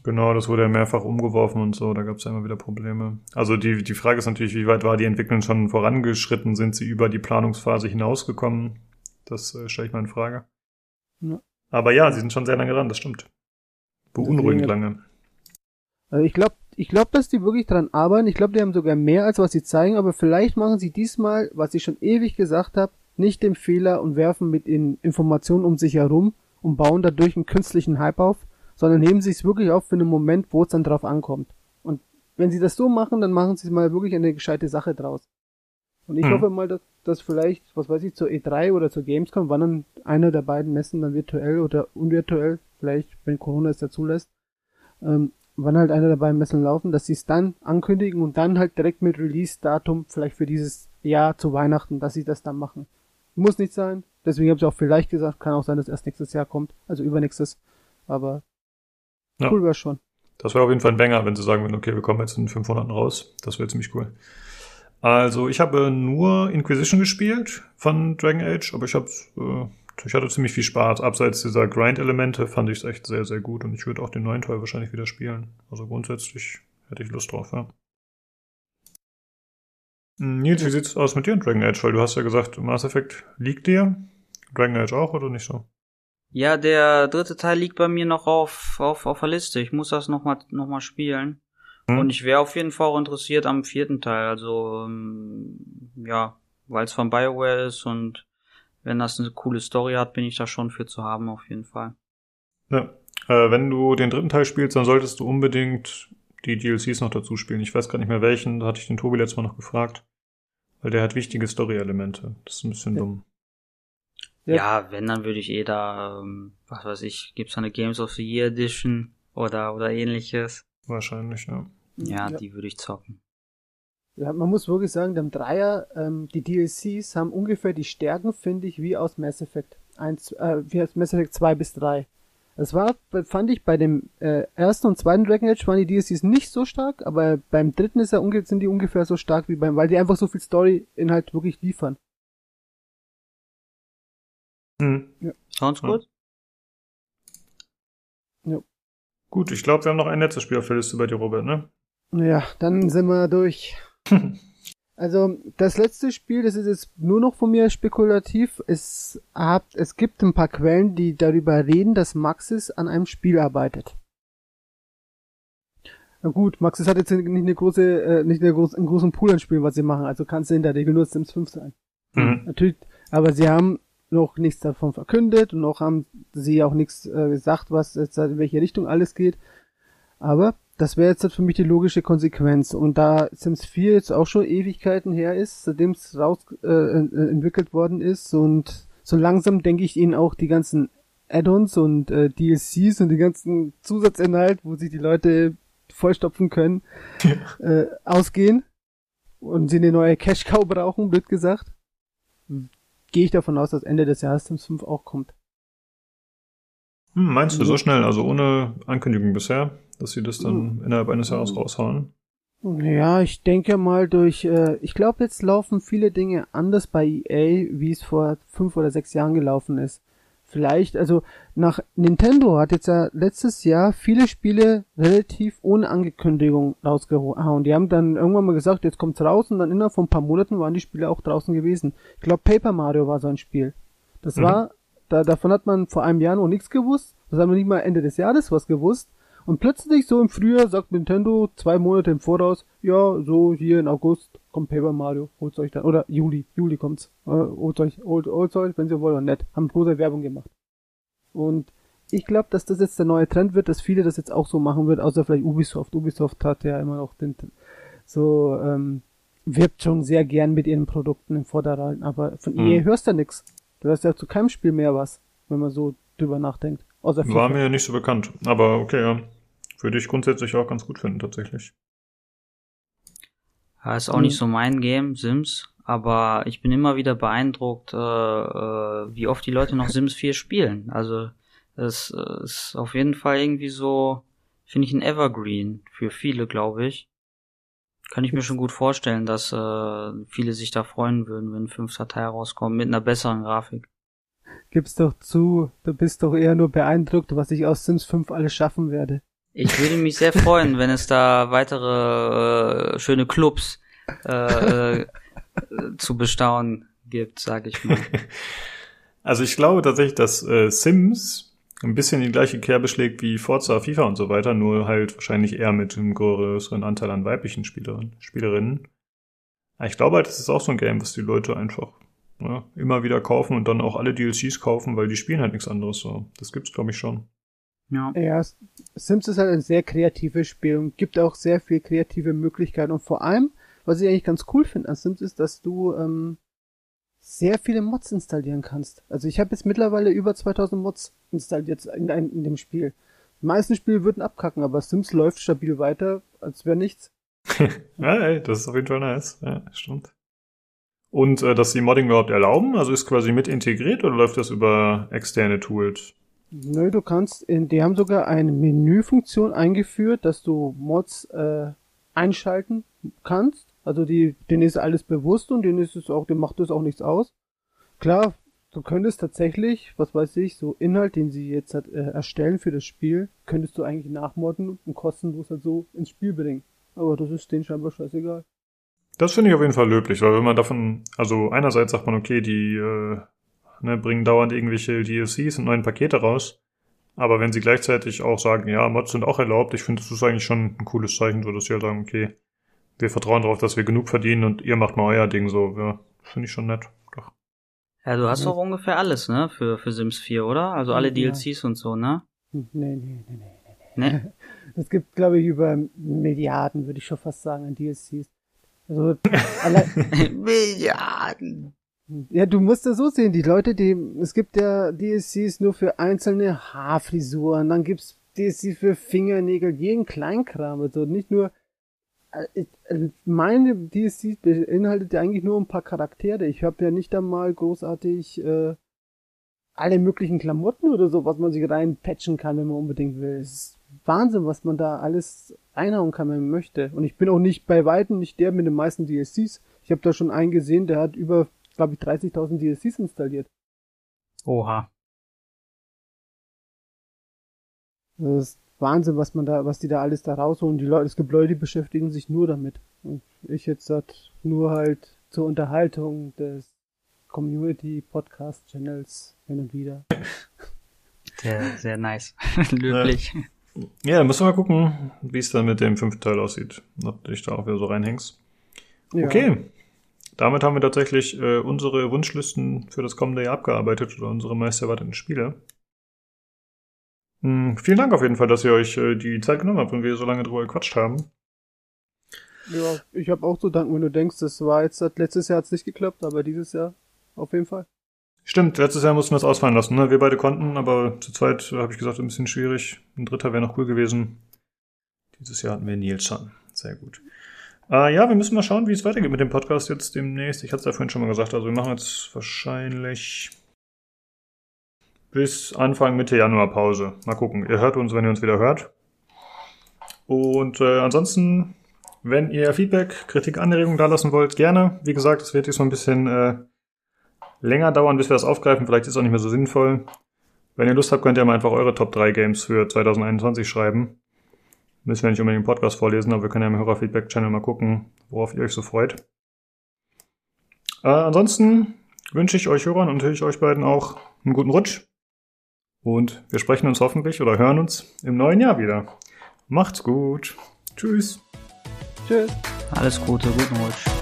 Genau, das wurde ja mehrfach umgeworfen und so, da gab es ja immer wieder Probleme. Also die, die Frage ist natürlich, wie weit war die Entwicklung schon vorangeschritten? Sind sie über die Planungsphase hinausgekommen? Das äh, stelle ich mal in Frage. Ja. Aber ja, sie sind schon sehr lange dran, das stimmt. Beunruhigend lange. Also ich glaube, ich glaube, dass die wirklich dran arbeiten. Ich glaube, die haben sogar mehr, als was sie zeigen, aber vielleicht machen sie diesmal, was ich schon ewig gesagt habe, nicht den Fehler und werfen mit ihnen Informationen um sich herum und bauen dadurch einen künstlichen Hype auf, sondern heben sie es wirklich auf für einen Moment, wo es dann drauf ankommt. Und wenn sie das so machen, dann machen sie mal wirklich eine gescheite Sache draus. Und ich hm. hoffe mal, dass, dass vielleicht, was weiß ich, zur E3 oder zur Gamescom, wann dann einer der beiden Messen dann virtuell oder unvirtuell, vielleicht, wenn Corona es ja zulässt, ähm, wann halt einer der beiden Messen laufen, dass sie es dann ankündigen und dann halt direkt mit Release-Datum vielleicht für dieses Jahr zu Weihnachten, dass sie das dann machen. Muss nicht sein. Deswegen habe ich auch vielleicht gesagt, kann auch sein, dass erst nächstes Jahr kommt, also übernächstes. Aber ja. cool wäre schon. Das wäre auf jeden Fall ein Banger, wenn sie sagen würden, okay, wir kommen jetzt in 500 raus. Das wäre ziemlich cool. Also ich habe nur Inquisition gespielt von Dragon Age, aber ich habe äh, ich hatte ziemlich viel Spaß. Abseits dieser Grind-Elemente fand ich es echt sehr, sehr gut und ich würde auch den neuen Teil wahrscheinlich wieder spielen. Also grundsätzlich hätte ich Lust drauf, ja. Nils, wie sieht's aus mit dir in Dragon Age? Weil du hast ja gesagt, Mass Effect liegt dir. Dragon Age auch oder nicht so? Ja, der dritte Teil liegt bei mir noch auf, auf, auf der Liste. Ich muss das nochmal noch mal spielen. Hm. Und ich wäre auf jeden Fall auch interessiert am vierten Teil. Also, ähm, ja, weil es von Bioware ist und wenn das eine coole Story hat, bin ich da schon für zu haben, auf jeden Fall. Ja. Äh, wenn du den dritten Teil spielst, dann solltest du unbedingt die DLCs noch dazu spielen. Ich weiß gar nicht mehr welchen, da hatte ich den Tobi letztes Mal noch gefragt. Weil der hat wichtige Story-Elemente. Das ist ein bisschen ja. dumm. Ja. ja, wenn, dann würde ich eh da, ähm, was weiß ich, gibt's da eine Games of the Year Edition oder, oder ähnliches? Wahrscheinlich, ja. Ja, ja. die würde ich zocken. Ja, man muss wirklich sagen, dem Dreier, ähm, die DLCs haben ungefähr die Stärken, finde ich, wie aus Mass Effect 1, äh, wie aus Mass Effect 2 bis 3. Das war, fand ich, bei dem äh, ersten und zweiten Dragon Age waren die DLCs nicht so stark, aber beim dritten ist er sind die ungefähr so stark wie beim, weil die einfach so viel Story-Inhalt wirklich liefern. Hm. Ja. Sounds gut. Ja. Gut, ich glaube, wir haben noch ein letztes Spiel auf der Liste bei dir, Robert, ne? Ja, dann sind wir durch. also, das letzte Spiel, das ist jetzt nur noch von mir spekulativ. Es, hat, es gibt ein paar Quellen, die darüber reden, dass Maxis an einem Spiel arbeitet. Na gut, Maxis hat jetzt nicht eine große, äh, nicht eine groß, einen großen Pool an Spielen, was sie machen. Also kann es in der Regel nur Sims 5 sein. Mhm. Natürlich, aber sie haben noch nichts davon verkündet und noch haben sie auch nichts äh, gesagt, was jetzt in welche Richtung alles geht. Aber das wäre jetzt für mich die logische Konsequenz. Und da Sims 4 jetzt auch schon Ewigkeiten her ist, seitdem es raus äh, äh, entwickelt worden ist und so langsam denke ich ihnen auch die ganzen Add-ons und äh, DLCs und die ganzen Zusatzinhalt, wo sich die Leute vollstopfen können, äh, ausgehen und sie eine neue Cash-Cow brauchen, blöd gesagt, gehe ich davon aus, dass Ende des Jahres Sims 5 auch kommt. Hm, meinst du so schnell, also ohne Ankündigung bisher? dass sie das dann mhm. innerhalb eines Jahres raushauen. Ja, ich denke mal durch, äh, ich glaube jetzt laufen viele Dinge anders bei EA, wie es vor fünf oder sechs Jahren gelaufen ist. Vielleicht, also nach Nintendo hat jetzt ja letztes Jahr viele Spiele relativ ohne Ankündigung rausgehauen. Die haben dann irgendwann mal gesagt, jetzt kommt's raus und dann innerhalb von ein paar Monaten waren die Spiele auch draußen gewesen. Ich glaube Paper Mario war so ein Spiel. Das mhm. war, da, davon hat man vor einem Jahr noch nichts gewusst. Das haben wir nicht mal Ende des Jahres was gewusst. Und plötzlich so im Frühjahr sagt Nintendo zwei Monate im Voraus, ja, so hier in August kommt Paper Mario, holt's euch dann, oder Juli, Juli kommt's, äh, holt euch, holt, holt euch, wenn ihr wollt, oder nett, haben große Werbung gemacht. Und ich glaube, dass das jetzt der neue Trend wird, dass viele das jetzt auch so machen wird, außer vielleicht Ubisoft. Ubisoft hat ja immer noch den, so, ähm, wirbt schon sehr gern mit ihren Produkten im Vorderrand, aber von mhm. EA hörst du nix. Du hörst ja zu keinem Spiel mehr was, wenn man so drüber nachdenkt. War mir nicht so bekannt. Aber okay, ja. Würde ich grundsätzlich auch ganz gut finden, tatsächlich. Ja, ist auch mhm. nicht so mein Game, Sims. Aber ich bin immer wieder beeindruckt, äh, äh, wie oft die Leute noch Sims 4 spielen. Also es äh, ist auf jeden Fall irgendwie so, finde ich, ein Evergreen für viele, glaube ich. Kann ich mir schon gut vorstellen, dass äh, viele sich da freuen würden, wenn ein fünfter Teil rauskommt mit einer besseren Grafik. Gib's doch zu, du bist doch eher nur beeindruckt, was ich aus Sims 5 alles schaffen werde. Ich würde mich sehr freuen, wenn es da weitere äh, schöne Clubs äh, äh, zu bestaunen gibt, sag ich mal. Also ich glaube tatsächlich, dass äh, Sims ein bisschen die gleiche Kerbe schlägt wie Forza, FIFA und so weiter, nur halt wahrscheinlich eher mit einem größeren Anteil an weiblichen Spielerinnen. Spielerinnen. Ich glaube halt, das ist auch so ein Game, was die Leute einfach ja, immer wieder kaufen und dann auch alle DLCs kaufen, weil die spielen halt nichts anderes so. Das gibt's, glaube ich, schon. Ja. ja, Sims ist halt ein sehr kreatives Spiel und gibt auch sehr viel kreative Möglichkeiten. Und vor allem, was ich eigentlich ganz cool finde an Sims, ist, dass du ähm, sehr viele Mods installieren kannst. Also ich habe jetzt mittlerweile über 2000 Mods installiert in, in, in dem Spiel. Die meisten Spiele würden abkacken, aber Sims läuft stabil weiter, als wäre nichts. ja, ey, das ist auf jeden Fall nice. Ja, stimmt. Und äh, dass sie Modding überhaupt erlauben, also ist quasi mit integriert oder läuft das über externe Tools? Nö, du kannst, in, die haben sogar eine Menüfunktion eingeführt, dass du Mods äh, einschalten kannst. Also die, denen ist alles bewusst und denen ist es auch, denen macht das auch nichts aus. Klar, du könntest tatsächlich, was weiß ich, so Inhalt, den sie jetzt hat, äh, erstellen für das Spiel, könntest du eigentlich nachmodden und kostenlos halt so ins Spiel bringen. Aber das ist denen scheinbar scheißegal. Das finde ich auf jeden Fall löblich, weil wenn man davon, also einerseits sagt man, okay, die äh, ne, bringen dauernd irgendwelche DLCs und neuen Pakete raus. Aber wenn sie gleichzeitig auch sagen, ja, Mods sind auch erlaubt, ich finde, das ist eigentlich schon ein cooles Zeichen, so dass sie halt sagen, okay, wir vertrauen darauf, dass wir genug verdienen und ihr macht mal euer Ding so. Ja, finde ich schon nett. Doch. Ja, du hast doch ungefähr alles, ne, für, für Sims 4, oder? Also alle ja. DLCs und so, ne? Nee, nee, nee, nee, nee. nee? Es gibt, glaube ich, über Milliarden, würde ich schon fast sagen, an DLCs. Also, Milliarden. Ja, du musst das so sehen, die Leute, die, es gibt ja DSCs nur für einzelne Haarfrisuren, dann gibt's DSCs für Fingernägel, jeden Kleinkram, also nicht nur, äh, äh, meine DSCs beinhaltet ja eigentlich nur ein paar Charaktere. Ich habe ja nicht einmal großartig äh, alle möglichen Klamotten oder so, was man sich reinpatchen kann, wenn man unbedingt will. Es ist Wahnsinn, was man da alles einhauen kann, wenn man möchte. Und ich bin auch nicht bei Weitem nicht der mit den meisten DSCs. Ich habe da schon einen gesehen, der hat über glaube ich, 30.000 DLCs installiert. Oha. Das ist Wahnsinn, was man da, was die da alles da rausholen. Die Leute, es gibt Leute, die beschäftigen sich nur damit. Und ich jetzt halt nur halt zur Unterhaltung des Community Podcast Channels hin und wieder. Sehr, sehr nice. Löblich. Ja, dann müssen wir mal gucken, wie es dann mit dem fünften Teil aussieht. Ob du dich da auch wieder so reinhängst. Ja. Okay. Damit haben wir tatsächlich äh, unsere Wunschlisten für das kommende Jahr abgearbeitet oder unsere meist erwarteten Spiele. Hm, vielen Dank auf jeden Fall, dass ihr euch äh, die Zeit genommen habt und wir so lange drüber gequatscht haben. Ja, ich habe auch zu danken, wenn du denkst, das war jetzt, letztes Jahr hat es nicht geklappt, aber dieses Jahr auf jeden Fall. Stimmt, letztes Jahr mussten wir es ausfallen lassen. Ne? Wir beide konnten, aber zu zweit äh, habe ich gesagt, ein bisschen schwierig. Ein dritter wäre noch cool gewesen. Dieses Jahr hatten wir Nils schon. Sehr gut. Äh, ja, wir müssen mal schauen, wie es weitergeht mit dem Podcast jetzt demnächst. Ich hatte es ja vorhin schon mal gesagt. Also wir machen jetzt wahrscheinlich bis Anfang Mitte Januar Pause. Mal gucken. Ihr hört uns, wenn ihr uns wieder hört. Und äh, ansonsten, wenn ihr Feedback, Kritik, Anregungen da lassen wollt, gerne. Wie gesagt, es wird jetzt so ein bisschen äh, länger dauern, bis wir das aufgreifen. Vielleicht ist es auch nicht mehr so sinnvoll. Wenn ihr Lust habt, könnt ihr mal einfach eure Top 3 Games für 2021 schreiben. Müssen wir nicht unbedingt im Podcast vorlesen, aber wir können ja im Hörerfeedback-Channel mal gucken, worauf ihr euch so freut. Äh, ansonsten wünsche ich euch Hörern und natürlich euch beiden auch einen guten Rutsch. Und wir sprechen uns hoffentlich oder hören uns im neuen Jahr wieder. Macht's gut. Tschüss. Tschüss. Alles Gute, guten Rutsch.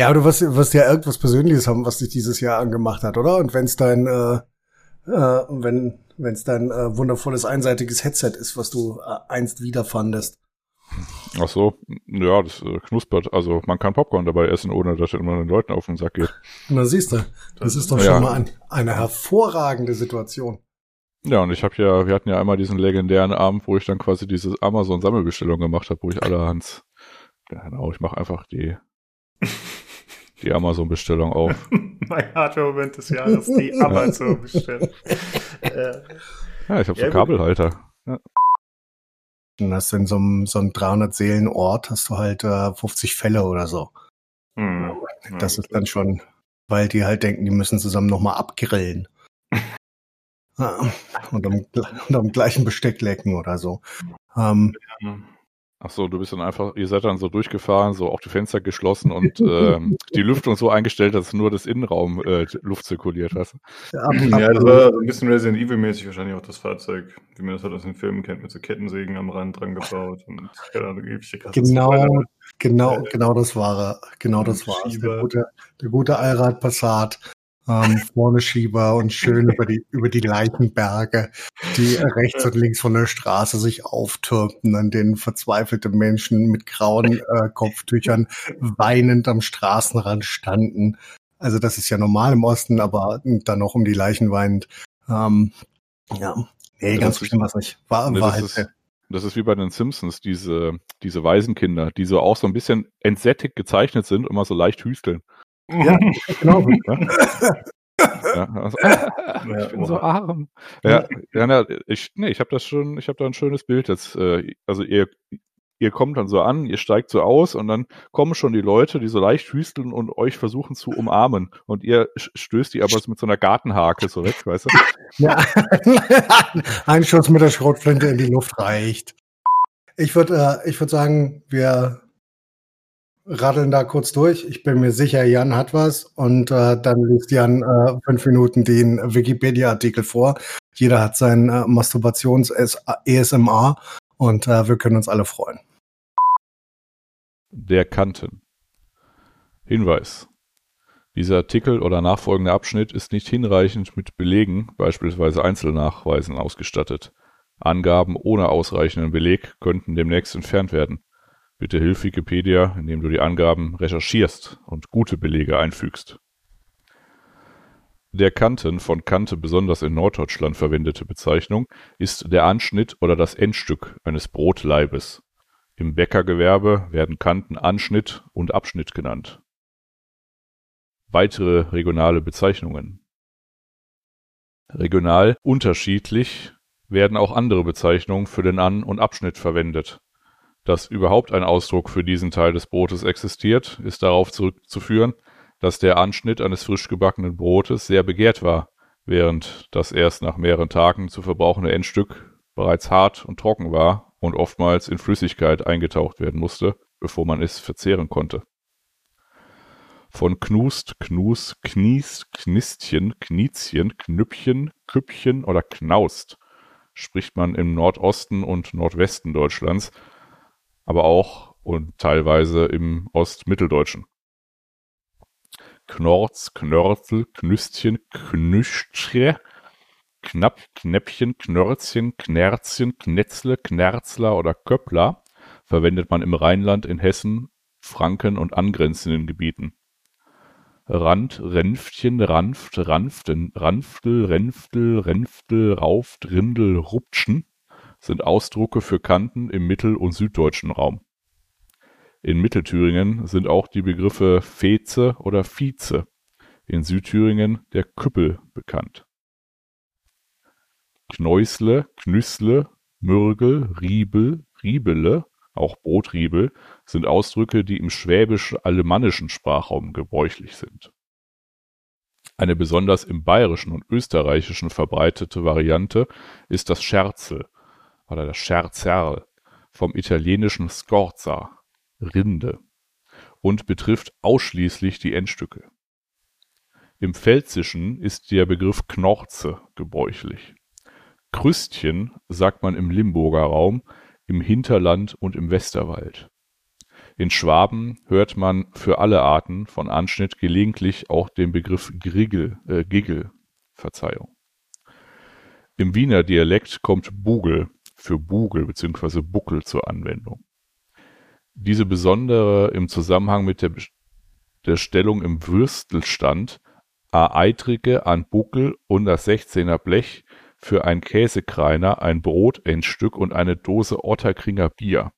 Ja, du wirst, wirst ja irgendwas Persönliches haben, was dich dieses Jahr angemacht hat, oder? Und wenn es dein, äh, äh, wenn es dein äh, wundervolles einseitiges Headset ist, was du äh, einst wiederfandest. Ach so, ja, das äh, knuspert. Also man kann Popcorn dabei essen, ohne dass immer den Leuten auf den Sack geht. Na siehst du, das ist doch ja. schon mal ein, eine hervorragende Situation. Ja, und ich habe ja, wir hatten ja einmal diesen legendären Abend, wo ich dann quasi diese Amazon-Sammelbestellung gemacht habe, wo ich allerhand, genau, ich mache einfach die die Amazon-Bestellung auf. mein Hardware-Moment des Jahres, die Amazon-Bestellung. ja, ich habe so ja, Kabelhalter. Ja. Und hast in so einem, so einem 300 Seelen Ort hast du halt äh, 50 Fälle oder so. Hm. Das ist dann schon, weil die halt denken, die müssen zusammen nochmal abgrillen. und, am, und am gleichen Besteck lecken oder so. Ähm, Ach so, du bist dann einfach, ihr seid dann so durchgefahren, so auch die Fenster geschlossen und ähm, die Lüftung so eingestellt, dass nur das Innenraum äh, Luft zirkuliert, hast Ja, ja, das war so ein bisschen Resident Evil-mäßig wahrscheinlich auch das Fahrzeug, wie man das halt aus den Filmen kennt, mit so Kettensägen am Rand dran gebaut und keine Ahnung, Genau, genau, äh, genau das war er. Genau das war es. Der gute, der gute Allrad Passat ähm, vorne Schieber und schön über die, über die Leichenberge, die rechts und links von der Straße sich auftürmten, an denen verzweifelte Menschen mit grauen äh, Kopftüchern weinend am Straßenrand standen. Also das ist ja normal im Osten, aber dann noch um die Leichen weinend. Ähm, ja, nee, ganz bestimmt was nicht. War, war halt ist, das ist wie bei den Simpsons, diese, diese Waisenkinder, die so auch so ein bisschen entsättigt gezeichnet sind und mal so leicht hüsteln. Ja, genau. Ja, also, ich bin so arm. Ja, ja ich, nee, ich habe das schon, ich habe da ein schönes Bild jetzt. Äh, also ihr, ihr kommt dann so an, ihr steigt so aus und dann kommen schon die Leute, die so leicht hüsteln und euch versuchen zu umarmen. Und ihr stößt die aber mit so einer Gartenhake so weg, weißt du? Ja, ein Schuss mit der Schrotflinte in die Luft reicht. Ich würde, äh, ich würde sagen, wir radeln da kurz durch. Ich bin mir sicher, Jan hat was und äh, dann liest Jan äh, fünf Minuten den Wikipedia-Artikel vor. Jeder hat sein äh, Masturbations-ESMA und äh, wir können uns alle freuen. Der Kanten. Hinweis. Dieser Artikel oder nachfolgende Abschnitt ist nicht hinreichend mit Belegen, beispielsweise Einzelnachweisen, ausgestattet. Angaben ohne ausreichenden Beleg könnten demnächst entfernt werden. Bitte hilf Wikipedia, indem du die Angaben recherchierst und gute Belege einfügst. Der Kanten, von Kante besonders in Norddeutschland verwendete Bezeichnung, ist der Anschnitt oder das Endstück eines Brotleibes. Im Bäckergewerbe werden Kanten Anschnitt und Abschnitt genannt. Weitere regionale Bezeichnungen Regional unterschiedlich werden auch andere Bezeichnungen für den An und Abschnitt verwendet dass überhaupt ein Ausdruck für diesen Teil des Brotes existiert, ist darauf zurückzuführen, dass der Anschnitt eines frisch gebackenen Brotes sehr begehrt war, während das erst nach mehreren Tagen zu verbrauchende Endstück bereits hart und trocken war und oftmals in Flüssigkeit eingetaucht werden musste, bevor man es verzehren konnte. Von Knust, Knus, Kniest, Knistchen, Kniezchen, Knüppchen, Küppchen oder Knaust spricht man im Nordosten und Nordwesten Deutschlands aber auch und teilweise im Ostmitteldeutschen. Knorz, Knörzel, Knüstchen, Knüschtche, Knapp, Knäppchen, Knörzchen, Knerzchen, Knetzle, Knerzler oder Köppler verwendet man im Rheinland, in Hessen, Franken und angrenzenden Gebieten. Rand, Ränftchen, Ranft, Ranften, Ranftel, Renftel, Renftel, Rauft, Rindel, Ruptschen sind Ausdrucke für Kanten im mittel- und süddeutschen Raum. In Mittelthüringen sind auch die Begriffe Feze oder Vize, in Südthüringen der Küppel bekannt. Knäusle, Knüssle, Mürgel, Riebel, Riebele, auch Brotriebel, sind Ausdrücke, die im schwäbisch-alemannischen Sprachraum gebräuchlich sind. Eine besonders im bayerischen und österreichischen verbreitete Variante ist das Scherzel, oder das Scherzerl vom italienischen Scorza, Rinde, und betrifft ausschließlich die Endstücke. Im Pfälzischen ist der Begriff Knorze gebräuchlich. Krüstchen sagt man im Limburger Raum, im Hinterland und im Westerwald. In Schwaben hört man für alle Arten von Anschnitt gelegentlich auch den Begriff Grigel, äh, Giggel, Verzeihung. Im Wiener Dialekt kommt Bugel für Bugel bzw. Buckel zur Anwendung. Diese besondere im Zusammenhang mit der, der Stellung im Würstelstand a Eitrige an Buckel und das 16er Blech für ein Käsekreiner, ein Brotendstück und eine Dose Otterkringer Bier.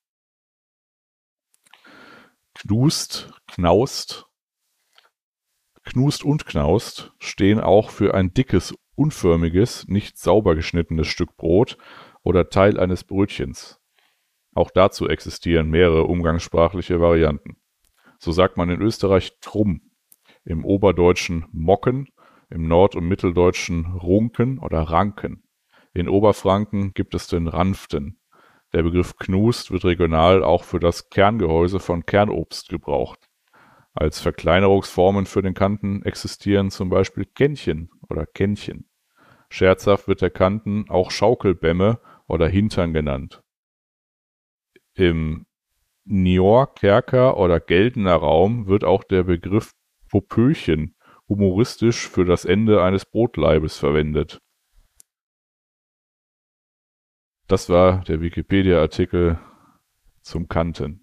Knust, Knaust, Knust und Knaust stehen auch für ein dickes unförmiges, nicht sauber geschnittenes Stück Brot oder Teil eines Brötchens. Auch dazu existieren mehrere umgangssprachliche Varianten. So sagt man in Österreich Trumm, im Oberdeutschen Mocken, im Nord- und Mitteldeutschen Runken oder Ranken. In Oberfranken gibt es den Ranften. Der Begriff Knust wird regional auch für das Kerngehäuse von Kernobst gebraucht. Als Verkleinerungsformen für den Kanten existieren zum Beispiel Kännchen oder Kännchen. Scherzhaft wird der Kanten auch Schaukelbämme oder Hintern genannt. Im Nior, Kerker oder Geldener Raum wird auch der Begriff Popöchen humoristisch für das Ende eines Brotleibes verwendet. Das war der Wikipedia-Artikel zum Kanten.